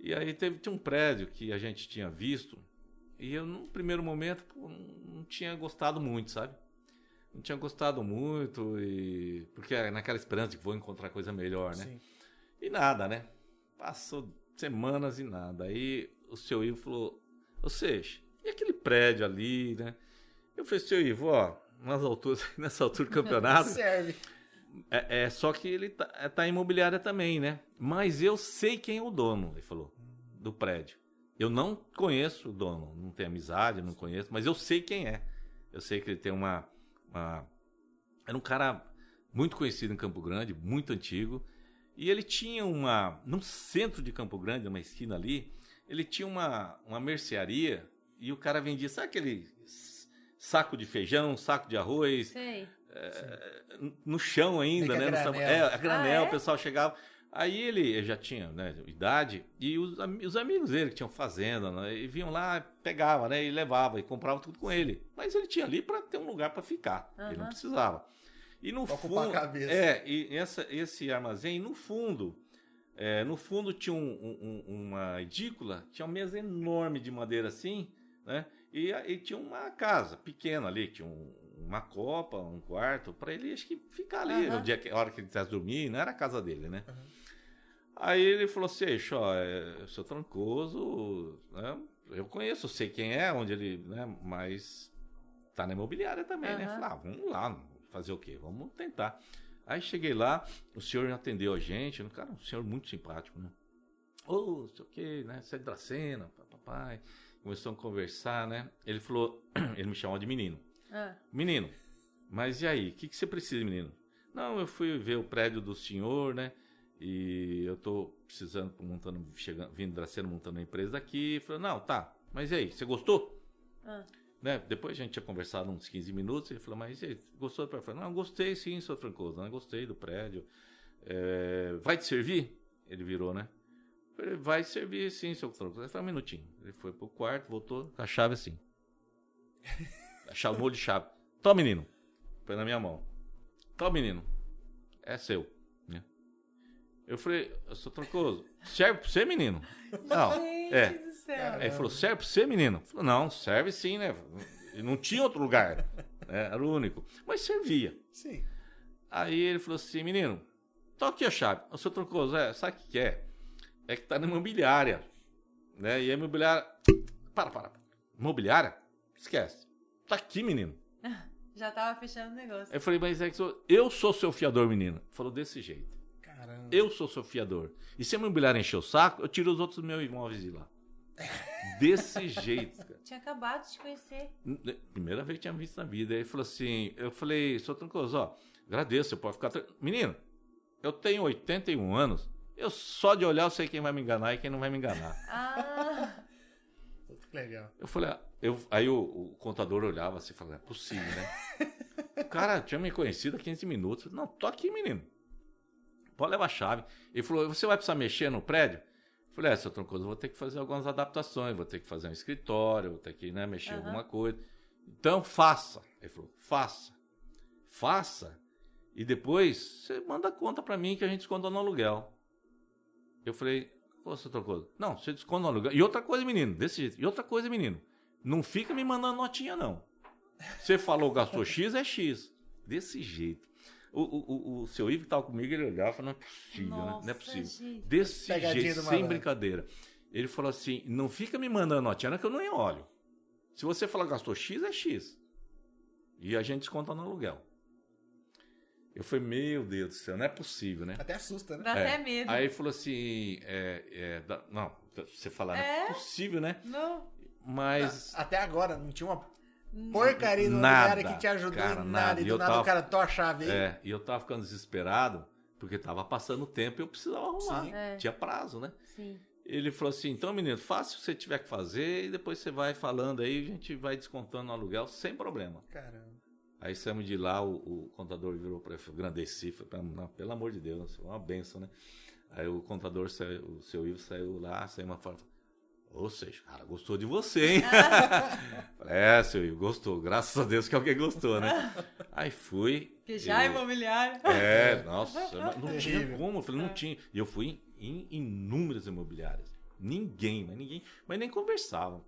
E aí teve, tinha um prédio que a gente tinha visto, e eu, no primeiro momento, pô, não, tinha gostado muito, sabe? Não tinha gostado muito, e porque naquela esperança de que vou encontrar coisa melhor, né? Sim. E nada, né? Passou semanas e nada. Aí o seu Ivo falou: Ou seja, e aquele prédio ali, né? Eu falei, seu Ivo, ó, nas alturas, nessa altura do *laughs* campeonato, Serve. é, é só que ele tá, é, tá imobiliária também, né? Mas eu sei quem é o dono, ele falou, do prédio. Eu não conheço o dono, não tenho amizade, não conheço, mas eu sei quem é. Eu sei que ele tem uma. uma- Era um cara muito conhecido em Campo Grande, muito antigo. E ele tinha uma. No centro de Campo Grande, numa esquina ali, ele tinha uma, uma mercearia e o cara vendia, sabe aquele saco de feijão, saco de arroz, Sei. no chão ainda, né? que a no- granel. é, a granel, Ah, é? o pessoal chegava. Aí ele já tinha né, idade e os, os amigos dele que tinham fazenda, né, e vinham lá, pegava, né, e levava e comprava tudo com ele. Mas ele tinha ali para ter um lugar para ficar. Ele não precisava. E no Pra fundo, cabeça. é, e essa, esse armazém no fundo, é, no fundo tinha um- um- uma edícula, tinha uma mesa enorme de madeira assim, né? E, e tinha uma casa pequena ali, tinha um- uma copa, um quarto, para ele acho que ficar ali, Aham. o dia que, a hora que ele quisesse dormir, não era a casa dele, né? Aham. Aí ele falou assim, "Eixo, ó, é, eu sou trancoso, né? Eu conheço, sei quem é, onde ele, né? Mas tá na imobiliária também, né? Aham. Falei, ah, vamos lá, fazer o quê? Vamos tentar. Aí cheguei lá, o senhor atendeu a gente, cara, um senhor muito simpático, né? Ô, não sei o quê, né? Você é de Dracena, papai. Começamos a conversar, né? Ele falou, *clears throat* ele me chamou de menino. Ah, Menino, mas e aí? O que, que você precisa, menino? Não, eu fui ver o prédio do senhor, né? E eu tô precisando, montando, chegando, vindo de Dracena, montando uma empresa aqui. Falei, não, tá, mas e aí? Você gostou? ah. Né? Depois a gente tinha conversado uns 15 minutos. Ele falou, mas e aí, gostou do prédio? Eu falei, não, gostei sim, seu Francoso, né? gostei do prédio. É, vai te servir? Ele virou, né? Falei, vai servir sim, seu Francoso. Ele falou, um minutinho. Ele foi pro quarto, voltou com a chave assim. *laughs* Molho de chave. Toma, menino. Foi na minha mão. Toma, menino. É seu. né? Eu falei, eu sou trancoso. Serve pra você, menino? *laughs* Não. Gente É. do céu. Aí ele falou, serve pra você, menino? Eu falei, não, serve sim, né? E Não tinha outro lugar. *laughs* né? Era o único. Mas servia. Sim. Aí ele falou assim, menino, toque a chave. O seu Troncoso, é, sabe o que é? É que tá na imobiliária. Né? E a imobiliária... Para, para. Imobiliária? Esquece. Tá aqui, menino. *laughs* Já tava fechando o negócio. Eu falei, mas é que sou... eu sou seu fiador, menino. Falou desse jeito. Caramba. Eu sou seu fiador. E se a imobiliária encher o saco, eu tiro os outros meus imóveis de lá. *laughs* Desse jeito, cara. Tinha acabado de te conhecer. N- Primeira vez que tinha visto na vida. Aí ele falou assim: eu falei, seu Trancoso, ó, agradeço, você pode ficar. Menino, eu tenho 81 anos, eu só de olhar eu sei quem vai me enganar e quem não vai me enganar. *laughs* Ah, Legal. Eu falei, ah, eu, aí o, o contador olhava assim e falava, é possível, né? o cara tinha me conhecido há 15 minutos. Não, tô aqui, menino. Pode levar a chave. Ele falou, você vai precisar mexer no prédio? Eu falei, é, seu Troncoso, eu vou ter que fazer algumas adaptações, vou ter que fazer um escritório, vou ter que né, mexer em Aham. alguma coisa. Então, faça. Ele falou, faça. Faça. E depois, você manda a conta pra mim que a gente desconta no aluguel. Eu falei, ô, seu não, você desconta no aluguel. E outra coisa, menino, desse jeito. E outra coisa, menino, não fica me mandando notinha, não. Você falou gastou X, é X. Desse jeito. O, o, o, o seu Ivo que tava comigo, ele olhava e falou, não é possível, né? Não é Nossa, possível. gente. Desse Pegadinha jeito, sem brincadeira. Ele falou assim: não fica me mandando notinha, não, que eu nem olho. Se você falar gastou X, é X. E a gente desconta no aluguel. Eu falei, meu Deus do céu, não é possível, né? Até assusta, né? Dá É. até medo. Aí falou assim: é, é, dá- não, você falar, não é É? possível, né? Não. Mas. Até agora, não tinha uma porcaria no Nada, lugar que te ajudou cara, em nada. nada. E do eu nada tava- o cara tô a chave aí. É, e eu tava ficando desesperado, porque tava passando o tempo e eu precisava arrumar. Sim. É. Tinha prazo, né? Sim. Ele falou assim: então, menino, faça o que você tiver que fazer e depois você vai falando aí, a gente vai descontando no aluguel sem problema. Caramba. Aí saímos de lá, o, o contador virou para ele, grandeci, falei, "Pelo- não, pelo amor de Deus, foi uma benção, né? Aí o contador, saiu, o seu Ivo saiu lá, saiu uma fala, ou seja, cara, gostou de você, hein? *laughs* Falei, é, seu Ivo, gostou, graças a Deus que alguém gostou, né? Aí fui. Que já é eu- imobiliário. é, nossa, não tinha como. Eu falei, não tinha. E eu fui em, em inúmeras imobiliárias. Ninguém, mas ninguém, mas nem conversavam.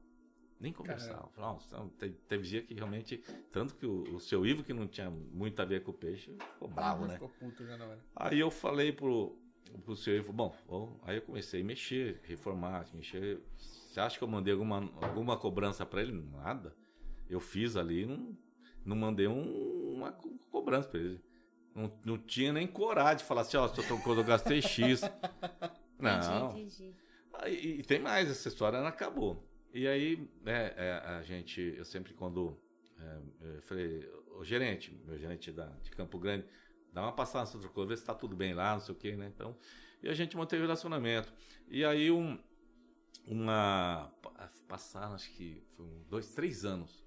Nem conversavam. Falei, Nossa, não, te- teve dia que realmente, tanto que o, o seu Ivo, que não tinha muito a ver com o peixe, ficou bravo, né? Ficou puto já na hora. Aí eu falei pro, pro seu Ivo, bom, bom, aí eu comecei a mexer, reformar, mexer. Você acha que eu mandei alguma, alguma cobrança pra ele? Nada. Eu fiz ali, não, não mandei um- uma co- cobrança pra ele. Não, não tinha nem coragem de falar assim, ó, seu Troncoso, eu gastei X. *laughs* Não. Entendi, entendi. Aí, e tem mais, essa história não acabou. E aí, né, é, a gente, eu sempre quando é, eu falei, o gerente, meu gerente da, de Campo Grande, dá uma passada no Coisa, vê se tá tudo bem lá, não sei o quê, né? Então, e a gente manteve o relacionamento. E aí, um, uma. pa- Passaram, acho que foi um, dois, três anos.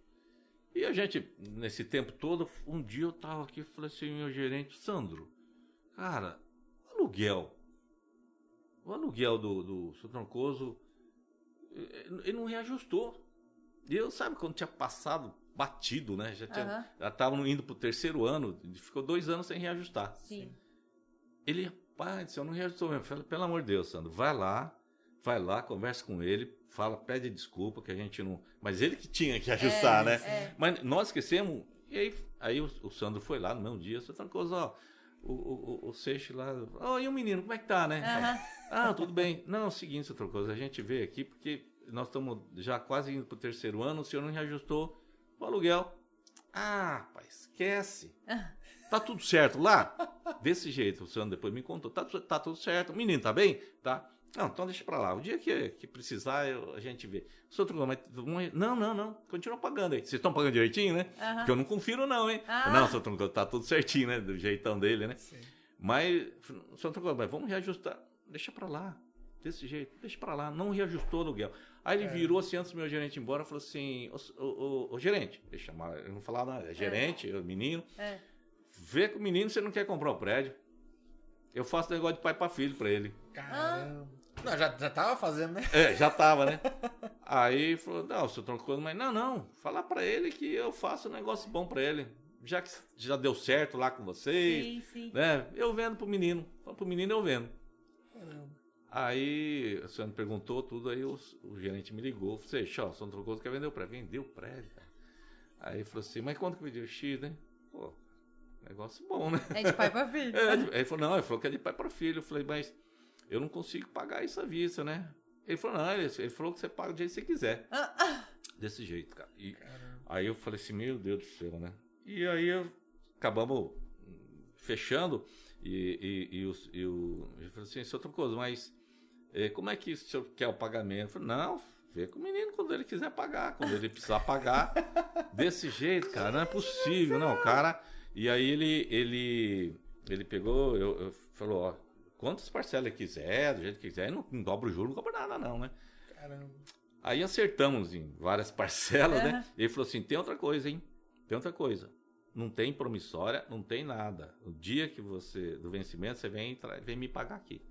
E a gente, nesse tempo todo, um dia eu tava aqui e falei assim, meu gerente, Sandro, cara, aluguel. O aluguel do, do eh, ele não reajustou. E eu, sabe, quando tinha passado, batido, né? Já tinha, já estavam indo pro terceiro ano, ficou dois anos sem reajustar. Sim. Ele, pai céu, não reajustou mesmo. Eu falei, pelo amor de Deus, Sandro, vai lá, vai lá, conversa com ele, fala, pede desculpa que a gente não. Mas ele que tinha que ajustar, né? é. Mas nós esquecemos. E aí, aí o, o Sandro foi lá no mesmo dia, seu Trancoso, ó. O, o, o, Seixo lá. Ó, e o menino, como é que tá, né? Ah, tudo bem. Não, é o seguinte, seu Trancoso, a gente veio aqui porque nós estamos já quase indo pro terceiro ano, o senhor não reajustou o aluguel. Ah, pai, esquece. Tá tudo certo lá? Desse jeito, o Sandro depois me contou. Tá, tá tudo certo. O menino tá bem? Tá. Não, então deixa pra lá. O dia que, que precisar, eu- a gente vê. Seu Trancoso, mas vamos- não, não, não. Continua pagando aí. Vocês estão pagando direitinho, né? Aham. Porque eu não confiro, não, hein? Ah. Não, seu Trancoso, tá tudo certinho, né? Do jeitão dele, né? Sim. Mas, seu Trancoso, mas vamos reajustar. Deixa pra lá. Desse jeito, deixa pra lá. Não reajustou o aluguel. Aí ele virou assim, antes do meu gerente ir embora, falou assim: Ô, ô, ô, ô, gerente, deixa eu chamar, eu não falava nada, é gerente, o menino. É. Vê com o menino você não quer comprar o prédio. Eu faço negócio de pai pra filho pra ele. Caramba. Não, já, já tava fazendo, né? É, já tava, né? *laughs* Aí falou, não, seu Troncoso, mas não, não, falar pra ele que eu faço um negócio bom pra ele. Já que já deu certo lá com vocês, Sim, sim. né? Eu vendo pro menino. Pro menino eu vendo. Aí o senhor me perguntou tudo, aí o, o gerente me ligou. Falei, ó, o São Troncoso quer vender o prédio. Vendeu o prédio, cara. Aí ele falou assim, mas quanto que pediu? X, né? Pô, negócio bom, né? É de pai pra filho. *laughs* É, ele falou, não, ele falou que é de pai para filho. Eu falei, mas eu não consigo pagar isso à vista, né? Ele falou, não, ele, ele falou que você paga do jeito que você quiser. Desse jeito, cara. E aí eu falei assim, meu Deus do céu, né? E aí eu- acabamos fechando e, e, e, o, e o- ele falou assim, seu Troncoso, mas eh, como é que o senhor quer o pagamento? Eu falei, não, vê com o menino quando ele quiser pagar, quando ele precisar pagar. *laughs* Desse jeito, cara, não é possível, não, cara. E aí ele, ele, ele pegou, eu, eu falou, ó, quantas parcelas ele quiser, do jeito que quiser, não, não dobra o juro, não cobra nada não, né? Caramba. Aí acertamos em várias *laughs* parcelas, né? Ele falou assim: tem outra coisa, hein? Tem outra coisa. Não tem promissória, não tem nada. O dia que você, do vencimento, você vem, vem me pagar aqui.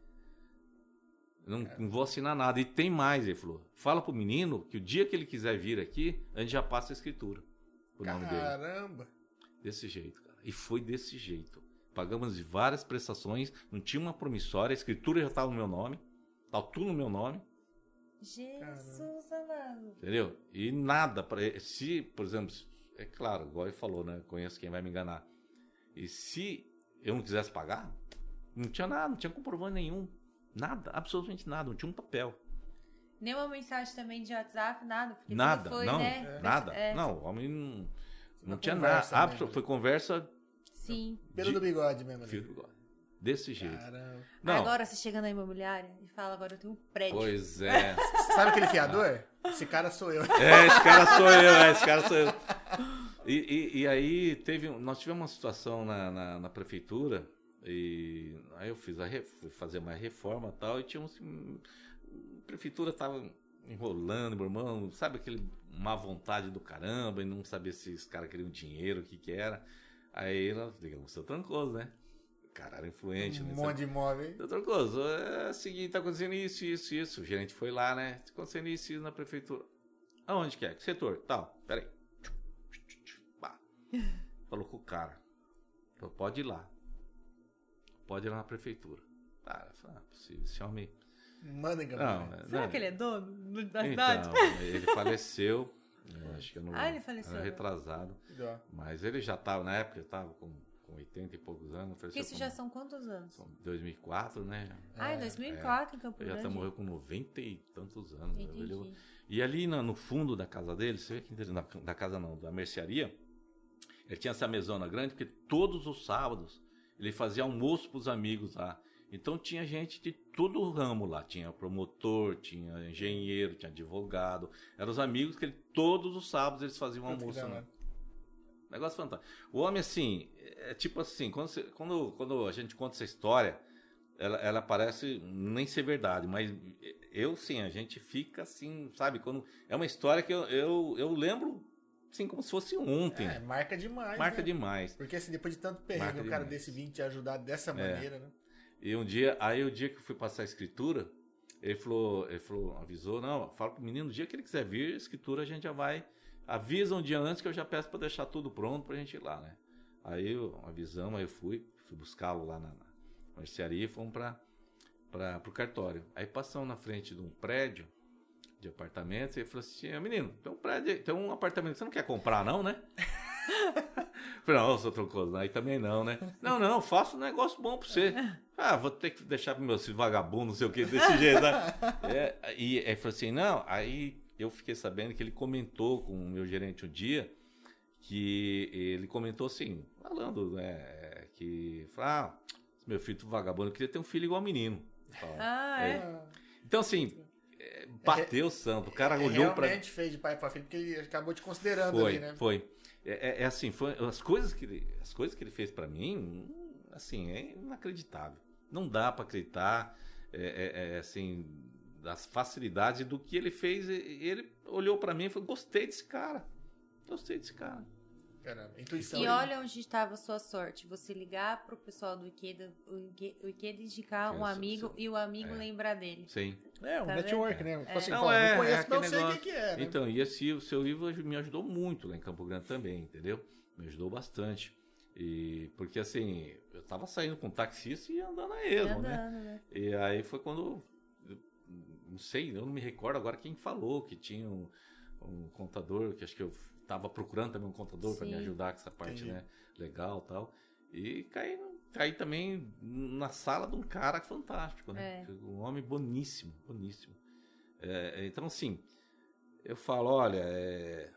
Não, não vou assinar nada. E tem mais, ele falou. Fala pro menino que o dia que ele quiser vir aqui, a gente já passa a escritura. O nome dele. Caramba. Desse jeito, cara. E foi desse jeito. Pagamos de várias prestações, não tinha uma promissória, a escritura já estava no meu nome, estava tudo no meu nome, Jesus amado. entendeu? E nada para se, por exemplo, é claro, igual ele falou, né? Conheço quem vai me enganar. E se eu não quisesse pagar, não tinha nada, não tinha comprovante nenhum, nada, absolutamente nada, não tinha um papel, Nenhuma mensagem também de WhatsApp, nada. Porque nada, foi, não, né? nada, É, não, o homem não, não tinha conversa nada, absol- foi conversa Sim. Pelo De- do bigode mesmo. né? fio do bigode. desse jeito. Caramba. Não, Agora você chega na imobiliária e fala, agora eu tenho um prédio. pois é. *laughs* Sabe aquele fiador? Esse cara sou eu. É, esse cara sou eu, é, esse cara sou eu. E, e- e aí teve, um- nós tivemos uma situação na, na, na prefeitura e aí eu fiz a re- fui fazer mais reforma e tal e tinha um, assim, a prefeitura tava enrolando, meu irmão, sabe aquele má vontade do caramba e não sabia se os caras queriam dinheiro, o que que era. Aí nós ligamos, seu Trancoso, né? O cara era influente, Um né? monte de imóvel. Doutor Trancoso, é o seguinte, tá acontecendo isso, isso, isso. O gerente foi lá, né? Tá acontecendo isso, isso na prefeitura. Aonde que é? Que setor? Tal. Peraí. Falou com o cara. Falou, pode ir lá. Pode ir lá na prefeitura. Cara, eu falei, ah, possível, esse homem. Manda é- Será não. que ele é dono da cidade? Então, ele faleceu. Eu acho que eu não. Ah, ele faleceu. Era retrasado. Ó. Mas ele já tava, na época, ele tava com, com 80 e poucos anos. Porque faleceu isso com- já são quantos anos? são 2004, né? ah, em 2004 em Campo Ele já Grande. tá, morreu com 90 e tantos anos. né? Entendi. Ele- E ali na- no fundo da casa dele, você vê que na- da casa não, da mercearia, ele tinha essa mesona grande, porque todos os sábados ele fazia almoço para os amigos lá. Então tinha gente de todo o ramo lá. Tinha promotor, tinha engenheiro, tinha advogado. Eram os amigos que ele, todos os sábados eles faziam um almoço. lá. hora. Negócio fantástico. O homem, assim, é tipo assim, quando, você- quando, quando a gente conta essa história, ela, ela parece nem ser verdade, mas eu, sim, a gente fica assim, sabe? Quando, é uma história que eu, eu, eu lembro, assim, como se fosse ontem. É, marca demais. Marca né? demais. Porque assim, depois de tanto perrengue, Marca o cara demais. desse vir te ajudar dessa maneira, né? E um dia, aí o dia que eu fui passar a escritura, ele falou, ele falou, avisou, não, fala pro menino, o dia que ele quiser vir, escritura a gente já vai, avisa um dia antes que eu já peço pra deixar tudo pronto pra gente ir lá, né? Aí eu, avisamos, aí eu fui, fui buscá-lo lá na, na mercearia e fomos pra, pra, pro cartório. Aí passamos na frente de um prédio de apartamentos e ele falou assim, "Ah, menino, tem um prédio, tem um apartamento que você não quer comprar não, né? Falei, não, seu Troncoso, aí também não, né? Não, não, faço um negócio bom pra você. Ah, vou ter que deixar pro meu filho vagabundo, não sei o que, desse jeito, né? *laughs* É, e aí falou assim, não, aí eu fiquei sabendo que ele comentou com o meu gerente um dia, que ele comentou assim, falando, né, que, falou, ah, meu filho vagabundo, eu queria ter um filho igual menino. Falava. Ah, é. Ah, Então, assim, é, bateu o santo, o cara ele olhou pra... realmente fez de pai pra filho, porque ele acabou te considerando Foi, ali, né? foi. É, é- é assim, foi, as coisas que ele, as coisas que ele fez pra mim, assim, é inacreditável. Não dá pra acreditar, é, é- é, assim, das facilidades do que ele fez. Ele olhou pra mim e falou: "Gostei desse cara, gostei desse cara". Caramba, intuição. E né? olha onde estava a sua sorte. Você ligar pro pessoal do Ikeda, o Ike- o Ikeda indicar um amigo e o amigo É. lembrar dele. Sim. É, um Tá network, vendo? né? Tipo assim, Não, fala, é, não conheço, é mas eu sei o que, é, né? Então, e esse o seu Ivo me ajudou muito lá em Campo Grande também, entendeu? Me ajudou bastante. E porque assim, eu tava saindo com um taxista e andando a esmo, né? Andando, né? E aí foi quando. eu Não sei, eu não me recordo agora quem falou que tinha um, um contador, que acho que eu tava procurando também um contador para me ajudar com essa parte, Entendi. né? Legal tal. E caí, caí também na sala de um cara fantástico, né? É. Um homem boníssimo, boníssimo. É, então, assim, eu falo, olha, é,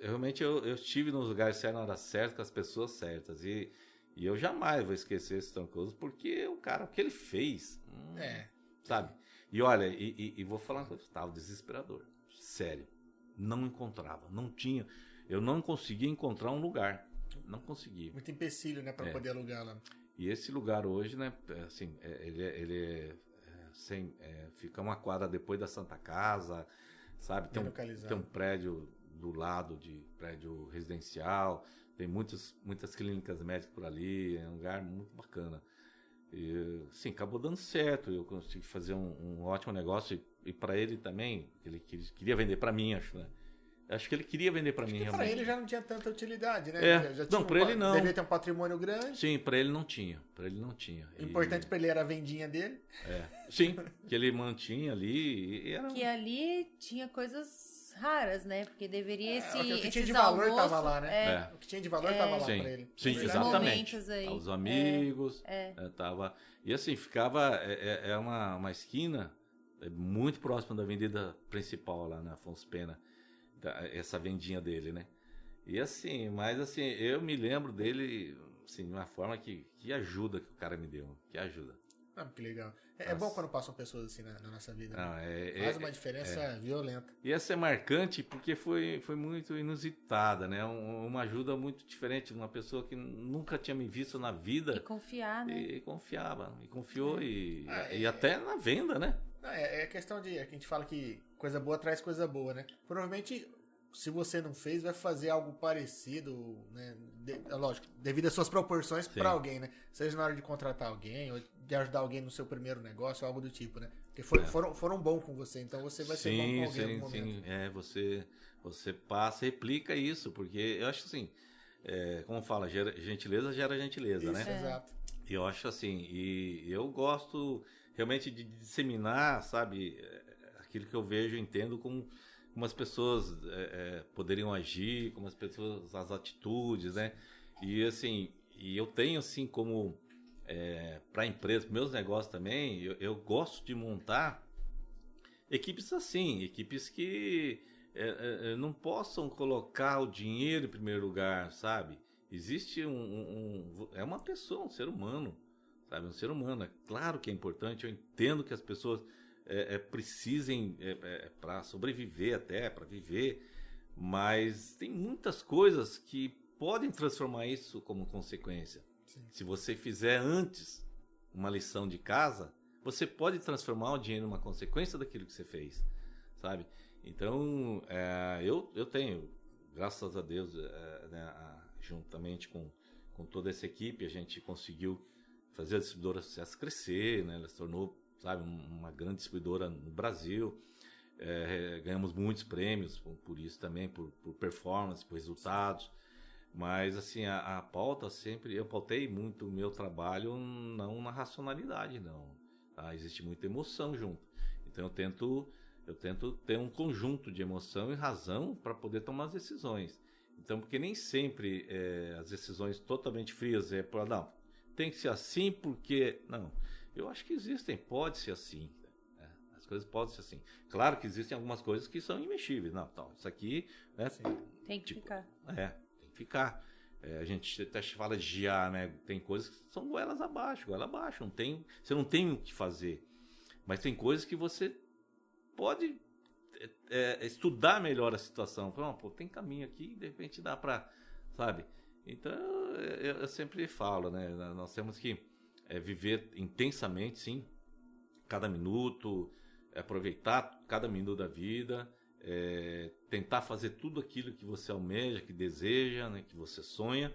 eu, realmente eu, eu estive nos lugares certos, na hora certa, com as pessoas certas. E, e eu jamais vou esquecer esse Trancoso, porque o cara, o que ele fez, hum, É. sabe? E olha, e, e- e vou falar uma coisa, estava desesperador. Sério. Não encontrava, não tinha. Eu não conseguia encontrar um lugar. Não conseguia. Muito empecilho, né, pra É. poder alugar lá. E esse lugar hoje, né, é, assim, é, ele, é- ele é, sem, é, fica uma quadra depois da Santa Casa, sabe? Tem um, tem um prédio do lado de prédio residencial, tem muitas, muitas clínicas médicas por ali, é um lugar muito bacana. E, sim, acabou dando certo, eu consegui fazer um, um ótimo negócio e, e para ele também, ele queria, vender para mim, acho, né? Acho que ele queria vender para mim realmente. ele já não tinha tanta utilidade, né? É. Já- já Não, um pra ele não. Devia ter um patrimônio grande. Sim, para ele não tinha, para ele não tinha. O E- importante pra ele era a vendinha dele. é, sim, que ele mantinha ali e era Que ali tinha coisas raras, né? Porque deveria esse, É, o que tinha esses de valor almoços, tava lá, né? É, É. O que tinha de valor É. tava lá Sim, pra ele. sim, É verdade. exatamente. aí. Os amigos, É. tava e assim ficava é, é- é uma, uma esquina é, muito próxima da avenida principal lá na Afonso Pena, essa vendinha dele, né? E assim, mas assim eu me lembro dele assim de uma forma que que ajuda que o cara me deu, que ajuda. Ah, que legal. É, é bom quando passam pessoas assim na, na nossa vida. né? Não, é, Faz é- uma diferença violenta. E essa é marcante porque foi, foi muito inusitada, né? Um- uma ajuda muito diferente de uma pessoa que nunca tinha me visto na E vida confiar, né? e, confiava, e confiou e, Ah, e é- até na venda, né? Não, é, é questão de. É que a gente fala que coisa boa traz coisa boa, né? Provavelmente, se você não fez, vai fazer algo parecido, né? De- é lógico, devido às suas proporções Sim. pra alguém, né? Seja na hora de contratar alguém, ou de ajudar alguém no seu primeiro negócio, algo do tipo, né? Porque for- É. foram, foram bons com você, então você vai ser bom com sim, alguém sim, algum momento. sim. É, você, você passa, replica isso, porque eu acho assim, é, como fala, gera- gentileza gera gentileza, Isso, né? exato. E eu acho assim, e eu gosto realmente de disseminar, sabe, eh, aquilo que eu vejo e entendo como, como as pessoas eh, eh, poderiam agir, como as pessoas, as atitudes, né? E assim, e eu tenho assim como para a empresa, meus negócios também, eu, eu gosto de montar equipes assim, equipes que eh, eh, eh, não possam colocar o dinheiro em primeiro lugar, sabe? Existe um, um- um- é uma pessoa, um ser humano, sabe? Um ser humano. É claro que é importante. Eu entendo que as pessoas é, é, precisem para sobreviver até, para viver, mas tem muitas coisas que podem transformar isso como consequência. Sim. Se você fizer antes uma lição de casa, você pode transformar o dinheiro numa consequência daquilo que você fez, sabe? Então, é, eu, eu tenho, graças a Deus, é, né, juntamente com, com toda essa equipe, a gente conseguiu fazer a distribuidora Sucesso crescer, né? Ela se tornou, sabe, um- uma grande distribuidora no Brasil. É, ganhamos muitos prêmios por, por isso também, por, por performance, por resultados. Mas, assim, a, a pauta sempre... Eu pautei muito o meu trabalho não na racionalidade, não. tá? Existe muita emoção junto. Então, eu tento, eu tento ter um conjunto de emoção e razão para poder tomar as decisões. Então, porque nem sempre é, as decisões totalmente frias é não, tem que ser assim porque não. Eu acho que existem, pode ser assim. né? As coisas podem ser assim. Claro que existem algumas coisas que são imexíveis. Não, tal, isso aqui, né? Tem que Tipo, ficar. É, tem que ficar. É, a gente até fala de giar, né? Tem coisas que são goelas abaixo, goela abaixo. Não tem, você não tem o que fazer. Mas tem coisas que você pode é, é, estudar melhor a situação. Fala, "Não, pô, tem caminho aqui, de repente dá pra, sabe? Então, eu, eu sempre falo, né? Nós temos que é, viver intensamente, sim, cada minuto, aproveitar cada minuto da vida, é, tentar fazer tudo aquilo que você almeja, que deseja, né, que você sonha,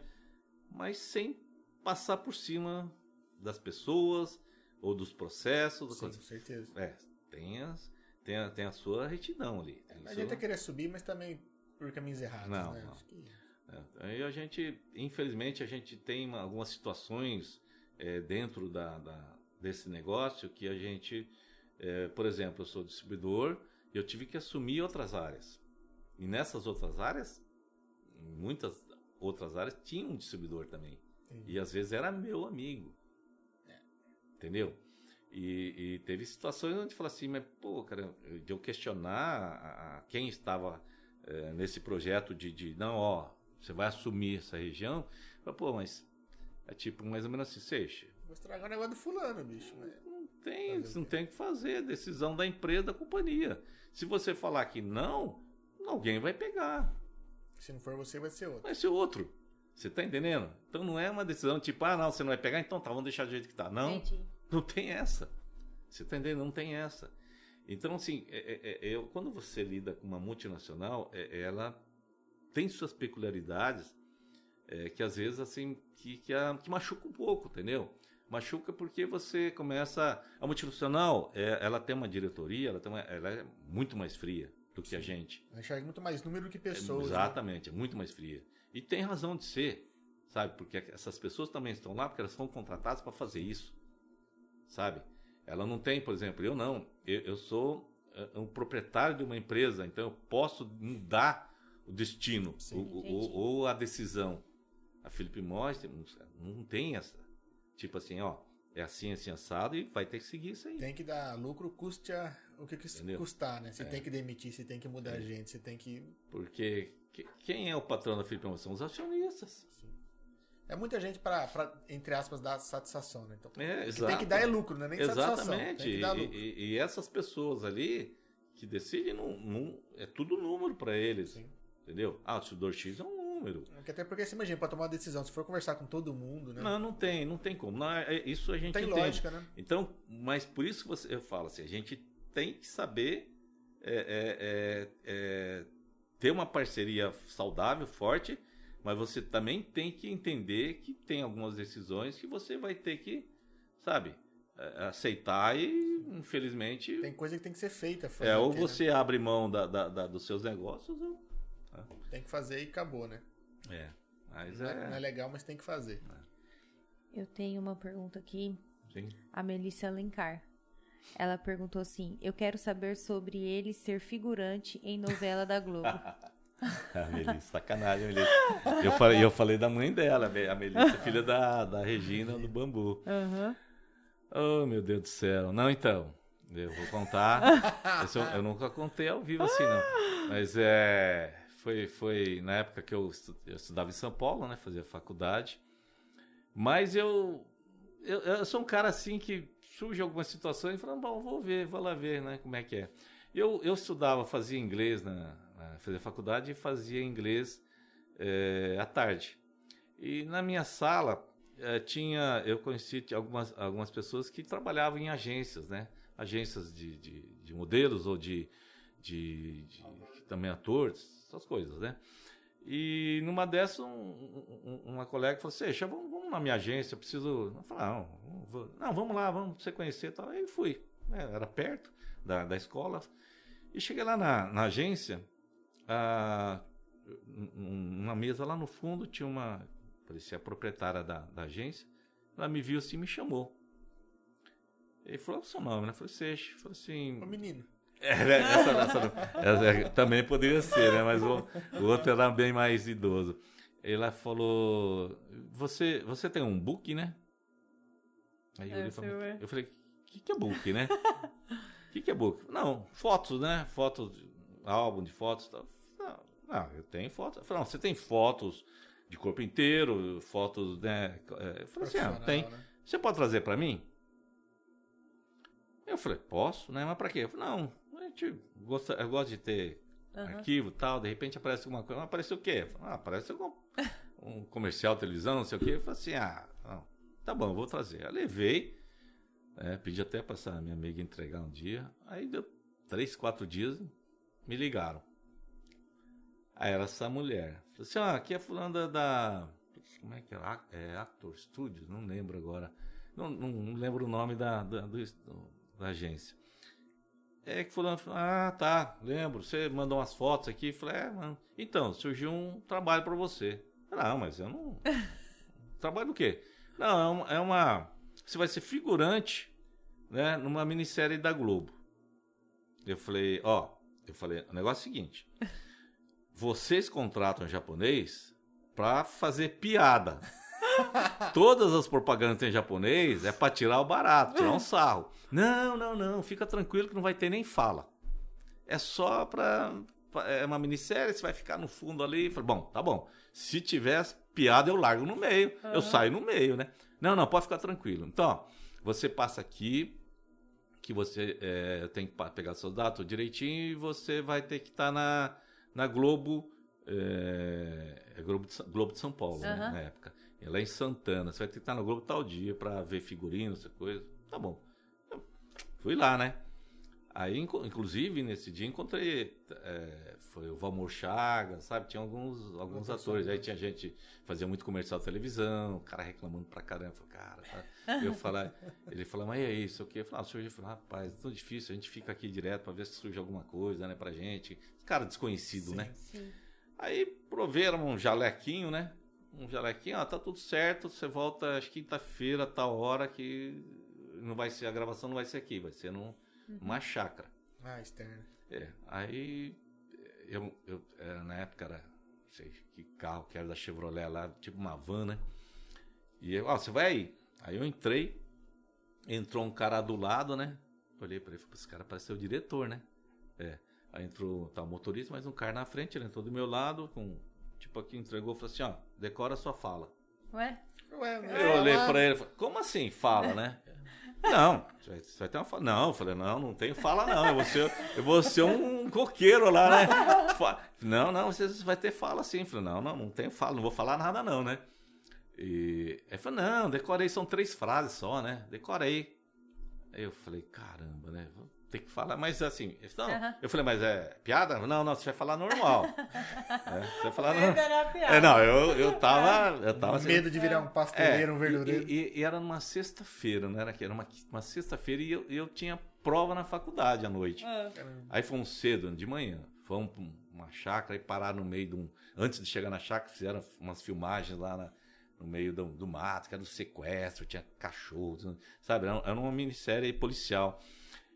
mas sem passar por cima das pessoas ou dos processos. Sim, coisa- com certeza. É, tem, as, tem, a, tem a sua retidão ali. tem Não a adianta sua- querer subir, mas também por caminhos errados, Não, né? não. Que- É, aí a gente, infelizmente, a gente tem uma- algumas situações é, dentro da, da- desse negócio que a gente, é, por exemplo, eu sou distribuidor e eu tive que assumir outras áreas. E nessas outras áreas, muitas outras áreas, tinha um distribuidor também. Entendi. E às vezes era meu amigo. Entendeu? E, e teve situações onde fala assim, mas pô, cara, de eu questionar a, a quem estava eh, nesse projeto de, de, não, ó, você vai assumir essa região. Fala, pô, mas é tipo mais ou menos assim, Seixe, Vou estragar o negócio do fulano, bicho. mas- não tem, não tem o que fazer, é decisão da empresa, da companhia. Se você falar que não, alguém vai pegar. Se não for você, vai ser outro. vai ser outro. Você tá entendendo? Então não é uma decisão tipo, ah, não, você não vai pegar, então tá, vamos deixar do jeito que tá. Não, Entendi. não tem essa. Você tá entendendo? Não tem essa. Então, assim, é, é, é, quando você lida com uma multinacional, é, ela tem suas peculiaridades é, que às vezes, assim, que, que, a, que machuca um pouco, entendeu? Machuca porque você começa. A multinacional, é, ela tem uma diretoria, ela, tem uma, ela é muito mais fria do que Sim. a gente. A enxerga muito mais número que pessoas. É, exatamente, né? é muito mais fria. E tem razão de ser, sabe? Porque essas pessoas também estão lá porque elas foram contratadas para fazer isso, sabe? Ela não tem, por exemplo, eu não. Eu, eu sou eh, um proprietário de uma empresa, então eu posso mudar o destino ou, ou, a decisão. A Felipe Morris não tem essa. Tipo assim, ó, é assim, assim, assado e vai ter que seguir isso aí. Tem que dar lucro, custe a, o que, que custar, né? Você é. tem que demitir, você tem que mudar é. gente, você tem que. Porque quem é o patrão da Felipe Morris? São os acionistas. É muita gente para, entre aspas, dar satisfação, né? Então, é, exato. tem que dar é lucro, né? Nem Exatamente. E, e, e, essas pessoas ali que decidem, não, é tudo número para eles. Sim. Entendeu? Ah, o X é um número. É até porque você imagina, para tomar uma decisão, se for conversar com todo mundo, né? Não, não tem, não tem como. Não, é, isso a gente tem entende. lógica, né? Então, mas por isso que você, eu falo assim, a gente tem que saber é, é, é, é ter uma parceria saudável, forte, mas você também tem que entender que tem algumas decisões que você vai ter que, sabe, é, aceitar e, infelizmente. Tem coisa que tem que ser feita. É, ou né? você né? abre mão da, da, da, dos seus negócios. Ou... Tá? Tem que fazer e acabou, né? É. Mas não é... é... não é legal, mas tem que fazer. É. Eu tenho uma pergunta aqui. Sim. A Melissa Alencar. Ela perguntou assim: Eu quero saber sobre ele ser figurante em novela da Globo. *laughs* A Melissa, sacanagem, Melissa. Eu falei, eu falei da mãe dela, a Melissa, *laughs* filha da, da Regina do Bambu. Uhum. Oh, meu Deus do céu. Não, então, eu vou contar. *laughs* eu, eu, nunca contei ao vivo assim, não. Mas é, foi, foi na época que eu, estudava em São Paulo, né? Fazia faculdade. Mas eu, eu, eu sou um cara assim que surge algumas situações e fala, bom, vou ver, vou lá ver, né? Como é que é. Eu, eu estudava, fazia inglês na, fazia faculdade e fazia inglês é, à tarde. E na minha sala é, tinha, eu conheci algumas, algumas pessoas que trabalhavam em agências, né? Agências de, de, de modelos ou de, de, de, também atores, essas coisas, né? E numa dessas, um, um, uma colega falou assim, vamos, vamos na minha agência, eu preciso... Eu falei, não, não, vamos lá, vamos você conhecer tal. Aí fui, é, era perto da, da escola. E cheguei lá na, na agência, ah, uma mesa lá no fundo tinha uma, parecia a proprietária da, da agência, ela me viu assim e me chamou. Ele falou o seu nome, né? Falei, Seixo. Falei assim. O menino. É, né? essa, essa, essa, também poderia ser, né? Mas o, o outro era bem mais idoso. Ela falou: Você, você tem um book, né? Aí eu, falei, eu falei: O que, que é book, né? O *laughs* que, que é book? Não, fotos, né? Fotos, álbum de fotos e tal. Ah, eu tenho fotos. Eu falei, não, você tem fotos de corpo inteiro, fotos, né? É, eu falei assim, ah, tem. Né? Você pode trazer para mim? Eu falei, posso, né? Mas para quê? Eu falei, não, a gente gosta, eu gosto de ter uhum. arquivo tal, de repente aparece alguma coisa. Apareceu o quê? Ah, aparece algum, *laughs* um comercial, televisão, não sei o quê. Eu falei assim, ah, não, tá bom, vou trazer. Eu levei, é, pedi até para essa minha amiga entregar um dia. Aí deu três, quatro dias, me ligaram. Aí era essa mulher. Falei assim, ah, aqui é fulana da. Como é que é? É Actor Studios? Não lembro agora. Não, não, não lembro o nome da, da, do, da agência. É que fulano falou, ah, tá, lembro. Você mandou umas fotos aqui. Falei, é, mano. Então, surgiu um trabalho para você. Não, mas eu não. *laughs* trabalho do quê? Não, é, é uma. Você vai ser figurante, né, numa minissérie da Globo. Eu falei, ó, eu falei, o negócio é o seguinte vocês contratam japonês para fazer piada. *laughs* Todas as propagandas em japonês é para tirar o barato, tirar um sarro. Não, não, não, fica tranquilo que não vai ter nem fala. É só para é uma minissérie, você vai ficar no fundo ali. Bom, tá bom. Se tiver piada, eu largo no meio, uhum. eu saio no meio, né? Não, não, pode ficar tranquilo. Então, você passa aqui, que você é, tem que pegar seus dados direitinho e você vai ter que estar tá na na Globo, é, é Globo, de, Globo de São Paulo, uhum. né, na época. É em Santana. Você vai ter que estar na Globo tal dia para ver figurino, essa coisa. Tá bom. Eu fui lá, né? Aí, inclusive, nesse dia encontrei. é, foi o Valmor Chagas, sabe? Tinha alguns, alguns atores. Aí tinha gente fazia muito comercial de televisão, o cara reclamando pra caramba. Falei, cara, tá. Eu falar, *laughs* ele falou, mas aí, isso o quê? Eu falei, ah. Eu falei, rapaz, é tão difícil, a gente fica aqui direto pra ver se surge alguma coisa, né, pra gente. Cara desconhecido, Sim. né? Sim. Aí proveram um jalequinho, né? Um jalequinho, ah, tá tudo certo, você volta que quinta-feira, tal hora que não vai ser, a gravação não vai ser aqui, vai ser num, numa chácara. Ah, externo. É, aí eu, eu era, na época era, não sei que carro que era da Chevrolet lá, tipo uma van, né? E eu, ó, você vai aí? Aí eu entrei, entrou um cara do lado, né? Olhei pra ele e falei, esse cara parece ser o diretor, né? É. Aí entrou, tá o motorista, mas um cara na frente, ele entrou do meu lado, com, tipo aqui, entregou, falou assim, ó, decora a sua fala. Ué? Ué, mas Eu olhei pra ele e falei, como assim fala, né? *laughs* Não, você vai- ter uma fala. Não, eu falei, não, não tem fala não. Eu vou ser, eu vou ser um coqueiro lá, né? *laughs* Não, não, você vai ter fala sim. Eu falei, não, não, não tenho fala, não vou falar nada não, né? E aí falou, não, decorei, são três frases só, né? Decorei. Aí eu falei, caramba, né? Ter que falar, mas assim, não. Eu falei, mas é piada? Não, não, você vai falar normal. *laughs* É, você vai falar normal. É, não, eu, eu tava. Eu tava assim, Medo de virar um pastoreiro, é, um verdureiro. E, e- e era numa sexta-feira, não era que era uma, uma sexta-feira e eu, eu tinha prova na faculdade à noite. Ah. Aí fomos cedo, de manhã. Fomos pra um- uma chácara e pararam no meio de um. Antes de chegar na chácara, fizeram umas filmagens lá na- no meio do, do mato, que era do sequestro, tinha cachorros, sabe? Era, era uma minissérie policial.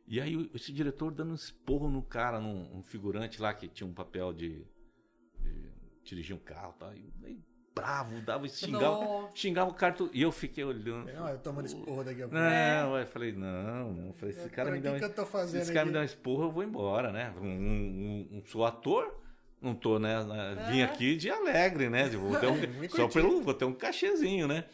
E aí esse diretor dando um esporro no cara, num um figurante lá que tinha um papel de, de dirigir um carro e tal. E, aí, bravo, dava e xingava, xingava o cara. todo- E eu fiquei olhando. Não, eu tomando esporro daqui a pouco. Não, eu falei, não, não. Eu falei, esse cara Pra me dá um esse cara me aqui? der uma esporra, eu vou embora, né? Um, um- um- sou ator, não tô, né? Vim aqui de alegre, né? Vou ter um, *laughs* só pelo, vou ter um cachezinho, né?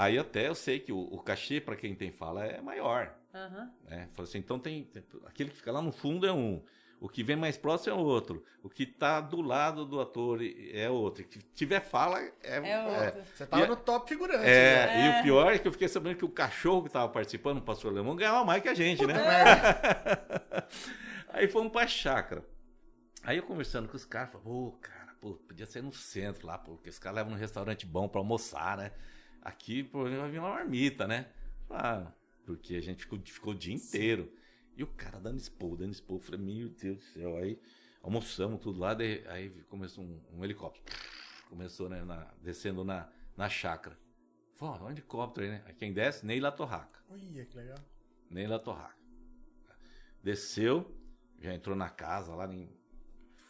Aí até eu sei que o, o cachê, para quem tem fala, é maior. Aham. Né? Falei assim, então tem, tem- Aquele que fica lá no fundo é um. O que vem mais próximo é outro. O que tá do lado do ator é outro. O que tiver fala é. É outro. Você tava E- no top figurante. É, né? e o pior é que eu fiquei sabendo que o cachorro que tava participando, o pastor Alemão, ganhava mais que a gente, né? Merda. *laughs* Aí fomos pra chácara. Aí eu conversando com os caras, falei, pô, cara, pô, podia ser no centro lá, pô, porque os caras levam num restaurante bom pra almoçar, né? Aqui, pô, vai vir uma marmita, né? Ah, porque a gente ficou, ficou o dia inteiro. E o cara dando expor, dando expor. Eu falei, meu Deus do céu. Aí almoçamos tudo lá, daí, aí começou um, um helicóptero. Começou, né, na- descendo na, na chácara. Falei, ó, um helicóptero aí, né? Aí quem desce, Neila Torraca. Olha que legal. Neila Torraca. Desceu, já entrou na casa lá, em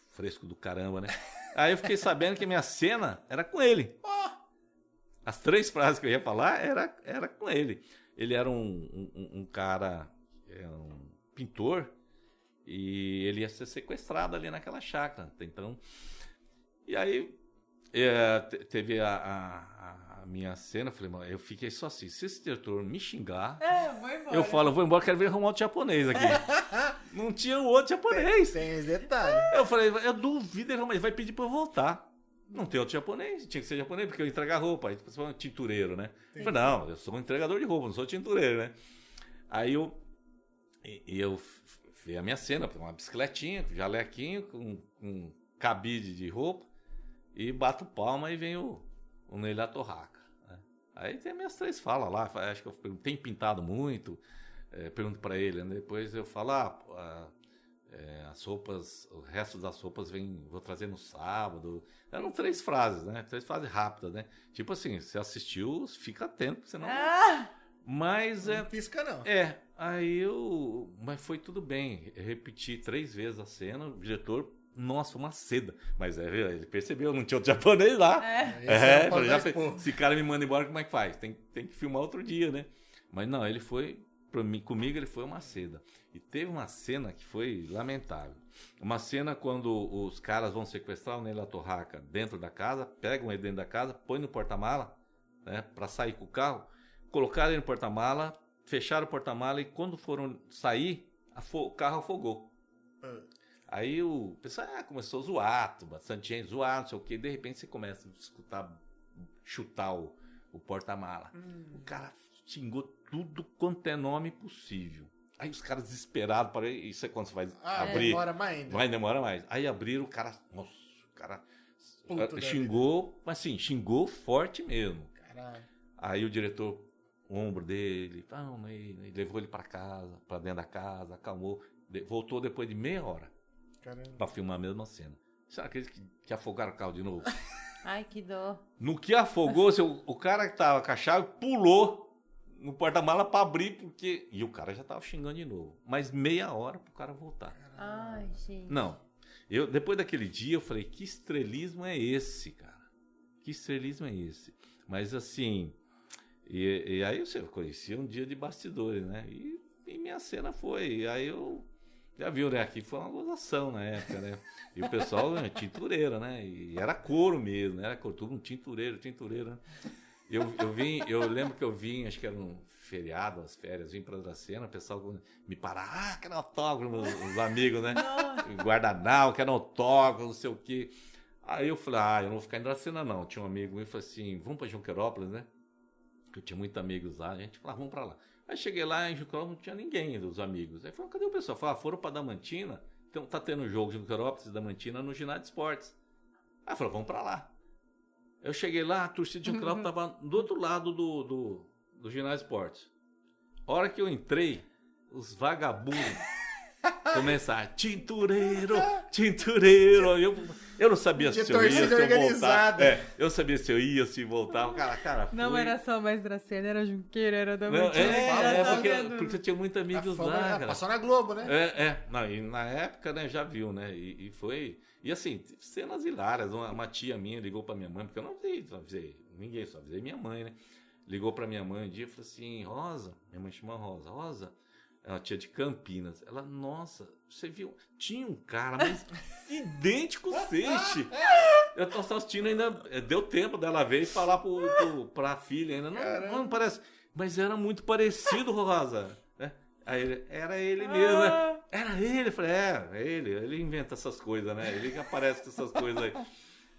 fresco do caramba, né? *laughs* Aí eu fiquei sabendo que minha cena era com ele. As três frases que eu ia falar era, era com ele. Ele era um, um, um cara, é um pintor, e ele ia ser sequestrado ali naquela chácara. Então, e aí é, te- teve a, a- a minha cena, eu falei, mano, eu fiquei só assim, se esse diretor me xingar, É, eu falo, vou embora, quero ver arrumar outro japonês aqui. *laughs* não tinha o outro japonês. Tem esse detalhe. Eu falei, eu duvido, ele vai pedir pra eu voltar. Não tem outro japonês, tinha que ser japonês, porque eu entregar roupa. Aí você fala, tintureiro, né? Eu falei, não, eu sou um entregador de roupa, não sou tintureiro, né? Aí eu. Eu vi a minha cena, uma bicicletinha, com jalequinho, com, com cabide de roupa, e bato palma e vem o, o Neila Torraca. né? Aí tem minhas três falas lá, acho que eu tem pintado muito? É, pergunto pra ele, né? depois eu falo, ah, pô, ah, é, as roupas, o resto das roupas vem, vou trazer no sábado. Eram três frases, né? Três frases rápidas, né? Tipo assim, você assistiu, fica atento, senão. Ah, Mas é, Não pisca, não. é, aí eu. Mas foi tudo bem. Eu repeti três vezes a cena, o diretor, nossa, uma seda. Mas é, ele percebeu, não tinha outro *laughs* japonês lá. é. Esse É, o falei, já, esse cara me manda embora, como é que faz? Tem, tem que filmar outro dia, né? Mas não, ele foi, mim, comigo ele foi uma seda. E teve uma cena que foi lamentável. Uma cena quando os caras vão sequestrar o Neila Torraca dentro da casa, pegam ele dentro da casa, põe no porta-mala, né, pra sair com o carro, colocaram ele no porta-mala, fecharam o porta-mala e quando foram sair, o carro afogou. Ah. Aí o pessoal ah, começou a zoar, bastante gente zoar, não sei o que. De repente você começa a escutar, chutar o, o porta-mala. O cara xingou tudo quanto é nome possível. Aí os caras desesperados, para isso é quando você vai Ah, abrir. demora mais ainda. Vai demorar mais. Aí abriram, o cara. Nossa, o cara Puto xingou, mas assim, xingou forte mesmo. Caralho. Aí o diretor, o ombro dele, mas ele levou ele para casa, para dentro da casa, acalmou. Voltou depois de meia hora Caramba. para filmar a mesma cena. Você acredita que, que afogaram o carro de novo? *laughs* Ai, que dó. No que afogou, o cara que tava com a chave pulou no porta-mala para abrir, porque. E o cara já tava xingando de novo. Mas meia hora pro cara voltar. Ai, gente. Não. Eu, depois daquele dia, eu falei, que estrelismo é esse, cara? Que estrelismo é esse? Mas assim. E, e aí eu conheci um dia de bastidores, né? E, e minha cena foi. E aí eu. Já viu, né? Aqui foi uma gozação na época, né? E o pessoal, né, tintureira, né? E era couro mesmo, né? Era couro, tudo um tintureiro, tintureiro, né? Eu, eu vim, eu lembro que eu vim, acho que era um feriado, as férias, vim pra Dracena, o pessoal me parar, ah, quero autógrafo, os amigos, né? Guardanal, quero autógrafo, não sei o quê. Aí eu falei, ah, eu não vou ficar em Dracena, não. Tinha um amigo meu falou assim, vamos pra Junquerópolis, né? Eu tinha muitos amigos lá, a gente falou, ah, vamos pra lá. Aí cheguei lá em Junquerópolis, não tinha ninguém dos amigos. Aí falou, cadê o pessoal? Falei, ah, foram pra Damantina, então tá tendo um jogo de Junquerópolis e Damantina no ginásio de esportes. Aí falou, vamos pra lá. Eu cheguei lá, a torcida de Junquerópolis tava do outro lado do, do, do ginásio de esportes. A hora que eu entrei, os vagabundos começaram, tintureiro, tintureiro. *laughs* Eu, eu não sabia se eu ia, se eu voltava. É, eu sabia se eu ia, se voltava. Cara, cara, Não fui- era só mais Dracena, era Junqueira, era da Não, é, é, tá porque, vendo? porque eu tinha muitos amigos fama, lá, cara. Passou na Globo, né? É, é. Não, e na época, né, já viu, né? E, e foi. E assim, cenas hilárias. Uma, uma tia minha ligou pra minha mãe, porque eu não avisei, só avisei ninguém, só avisei minha mãe, né? Ligou pra minha mãe um dia e falou assim: Rosa, minha mãe chama Rosa, Rosa, é uma tia de Campinas. Ela, nossa, você viu? Tinha um cara, mas *laughs* idêntico ao Seixe. Eu tô assistindo ainda. eh, Deu tempo dela ver e falar pro, pro, pra filha ainda. Não, não, parece. Mas era muito parecido, Rosa. né? Aí ele, era ele mesmo, né? Era ele. Eu falei, é, é ele. Ele inventa essas coisas, né? Ele que aparece com essas coisas aí.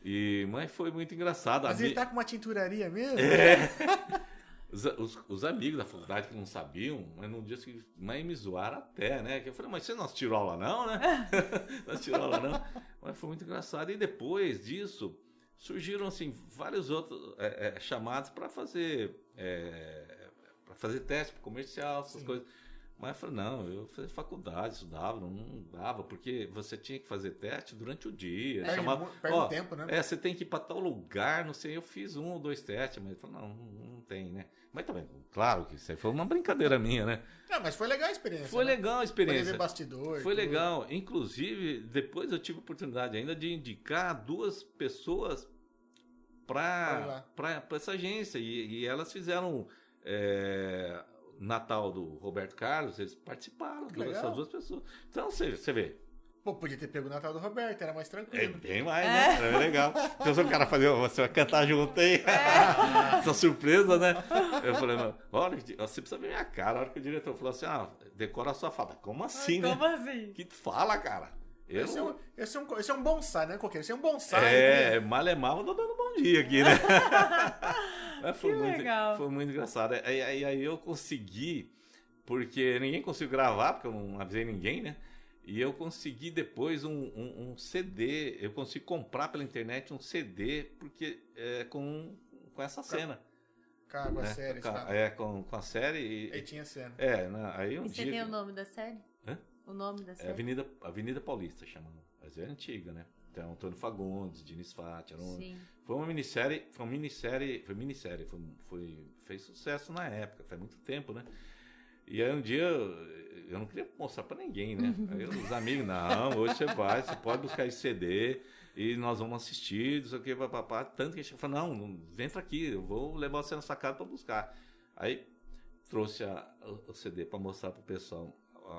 E, mas foi muito engraçado. Mas A ele mi- tá com uma tinturaria mesmo? É. *laughs* Os, os- os amigos da faculdade que não sabiam, mas no dia seguinte, mas me zoaram até, né? Que eu falei, mas você não assistiu aula não, né? *laughs* não assistiu aula não. Mas foi muito engraçado. E depois disso, surgiram, assim, vários outros é, é, chamados para fazer, é, para fazer teste comercial, essas coisas. Mas eu falei, não, eu fazia faculdade, estudava, não, dava, porque você tinha que fazer teste durante o dia. Perde chamava, perde ó, tempo, né? É, você tem que ir para tal lugar, não sei, eu fiz um ou dois testes, mas eu falei, não, não, tem, né? Mas também, claro que isso aí foi uma brincadeira minha, né? Não, mas foi legal a experiência. Foi né? legal a experiência. ver bastidor. Foi tudo. legal. Inclusive, depois eu tive a oportunidade ainda de indicar duas pessoas para essa agência. E, e elas fizeram é, Natal do Roberto Carlos, eles participaram, Que duas- legal. essas duas pessoas. Então, você, você vê, Pô, podia ter pego o Natal do Roberto, era mais é tranquilo. bem mais, né? É legal. Então, o cara fazer, você vai cantar junto aí. *laughs* Essa surpresa, né? Eu falei, olha, você precisa ver minha cara. A hora que o diretor falou assim, ah, decora a sua fala. Como assim, né? Como assim? que tu fala, cara? Eu, Esse, é um, esse, é um, esse é um bonsai, né, Coqueiro? Esse é um bonsai. é, né? mal é mal, eu tô dando bom dia aqui, né? *laughs* Mas foi, Que muito, legal. foi muito engraçado. Aí, aí, aí eu consegui, porque ninguém conseguiu gravar, porque eu não avisei ninguém, né? E eu consegui depois um, um, um CD, eu consegui comprar pela internet um CD, porque é com, com essa cena. Cara, com a né? série. Com sabe? É, com, com a série. E, Aí tinha cena. é, né? aí um E você dia. tem o nome da série? Hã? O nome da É série? Avenida, Avenida Paulista, chamando. Mas é antiga, né? Então, Antônio Fagundes, Diniz Fati, era um, foi uma minissérie, foi uma minissérie, foi minissérie, foi, foi, fez sucesso na época, faz muito tempo, né? E aí um dia eu, não queria mostrar pra ninguém, né? *laughs* Aí os amigos, não, hoje você vai, você pode buscar esse CD e nós vamos assistir, não sei o que, papapá. Tanto que a gente falou, não, pra aqui, eu vou levar você na sua casa pra buscar. Aí trouxe a- o, o CD pra mostrar pro pessoal.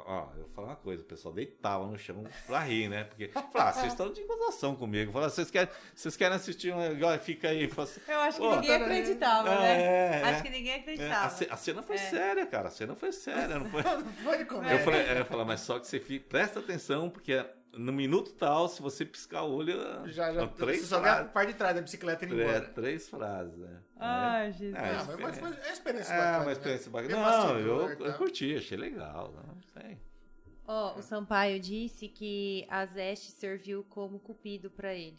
Ó, eu vou falar uma coisa, o pessoal deitava no chão pra rir, né? Porque, falar, ah, vocês estão de gozação comigo. Vocês querem, vocês querem assistir um negócio? Fica aí. Fala assim, Eu acho que ninguém acreditava, é, né? é. Acho que ninguém É, a, acreditava. ce- a cena foi É. séria, cara. A cena foi séria, não foi? Não *laughs* foi de Eu comédia. falei, é, eu falei, mas só que você fica, presta atenção, porque no minuto tal, se você piscar o olho, Já, já. três você só vê a parte de trás da bicicleta indo É, embora. três frases, né? Ai, Jesus. Ah, Ah, isso mas, é- mas, mas é uma experiência É, bacana. uma experiência né? bacana. Ver Não, eu, e eu tal. curti, achei legal. Não sei. Ó, o Sampaio disse que a Zeste serviu como cupido pra ele.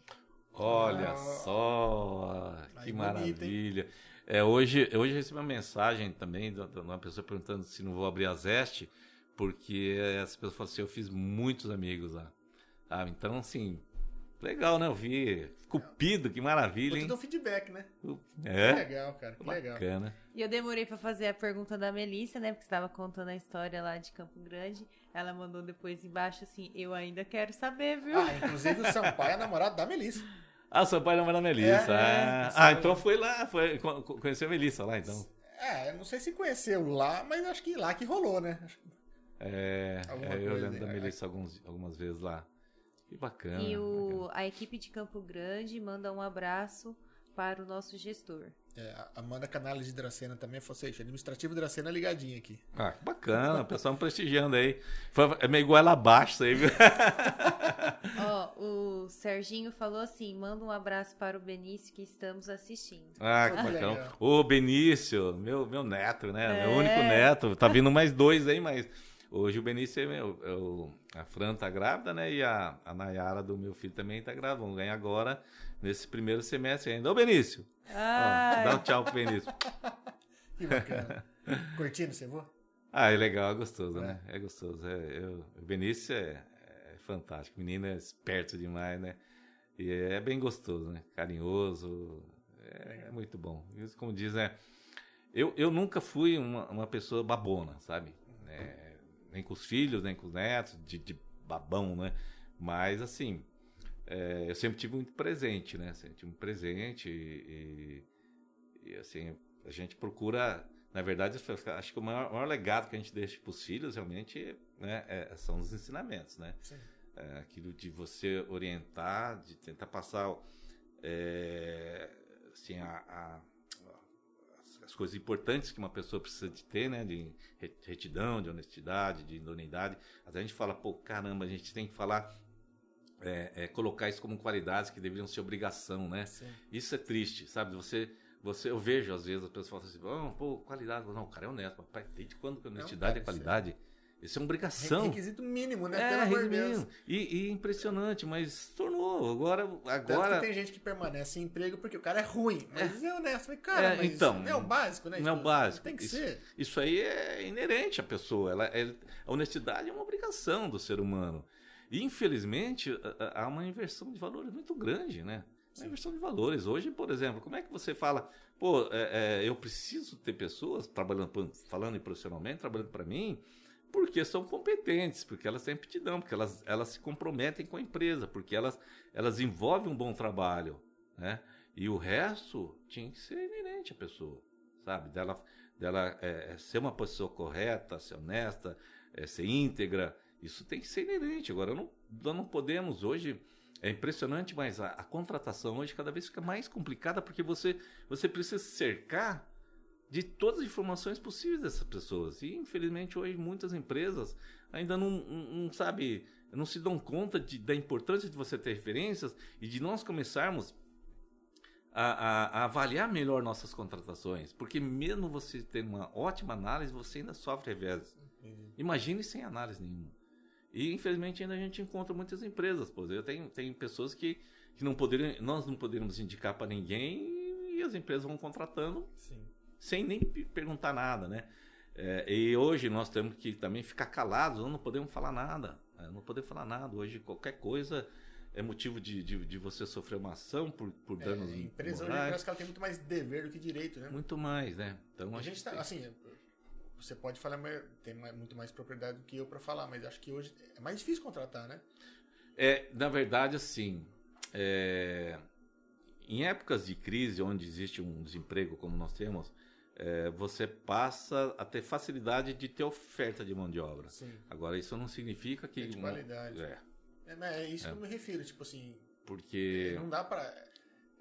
Olha Ah. só, que bonito, maravilha. É, hoje, hoje eu recebi uma mensagem também de de uma pessoa perguntando se não vou abrir a Zeste, porque essa pessoa falou assim, eu fiz muitos amigos lá. Sabe? Então, assim, legal, né? Eu vi. Cupido, que maravilha, hein? dar um feedback, né? Que É, legal, cara. Que legal. bacana. E eu demorei pra fazer a pergunta da Melissa, né? Porque estava contando a história lá de Campo Grande. Ela mandou depois embaixo assim: Eu ainda quero saber, viu? Ah, inclusive o Sampaio é namorado da Melissa. Ah, seu pai namora a Melissa. É, ah, é, ah, então foi lá, foi, co- co- conheceu a Melissa lá, então. É, eu não sei se conheceu lá, mas acho que lá que rolou, né? Que- É, é, eu lembro da né? Melissa alguns, algumas vezes lá. Que bacana. E bacana. o, a equipe de Campo Grande manda um abraço para o nosso gestor. É, a Amanda Canales de Dracena também, ou seja, administrativo de Dracena ligadinho aqui. Ah, que bacana, o pessoal me prestigiando aí. Foi, é meio ela abaixo isso aí, viu? *laughs* Ó, o Serginho falou assim: manda um abraço para o Benício que estamos assistindo. Ah, que bacana. Ô, Benício, meu, meu neto, né? É. Meu único neto. Tá vindo mais dois aí, mas hoje o Benício é meu. é o- a Fran tá grávida, né? E a, a Nayara do meu filho também tá grávida. Vamos ganhar agora, nesse primeiro semestre ainda. Ô, Benício! Ó, dá um tchau pro Benício. *laughs* Que bacana. Curtindo, você voa? Ah, é legal, é gostoso, né? É gostoso. É, eu- o Benício é, é fantástico. Menino é esperto demais, né? E é bem gostoso, né? Carinhoso. É, é muito bom. Isso, como diz, né? Eu, eu nunca fui uma, uma pessoa babona, sabe? É, nem com os filhos, nem com os netos, de, de babão, né? Mas, assim, é, eu sempre tive muito presente, né? Sempre tive muito presente e, e, e, assim, a gente procura na verdade, acho que o maior, maior legado que a gente deixa para os filhos realmente né, é- são os ensinamentos, né? Sim. É, aquilo de você orientar, de tentar passar é, assim, a- a- as, as coisas importantes que uma pessoa precisa de ter, né? De re- retidão, de honestidade, de idoneidade. Até a gente fala, pô, caramba, a gente tem que falar, é, é, colocar isso como qualidades que deveriam ser obrigação, né? Sim. Isso é triste, sabe? Você, você, eu vejo às vezes as pessoas falam assim, oh, pô, qualidade. Não, o cara é honesto. Mas, pai, desde quando que a honestidade é qualidade? Isso é uma obrigação. Requisito mínimo, né? É, Pelo amor de. Deus. E, e impressionante, mas tornou. Agora, Tanto agora que tem gente que permanece em emprego porque o cara é ruim. Mas é, honesto. Mas, cara, É, então, não é o básico, né? não é o Tipo, básico. Tem que Isso- ser. Isso aí é inerente à pessoa. Ela, é- a honestidade é uma obrigação do ser humano. E, infelizmente, há uma inversão de valores muito grande, né? Uma inversão de valores. Hoje, por exemplo, como é que você fala, pô, é, é, eu preciso ter pessoas trabalhando, falando profissionalmente, trabalhando para mim, porque são competentes, porque elas têm aptidão, porque elas, elas se comprometem com a empresa, porque elas, elas envolvem um bom trabalho, né? E o resto tinha que ser inerente à pessoa, sabe? Dela, dela é, é, ser uma pessoa correta, ser honesta, é, ser íntegra, isso tem que ser inerente. Agora, não, nós não podemos hoje. É impressionante, mas a, a contratação hoje cada vez fica mais complicada porque você, você precisa cercar de todas as informações possíveis dessas pessoas. E, infelizmente, hoje muitas empresas ainda não, não, não sabe, não se dão conta de- da importância de você ter referências e de nós começarmos a, a- a avaliar melhor nossas contratações. Porque mesmo você tendo uma ótima análise, você ainda sofre revés. Imagine sem análise nenhuma. E infelizmente ainda a gente encontra muitas empresas. Por exemplo, tem, tem pessoas que, que não poderiam, nós não poderíamos indicar para ninguém e as empresas vão contratando Sim. Sem nem pe- perguntar nada, né? É, e hoje nós temos que também ficar calados, nós não podemos falar nada. né? Não podemos falar nada. Hoje qualquer coisa é motivo de, de, de você sofrer uma ação por, por É, danos a empresa hoje morais. parece que ela tem muito mais dever do que direito, né? Muito mais, né? Então A acho gente que tá, tem- assim, você pode falar, tem muito mais propriedade do que eu pra falar, mas acho que hoje é mais difícil contratar, né? É, na verdade, assim, é, em épocas de crise, onde existe um desemprego como nós temos, é, você passa a ter facilidade de ter oferta de mão de obra. Sim. Agora, isso não significa que... É de qualidade. É, É, é isso que eu me refiro, tipo assim, porque... não dá pra.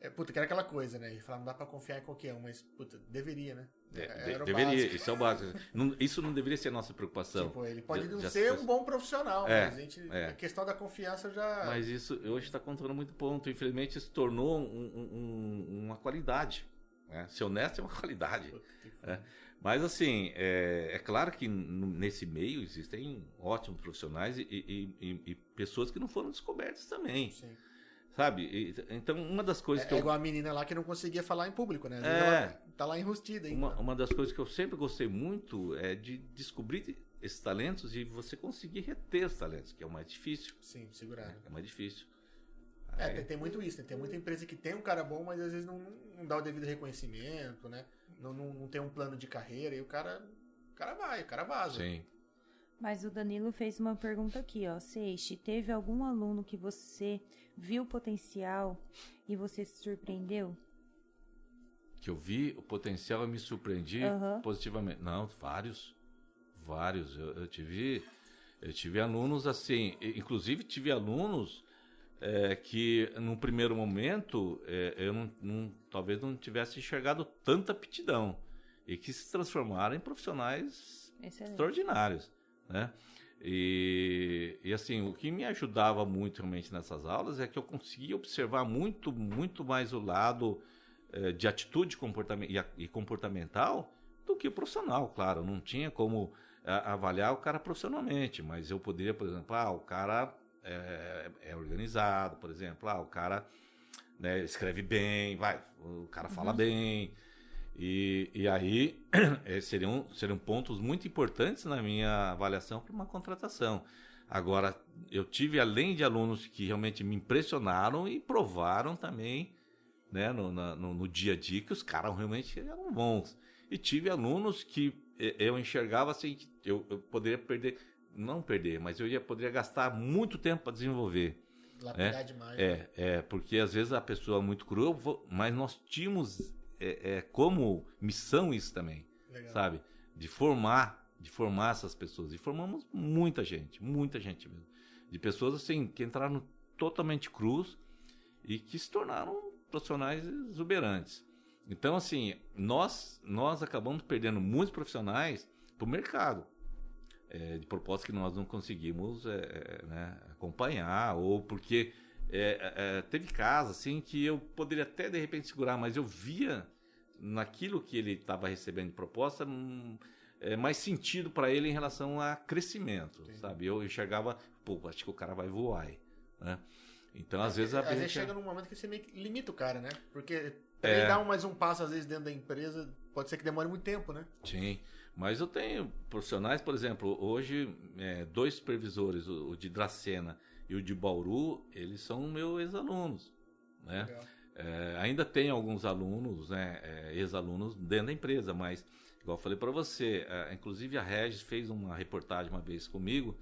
É, puta, que era aquela coisa, né? E falar, não dá pra confiar em qualquer um, mas, puta, deveria, né? É, Era de- deveria, básico. isso é o básico. Não- isso não deveria ser a nossa preocupação. Tipo, ele pode Já- não já ser se- um bom profissional, É, mas a, gente, é. a questão da confiança já. Mas isso hoje está contando muito ponto. Infelizmente, isso tornou um- um- uma qualidade. Né? Ser honesto é uma *laughs* qualidade. Puta que É. Mas, assim, é, é claro que nesse meio existem ótimos profissionais e, e- e- e pessoas que não foram descobertas também. Sim. Sabe? Então, uma das coisas É, que é eu. igual a menina lá que não conseguia falar em público, né? É. ela tá lá enrustida ainda. Uma, uma das coisas que eu sempre gostei muito é de descobrir esses talentos e você conseguir reter os talentos, que é o mais difícil. Sim, segurar. É o mais difícil. É, tem, tem muito isso, né? Tem muita empresa que tem um cara bom, mas às vezes não, não dá o devido reconhecimento, né? Não, não, não tem um plano de carreira e o cara. O cara vai, o cara vaza. Sim. Mas o Danilo fez uma pergunta aqui, ó. Seixi, teve algum aluno que você viu potencial e você se surpreendeu? que eu vi o potencial e me surpreendi Aham. positivamente. Não, vários, vários. Eu, eu tive, eu tive alunos assim, inclusive tive alunos é, que no primeiro momento é, eu não, não- talvez não tivesse enxergado tanta aptidão e que se transformaram em profissionais Excelente. extraordinários, né? E, e assim, o que me ajudava muito realmente nessas aulas é que eu conseguia observar muito, muito mais o lado eh, de atitude e, e comportamental do que o profissional, claro. Não tinha como a- avaliar o cara profissionalmente, mas eu poderia, por exemplo, ah, o cara é, é organizado, por exemplo, ah, o cara né, escreve bem, vai, o cara fala bem. E, e aí eh, *clears throat* seriam, seriam pontos muito importantes na minha avaliação para uma contratação. Agora, eu tive, além de alunos que realmente me impressionaram e provaram também né, no, no, no dia a dia que os caras realmente eram bons. E tive alunos que eu enxergava assim, que eu, eu poderia perder, não perder, mas eu ia poderia gastar muito tempo para desenvolver. Lapidar demais. né? É, é, porque às vezes a pessoa é muito vou- mas nós tínhamos é, é, como missão isso também, Legal. sabe? De formar, de formar essas pessoas. E formamos muita gente, muita gente mesmo. De pessoas assim, que entraram totalmente crus e que se tornaram profissionais exuberantes. Então, assim, nós, nós acabamos perdendo muitos profissionais para o mercado. É, de propósito que nós não conseguimos é, é, né, acompanhar, ou porque é, é, teve casos assim que eu poderia até de repente segurar, mas eu via naquilo que ele estava recebendo de proposta hum, é, mais sentido para ele em relação a crescimento, sabe? Eu enxergava, pô, acho que o cara vai voar, aí, né? Então, às vezes Às vezes chega num momento que você meio que limita o cara, né? Porque É. ele um- mais um passo, às vezes, dentro da empresa, pode ser que demore muito tempo, né? Sim, mas eu tenho profissionais, por exemplo, hoje, é, dois supervisores, o, o de Dracena e o de Bauru, eles são meus ex-alunos, né? É, ainda tem alguns alunos, né, é, ex-alunos dentro da empresa, mas, igual eu falei para você, é, inclusive a Regis fez uma reportagem uma vez comigo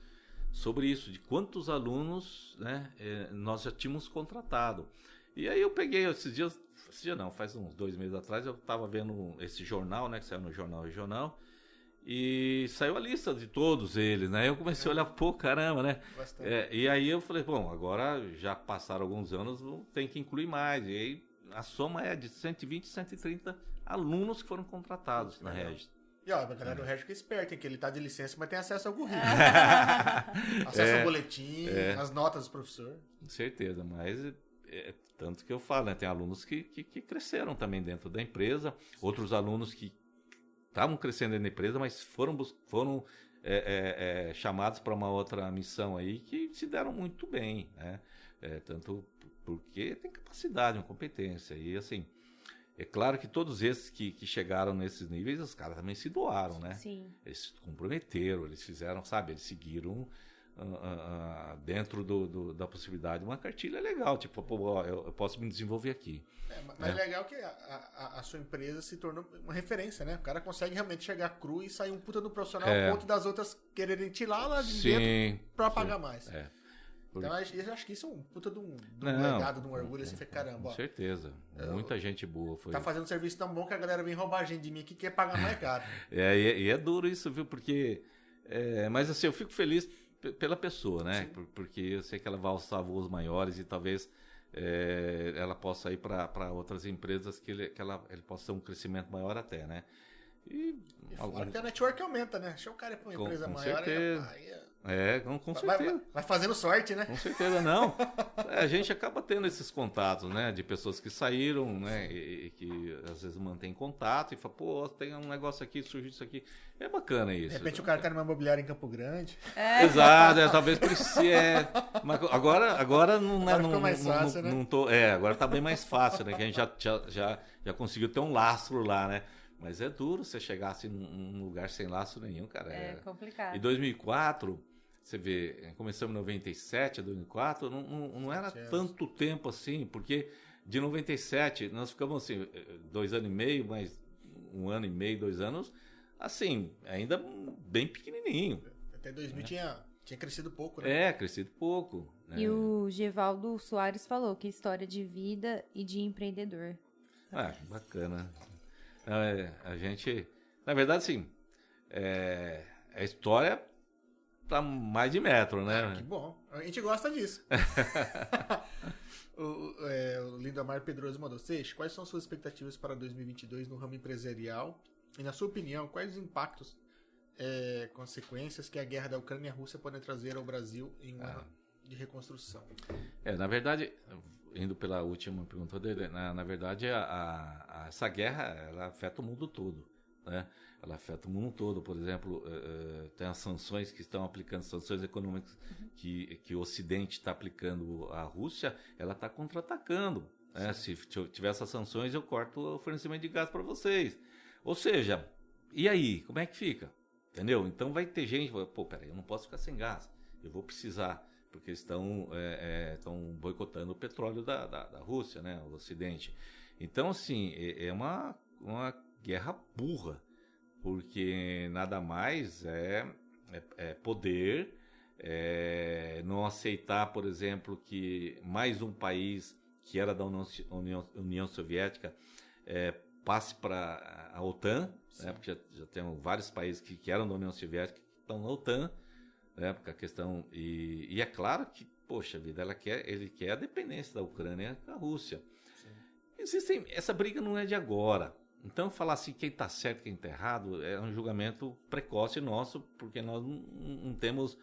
sobre isso, de quantos alunos né, é, nós já tínhamos contratado. E aí eu peguei esses dias, esse dia não, faz uns dois meses atrás, eu estava vendo esse jornal, né, que saiu no Jornal Regional, e saiu a lista de todos eles, né? Eu comecei a olhar, pô, caramba, né? É, e aí eu falei, bom, agora já passaram alguns anos, tem que incluir mais. E aí a soma é de 120, 130 alunos que foram contratados na Legal. Regis. E ó, a galera do Regis fica esperta, hein? Que ele tá de licença, mas tem acesso ao currículo. É. *laughs* acesso ao boletim, as notas do professor. Com certeza, mas é, tanto que eu falo, né? Tem alunos que, que, que cresceram também dentro da empresa, outros alunos que estavam crescendo da empresa, mas foram, foram é, é, é, chamados para uma outra missão aí que se deram muito bem, né? É, tanto porque tem capacidade, uma competência. E assim, é claro que todos esses que, que chegaram nesses níveis, os caras também se doaram, né? Sim. Eles se comprometeram, eles fizeram, sabe, eles seguiram dentro do, do- da possibilidade uma cartilha legal, tipo, pô, ó, eu, eu posso me desenvolver aqui. É, ma- mas é legal que a, a- a sua empresa se tornou uma referência, né? O cara consegue realmente chegar cru e sair um puta do profissional É. ao ponto das outras quererem tirar lá de dentro Sim. pra sim, pagar mais. É, Então eu acho, que isso é um puta de um, de um Não, legado, de um orgulho, assim, foi caramba, com ó. certeza. Muita gente boa foi. Tá fazendo um serviço tão bom que a galera vem roubar a gente de mim que quer pagar mais *laughs* caro. É, e, é- e é duro isso, viu? Porque. é, mas assim, eu fico feliz pela pessoa, né? Por- porque eu sei que ela vai alçar voos maiores e talvez é, ela possa ir para outras empresas que, ele, que ela, ele possa ter um crescimento maior até, né? E, e algum... que a network aumenta, né? Deixa o cara ir para uma com, empresa com maior. Certeza. Aí, aí, é, com, com certeza. Vai, vai, fazendo sorte, né? Com certeza, não. É, a gente acaba tendo esses contatos, né? De pessoas que saíram, né? E, e, que às vezes mantém contato e fala, pô, tem um negócio aqui, surgiu isso aqui. É bacana isso. De repente o cara tá numa imobiliária em Campo Grande. É. Exato, é, talvez precise. É, mas agora, agora não, né, agora não, mais não, fácil, não, né? não tô. É, agora tá bem mais fácil, né? Que a gente já, já, já, já conseguiu ter um lastro lá, né? Mas é duro você chegar assim num lugar sem lastro nenhum, cara. É, é complicado. Em 2004 você vê, começamos em 97 a 2004, não, não, não era tanto tempo assim, porque de 97 nós ficamos assim, dois anos e meio, mais um ano e meio, dois anos, assim, ainda bem pequenininho. Até 2000 tinha, tinha crescido pouco, né? É, crescido pouco. Né? E o Gevaldo Soares falou que história de vida e de empreendedor. Ah, bacana. É, a gente, na verdade, sim, é, a história para mais de metro, né? Ah, que bom. A gente gosta disso. *laughs* o, é, o Lindomar Pedroso mandou. Seixas, quais são suas expectativas para 2022 no ramo empresarial? E, na sua opinião, quais os impactos, é, consequências que a guerra da Ucrânia e a Rússia podem trazer ao Brasil em um ano de reconstrução? É, na verdade, indo pela última pergunta dele, na, na verdade, a, a, essa guerra ela afeta o mundo todo, né? ela afeta o mundo todo. Por exemplo, uh, tem as sanções que estão aplicando, sanções econômicas que, que o Ocidente está aplicando à Rússia, ela está contra-atacando. Né? Se tiver essas sanções, eu corto o fornecimento de gás para vocês. Ou seja, e aí? Como é que fica? Entendeu? Então vai ter gente, pô, peraí, eu não posso ficar sem gás. Eu vou precisar, porque estão, é, é, estão boicotando o petróleo da, da, da, Rússia, né? O Ocidente. Então, assim, é, é uma, uma guerra burra porque nada mais é, é, é poder, é não aceitar, por exemplo, que mais um país que era da União, União, Soviética é, passe para a OTAN, né, porque já, já temos vários países que, que, eram da União Soviética que estão na OTAN, né, porque a questão e, e, é claro que poxa vida, ela quer, ele quer a dependência da Ucrânia da Rússia. Sim. Existem, essa briga não é de agora. Então, falar assim, quem está certo, quem está errado, é um julgamento precoce nosso, porque nós não, não temos,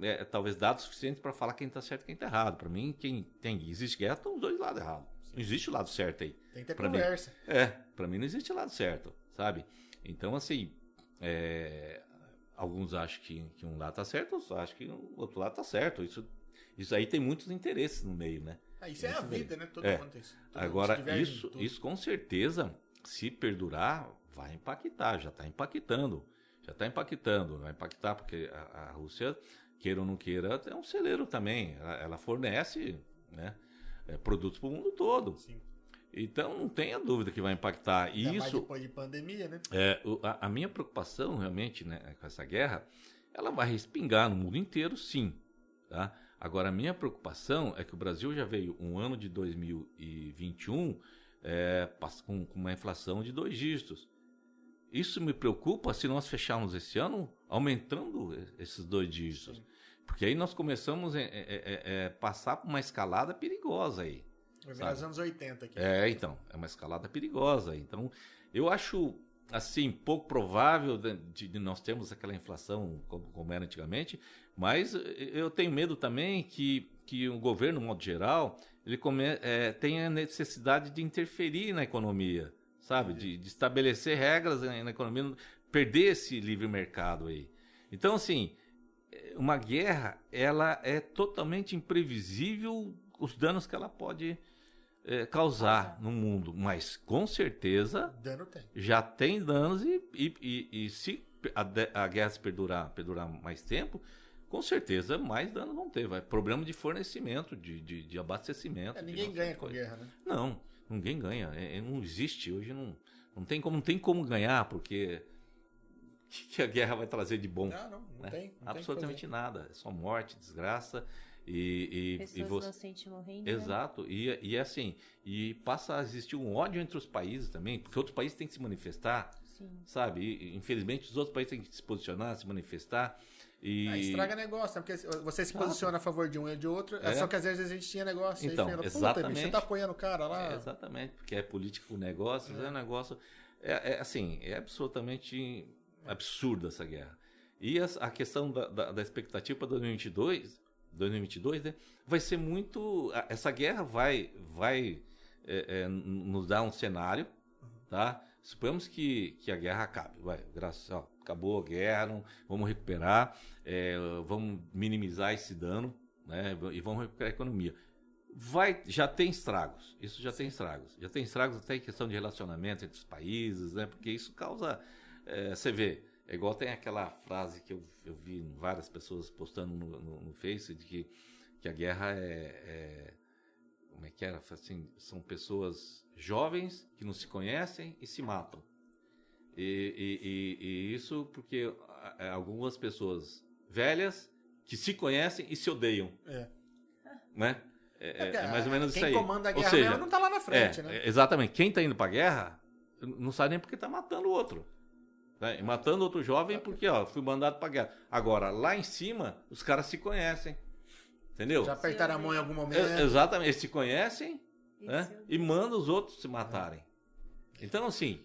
é, talvez, dados suficientes para falar quem está certo e quem está errado. Para mim, quem tem, existe guerra, estão os dois lados errados. Não existe o lado certo aí. Tem que ter pra conversa. Mim, é, para mim não existe lado certo, sabe? Então, assim, é, alguns acham que, que um lado está certo, outros acham que o outro lado está certo. Isso, isso aí tem muitos interesses no meio, né? Ah, isso é a vida, né? Todo é. mundo tem isso. Agora, isso, isso com certeza se perdurar, vai impactar, já está impactando. Já está impactando, vai impactar porque a, a, Rússia, queira ou não queira, é um celeiro também. Ela, ela fornece né, é, produtos para o mundo todo. Sim. Então não tenha dúvida que vai impactar. Ainda isso depois de pandemia, né? É, a, a, minha preocupação realmente né, com essa guerra, ela vai respingar no mundo inteiro, sim. Tá? Agora, a minha preocupação é que o Brasil já veio um ano de 2021 é, com, com uma inflação de dois dígitos. Isso me preocupa se nós fecharmos esse ano aumentando esses dois dígitos. Porque aí nós começamos a é, é, é, passar por uma escalada perigosa aí. Vai nos anos 80 aqui. É, então, é uma escalada perigosa. Então, eu acho, assim, pouco provável de, de nós termos aquela inflação como, como, era antigamente, mas eu tenho medo também que, que o governo, no modo geral, ele come, é, tem a necessidade de interferir na economia, sabe? De, de estabelecer regras na economia, perder esse livre mercado aí. Então, assim, uma guerra, ela é totalmente imprevisível os danos que ela pode é, causar no mundo, mas com certeza tem. já tem danos e, e, e, e se a, a, guerra se perdurar, perdurar mais tempo, com certeza mais danos vão ter. Vai. Problema de fornecimento, de, de, de abastecimento. É, ninguém ganha com guerra, né? Não, ninguém ganha. É, é, não existe. Hoje não, não, tem como, não tem como ganhar, porque o *laughs* que, que, a guerra vai trazer de bom? Não, não, não né? tem. Não Absolutamente tem nada. É só morte, desgraça. E, e, Pessoas e você... inocentes morrendo. Né? Exato. Né? E, e assim, e passa a existir um ódio entre os países também, porque outros países têm que se manifestar. Sim. Sabe? E, infelizmente, os outros países têm que se posicionar, se manifestar. E... Ah, estraga negócio, né? Porque você se posiciona a favor de um e de outro, é. É. só que às vezes a gente tinha negócio Então, aí fala, puta, exatamente. bicho, você tá apoiando o cara lá. É, exatamente, porque é política com negócios, é, um negócio. É, é, assim, é absolutamente absurda essa guerra. E as- a, questão da, da- da expectativa para 2022, 2022 né, vai ser muito. a- Essa guerra vai, vai é, é, nos dar um cenário, tá? Suponhamos que, que a guerra acabe, vai, graças, ó, acabou a guerra, não- vamos recuperar, é, vamos minimizar esse dano, né? E vamos recuperar a economia. Vai já tem estragos isso já tem estragos. Já tem estragos até em questão de relacionamento entre os países né porque isso causa é, você vê é igual tem aquela frase que eu, eu vi várias pessoas postando no, no, no Face de que, que a guerra é, é como é que era? Assim são pessoas jovens que não se conhecem e se matam e, e, e- e isso porque ah, algumas pessoas velhas que se conhecem e se odeiam É. né? É, é- porque é mais ou menos quem isso aí. comanda a Ou guerra seja, mesmo não tá lá na frente, é, né? é, exatamente. Quem tá indo pra guerra não sabe nem porque tá matando o outro. Né? E matando outro jovem porque, ó, fui mandado pra guerra. Agora, lá em cima, os caras se conhecem. Entendeu? Já apertaram a mão em algum momento. É, exatamente. Eles se conhecem né? e mandam os outros se matarem. Então, assim,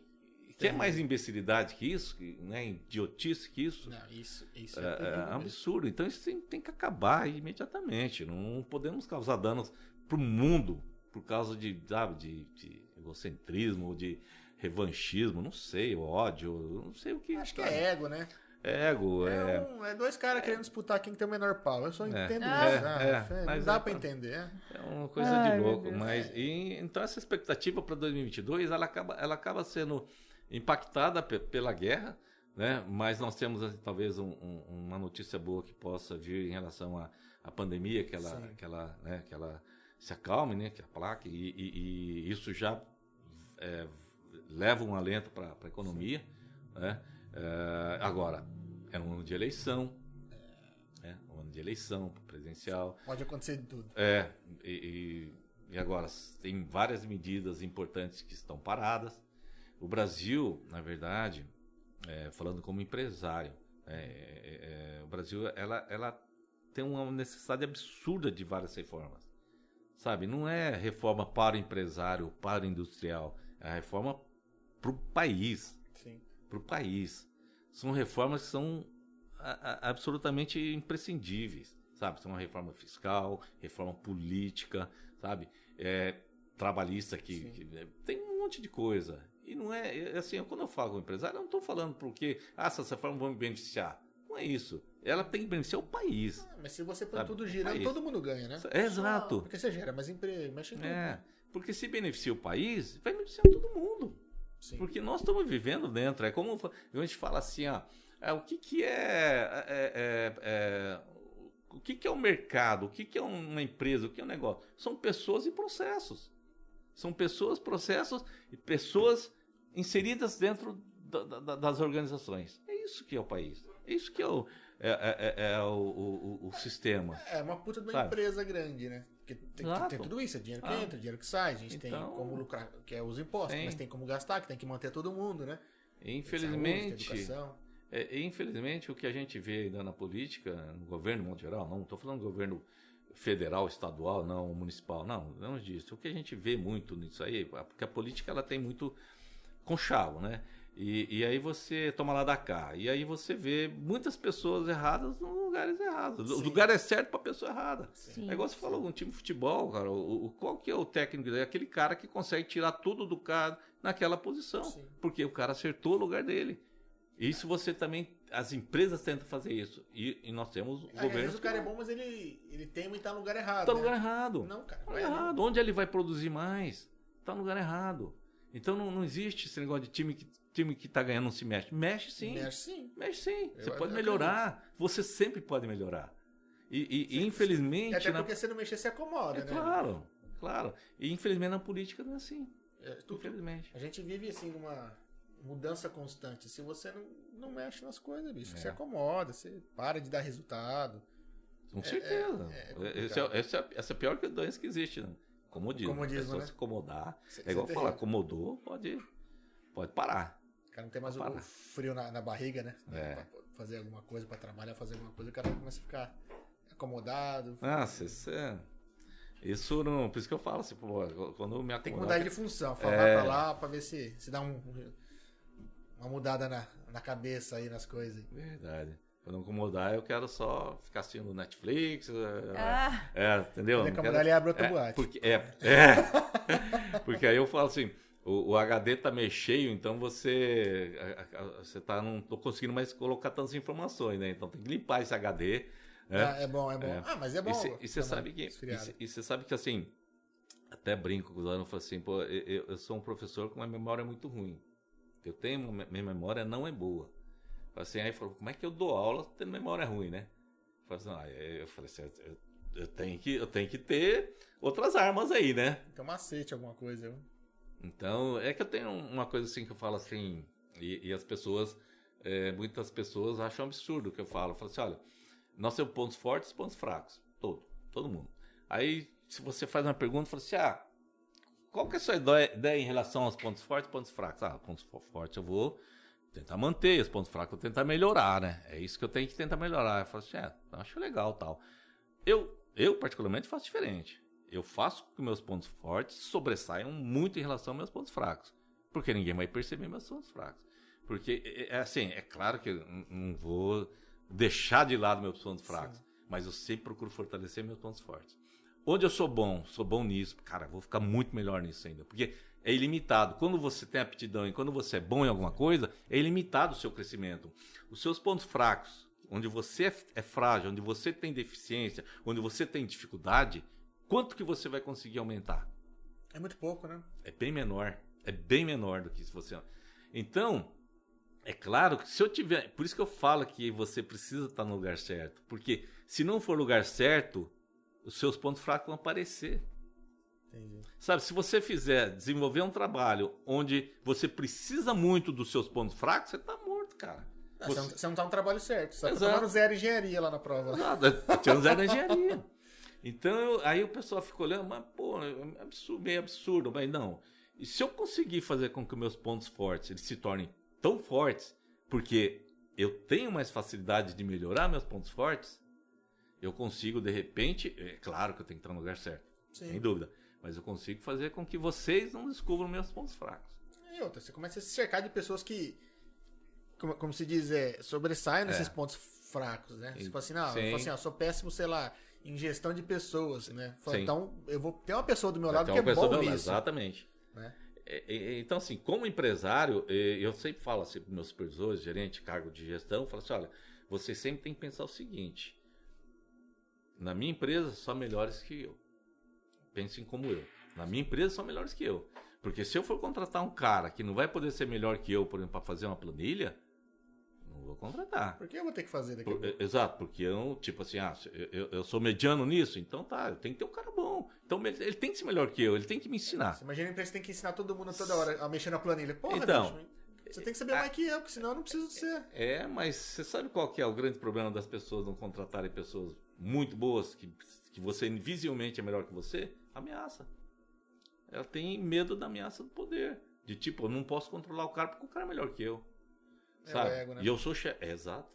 quer mais imbecilidade que isso? Que, né? Idiotice que isso? Não, isso, isso É, é, é um absurdo. Então isso tem, tem que acabar imediatamente. Não podemos causar danos para o mundo por causa de, sabe, de, de egocentrismo ou de revanchismo, não sei, ódio, não sei o que. Acho que sabe? é ego, né? ego, É, é. um- é dois caras querendo disputar quem tem o menor pau. Eu só entendo É, isso. ah, é, não mas dá é pra entender. é. É uma coisa Ai, de louco, mas e, então essa expectativa para 2022 ela acaba, ela acaba sendo impactada pe- pela guerra, né? Mas nós temos assim, talvez um- um- uma notícia boa que possa vir em relação à, à pandemia, que ela, Sim. que ela, né? Que ela se acalme, né? Que a placa e, e- e isso já é, leva um alento para a economia, né? É, agora é um ano de eleição, é um ano de eleição presidencial. Pode acontecer de tudo. É, e, e- e agora tem várias medidas importantes que estão paradas. O Brasil, na verdade, é, falando como empresário, é, é, é, o Brasil ela, ela tem uma necessidade absurda de várias reformas. Sabe, não é reforma para o empresário, para o industrial, é a reforma para o país para o país. São reformas que são a- a- absolutamente imprescindíveis, sabe? São uma reforma fiscal, reforma política, sabe? É, trabalhista que, que- é, tem um monte de coisa. E não é, é assim, quando eu falo com o empresário, eu não estou falando porque ah, essas reformas vão me beneficiar. Não é isso. Ela tem que beneficiar o país. Ah, mas se você põe tudo girando, todo mundo ganha, né? É exato. Porque você gera mais emprego, mexe em tudo. É, porque se beneficia o país, vai beneficiar todo mundo. Sim. Porque nós estamos vivendo dentro. É como a gente fala assim, ó, é, o que, que é, é- é- é- o que, que é o mercado, o que, que é uma empresa, o que é um negócio? São pessoas e processos. São pessoas, processos e pessoas inseridas dentro da- da- das organizações. É isso que é o país. É isso que é o, é, é- é- é o, o- o- sistema. É uma puta de uma Sabe? empresa grande, né? Porque tem, Exato. tem tudo isso, é dinheiro que Ah. entra, dinheiro que sai, a gente tem Então- como lucrar, que é os impostos, Sim. mas tem como gastar, que tem que manter todo mundo, né? Tem Infelizmente, saúde, tem. É, infelizmente, o que a gente vê ainda na política, no governo, no modo geral, não estou falando do governo federal, estadual, não municipal, não, não disso. O que a gente vê muito nisso aí, porque a política ela tem muito conchavo, né? E, e aí você toma lá da cá, e aí você vê muitas pessoas erradas nos lugares errados. O Sim. lugar é certo para pessoa errada. Sim. É igual você falou, um time de futebol, cara, o, o- qual que é o técnico? É aquele cara que consegue tirar tudo do cara naquela posição. Sim. Porque o cara acertou o lugar dele. Isso você também, as empresas tentam fazer isso. E, e nós temos Às vezes o cara é bom, mas ele, ele tem e tá no lugar errado. está no né? lugar errado. Não, cara. Tá vai errado. Onde ele vai produzir mais? Está no lugar errado. Então não, não existe esse negócio de time que time que tá ganhando não se mexe. Mexe sim. Mexe sim. Mexe sim. Você Eu- pode eu melhorar. Você sempre pode melhorar. E, e- Sim, infelizmente. Até na- porque se não mexer, você acomoda, É né? claro, claro. E infelizmente na política não é assim. É, tu- Infelizmente. a gente vive assim numa mudança constante. Se você não, não mexe nas coisas, bicho, É. você acomoda, você para de dar resultado. Com certeza. é Esse complicado. é- esse é- essa é a pior doença que existe, né? Comodismo. Comodismo, pessoa né? se acomodar. Isso- É igual é falar, acomodou, pode, pode parar. cara não tem mais o, Para. o frio na, na barriga, né? É. Pra fazer alguma coisa, pra trabalhar, fazer alguma coisa, o cara começa a ficar acomodado. Isso é. Isso não. Por isso que eu falo assim, pô, quando eu me Tem que acomodar. mudar de função, falar É. pra lá pra ver se, se dá um, uma mudada na, na cabeça aí nas coisas. Verdade. Quando eu acomodar, eu quero só ficar assistindo Netflix. é, Ah, É, entendeu? Não acomodar, quero- ele abre outra é, boate. Porque, é, é. *laughs* porque aí eu falo assim, o, o HD tá meio cheio, então você você tá não tô conseguindo mais colocar tantas informações, né? Então tem que limpar esse HD, né? Ah, é bom, é bom. É. Ah, mas é bom. E você sabe que e você sabe que assim, até brinco com eu falo assim, pô, eu, eu- eu sou um professor com uma memória muito ruim. Eu tenho minha memória não é boa. Assim, aí falou, como é que eu dou aula tendo memória ruim, né? Eu falei assim, ah, eu falei assim, eu, eu tenho que eu tenho que ter outras armas aí, né? Tem um macete, alguma coisa. viu? Então, é que eu tenho uma coisa assim que eu falo assim, e, e as pessoas, é, muitas pessoas acham absurdo o que eu falo. Eu falo assim, olha, nós temos pontos fortes e pontos fracos. Todo, todo mundo. Aí, se você faz uma pergunta, fala assim, ah, qual que é a sua ideia em relação aos pontos fortes e pontos fracos? Ah, pontos fo- fortes eu vou tentar manter, os pontos fracos eu vou tentar melhorar, né? É isso que eu tenho que tentar melhorar. Eu falo assim, é, acho legal tal. Eu, eu particularmente faço diferente. Eu faço com que meus pontos fortes sobressaiam muito em relação aos meus pontos fracos. Porque ninguém vai perceber meus pontos fracos. Porque, é, é assim, é claro que eu não- não vou deixar de lado meus pontos fracos. Mas eu sempre procuro fortalecer meus pontos fortes. Onde eu sou bom, sou bom nisso, cara, vou ficar muito melhor nisso ainda. Porque é ilimitado. Quando você tem aptidão e quando você é bom em alguma coisa, é ilimitado o seu crescimento. Os seus pontos fracos, onde você é, é frágil, onde você tem deficiência, onde você tem dificuldade, quanto que você vai conseguir aumentar? É muito pouco, né? É bem menor. É bem menor do que se você. Então, é claro que se eu tiver. Por isso que eu falo que você precisa estar no lugar certo. Porque se não for lugar certo, os seus pontos fracos vão aparecer. Entendi. Sabe, se você fizer, desenvolver um trabalho onde você precisa muito dos seus pontos fracos, você tá morto, cara. Ah, você... não, você não tá no trabalho certo. Você tá tomando zero engenharia lá na prova. Nada, *laughs* tá tirando zero na engenharia. Então, eu- aí o pessoal fica olhando, mas, pô, é absurdo, meio absurdo. Mas não. E se eu conseguir fazer com que meus pontos fortes eles se tornem tão fortes, porque eu tenho mais facilidade de melhorar meus pontos fortes, eu consigo, de repente, é claro que eu tenho que estar no lugar certo, Sim. sem dúvida. Mas eu consigo fazer com que vocês não descubram meus pontos fracos. E outra, você começa a se cercar de pessoas que, como, como se diz, é, sobressaem nesses pontos fracos, né? E- Tipo assim, não, eu assim, ó, sou péssimo, sei lá, em gestão de pessoas, né? Fala. Então, eu vou ter uma pessoa do meu lado Então, que é bom nisso. Exatamente. Né? É, é, Então, assim, como empresário, é, eu sempre falo assim para meus supervisores, gerente, cargo de gestão, eu falo assim, olha, vocês sempre têm que pensar o seguinte, na minha empresa só melhores que eu. Pensem como eu. Na minha empresa são melhores que eu. Porque se eu for contratar um cara que não vai poder ser melhor que eu, por exemplo, para fazer uma planilha, não vou contratar. Por que eu vou ter que fazer daqui a Por- é, exato, porque eu, tipo assim, ah, eu, eu- sou mediano nisso, então tá, eu tenho que ter um cara bom. Então ele tem que ser melhor que eu, ele tem que me ensinar. Você imagina a empresa que tem que ensinar todo mundo toda hora a mexer na planilha. Porra, Então, bicho, você tem que saber mais que eu, porque senão eu não preciso de você. É, mas você sabe qual que é o grande problema das pessoas não contratarem pessoas muito boas, que, que você visivelmente é melhor que você? Ameaça. Ela tem medo da ameaça do poder. De tipo, eu não posso controlar o cara porque o cara é melhor que eu. É Sabe? ego, né? E eu sou chefe. É, exato.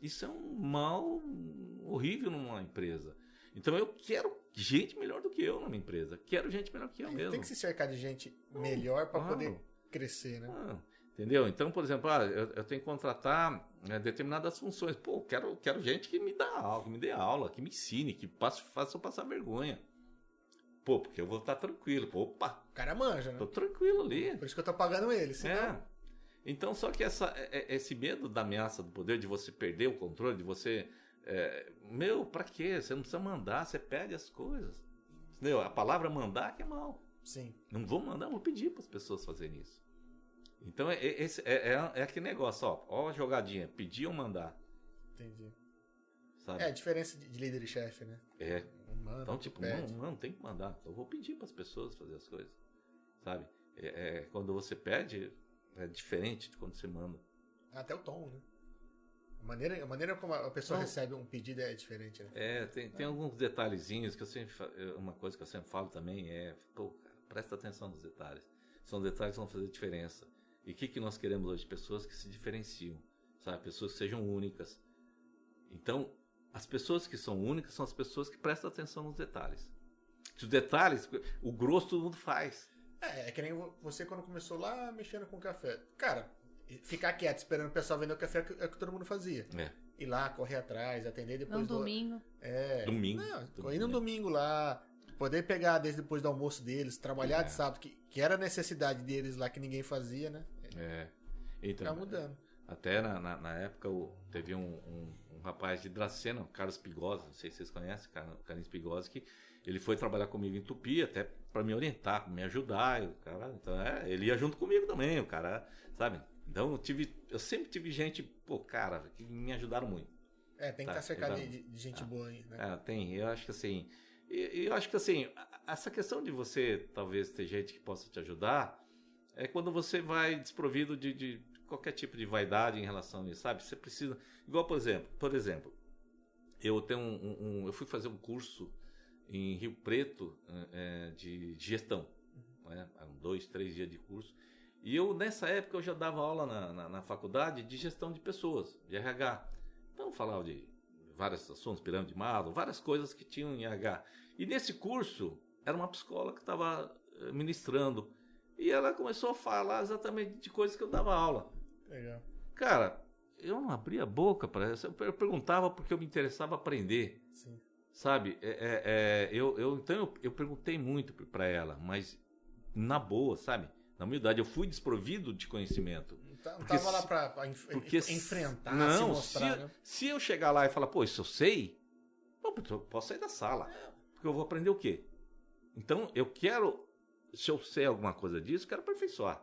Isso é um mal horrível numa empresa. Então eu quero gente melhor do que eu numa empresa. Quero gente melhor que eu mesmo. Tem que se cercar de gente melhor pra claro. poder crescer, né? Ah, entendeu? Então, por exemplo, ah, eu, eu tenho que contratar né, determinadas funções. Pô, quero, quero gente que me dá aula, que me dê aula, que me ensine, que passe, faça eu passar vergonha. Pô, porque eu vou estar tranquilo. Pô, opa, O cara manja, né? tô tranquilo ali. Por isso que eu tô pagando ele. Senão... É. Então, só que essa, é- é- esse medo da ameaça do poder, de você perder o controle, de você. é, meu, pra quê? Você não precisa mandar, você pede as coisas. Entendeu? A palavra mandar que é mal. Sim. Não vou mandar, vou pedir para as pessoas fazerem isso. Então é, é, é, é, é aquele negócio, ó, ó a jogadinha, pedir ou mandar, Entendi. sabe? É a diferença de de líder e chefe, né? É. Manda, Então, tipo, pede. não, não, tem que mandar. Eu vou pedir para as pessoas fazer as coisas, sabe? É, é, quando você pede, é diferente de quando você manda. Até o tom, né? A maneira, a maneira como a pessoa Não. recebe um pedido é diferente, né? É, tem, tem alguns detalhezinhos que eu sempre uma coisa que eu sempre falo também é, pô, cara, presta atenção nos detalhes. São detalhes que vão fazer diferença. E o que, que nós queremos hoje? Pessoas que se diferenciam, sabe? Pessoas que sejam únicas. Então, as pessoas que são únicas são as pessoas que prestam atenção nos detalhes. Os detalhes, o grosso todo mundo faz. É, é que nem você quando começou lá mexendo com café. Cara, ficar quieto esperando o pessoal vender o café é o que- é o que todo mundo fazia. É. Ir lá, correr atrás, atender depois No do. domingo. É. Domingo. Não, Domingo. ir no domingo lá, poder pegar desde depois do almoço deles, trabalhar É. de sábado, que, que era necessidade deles lá que ninguém fazia, né? É. Então, Tá mudando. Até na, na, na época o- teve um, um, um rapaz de Dracena, o Carlos Pigosa, não sei se vocês conhecem, o Car- o Carlinhos Pigosa, que ele foi trabalhar comigo em Tupi, até para me orientar, me ajudar. o cara, então, é, ele ia junto comigo também, o cara, sabe? Então eu tive, eu sempre tive gente, pô, cara, que me ajudaram muito. É, tem que Tá, estar cercado de, exato. de- de gente Ah. boa aí, né? É, tem, eu acho que assim, eu acho que assim, essa questão de você talvez ter gente que possa te ajudar, é quando você vai desprovido de, de qualquer tipo de vaidade em relação a isso, sabe? Você precisa, igual por exemplo, por exemplo, eu tenho um, um- um- eu fui fazer um curso em Rio Preto eh, de gestão, né? Dois, três dias de curso. E eu, nessa época, eu já dava aula na, na, na faculdade de gestão de pessoas, de RH. Então, falava de vários assuntos, pirâmide de Maslow, várias coisas que tinham em RH. E nesse curso, era uma psicóloga que estava eh, ministrando. E ela começou a falar exatamente de coisas que eu dava aula. Legal. Cara, eu não abria a boca para isso. Eu per- eu perguntava porque eu me interessava aprender. Sim. Sabe? É, é, é, eu, eu, então eu, eu perguntei muito para ela, mas na boa, sabe? Na humildade, eu fui desprovido de conhecimento. Não tá- Porque tava lá pra enf- enfrentar, não, se mostrar, se, né? se eu chegar lá e falar, pô, isso eu sei, eu posso sair da sala. Porque eu vou aprender o quê? Então, eu quero, se eu sei alguma coisa disso, quero aperfeiçoar.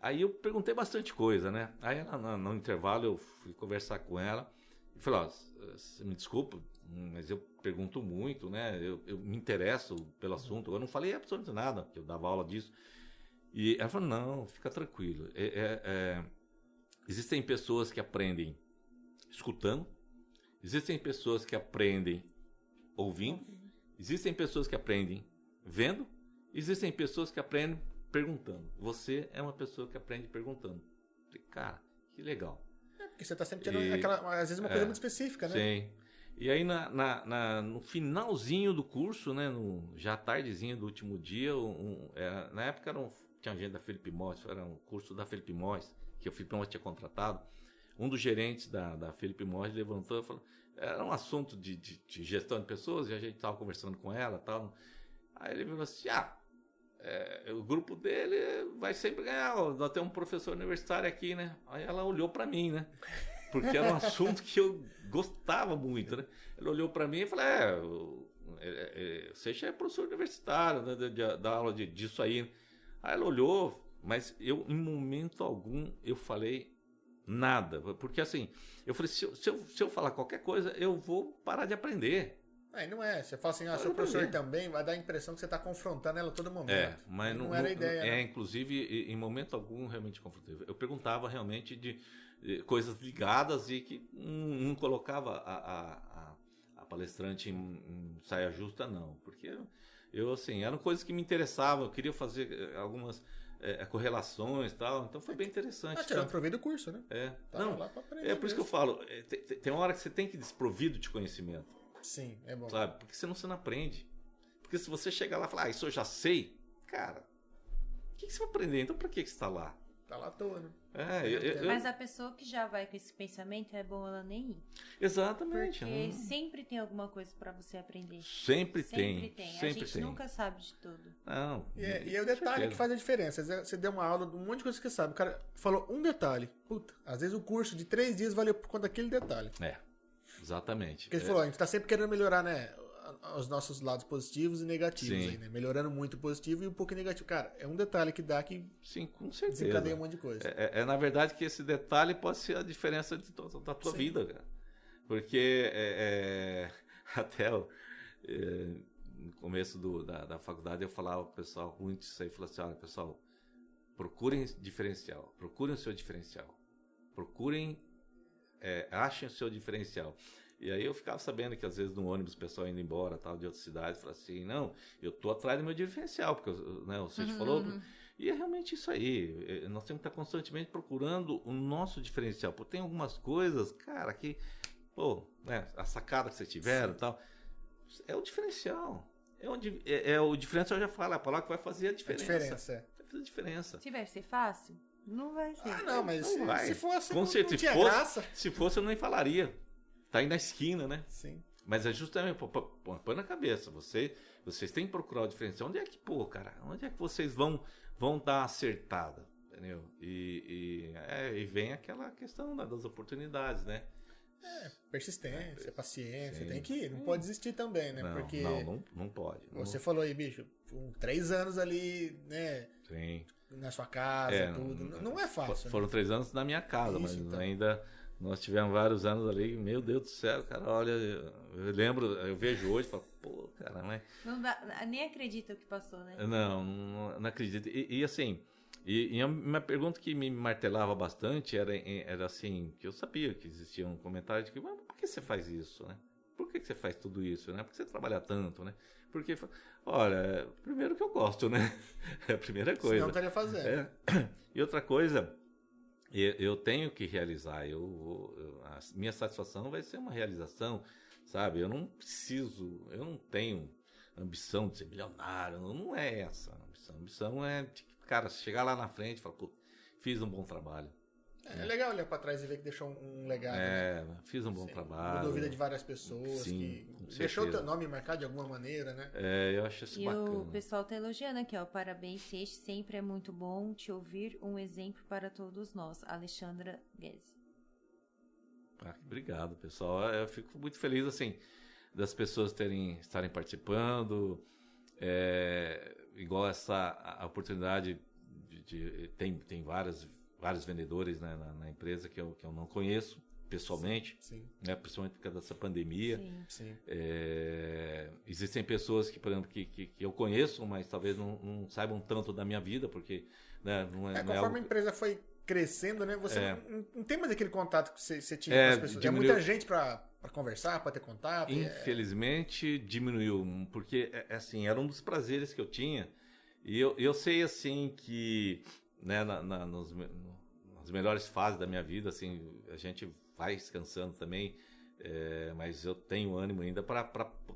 Aí eu perguntei bastante coisa, né? Aí ela, no, no intervalo eu fui conversar com ela e falei, ó, s- me desculpa, mas eu pergunto muito, né? Eu, eu me interesso pelo assunto. Eu não falei absolutamente nada, que eu dava aula disso. E ela falou, não, fica tranquilo. É- é- é, existem pessoas que aprendem escutando, existem pessoas que aprendem ouvindo, existem pessoas que aprendem vendo, existem pessoas que aprendem perguntando. Você é uma pessoa que aprende perguntando. Cara, que legal. Porque você tá sempre tendo E- aquela, às vezes uma é. coisa muito específica, né? Sim. E aí na, na- na- no finalzinho do curso, né, no, já tardezinho do último dia, um- era- na época era um, tinha gente da Felipe Mois, era um curso da Felipe Mois, que o Felipe Mois tinha contratado. Um dos gerentes da, da Felipe Mois levantou e falou, era um assunto de, de- de gestão de pessoas, e a gente estava conversando com ela tal. Aí ele falou assim, ah, é, o grupo dele vai sempre ganhar, nós temos um professor universitário aqui, né? Aí ela olhou para mim, né? Porque era um *laughs* assunto que eu gostava muito, né? Ele olhou para mim e falou: É, é, é, você já é professor universitário, né? da aula de, disso aí. Aí ela olhou, mas eu, em momento algum, eu falei nada. Porque assim, eu falei: se eu, se eu, se eu falar qualquer coisa, eu vou parar de aprender. Aí não é. Você fala assim, ah, sou professor também, vai dar a impressão que você tá confrontando ela todo momento. É, mas não, não, era a ideia. É, né? inclusive, em momento algum, realmente conflitivo. Eu perguntava realmente de, eh, coisas ligadas e que não, não colocava a, a, a, palestrante em, em saia justa, não. Porque eu- assim, eram coisas que me interessavam, eu queria fazer eh, algumas eh, correlações e tal, então foi bem interessante. Ah, tirando proveito do curso, né? é, Tá não, é por isso que eu falo, tem, tem- hora que você tem que desprovido de conhecimento Sim, é bom. sabe? Porque senão você não aprende. Porque se você chegar lá e falar, ah, isso eu já sei, cara, o que, que você vai aprender? Então pra que, que você está lá? Tá lá à toa, né? É, eu- eu- Mas a pessoa que já vai com esse pensamento é bom ela nem ir. exatamente. Porque não- sempre tem alguma coisa pra você aprender. Sempre, tem. Sempre tem. Sempre a gente tem. nunca sabe de tudo. Não. E é, e é o detalhe certeza. que faz a diferença. Às vezes Você deu uma aula de um monte de coisa que você sabe. O cara falou um detalhe. Puta, às vezes o curso de três dias valeu por conta daquele detalhe. É, exatamente. Porque ele É, falou, a gente tá sempre querendo melhorar, né? Os nossos lados positivos e negativos Sim. aí, né? Melhorando muito o positivo e um pouco negativo. Cara, é um detalhe que dá que Sim, com certeza. desencadeia um monte de coisa. É, é- é, na verdade que esse detalhe pode ser a diferença de to- da tua Sim. vida, cara. Porque é, é, *laughs* até o, é, no começo do- da, da faculdade eu falava pro pessoal muito isso aí, falava assim, olha pessoal, procurem diferencial, procurem o seu diferencial, procurem, é, achem o seu diferencial. E aí eu ficava sabendo que às vezes no ônibus o pessoal indo embora, tal, de outra cidade, falava assim, não, eu tô atrás do meu diferencial, porque né, o Sérgio falou, E é realmente isso aí. É, Nós temos que estar constantemente procurando o nosso diferencial. Porque tem algumas coisas, cara, que, pô, né, a sacada que vocês tiveram e tal, é o diferencial. É, onde, é, é o diferencial, já fala, a palavra que vai fazer a A diferença. diferença. é. Vai fazer a diferença. Se vai ser fácil, não vai ser. Ah, não, mas Não se, vai. se fosse, Com não, certeza. não tinha Se fosse- graça. Se fosse, eu nem falaria. Tá aí na esquina, né? Sim. Mas é justamente, pô, pô, pô, põe na cabeça, você, vocês têm que procurar o diferencial. Onde é que, pô, cara, onde é que vocês vão, vão dar acertada? Entendeu? E, e, é, e vem aquela questão né, das oportunidades, né? Persistência, paciência, Sim. tem que ir. Não pode desistir também, né? Não, Porque não, não, não pode. Não- você falou aí, bicho, com três anos ali, né? Sim. Na sua casa, É, tudo. não- Não, é fácil. For- né? Foram três anos na minha casa, Isso, mas então. ainda nós tivemos vários anos ali. Meu Deus do céu, cara, olha, eu, eu lembro, eu vejo hoje e falo, pô, cara, mas Não dá, nem acredita o que passou, né? Não, não, não acredito. E, e assim, e, e a minha pergunta que me martelava bastante era, era assim, que eu sabia que existia um comentário de que, mas por que você faz isso, né? Por que que você faz tudo isso, né? Por que você trabalha tanto, né? Porque, olha, primeiro que eu gosto, né? *laughs* É a primeira Senão coisa. eu estaria fazendo. É. E outra coisa, eu, eu tenho que realizar. Eu, eu- a minha satisfação vai ser uma realização, sabe? Eu não preciso, eu não tenho ambição de ser milionário. Não, não é essa a ambição. A ambição é, cara, chegar lá na frente e falar, pô, fiz um bom trabalho. É, legal olhar pra trás e ver que deixou um, legado. né? É, fiz um bom Sim. trabalho. Mudou a vida de várias pessoas. Sim, que deixou o teu nome marcado de alguma maneira, né? É, eu acho isso E bacana. o pessoal tá elogiando aqui, ó. Parabéns, Seixas. Sempre é muito bom te ouvir. Um exemplo para todos nós. Alexandra Guedes. Ah, obrigado, pessoal. Eu fico muito feliz, assim, das pessoas terem, estarem participando. É, igual essa a oportunidade de, de- tem, tem várias, vários vendedores né, na, na empresa que eu, que eu não conheço pessoalmente, Sim, né, principalmente por causa dessa pandemia. Sim. sim. É, existem pessoas que, por exemplo, que, que, que eu conheço, mas talvez não, não saibam tanto da minha vida, porque né, não é, É, não é conforme algo a empresa foi crescendo, né? Você É. não, não tem mais aquele contato que você, você tinha É, com as pessoas. diminuiu. É muita gente pra conversar, pra ter contato. é- Infelizmente diminuiu, porque é, é assim, era um dos prazeres que eu tinha. E eu, eu sei assim que né, na, na- nos nas melhores fases da minha vida, assim, a gente vai descansando também, é, mas eu tenho ânimo ainda para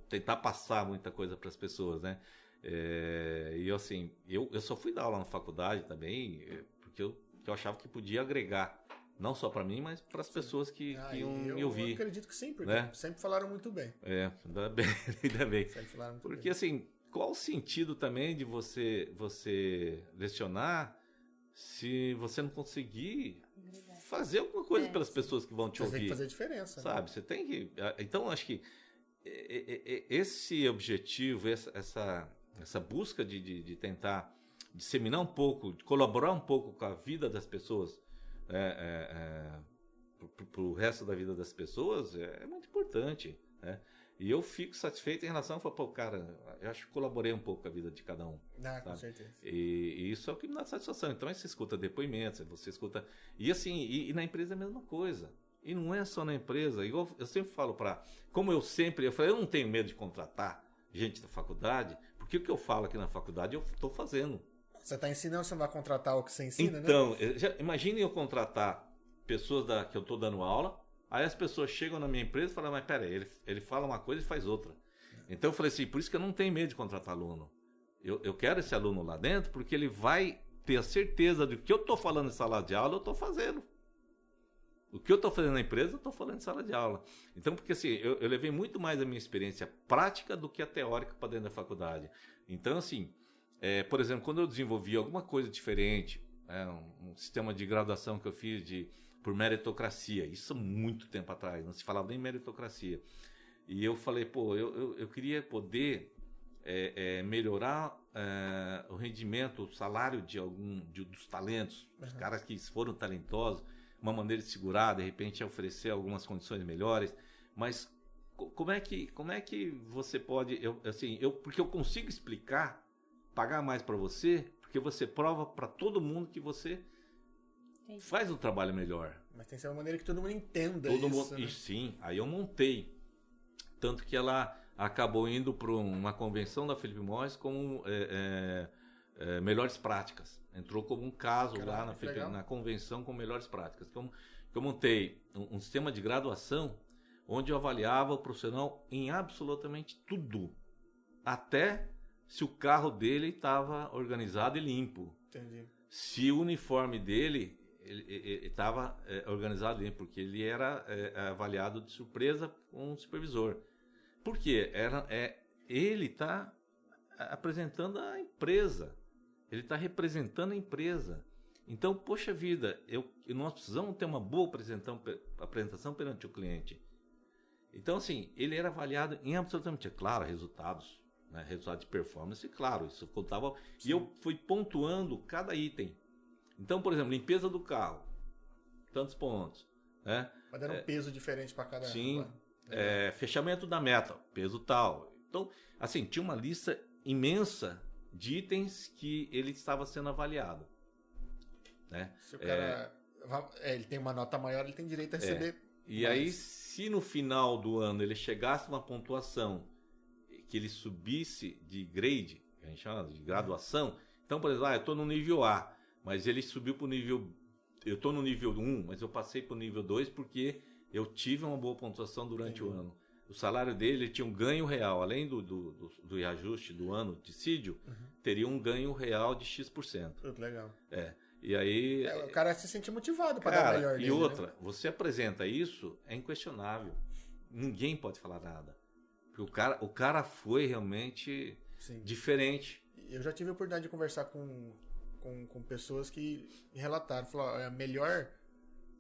tentar passar muita coisa para as pessoas, né? É, e eu assim, eu, eu só fui dar aula na faculdade também, é, porque eu, eu achava que podia agregar, não só para mim, mas para as pessoas que, Ah, que iam eu me ouvir. acredito que sim, porque né? sempre falaram muito bem. É, ainda bem, *laughs* ainda bem. Sempre falaram muito Porque bem. assim, qual o sentido também de você você lecionar se você não conseguir fazer alguma coisa É. pelas pessoas que vão te Você tem que ouvir? fazer diferença. né? Sabe? Você tem que. Então, acho que é, é, é, esse objetivo, essa, essa, busca de, de, de tentar disseminar um pouco, de colaborar um pouco com a vida das pessoas, é, para o resto da vida das pessoas, é, é muito importante. Né? E eu fico satisfeito em relação a falar, pô, cara, eu acho que colaborei um pouco com a vida de cada um. Ah, com certeza. E, e isso é o que me dá satisfação. Então, aí você escuta depoimentos, você escuta. E assim, e, e na empresa é a mesma coisa. E não é só na empresa. Igual eu sempre falo para. Como eu sempre. Eu falei, eu não tenho medo de contratar gente da faculdade, porque o que eu falo aqui na faculdade eu estou fazendo. Você tá ensinando, você não vai contratar o que você ensina, né? então, eh, imagine eu contratar pessoas da, que eu estou dando aula, aí as pessoas chegam na minha empresa e falam, mas peraí, ele, ele fala uma coisa e faz outra. Então eu falei assim, por isso que eu não tenho medo de contratar aluno. Eu, eu quero esse aluno lá dentro porque ele vai ter a certeza de que eu estou falando em sala de aula, eu estou fazendo. O que eu estou fazendo na empresa, eu estou falando em sala de aula. Então, porque assim, eu, eu levei muito mais a minha experiência prática do que a teórica para dentro da faculdade. Então, assim, é, por exemplo, quando eu desenvolvi alguma coisa diferente, é, um, um sistema de graduação que eu fiz de, por meritocracia, isso muito tempo atrás, não se falava nem meritocracia. E eu falei, pô, eu, eu, eu queria poder é, é, melhorar é, o rendimento, o salário de algum de- dos talentos, os caras que foram talentosos, uma maneira de segurar, de repente oferecer algumas condições melhores, mas co- como é que como é que você pode, eu, assim, eu porque eu consigo explicar, pagar mais para você, porque você prova para todo mundo que você Entendi. faz um trabalho melhor. Mas tem que ser uma maneira que todo mundo entenda Todo isso, mundo, né? e sim, aí eu montei. Tanto que ela acabou indo para uma convenção da Felipe Morris como é, é, é, melhores práticas. Entrou como um caso Caramba, lá na, legal. na convenção com melhores práticas. Que eu, que eu montei um, um sistema de graduação onde eu avaliava o profissional em absolutamente tudo. Até se o carro dele estava organizado e limpo. Entendi. Se o uniforme dele estava é, organizado limpo, porque ele era é, avaliado de surpresa com o supervisor. Por quê? Era, é, ele está apresentando a empresa. Ele está representando a empresa. Então, poxa vida, eu, nós precisamos ter uma boa apresentação, apresentação perante o cliente. Então, assim, ele era avaliado em absolutamente, é claro, resultados, né, resultados de performance, claro, isso contava. Sim. E eu fui pontuando cada item. Então, por exemplo, limpeza do carro, tantos pontos. Né? Mas era um é, peso diferente para cada Sim. É, fechamento da meta, peso tal. Então, assim, tinha uma lista imensa de itens que ele estava sendo avaliado. Né? Se o cara é, ele tem uma nota maior, ele tem direito a receber. E mais. aí, se no final do ano ele chegasse uma pontuação que ele subisse de grade, que a gente chama de graduação, então, por exemplo, ah, eu estou no nível A, mas ele subiu para o nível. Eu estou no nível 1, mas eu passei para o nível 2 porque eu tive uma boa pontuação durante Entendi. o ano. O salário dele tinha um ganho real, além do, do, do, do reajuste do ano de CIDIO, uhum. teria um ganho real de X%. Muito legal. É. E aí. É, o cara se sente motivado para dar melhor. E dele, outra, né? você apresenta isso, é inquestionável. Ninguém pode falar nada. Porque o cara, o cara foi realmente Sim. diferente. Eu já tive a oportunidade de conversar com, com, com pessoas que relataram. Falaram, a melhor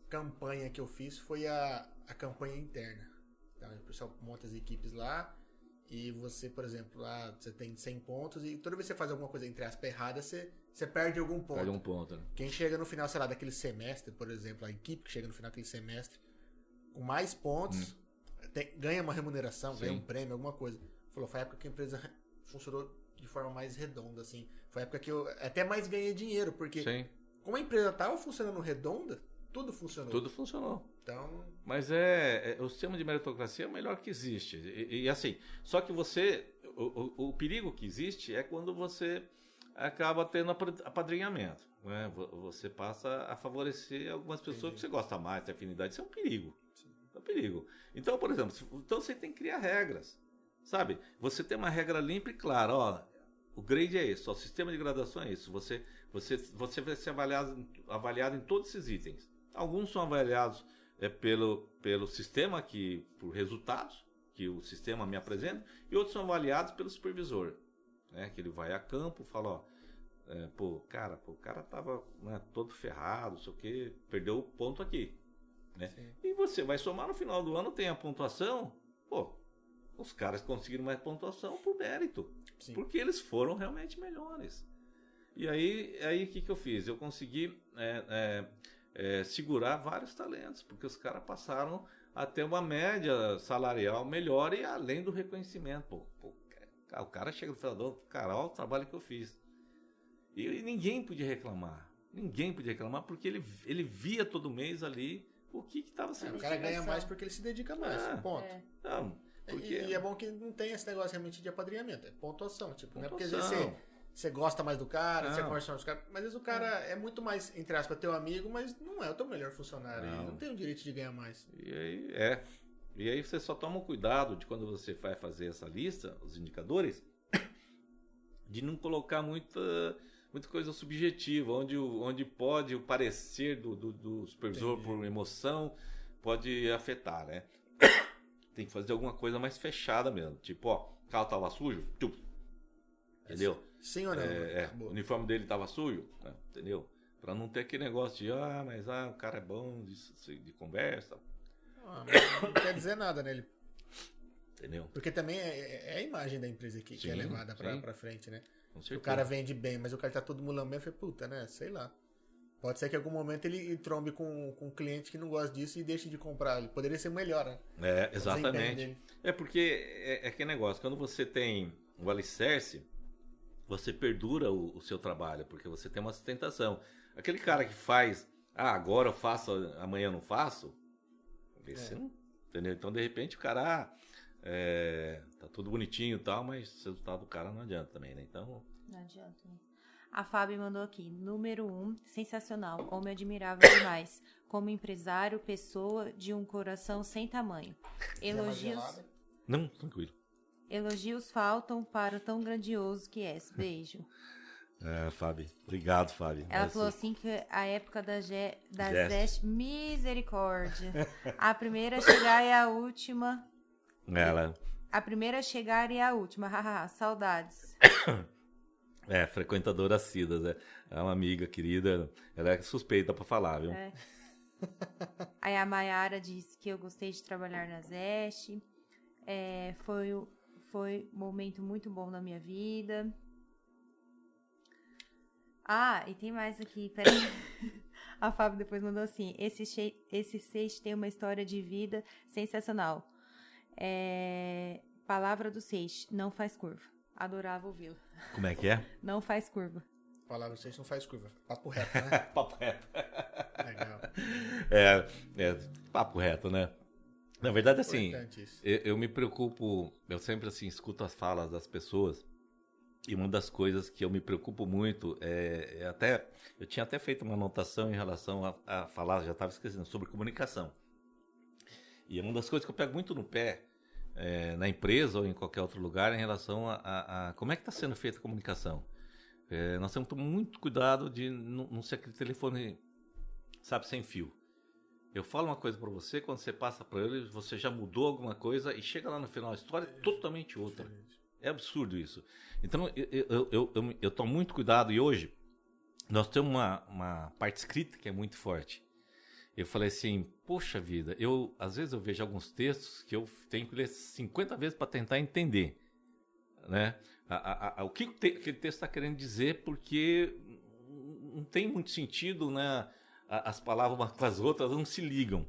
campanha que eu fiz foi a, a campanha interna. Então, o pessoal monta as equipes lá e você, por exemplo, lá você tem 100 pontos e toda vez que você faz alguma coisa entre aspas errada, você, você perde algum ponto. Perde um ponto. Né? Quem chega no final, sei lá, daquele semestre, por exemplo, a equipe que chega no final daquele semestre com mais pontos, hum. tem, ganha uma remuneração, Sim. ganha um prêmio, alguma coisa. Falou, foi a época que a empresa funcionou de forma mais redonda, assim. Foi a época que eu até mais ganhei dinheiro, porque Sim. como a empresa estava funcionando redonda, tudo funcionou. Tudo funcionou. Então. Mas é, é, o sistema de meritocracia é o melhor que existe. E, e assim, só que você. O, o, o, perigo que existe é quando você acaba tendo apadrinhamento. Né? Você passa a favorecer algumas pessoas Entendi. que você gosta mais, tem afinidade. Isso é um perigo. Sim. É um perigo. Então, por exemplo, então você tem que criar regras. Sabe? Você tem uma regra limpa e clara, ó. O grade é esse, o sistema de graduação é isso. Você, você, você vai ser avaliado, avaliado em todos esses itens. Alguns são avaliados é, pelo, pelo sistema, que, por resultados que o sistema me apresenta, e outros são avaliados pelo supervisor. Né, que ele vai a campo fala, ó, é, pô, cara, pô, o cara tava né, todo ferrado, sei o que, perdeu o ponto aqui. Né? E você vai somar no final do ano, tem a pontuação, pô, os caras conseguiram mais pontuação por mérito. Sim. Porque eles foram realmente melhores. E aí, aí o que, que eu fiz? Eu consegui é, é, é, segurar vários talentos, porque os caras passaram a ter uma média salarial melhor e além do reconhecimento. Pô, pô, o cara chega no final cara, olha o trabalho que eu fiz. E, e, ninguém podia reclamar. Ninguém podia reclamar porque ele, ele via todo mês ali o que estava sendo feito. O cara ganha mais porque ele se dedica mais. Ah, ponto. É. Não, porque... E, e, é bom que não tem esse negócio realmente de apadrinhamento, é pontuação, tipo, pontuação. né? Porque às vezes você, você gosta mais do cara, não. você conversa mais com o cara, mas às vezes o cara é. é muito mais, entre aspas, teu amigo, mas não é o teu melhor funcionário, não, não tem o direito de ganhar mais. E aí, é. E aí você só toma cuidado de quando você vai fazer essa lista, os indicadores, *coughs* de não colocar muita, muita coisa subjetiva, onde, onde pode o parecer do, do, do supervisor Entendi. por emoção pode afetar, né? Tem que fazer alguma coisa mais fechada mesmo. Tipo, ó, o carro tava sujo, tchum, entendeu? Sim ou não? É, é, o uniforme dele tava sujo, né? entendeu? Pra não ter aquele negócio de, ah, mas ah, o cara é bom de, de conversa. Ah, não quer dizer nada, né? Ele... Entendeu? Porque também é, é, a imagem da empresa que, sim, que é levada pra, pra frente, né? O cara vende bem, mas o cara tá todo mulambento, eu falei, puta, né? Sei lá. Pode ser que em algum momento ele trombe com, com um cliente que não gosta disso e deixe de comprar. Ele poderia ser melhor, né? É, exatamente. É porque é, é que negócio, quando você tem o alicerce, você perdura o, o, seu trabalho, porque você tem uma sustentação. Aquele cara que faz, ah, agora eu faço, amanhã eu não faço, é. não, entendeu? Então, de repente, o cara, ah, é, tá tudo bonitinho e tal, mas o resultado do cara não adianta também, né? Então... Não adianta, né? A Fábio mandou aqui. Número um, sensacional. Homem admirável demais. Como empresário, pessoa de um coração sem tamanho. Mais Elogios? Não, tranquilo. elogios faltam para o tão grandioso que és. *laughs* Beijo. É, Fábio. Obrigado, Fábio. Ela Esse- falou assim que a época da, Ge, da Zeste. Zeste, misericórdia. A primeira a chegar e a última. Ela A primeira a chegar e a última. *laughs* Saudades. *coughs* é frequentadora assídua, é, é uma amiga querida. Ela é suspeita pra falar, viu? É. Aí a Mayara disse que eu gostei de trabalhar na Zeste. É, foi, foi um momento muito bom na minha vida. Ah, e tem mais aqui, peraí. *coughs* A Fábio depois mandou assim: esse, che- esse tem uma história de vida sensacional. É, palavra do Seixi, não faz curva. Adorava ouvi-lo. Como é que é? *laughs* Não faz curva. Palavra vocês não faz curva. Papo reto, né? *laughs* Papo reto. Legal. É, é, papo reto, né? Na verdade, assim, eu, eu me preocupo, eu sempre assim escuto as falas das pessoas e uma das coisas que eu me preocupo muito é, é até eu tinha até feito uma anotação em relação a, a falar, já estava esquecendo sobre comunicação. E é uma das coisas que eu pego muito no pé é, na empresa ou em qualquer outro lugar em relação a, a- a como é que está sendo feita a comunicação. É, nós temos que tomar muito cuidado de não, não ser aquele telefone, sabe, sem fio. Eu falo uma coisa para você, quando você passa para ele, você já mudou alguma coisa e chega lá no final, a história é totalmente outra. É absurdo isso. Então, eu, eu, eu, eu, eu tomo muito cuidado e hoje nós temos uma, uma parte escrita que é muito forte. Eu falei assim, poxa vida, eu às vezes eu vejo alguns textos que eu tenho que ler 50 vezes para tentar entender, né? A- a- a- o que te- aquele texto está querendo dizer, porque não tem muito sentido, né? As palavras umas com as outras não se ligam.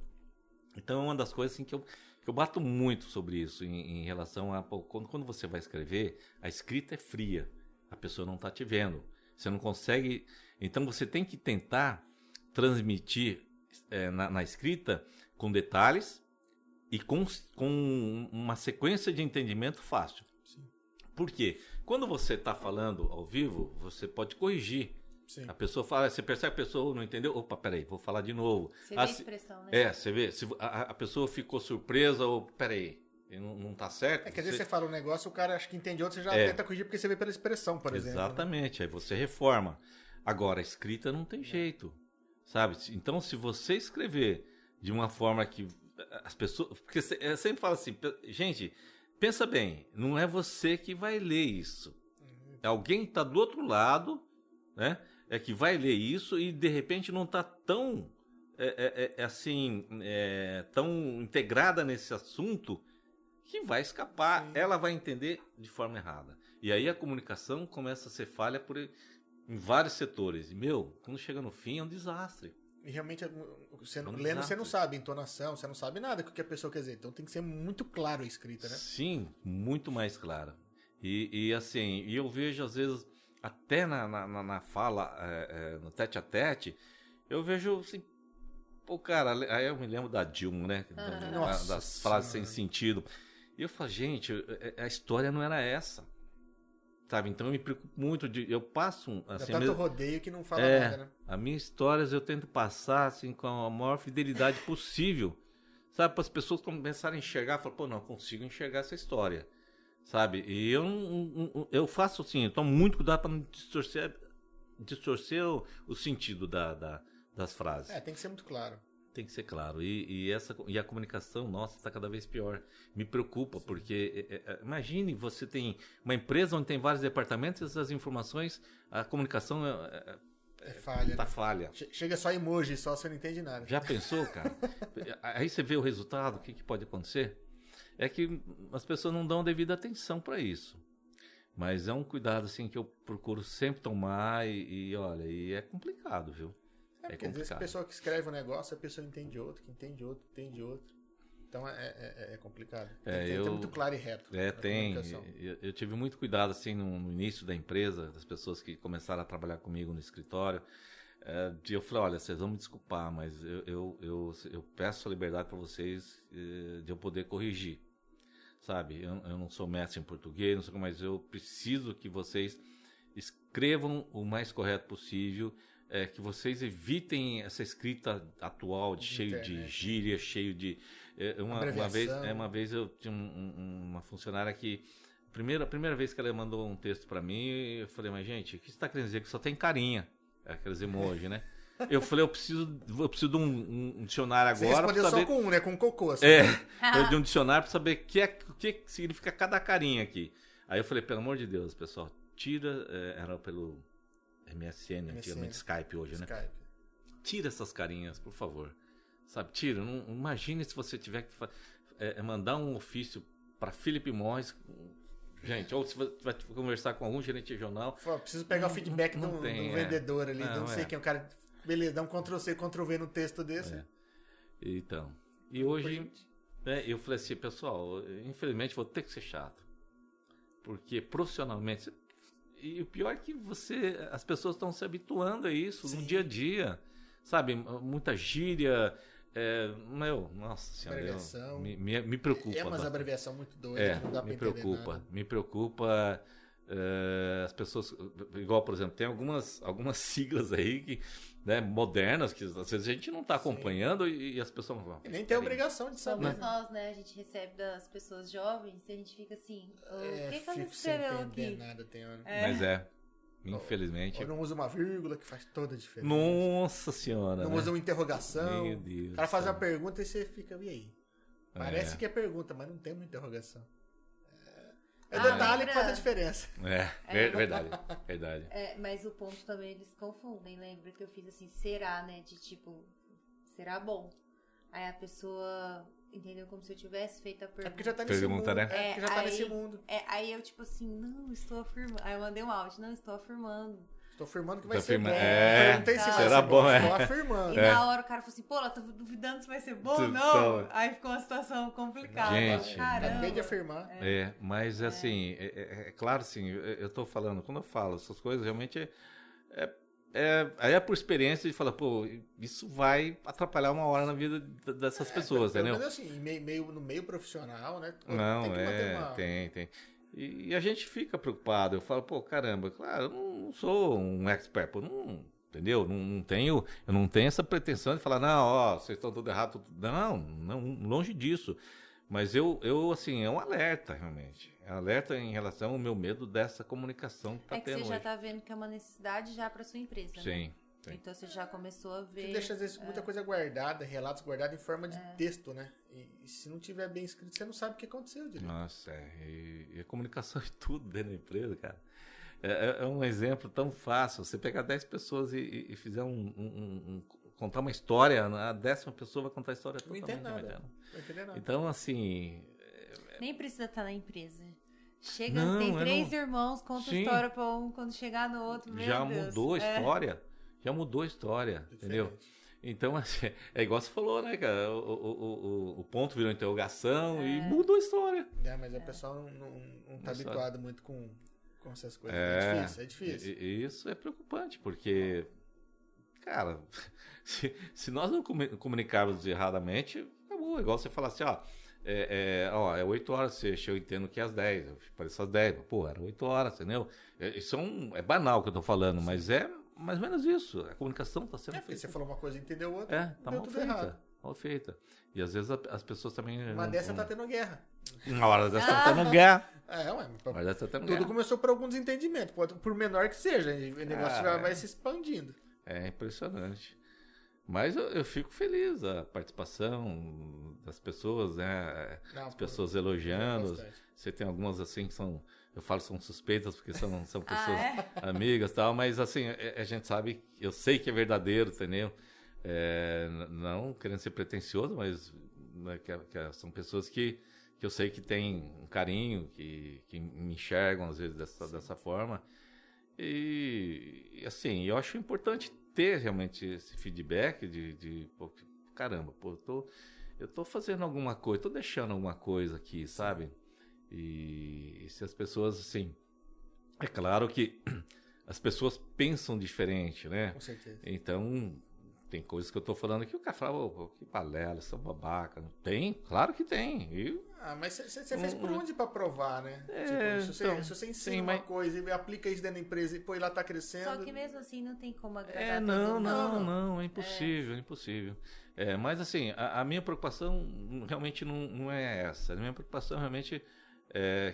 Então é uma das coisas assim, que, eu, que eu bato muito sobre isso em, em relação a quando, quando você vai escrever, a escrita é fria, a pessoa não está te vendo, você não consegue. Então você tem que tentar transmitir eh, na, na escrita com detalhes e com, com uma sequência de entendimento fácil. Por quê? Quando você está falando ao vivo, você pode corrigir. Sim. A pessoa fala, você percebe que a pessoa não entendeu? Opa, peraí, vou falar de novo. Você vê a Ah, se- expressão, né? é, você vê, se a, a pessoa ficou surpresa ou, peraí, não, não tá certo. É que às vezes você fala um negócio, o cara acha que entende outro, você já É. tenta corrigir porque você vê pela expressão, por exemplo. né? Exatamente, aí você reforma. Agora, a escrita não tem jeito, sabe? Então, se você escrever de uma forma que eh, as pessoas... Porque eu sempre falo assim, gente, pensa bem, não é você que vai ler isso. É alguém que está do outro lado, né? É que vai ler isso e, de repente, não está tão... é, é, é, assim, é, tão integrada nesse assunto que vai escapar, Sim. ela vai entender de forma errada. E aí a comunicação começa a ser falha por, em vários setores. E, meu, quando chega no fim é um desastre. E realmente, você, não- É um lendo, você não sabe entonação, você não sabe nada do que a pessoa quer dizer. Então tem que ser muito claro a escrita, né? Sim, muito mais clara. E, e, assim, e eu vejo às vezes, até na, na, na- fala, é, é, no tete a tete, eu vejo assim, pô, cara, aí eu me lembro da Dilma, né? Da- da- Nossa das frases sem sentido. E eu falo, gente, é- é- a história não era essa. Sabe? Então eu me preocupo muito de. Eu passo um. Já Assim, tanto mesmo- rodeio que não fala é, nada, né? a minha história eu tento passar assim com a maior fidelidade *laughs* possível. Sabe, para as pessoas começarem a enxergar, falar, pô, não, eu consigo enxergar essa história. Sabe? E eu eu faço assim, eu tomo muito cuidado para não distorcer, distorcer o, o sentido da, da- das frases. É, tem que ser muito claro. Tem que ser claro. E, e essa, e a comunicação, nossa, está cada vez pior. Me preocupa, porque é, é, imagine, você tem uma empresa onde tem vários departamentos, essas informações, a comunicação é, É falha. tá né? falha. Che- Chega só emoji, só você não entende nada. Já *laughs* pensou, cara? Aí você vê o resultado, o que, que pode acontecer? É que as pessoas não dão devida atenção para isso. Mas é um cuidado assim que eu procuro sempre tomar e, e, olha, e é complicado, viu? É, É porque às vezes a complicado. pessoa que escreve um negócio, a pessoa entende outro, que entende outro, entende outro. Então é, é- é- é complicado. Tem, É, que- tem que eu- ser muito claro e reto. É, tem. Eu, eu tive muito cuidado assim no, no início da empresa, das pessoas que começaram a trabalhar comigo no escritório. É, de eu falei, olha, vocês vão me desculpar, mas eu, eu, eu, eu peço a liberdade para vocês eh, de eu poder corrigir. Sabe? Eu, eu não sou mestre em português, não sei como, mas eu preciso que vocês es- escrevam o mais correto possível, é, que vocês evitem essa escrita atual, de, cheio de gíria, cheio de. é, uma, uma vez, é, uma vez eu tinha um- um- uma funcionária que. Primeira, a primeira vez que ela mandou um texto para mim, eu falei, mas gente, o que você está querendo dizer? Que só tem carinha. Aqueles emojis, né? *laughs* Eu falei, eu preciso, eu preciso de um, um- dicionário Você agora. respondeu pra só saber... com um, né? Com cocô. assim. É, *laughs* eu de um dicionário para saber o que, é, que significa cada carinha aqui. Aí eu falei, pelo amor de Deus, pessoal, tira. é, era pelo MSN, antigamente Skype hoje, né? Skype. Tira essas carinhas, por favor. Sabe, tira. Não, imagine se você tiver que é, é, mandar um ofício para Philip Morris. Gente, ou se você vai conversar com algum gerente regional. Fala, preciso pegar o feedback não um, tem, um é. vendedor ali. Não, Não, sei é. quem é o cara. Beleza, dá um Ctrl C, Ctrl V no texto desse. É. Então. E hoje. né, eu falei assim, pessoal, infelizmente vou ter que ser chato. Porque profissionalmente. E o pior é que você. As pessoas estão se habituando a isso no Sim. dia a dia. Sabe? Muita gíria. É, meu, nossa senhora. eu- me, me, me preocupa. É umas bastante. abreviação muito doida, É, não dá me preocupa. nada. Me preocupa eh, as pessoas. Igual, por exemplo, tem algumas, algumas *laughs* siglas aí que, né, modernas que às vezes a gente não está acompanhando e, e as pessoas vão. E nem tem obrigação de saber. Somos né? nós, né? A gente recebe das pessoas jovens e a gente fica assim, "Ô, É, o que, que ela fico sem escreveu entender aqui? nada, tem hora. Mas é, infelizmente. Ou não usa uma vírgula que faz toda a diferença. Nossa senhora. Não né? usa uma interrogação. Meu Deus O cara faz uma pergunta e você fica, e aí? Parece É. que é pergunta, mas não tem uma interrogação. É, é Ah, detalhe que faz a diferença. É, ver- verdade. Verdade. É, mas o ponto também eles confundem. Lembra que eu fiz assim, será, né? De tipo, será bom. Aí a pessoa entendeu como se eu tivesse feito a É pergunta. porque já tá nesse Pergunta, mundo. né? É, porque já tá É, nesse mundo. É, aí eu, tipo assim, não, estou afirmando. Aí eu mandei um áudio, não, estou afirmando. Estou afirmando que vai Tá ser afirma- bom. é, Perguntei se vai será ser bom. bom, é. Estou afirmando. E É. na hora o cara falou assim, pô, ela tá duvidando se vai ser bom ou não. Aí ficou uma situação complicada. Gente. Caramba. Acabei de afirmar. É, mas assim, é, é- é claro assim, eu, tô falando, quando eu falo essas coisas, realmente é, é, é, aí é por experiência de falar, pô, isso vai atrapalhar uma hora na vida dessas pessoas, entendeu? menos assim, meio, meio- no meio profissional, né? Não, tem que manter é, uma- tem, tem. E, e a gente fica preocupado. Eu falo, pô, caramba, claro, eu não, sou um expert, pô, não, entendeu? Não, não tenho, eu não tenho essa pretensão de falar, não, ó, vocês estão tudo errado. tudo- Não, não, longe disso. Mas eu, eu, assim, é um alerta, realmente. É um alerta em relação ao meu medo dessa comunicação que tá É que tendo você já hoje. tá vendo que é uma necessidade já pra sua empresa, né? Então você já começou a ver. Você deixa, às vezes, É. muita coisa guardada, relatos guardados em forma de texto, né? E, e se não tiver bem escrito, você não sabe o que aconteceu direito. Nossa, é, e, e a comunicação *laughs* é tudo dentro da empresa, cara. É, é- é um exemplo tão fácil. Você pegar 10 pessoas e, e- e fizer um, um- um- um- contar uma história, a décima pessoa vai contar a história Não totalmente nada. Não entender nada. Então, assim, Nem precisa estar na empresa. Chega, Não, tem três não- irmãos, conta Sim. história pra um, quando chegar no outro, meu já Deus. mudou a É. história. Já mudou a história, entendeu? Diferente. Então, *laughs* assim, é igual você falou, né, cara? O, o, o, o- ponto virou interrogação É. e mudou a história. É, mas o pessoal não, não, não tá habituado muito com, com essas coisas. É, difícil, é difícil. E, isso é preocupante, porque, cara, *laughs* se, se nós não comu- comunicarmos erradamente, acabou. Igual você falar assim, ó, é, é, ó, é 8 horas, você, eu entendo que é às 10, eu pareço às 10, mas, pô, era 8 horas, entendeu? É, isso é, um, é banal o que eu tô falando, mas é mais ou menos isso. A comunicação tá sendo É, feita. você falou uma coisa e entendeu outra. É, tá deu mal tudo feita. errado. Mal feita. E às vezes a- as pessoas também. Uma não- dessa não- tá tendo guerra. Uma hora dessa tá tendo guerra. É, ué, Uma hora dessa tá tendo tudo guerra. começou por algum desentendimento, por menor que seja, o negócio Ah, já é. vai se expandindo. É impressionante. Mas eu, eu fico feliz da participação das pessoas, né? Não, As pessoas elogiando. bastante. Você tem algumas assim que são, eu falo são suspeitas porque são, são *laughs* Ah, pessoas é? amigas tal, mas assim, a, a gente sabe, eu sei que é verdadeiro, entendeu? É, não querendo ser pretencioso, mas né, que, que são pessoas que, que eu sei que têm um carinho, que, que me enxergam às vezes dessa, dessa forma. E, e, assim, eu acho importante ter realmente esse feedback de, de pô, caramba, pô, eu tô, eu tô fazendo alguma coisa, tô deixando alguma coisa aqui, sabe? E, e se as pessoas, assim, é claro que *clears throat* as pessoas pensam diferente, né? Com certeza. Então, tem coisas que eu tô falando que o cara fala, "Ô, que balela, são babaca. Tem, claro que tem. E Ah, mas você fez por Hum, onde pra provar, né? É, tipo, se você, então, se você ensina sim, uma mas- coisa e aplica isso dentro da empresa e pô, e lá tá crescendo. Só que mesmo assim não tem como agradar É, todo não, mundo. não, Não, não, é impossível, é impossível. É, mas assim, a, a minha preocupação realmente não, não é essa. A minha preocupação realmente é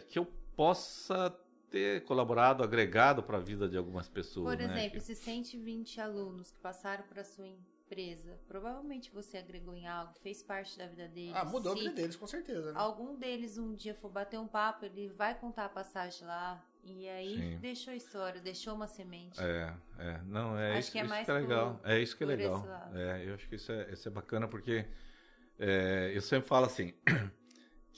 que eu possa ter colaborado, agregado para a vida de algumas pessoas. Por né? exemplo, Que- se 120 alunos que passaram para sua empresa, provavelmente você agregou em algo, fez parte da vida deles. Ah, mudou a Se vida deles, com certeza, né? Algum deles um dia for bater um papo, ele vai contar a passagem lá. E aí Sim. deixou história, deixou uma semente. É, é, não, é Acho isso que é isso mais que é legal. por- é isso que é legal. É, eu acho que isso é, isso é bacana porque é, eu sempre falo assim *clears throat*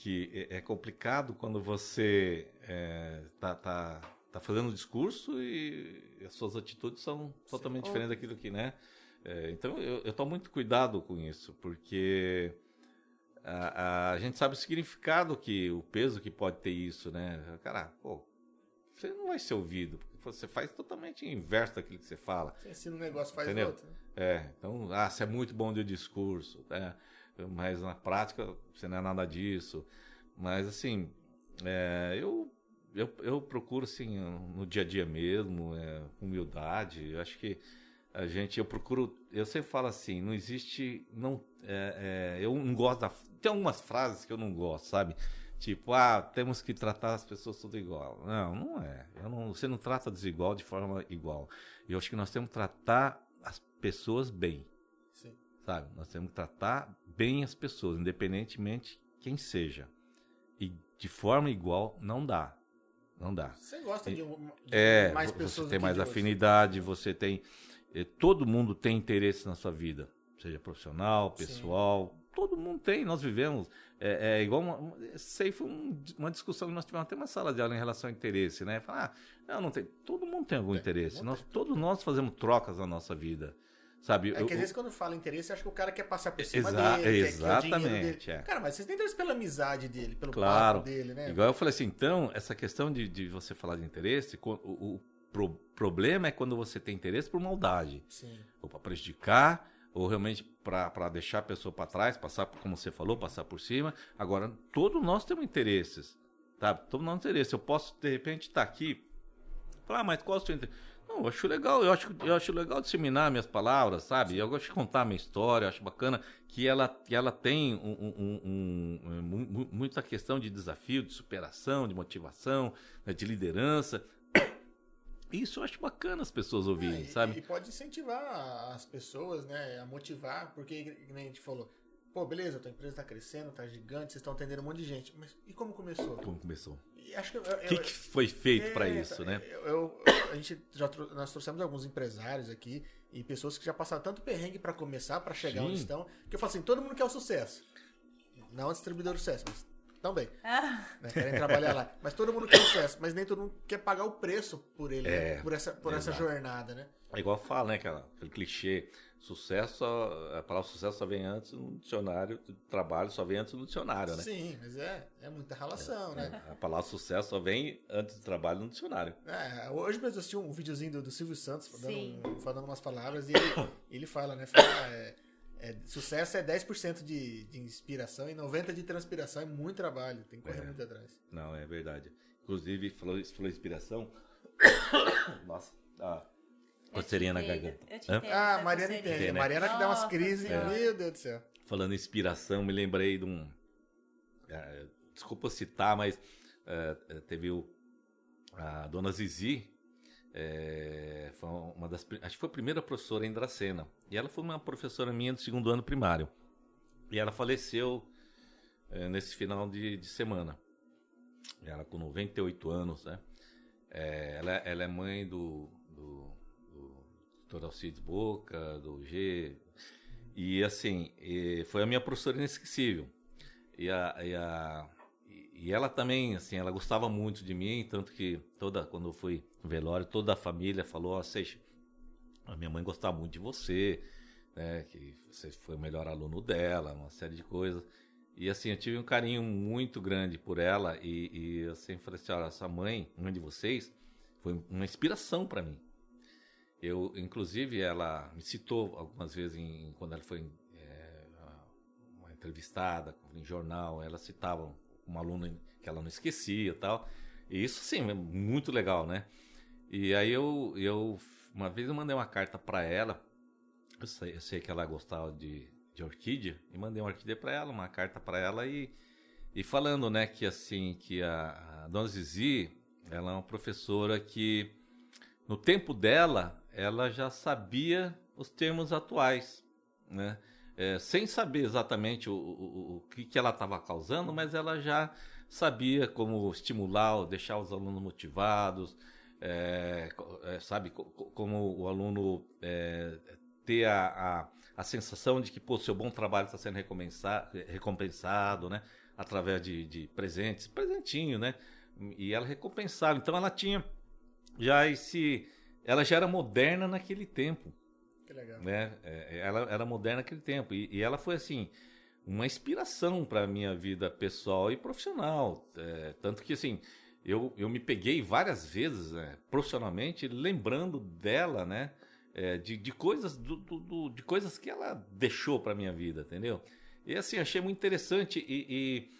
que é é complicado quando você é, tá, tá, tá fazendo um discurso e as suas atitudes são totalmente diferentes daquilo que, né? É, então eu, eu tomo muito cuidado com isso, porque a, a gente sabe o significado que, o peso que pode ter isso, né? Cara, pô, você não vai ser ouvido, porque você faz totalmente inverso daquilo que você fala. Você ensina um negócio, faz Entendeu? outro. É, então, ah, você é muito bom de discurso, né? Mas na prática você não é nada disso. Mas, assim, é, eu, eu, eu procuro, assim, no dia a dia mesmo, é, humildade. Eu acho que a gente, eu procuro, eu sempre falo assim, não existe, não, é, é, eu não gosto da, tem algumas frases que eu não gosto, sabe? Tipo, ah, temos que tratar as pessoas tudo igual. Não, não é. Não, você não trata desigual de forma igual. Eu acho que nós temos que tratar as pessoas bem. Sabe? Nós temos que tratar bem as pessoas, independentemente quem seja. E de forma igual, não dá. Não dá. Você gosta de, de É, mais pessoas você tem mais afinidade, você tem. eh, Todo mundo tem interesse na sua vida, seja profissional, Sim. pessoal. Todo mundo tem, nós vivemos. É, é igual. Uma, aí foi um- uma discussão que nós tivemos até uma sala de aula em relação ao interesse, né? Falar, ah, não, não tem. Todo mundo tem algum interesse. Nós, todos nós fazemos trocas na nossa vida. Sabe? É Eu- que às eu- vezes quando fala interesse, acho que o cara quer passar por cima Exa- dele, exatamente, dele. é. Cara, mas vocês têm interesse pela amizade dele, pelo Claro. dele, né? Igual eu falei assim, então, essa questão de, de você falar de interesse, o, o pro- problema é quando você tem interesse por maldade. Sim. ou para prejudicar, ou realmente para deixar a pessoa para trás, passar, como você falou, passar por cima. Agora, todos nós temos interesses, tá? Todos nós temos interesses. Eu posso, de repente, estar aqui, falar, ah, mas qual é o seu interesse? Não, eu acho legal, eu acho, eu acho legal disseminar minhas palavras, sabe? Eu gosto de contar minha história, eu acho bacana que ela, que ela tem um, um- um- mu- muita questão de desafio, de superação, de motivação, né, de liderança. *coughs* Isso eu acho bacana as pessoas ouvirem, É, sabe? E pode incentivar as pessoas, né, a motivar, porque, que nem a gente falou, pô, beleza, tua empresa tá crescendo, tá gigante, vocês estão atendendo um monte de gente, mas e como começou? Como começou? Acho que eu- O eu- que, que foi feito para É, isso, né? Eu, eu- a gente já trou- nós trouxemos alguns empresários aqui e pessoas que já passaram tanto perrengue para começar, para chegar Sim. onde estão, que eu falo assim, todo mundo quer o sucesso. Não o distribuidor do sucesso, mas também. Ah, né, querem trabalhar lá. Mas todo mundo quer o sucesso, mas nem todo mundo quer pagar o preço por ele, É, né, por essa, por essa jornada, né? É igual fala, né? Aquela, aquele clichê. Sucesso, só- a palavra sucesso só vem antes no dicionário, trabalho só vem antes no dicionário, né? Sim, mas é, é muita relação, né? A palavra sucesso só vem antes do trabalho no dicionário. É, hoje mesmo eu assisti um videozinho do, do Silvio Santos um- falando umas palavras e ele, *coughs* ele fala, né? Fala, ah, é, é, sucesso é 10% de, de inspiração e 90% de transpiração. É muito trabalho, tem que correr É. muito atrás. Não, é verdade. Inclusive, falou, falou inspiração. *coughs* Nossa, ah, coceirinha na entendo, garganta. eu te Hã? entendo Ah, Mariana entende. Tem, né? Mariana que dá umas crises, Senhora. meu Deus do céu. Falando em inspiração, me lembrei de um. é, desculpa citar, mas é, é, teve o, a dona Zizi. é, foi uma das, acho que foi a primeira professora em Dracena. E ela foi uma professora minha do segundo ano primário. E ela faleceu é, nesse final de, de semana. Ela com 98 anos, né? É, ela, ela é mãe do, do, do Dr. Alcides Boca, do G. E assim, e foi a minha professora inesquecível. E, a, e, a, e ela também, assim, ela gostava muito de mim, tanto que toda, quando eu fui no velório, toda a família falou, ó, Seixas, a minha mãe gostava muito de você, né, que você foi o melhor aluno dela, uma série de coisas. E assim, eu tive um carinho muito grande por ela e, e eu sempre falei assim, olha, essa mãe, mãe de vocês, foi uma inspiração para mim. Eu, inclusive, ela me citou algumas vezes em, quando ela foi é, uma entrevistada em jornal, ela citava um aluno que ela não esquecia tal. E isso, sim, é muito legal, né? E aí eu, eu uma vez eu mandei uma carta para ela, eu sei, eu sei que ela gostava de, de orquídea, e mandei uma orquídea para ela, uma carta para ela e, e falando, né, que assim, que a, a Dona Zizi, ela é uma professora que no tempo dela, ela já sabia os termos atuais, né? É, sem saber exatamente o, o, o que, que ela estava causando, mas ela já sabia como estimular, deixar os alunos motivados, é, é, sabe, como o aluno é, ter a, a, a, sensação de que pô, seu bom trabalho está sendo recompensado, né? Através de, de presentes, presentinho, né? E ela recompensava. Então ela tinha já esse. Ela já era moderna naquele tempo. Que legal. Né? É, ela era moderna naquele tempo. E, e ela foi assim uma inspiração para a minha vida pessoal e profissional. É, tanto que, assim, eu, eu me peguei várias vezes, né, profissionalmente, lembrando dela, né? É, de, de, coisas do, do, do, de coisas que ela deixou para minha vida, entendeu? E assim, achei muito interessante e,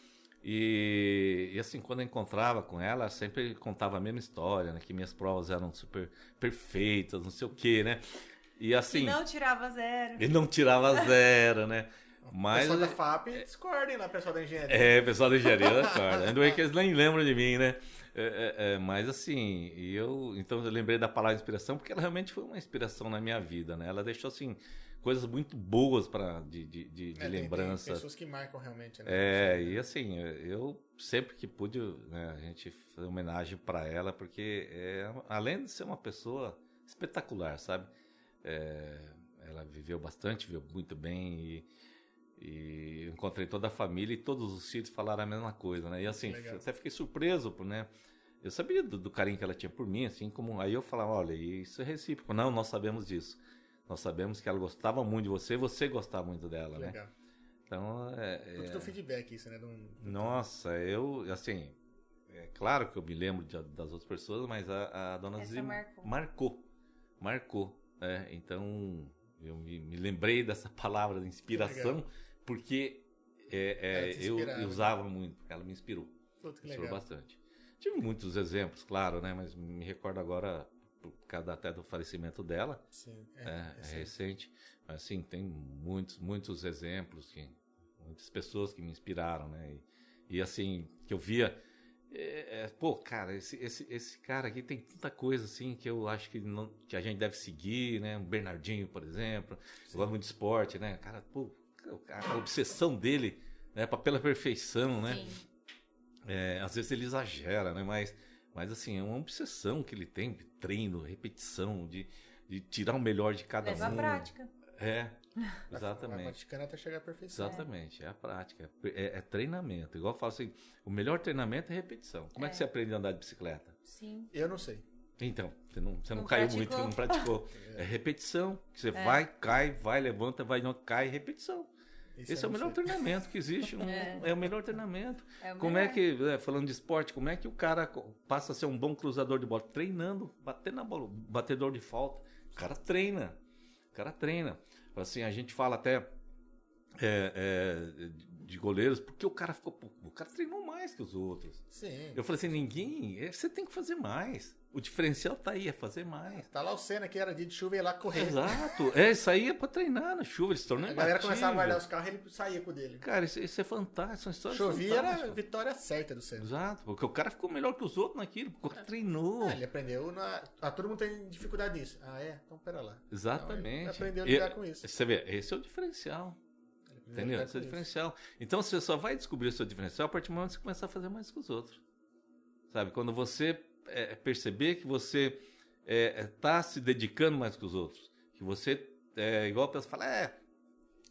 e, e, assim, quando eu encontrava com ela, sempre contava a mesma história, né? Que minhas provas eram super perfeitas, não sei o quê, né? E assim... E não tirava zero. E não tirava *laughs* zero, né? Mas, pessoal da FAP é, discordem lá, pessoal da engenharia. É, pessoal da engenharia discorda. Ainda bem que eles nem lembram de mim, né? É, é, é, mas assim, eu então eu lembrei da palavra inspiração porque ela realmente foi uma inspiração na minha vida, né? Ela deixou assim coisas muito boas para de, de, de, de é, lembrança. Tem, pessoas que marcam realmente. Né? É e assim eu sempre que pude, né, a gente fazer homenagem para ela porque é, além de ser uma pessoa espetacular, sabe? É, ela viveu bastante, viveu muito bem e e encontrei toda a família e todos os filhos falaram a mesma coisa, né? E assim, Legal. até fiquei surpreso, né? Eu sabia do, do, carinho que ela tinha por mim, assim como. Aí eu falava, olha, isso é recíproco. Não, nós sabemos disso. Nós sabemos que ela gostava muito de você e você gostava muito dela, né? Legal. né? Então, é. Muito é... teu feedback, isso, né? Um... Nossa, eu, assim. É claro que eu me lembro de, das outras pessoas, mas a, a dona Zizi marcou. Marcou. Marcou. É, então, eu me, me lembrei dessa *laughs* palavra de inspiração porque é, é, eu, eu, usava muito, ela me inspirou. Puta, me inspirou bastante. Tive muitos exemplos, claro, né? Mas me recordo agora, por causa até do falecimento dela. Sim, é, é, é recente. Mas assim, tem muitos, muitos exemplos, que, muitas pessoas que me inspiraram, né? E, e assim, que eu via. É, é, pô, cara, esse, esse, esse cara aqui tem tanta coisa assim que eu acho que, não, que a gente deve seguir, né? Um Bernardinho, por exemplo. Sim. Eu gosto muito de esporte, né? Cara, pô, a obsessão dele né, pela perfeição, né? É, às vezes ele exagera, né? Mas, mas assim, é uma obsessão que ele tem de treino, repetição, de, de tirar o melhor de cada Leva um. a prática. É, *laughs* exatamente. Vai praticando até chegar à perfeição. Exatamente, é, a prática. É, é, treinamento. Igual eu falo assim, o melhor treinamento é repetição. Como é, é que você aprende a andar de bicicleta? Sim. Eu não sei. Então, você não, você não, não caiu praticou. muito, você não praticou. *laughs* É repetição. Você é. vai, cai, vai, levanta, vai, não cai, repetição. Esse, Esse é, o melhor treinamento que existe. Um, *laughs* é. é. o melhor treinamento. É o como é melhor. é que, falando de esporte, como é que o cara passa a ser um bom cruzador de bola? Treinando, batendo na bola, batedor de falta. O cara treina. O cara treina. Assim, a gente fala até é, é, de goleiros, porque o cara ficou. O cara treinou mais que os outros. Sim. Eu falei assim: ninguém. É, você tem que fazer mais. O diferencial tá aí, é fazer mais. Tá lá o Senna, que era dia de chuva, ia lá correr. Exato. É, isso aí é pra treinar na chuva, ele se tornou A galera começava a guardar os carros e ele saía com o dele. Cara, isso, isso é fantástico, são histórias Chovia era a vitória certa do Senna. Exato, porque o cara ficou melhor que os outros naquilo, porque é. treinou. Ah, ele aprendeu na... Ah, todo mundo tem dificuldade nisso. Ah, é? Então pera lá. Exatamente. Então, ele aprendeu a lidar com isso. Você vê, esse é o diferencial. Entendeu? Esse é o diferencial. Então você só vai descobrir o seu diferencial a partir do momento que você começar a fazer mais que os outros. Sabe? Quando você é, perceber que você está é, é tá se dedicando mais que os outros. Que você, é, igual a pessoa fala, é,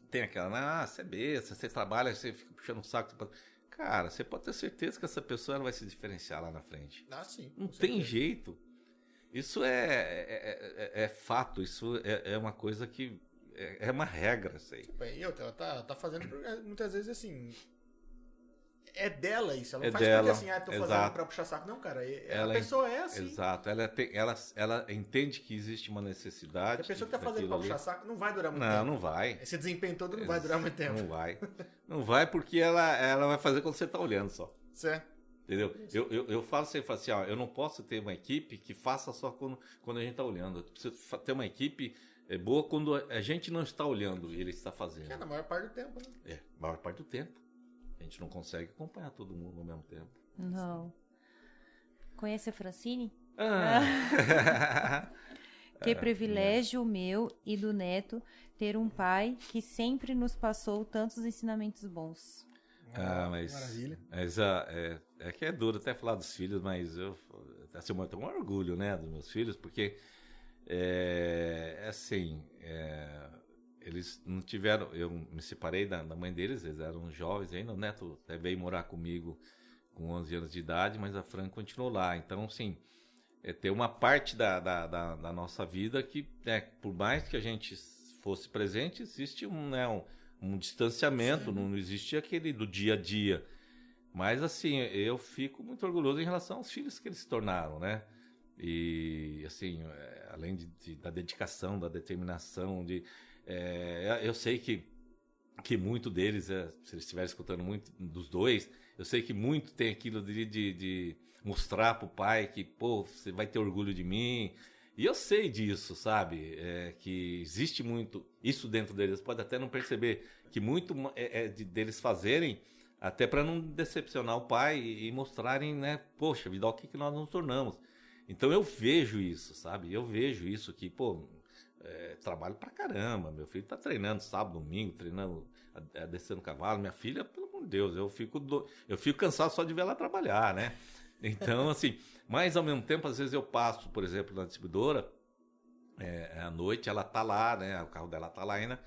tem aquela, ah, você é besta, você trabalha, você fica puxando o saco. Cara, você pode ter certeza que essa pessoa ela vai se diferenciar lá na frente. Ah, sim. Não tem certeza. jeito. Isso é, é, é, é fato, isso é, uma coisa que é, uma regra, sei. Tipo, e outra, ela tá, tá fazendo muitas vezes assim é dela isso. Ela não É faz dela, porque assim, ah, tô fazendo exato. pra puxar saco. Não, cara. é- Ela a pessoa é assim. Exato. Ela, tem, ela, ela entende que existe uma necessidade. A pessoa que tá fazendo pra ali. puxar saco não vai durar muito Não, tempo. não vai. Esse desempenho todo não vai durar muito tempo. Não vai. Não vai porque ela, ela vai fazer quando você tá olhando só. Certo? Entendeu? Eu, eu, eu falo sempre assim, ó, eu não posso ter uma equipe que faça só quando, quando a gente está olhando. Eu preciso ter uma equipe é, boa quando a gente não está olhando e ele está fazendo. É na maior parte do tempo, né? É, maior parte do tempo. A gente não consegue acompanhar todo mundo ao mesmo tempo. Não. Conhece a Francine? Ah. *laughs* Que privilégio meu e do neto ter um pai que sempre nos passou tantos ensinamentos bons. Ah, mas. Maravilha. Mas ah, é, é que é duro até falar dos filhos, mas eu, assim, eu tenho um orgulho, né, dos meus filhos, porque é, é assim, é, eles não tiveram. Eu me separei da, da mãe deles, eles eram jovens ainda. O neto até veio morar comigo com 11 anos de idade, mas a Fran continuou lá. Então, assim, é, tem uma parte da, da, da, da nossa vida que, né, por mais que a gente fosse presente, existe um, né, um, um distanciamento, não existe aquele do dia a dia. Mas, assim, eu fico muito orgulhoso em relação aos filhos que eles se tornaram, né? E, assim, é, além de, de- da dedicação, da determinação, de... é, eu sei que, que muito deles, é, se eles estiverem escutando muito dos dois, eu sei que muito tem aquilo de, de, de mostrar pro pai que, pô, você vai ter orgulho de mim. E eu sei disso, sabe? É, que existe muito isso dentro deles. Pode até não perceber que muito é, é de, deles fazerem até para não decepcionar o pai e, e mostrarem, né? Poxa, vida, o que, que nós nos tornamos. Então eu vejo isso, sabe? Eu vejo isso que, pô, é, trabalho pra caramba. Meu filho tá treinando sábado, domingo, treinando, a- descendo cavalo. Minha filha, pelo amor de Deus, eu fico, do- eu fico cansado só de ver ela trabalhar, né? Então, *laughs* assim, mas ao mesmo tempo, às vezes eu passo, por exemplo, na distribuidora, é, à noite, ela tá lá, né? O carro dela tá lá ainda.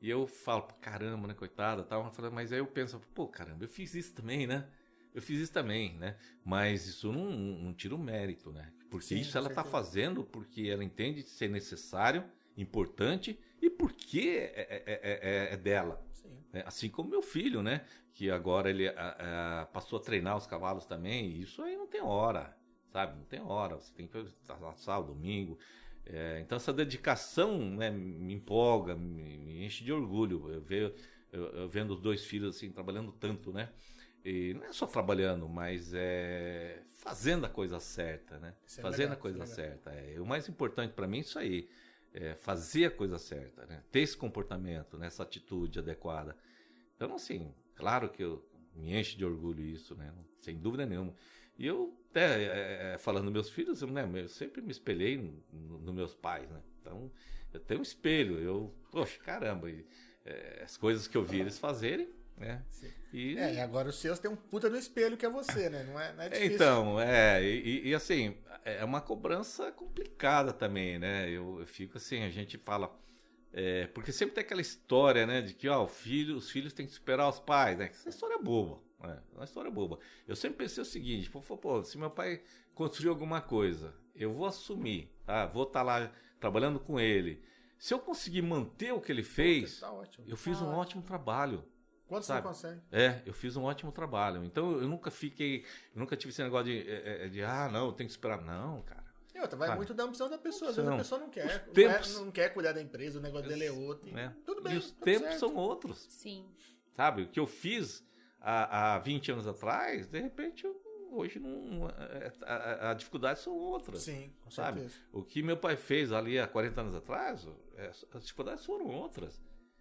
E eu falo, "Pô, caramba, né, coitada, tal. Mas aí eu penso, pô, caramba, eu fiz isso também, né? Eu fiz isso também, né? Mas isso não, não tira o mérito, né? Porque Sim, isso ela tá certeza. fazendo porque ela entende ser necessário, importante e porque é, é- é- é- é dela. Sim. né? Assim como meu filho, né? Que agora ele ah, ah, passou a treinar os cavalos também. e Isso aí não tem hora, sabe? Não tem hora. Você tem que fazer sábado, domingo. É, então essa dedicação né, me empolga, me, me enche de orgulho. Eu, ver, eu, eu vendo os dois filhos assim trabalhando tanto, né? E não é só trabalhando, mas é fazendo a coisa certa, né? É fazendo legal, a coisa é certa. É, o mais importante para mim é isso aí. É fazer a coisa certa, né? Ter esse comportamento, né? essa atitude adequada. Então, assim, claro que eu me enche de orgulho isso, né? Sem dúvida nenhuma. E eu, até, é, é, falando dos meus filhos, eu, né, eu sempre me espelhei nos no meus pais, né? Então, eu tenho um espelho. Eu, poxa, caramba, e, é, as coisas que eu vi eles fazerem, né? E, É, e agora os seus tem um puta no espelho que é você, né? Não é, não é difícil. então, é, e, e, assim, é uma cobrança complicada também, né? Eu, eu fico assim, a gente fala. é, porque sempre tem aquela história, né, de que ó, filho, os filhos têm que superar os pais, né? Essa história é boba, né? É uma história boba. Eu sempre pensei o seguinte, pô, pô, se meu pai construiu alguma coisa, eu vou assumir, tá? Vou estar lá trabalhando com ele. Se eu conseguir manter o que ele fez, Tá eu fiz Tá um ótimo. ótimo trabalho. Quanto sabe? você consegue? É, eu fiz um ótimo trabalho. Então eu nunca fiquei, eu nunca tive esse negócio de, é, é, de ah, não, eu tenho que esperar. Não, cara. E outra, vai Sabe? muito da opção da pessoa. Às vezes a pessoa não quer. Os Não, tempos- é- não quer cuidar da empresa, o negócio dele é outro. e né? Tudo bem. e os tudo tempos certo. são outros, Sim. sabe? O que eu fiz há, há 20 anos atrás, de repente, eu- hoje não, é, a, a, a dificuldade são outras. Sim, com Sabe? certeza. O que meu pai fez ali há 40 anos atrás, é, as dificuldades foram outras.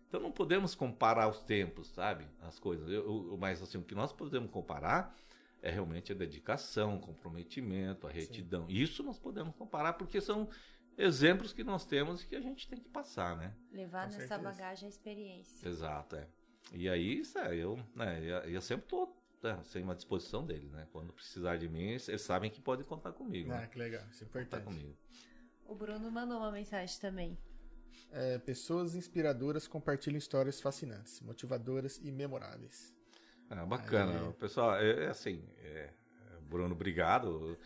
Então não podemos comparar os tempos, sabe? As coisas. Eu, eu- mas assim, o que nós podemos comparar é realmente a dedicação, comprometimento, a retidão. Isso nós podemos comparar porque são exemplos que nós temos e que a gente tem que passar, né? Levar Com nessa certeza. bagagem a experiência. Exato, é. E aí, isso é, eu, né, eu, eu sempre tô né, sem à disposição deles, né? Quando precisar de mim, eles sabem que podem contar comigo. Ah, né? que legal. Isso é Contar importante. comigo. O Bruno mandou uma mensagem também. É, pessoas inspiradoras compartilham histórias fascinantes, motivadoras e memoráveis. Ah, bacana. Aí. O pessoal, é, é assim, é, é Bruno, obrigado.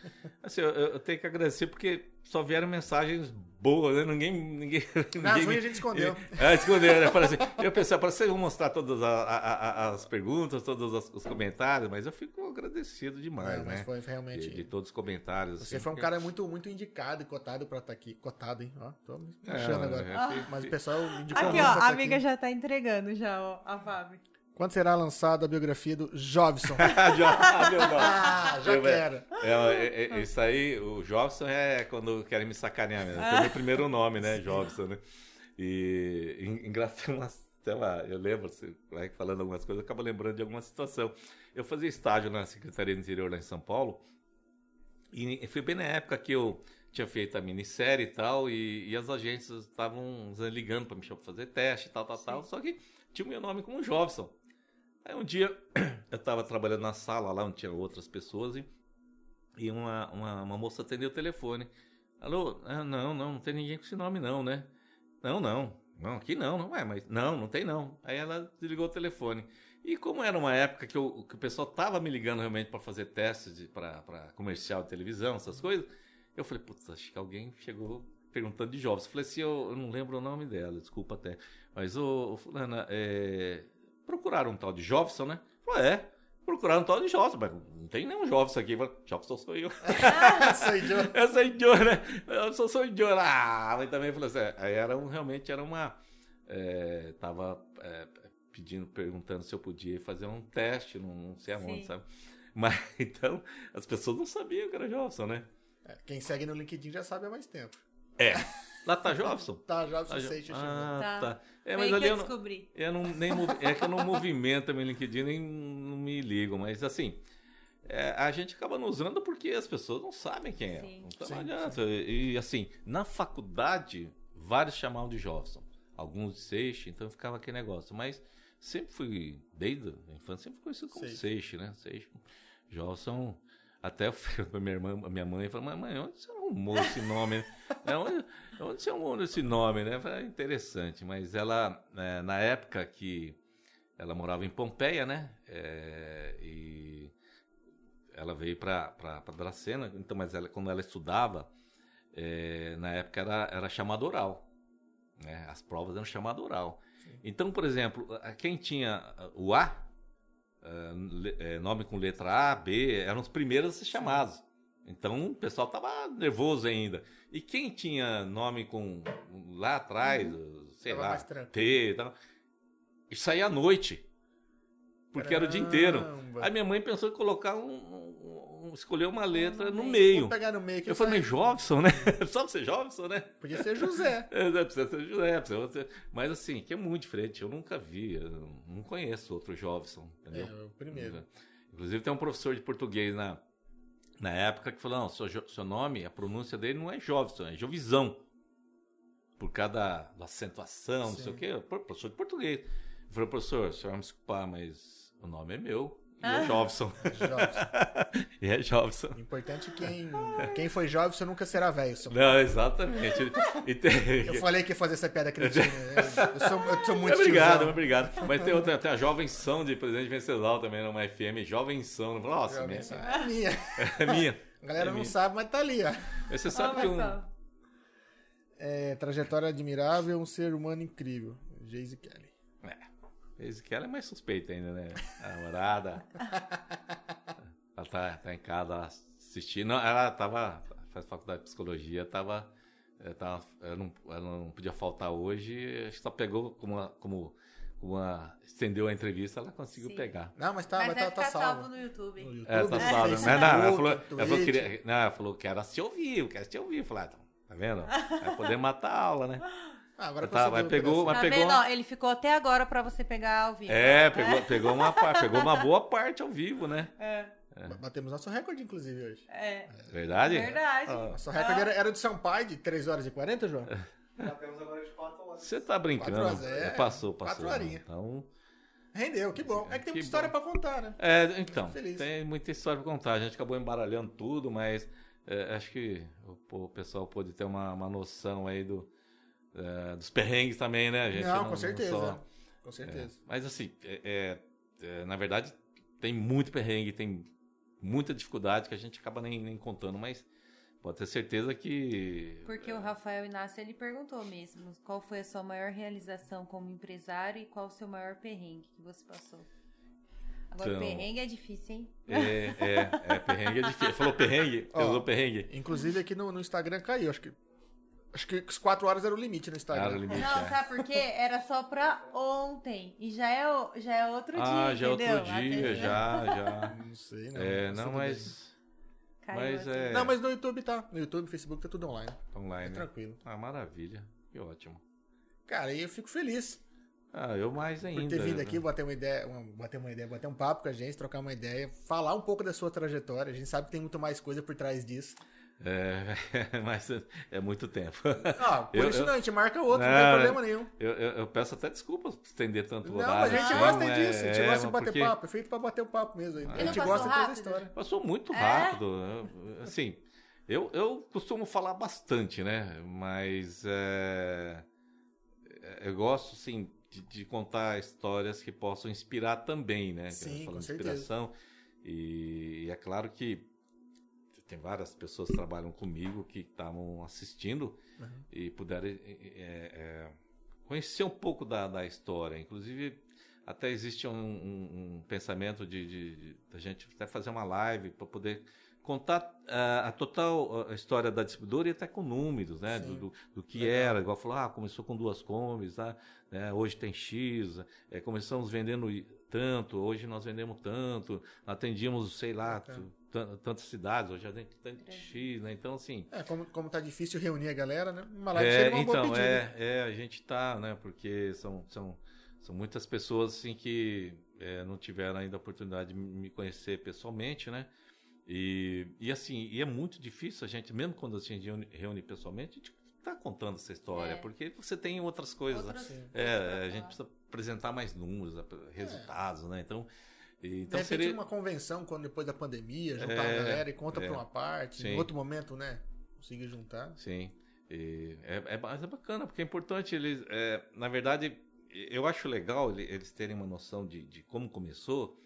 Assim, eu, eu tenho que agradecer porque só vieram mensagens boas, né? Ninguém. ninguém, *laughs* Nas ninguém ruins a gente escondeu. *laughs* É, escondeu, né? Assim, eu pensei, para você mostrar todas a- a- a- as perguntas, todos os, os comentários, mas eu fico agradecido demais, É, mas né? foi De, realmente. de todos os comentários. Você assim, foi um porque- cara muito, muito indicado e cotado pra estar aqui. Cotado, hein? Ó, tô me É, achando agora. é, Mas o pessoal indicou Aqui, ó, a tá amiga aqui. já tá entregando já, ó, a Fábio. Quando será lançada a biografia do Jobson? *laughs* *laughs* Ah, já- ah, meu ah, já Eu- quero. É, é, é, isso aí, o Jobson é quando querem me sacanear mesmo. É o meu primeiro nome, né? Jobson, né? E en- engraçado, *laughs* uma, sei lá, eu lembro, você vai falando algumas coisas, eu acabo lembrando de alguma situação. Eu fazia estágio na Secretaria do Interior lá em São Paulo, e foi bem na época que eu tinha feito a minissérie e tal, e, e as agências estavam ligando para me chamar pra fazer teste e tal, tal, tal, só que tinha o meu nome como Jobson. Aí um dia *clears throat* eu estava trabalhando na sala lá, onde tinha outras pessoas, e, e uma, uma, uma moça atendeu o telefone. Alô? Ah, não, não, não tem ninguém com esse nome não, né? Não, não, não, aqui não, não é, mas não, não tem não. Aí ela desligou o telefone. E como era uma época que, eu, que o pessoal tava me ligando realmente para fazer testes para comercial de televisão, essas coisas, eu falei, putz, acho que alguém chegou perguntando de jovens. Eu falei assim, eu, eu não lembro o nome dela, desculpa até. Mas, ô, ô fulana, é, procuraram um tal de Jobson, né? Falei, é, procuraram um tal de Jobson, mas não tem nenhum Jobson aqui. Eu falei, Jobson sou eu. Isso aí, Joe. Eu *laughs* sou idiota, né? Eu sou, sou idiota. Ah, mas também falou assim, é, aí era um, realmente era uma... É, tava é, pedindo, perguntando se eu podia fazer um teste, não, não sei aonde, Sim. sabe? Mas, *laughs* então, as pessoas não sabiam que era Jobson, né? É, Quem segue no LinkedIn já sabe há mais tempo. É. *laughs* Lá tá Jobson? Tá, Jobson Tá, Jo- Seixas ah, Tá. tá. É, mas ali que eu descobri. eu não, nem, movi- é que eu não movimento meu LinkedIn, nem não me ligo, mas assim, é, a gente acaba não usando porque as pessoas não sabem quem é. Sim. Então Sim, não adianta. E assim, na faculdade, vários chamavam de Jobson, alguns de Seixe, então ficava aquele negócio. Mas sempre fui, desde a infância, sempre fui conhecido como. Seixe, né? Seixe. Jobson. Até eu falei pra minha irmã, minha mãe falou, mas mãe, onde você arrumou esse nome? né? *laughs* É, onde, onde você arrumou esse nome, né? Eu falei, "Ah, interessante, mas ela, é, na época que ela morava em Pompeia, né? É, e ela veio para Dracena, então, mas ela, quando ela estudava, é, na época era, era chamado oral. Né? As provas eram chamado oral. Então, por exemplo, quem tinha o A, ah, é, nome com letra A, B, eram os primeiros a ser chamados. Então o pessoal tava nervoso ainda. E quem tinha nome com lá atrás, sei Tava lá. T, tal, isso aí à noite. Porque era o dia inteiro. Caramba. Aí minha mãe pensou em colocar um, escolher uma letra no meio. meio. Vou pegar no meio Eu falei, mas Jobson, né? *laughs* Só ser Jobson, né? Podia ser José. *laughs* É, precisa ser José, precisa ser... Mas assim, que é muito diferente. Eu nunca vi, eu não conheço outro Jobson, É, entendeu? o primeiro. Inclusive tem um professor de português na, na época que falou, não, seu, seu nome, a pronúncia dele não é Jobson, é Jovizão. Por causa da, da acentuação, não sei Sim. o quê, Pro- professor de português. Eu falei, professor, o senhor vai me desculpar, mas o nome é meu. E Ah. é Jobson. Jobson. *laughs* e é Jobson. Importante quem, quem foi Jobson nunca será velho. seu- Não, exatamente. *laughs* E Eu falei que ia fazer essa piada cretina. *laughs* Eu, eu sou, eu sou muito obrigado, tiozão. obrigado. Mas tem outra, tem a Jovenção de Presidente Venceslau também, numa FM, Jovenção. Nossa, minha, Jovem, É minha. é minha. A galera É não minha. sabe, mas tá ali, ó. Você sabe que um. É, trajetória admirável, um ser humano incrível. Geise Kelly. Que ela é mais suspeita ainda, né? A namorada. *laughs* ela tá, tá em casa assistindo. Não, ela tava. Faz faculdade de psicologia, tava. Ela, tava, ela, não, ela não podia faltar hoje. Acho que só pegou como uma. Como uma estendeu a entrevista, ela conseguiu Sim. pegar. Não, mas tá, Mas mas tá, tá salvo. salvo no YouTube. No YouTube, É, tá no salvo. Não, não, ela falou, ela falou, queria, não, ela falou que era assistir ao vivo, quer assistir ao vivo. Eu Falei, ah, então, tá vendo? Vai poder matar a aula, né? *laughs* Ah, agora Tá, mas pegou- parece. Tá pegou vendo? uma- ele ficou até agora pra você pegar ao vivo. É, pegou, pegou, uma, pegou uma boa parte ao vivo, né? É, Batemos nosso recorde, inclusive, hoje. é. Verdade? Verdade. Ah, Nosso recorde era, era o de Sampaio, de 3 horas e 40, João? *laughs* Já temos agora de 4 horas. Você tá brincando. Quatro horas, é. É, passou, passou. Quatro horinhas. Então, Rendeu, que bom. É que tem Que muita história pra contar, né? é, então feliz. tem muita história pra contar. A gente acabou embaralhando tudo, mas é, acho que o, o pessoal pôde ter uma, uma noção aí do, é, dos perrengues também, né? A gente Não, com certeza. só- Com certeza. Mas assim, é, é, é, na verdade, tem muito perrengue, tem muita dificuldade que a gente acaba nem, nem contando, mas pode ter certeza que. Porque o Rafael Inácio ele perguntou mesmo qual foi a sua maior realização como empresário e qual o seu maior perrengue que você passou. Agora, Então- perrengue é difícil, hein? É, é, é, perrengue é difícil. Falou perrengue? *laughs* Ó, Usou perrengue? Inclusive aqui no, no Instagram caiu, acho que. Acho que as 4 horas era o limite no Instagram. Era o limite. Não, é. sabe por quê? Era só pra ontem. E já é, já é outro dia, Ah, já é outro dia, Às vezes já, já. *laughs* Não sei, não. É, mas não, tudo mas. Caiu Mas assim. é. Não, mas no YouTube tá. No YouTube, Facebook tá tudo online. Online. É né? tranquilo. Ah, maravilha. Que ótimo. Cara, aí eu fico feliz Ah, eu mais por ainda. ter vindo né? aqui, bater uma ideia, uma, bater uma ideia, bater um papo com a gente, trocar uma ideia, falar um pouco da sua trajetória. A gente sabe que tem muito mais coisa por trás disso. É, *laughs* mas é muito tempo. Ah, por Eu- isso eu- não, a gente marca outro, não, Não, tem problema nenhum. Eu, eu, eu peço até desculpas por estender tanto o Não, horário. mas a gente assim, gosta é- disso, a gente é, gosta de bater porque papo, é feito pra bater o papo mesmo. A E gente não gosta passou de toda a rápido? história. Passou muito É? rápido. eu- Assim, eu, eu costumo falar bastante, né? Mas é, eu gosto, assim, de, de contar histórias que possam inspirar também, né? Sim, Falando com de certeza. inspiração. E, e é claro que tem várias pessoas que trabalham comigo que estavam assistindo Uhum. e puderam é, é, conhecer um pouco da, da história. Inclusive, até existe um, um- um pensamento de, de, de- da gente até fazer uma live para poder contar ah, a total ah, história da distribuidora e até com números, né? Do, do, do que Legal. era. Igual falou, ah, começou com duas combis, tá? né? hoje tem X, é, começamos vendendo tanto, hoje nós vendemos tanto, atendíamos, sei lá, Bacana. Tan- tantas cidades, hoje gente tem X, né? Então, assim, É, como, como tá difícil reunir a galera, né? Uma live é, seria uma boa então, pedida. é, é, a gente tá, né? Porque são, são, são muitas pessoas assim que é, não tiveram ainda a oportunidade de me conhecer pessoalmente, né? E, e assim, e é muito difícil a gente, mesmo quando a gente reúne, reúne pessoalmente, a gente tá contando essa história, É. porque você tem outras coisas. Outras né? Sim. É, a gente precisa apresentar mais números, ap- resultados, né? Então, De então repente, seria. uma convenção, quando depois da pandemia, juntar É, a galera e conta é. pra uma parte, Sim. em outro momento, né? Conseguir juntar. Sim. E é, é, é bacana, porque é importante eles. é, na verdade, eu acho legal ele- eles terem uma noção de, de como começou,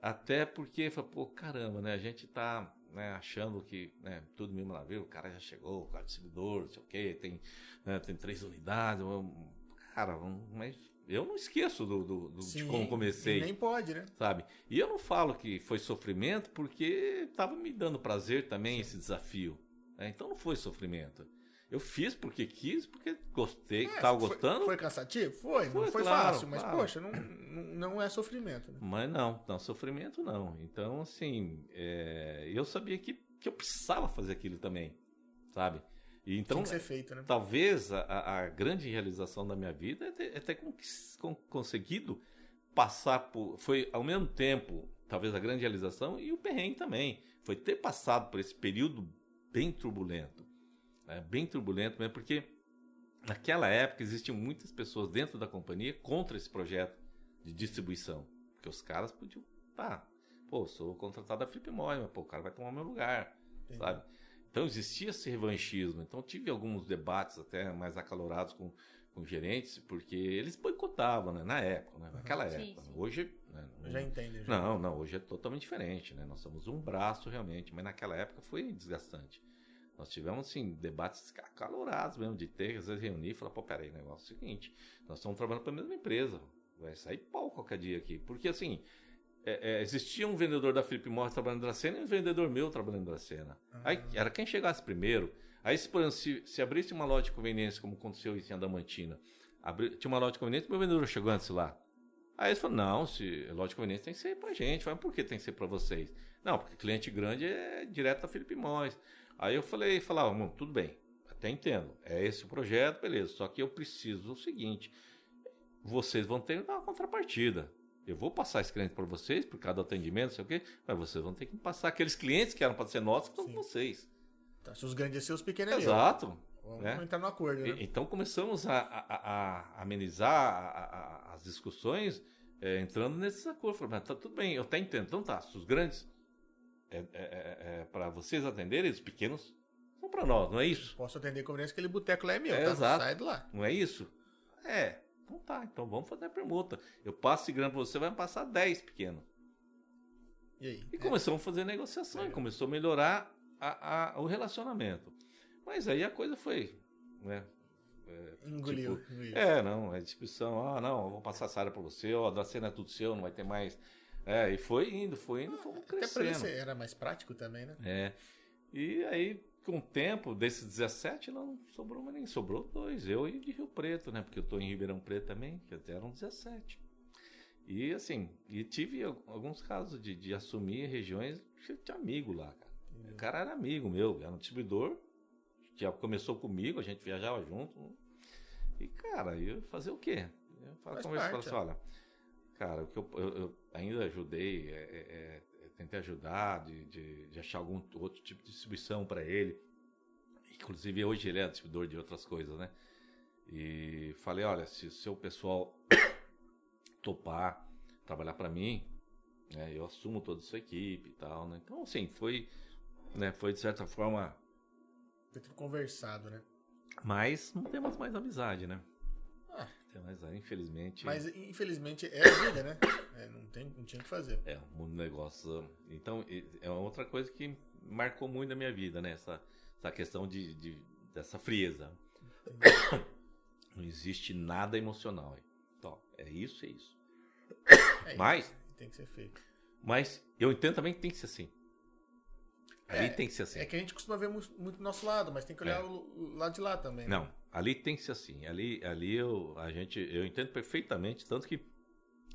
até porque, pô, caramba, né? A gente tá né, achando que né, tudo mesmo lá, viu? O cara já chegou, o cara é distribuidor, não sei o quê, tem, né, tem três unidades. Cara, mas eu não esqueço do, do- do- de Sim, como comecei Nem pode, né? sabe? E eu não falo que foi sofrimento porque estava me dando prazer também esse desafio. né? Então não foi sofrimento. Eu fiz porque quis, porque gostei, É, estava foi- gostando, Foi cansativo? Foi, não Foi, foi claro, fácil, mas, claro. poxa, não, não, não é sofrimento, né? mas não, não, sofrimento não. Então, assim, é, eu sabia que, que eu precisava fazer aquilo também, sabe? E então, Tem que ser feito, né? talvez a, a- grande realização da minha vida é ter, é ter conseguido passar por. Foi ao mesmo tempo, talvez a grande realização e o perrengue também. Foi ter passado por esse período bem turbulento. né? Bem turbulento mesmo, porque naquela época existiam muitas pessoas dentro da companhia contra esse projeto de distribuição. Porque os caras podiam. Tá, pô, sou contratado da Flip Moy, mas pô, o cara vai tomar meu lugar Entendi. sabe? Então existia esse revanchismo. Então tive alguns debates até mais acalorados com, com gerentes, porque eles boicotavam, né? Na época, né? Naquela Sim, época. sim. Hoje, né? Eu já entendo. eu já Não, não, hoje é totalmente diferente, né? Nós somos um braço realmente, mas naquela época foi desgastante. Nós tivemos, assim, debates acalorados mesmo, de ter, às vezes, reunir e falar, pô, peraí, o negócio é o seguinte, nós estamos trabalhando para a mesma empresa, vai sair pau qualquer dia aqui. Porque, assim, é, é, existia um vendedor da Felipe Morris trabalhando na Dracena e um vendedor meu trabalhando na Dracena. Aí era quem chegasse primeiro. Aí, se, se, se abrisse uma loja de conveniência, como aconteceu em Adamantina, abri, tinha uma loja de conveniência, meu vendedor chegou antes lá. Aí eles falaram, não, se loja de conveniência tem que ser pra gente. Mas por que tem que ser pra vocês? Não, porque cliente grande é direto da Felipe Morris. Aí eu falei, falava, "Mano, tudo bem, até entendo. É esse o projeto, beleza. Só que eu preciso do seguinte: vocês vão ter uma contrapartida. Eu vou passar esse cliente para vocês, por cada atendimento, não sei o quê, mas vocês vão ter que passar aqueles clientes que eram para ser nossos, que são Sim. vocês. Tá, se os grandes é seus, os pequenos é. Exato. Vamos né? entrar no acordo, né? E- Então começamos a, a- a- amenizar a- as discussões é, entrando nesses acordos. Falei, mas tá tudo bem, eu até entendo. Então tá, se os grandes é, para vocês atenderem, os pequenos são para nós, não é isso? Posso atender conveniência que aquele boteco lá é meu, É, tá? exato. Sai de lá. Não é isso? É. Então tá, então vamos fazer a permuta. Eu passo esse grande pra você, vai me passar 10 pequenos. E aí? E começamos a fazer negociação, e começou a melhorar a- a- o relacionamento. Mas aí a coisa foi, né? Engoliu. tipo. É, não, é discussão, ah, não, eu vou passar essa área pra você, ó, da cena é tudo seu, não vai ter mais. É, e foi indo, foi indo, fomos Até pra crescendo. era mais prático também, né? É. E aí, com o tempo, desses 17, não sobrou mais nem sobrou dois, eu e de Rio Preto, né? Porque eu tô em Ribeirão Preto também, que até eram 17. E assim, e tive al- alguns casos de, de assumir regiões que eu tinha amigo lá, cara. O cara era amigo meu, era um distribuidor, que começou comigo, a gente viajava junto. E, cara, eu fazer o quê? Eu falo, parte, falo assim, olha, cara, o que eu, eu- eu ainda ajudei, é- é- é tentei ajudar de, de, de achar algum outro tipo de distribuição para ele. Inclusive, hoje ele é distribuidor de outras coisas, né? E falei, olha, se o seu pessoal *coughs* topar trabalhar para mim, né, eu assumo toda a sua equipe e tal, né? Então, assim, foi, né, foi de certa forma, Foi tudo conversado, né? mas não temos mais amizade, né? Ah. Tem mais, infelizmente. Mas infelizmente é a vida, né? *coughs* É, não, tem, não tinha o que fazer. É, o mundo do negócio. Então, e- é outra coisa que marcou muito na minha vida, né? Essa, essa questão de, de- dessa frieza. *coughs* Não existe nada emocional. aí. Então, é isso, é isso. É Mas- isso, Tem que ser feito. Mas eu entendo também que tem que ser assim. Ali É, tem que ser assim. É que a gente costuma ver mu- muito do nosso lado, mas tem que olhar É. o, o lado de lá também. né? Não, ali tem que ser assim. Ali, ali eu, a gente, eu entendo perfeitamente, tanto que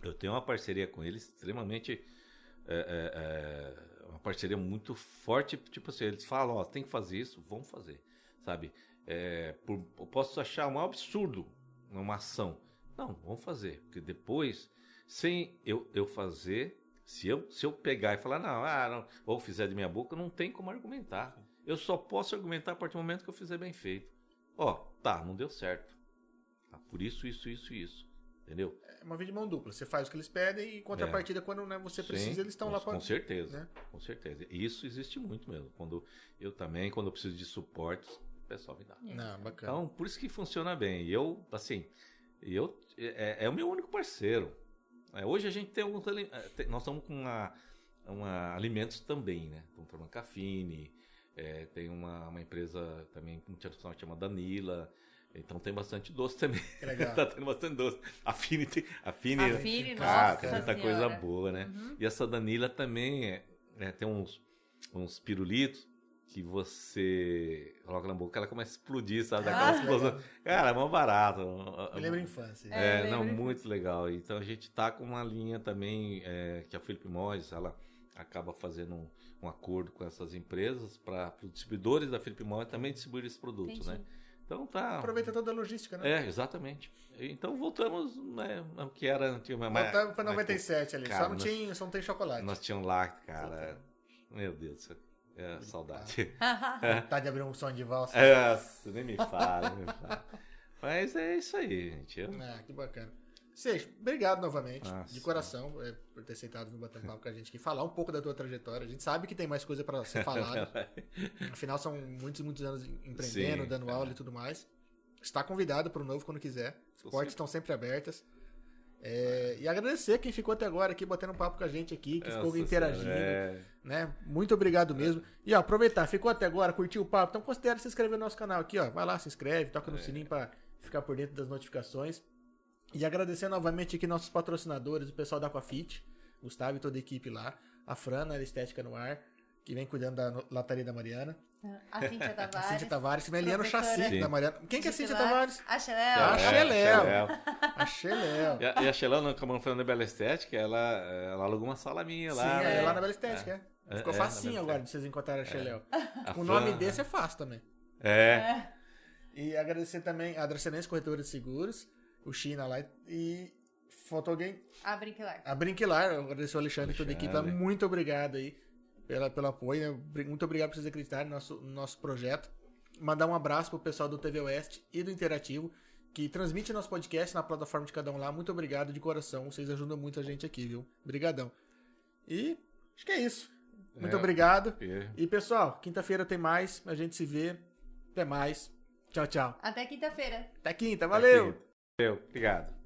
eu tenho uma parceria com eles extremamente. é, é, é, uma parceria muito forte. Tipo assim, eles falam: Ó, tem que fazer isso, vamos fazer. Sabe? É, por- eu posso achar um absurdo uma ação. Não, vamos fazer. Porque depois, sem eu, eu fazer, se eu, se eu pegar e falar, não, ah, não, ou fizer de minha boca, não tem como argumentar. Eu só posso argumentar a partir do momento que eu fizer bem feito. Ó, tá, não deu certo. Tá, por isso, isso, isso, isso. Entendeu? É uma via de mão dupla. Você faz o que eles pedem e em contrapartida, quando né, você precisa, É. Sim, eles estão lá para. Com certeza. né? Com certeza. E Isso existe muito mesmo. Quando eu também, quando eu preciso de suporte, o pessoal me dá. Não, bacana. Então, por isso que funciona bem. E eu, assim, eu é, é o meu único parceiro. É, hoje a gente tem alguns. ali- é, Nós estamos com uma, uma alimentos também, né? Estamos trabalhando com a Fini, é, tem uma, uma empresa também multinacional que chama Danila. Então tem bastante doce também. Legal. *laughs* tá tendo bastante doce. A Fini tem. A Fini, A Fini, Cara, nossa tem muita senhora. coisa boa, né? Uhum. E essa Danila também é, é, tem uns, uns pirulitos que você coloca na boca, ela começa a explodir, sabe? Dá aquela Ah. explosão. Cara, é mó barato. Me lembra a infância. É, É, não, muito legal. Então a gente tá com uma linha também é, que a Felipe Mois, ela acaba fazendo um, um acordo com essas empresas para os distribuidores da Felipe Mois também distribuir esses produtos, Entendi. né? Então tá. Aproveita toda a logística, né? É, exatamente. Então voltamos né, ao que era antigamente. Voltava pra mas- 97 ali. Cara, só, não nós- tinha, só não tem chocolate. Nós tínhamos lá, cara. Meu Deus do céu. É, saudade. *laughs* Tá de abrir um som de valsa. É, você nem me fala, nem me fala. Mas é isso aí, gente. Eu- Ah, que bacana. Seixo, obrigado novamente, Nossa. de coração, é, por ter aceitado vir bater um papo com a gente aqui, falar um pouco da tua trajetória. A gente sabe que tem mais coisa pra ser falada. *laughs* Afinal, são muitos, muitos anos empreendendo, Sim, dando é. aula e tudo mais. Está convidado para o novo quando quiser. As portas estão sempre abertas. É, e agradecer quem ficou até agora aqui, batendo um papo com a gente aqui, que ficou Nossa interagindo. Senhora, é. né? Muito obrigado mesmo. E ó, aproveitar, ficou até agora, curtiu o papo, então considere se inscrever no nosso canal aqui, ó. Vai lá, se inscreve, toca É. no sininho pra ficar por dentro das notificações. E agradecer novamente aqui nossos patrocinadores, o pessoal da Aquafit, Gustavo e toda a equipe lá, a Frana, a Estética no Ar, que vem cuidando da no- lataria da Mariana, A Cíntia *laughs* a Tavares. Cíntia Tavares, no professora. chassi Sim. da Mariana. Quem que é a Cíntia. Tavares? A Xeléu. É, Xeléu. Xeléu. A Xeléu. E a, e a Xelão, como eu falando da Bela Estética, ela, ela alugou uma sala minha Sim, lá. é, né? lá na Bela Estética, é. É, Ficou é, na facinho agora de vocês encontrarem a Xeléu. A Com o nome Fran- desse é fácil também. É. É. E agradecer também a Dracenense Corretora de Seguros, o China lá e Fotogame, A Brinquilar. a Brinquilar, eu agradecer o Alexandre e toda a equipe. Alexandre. Muito obrigado aí pela, pelo apoio, né? Muito obrigado por vocês acreditarem no nosso, no nosso projeto. Mandar um abraço pro pessoal do TV Oeste e do Interativo, que transmite nosso podcast na plataforma de cada um lá. Muito obrigado de coração, vocês ajudam muito a gente aqui, viu? Obrigadão. E acho que é isso. Muito É. obrigado. É. E pessoal, quinta-feira tem mais, a gente se vê. Até mais. Tchau, tchau. Até quinta-feira. Até quinta, valeu! Valeu, obrigado.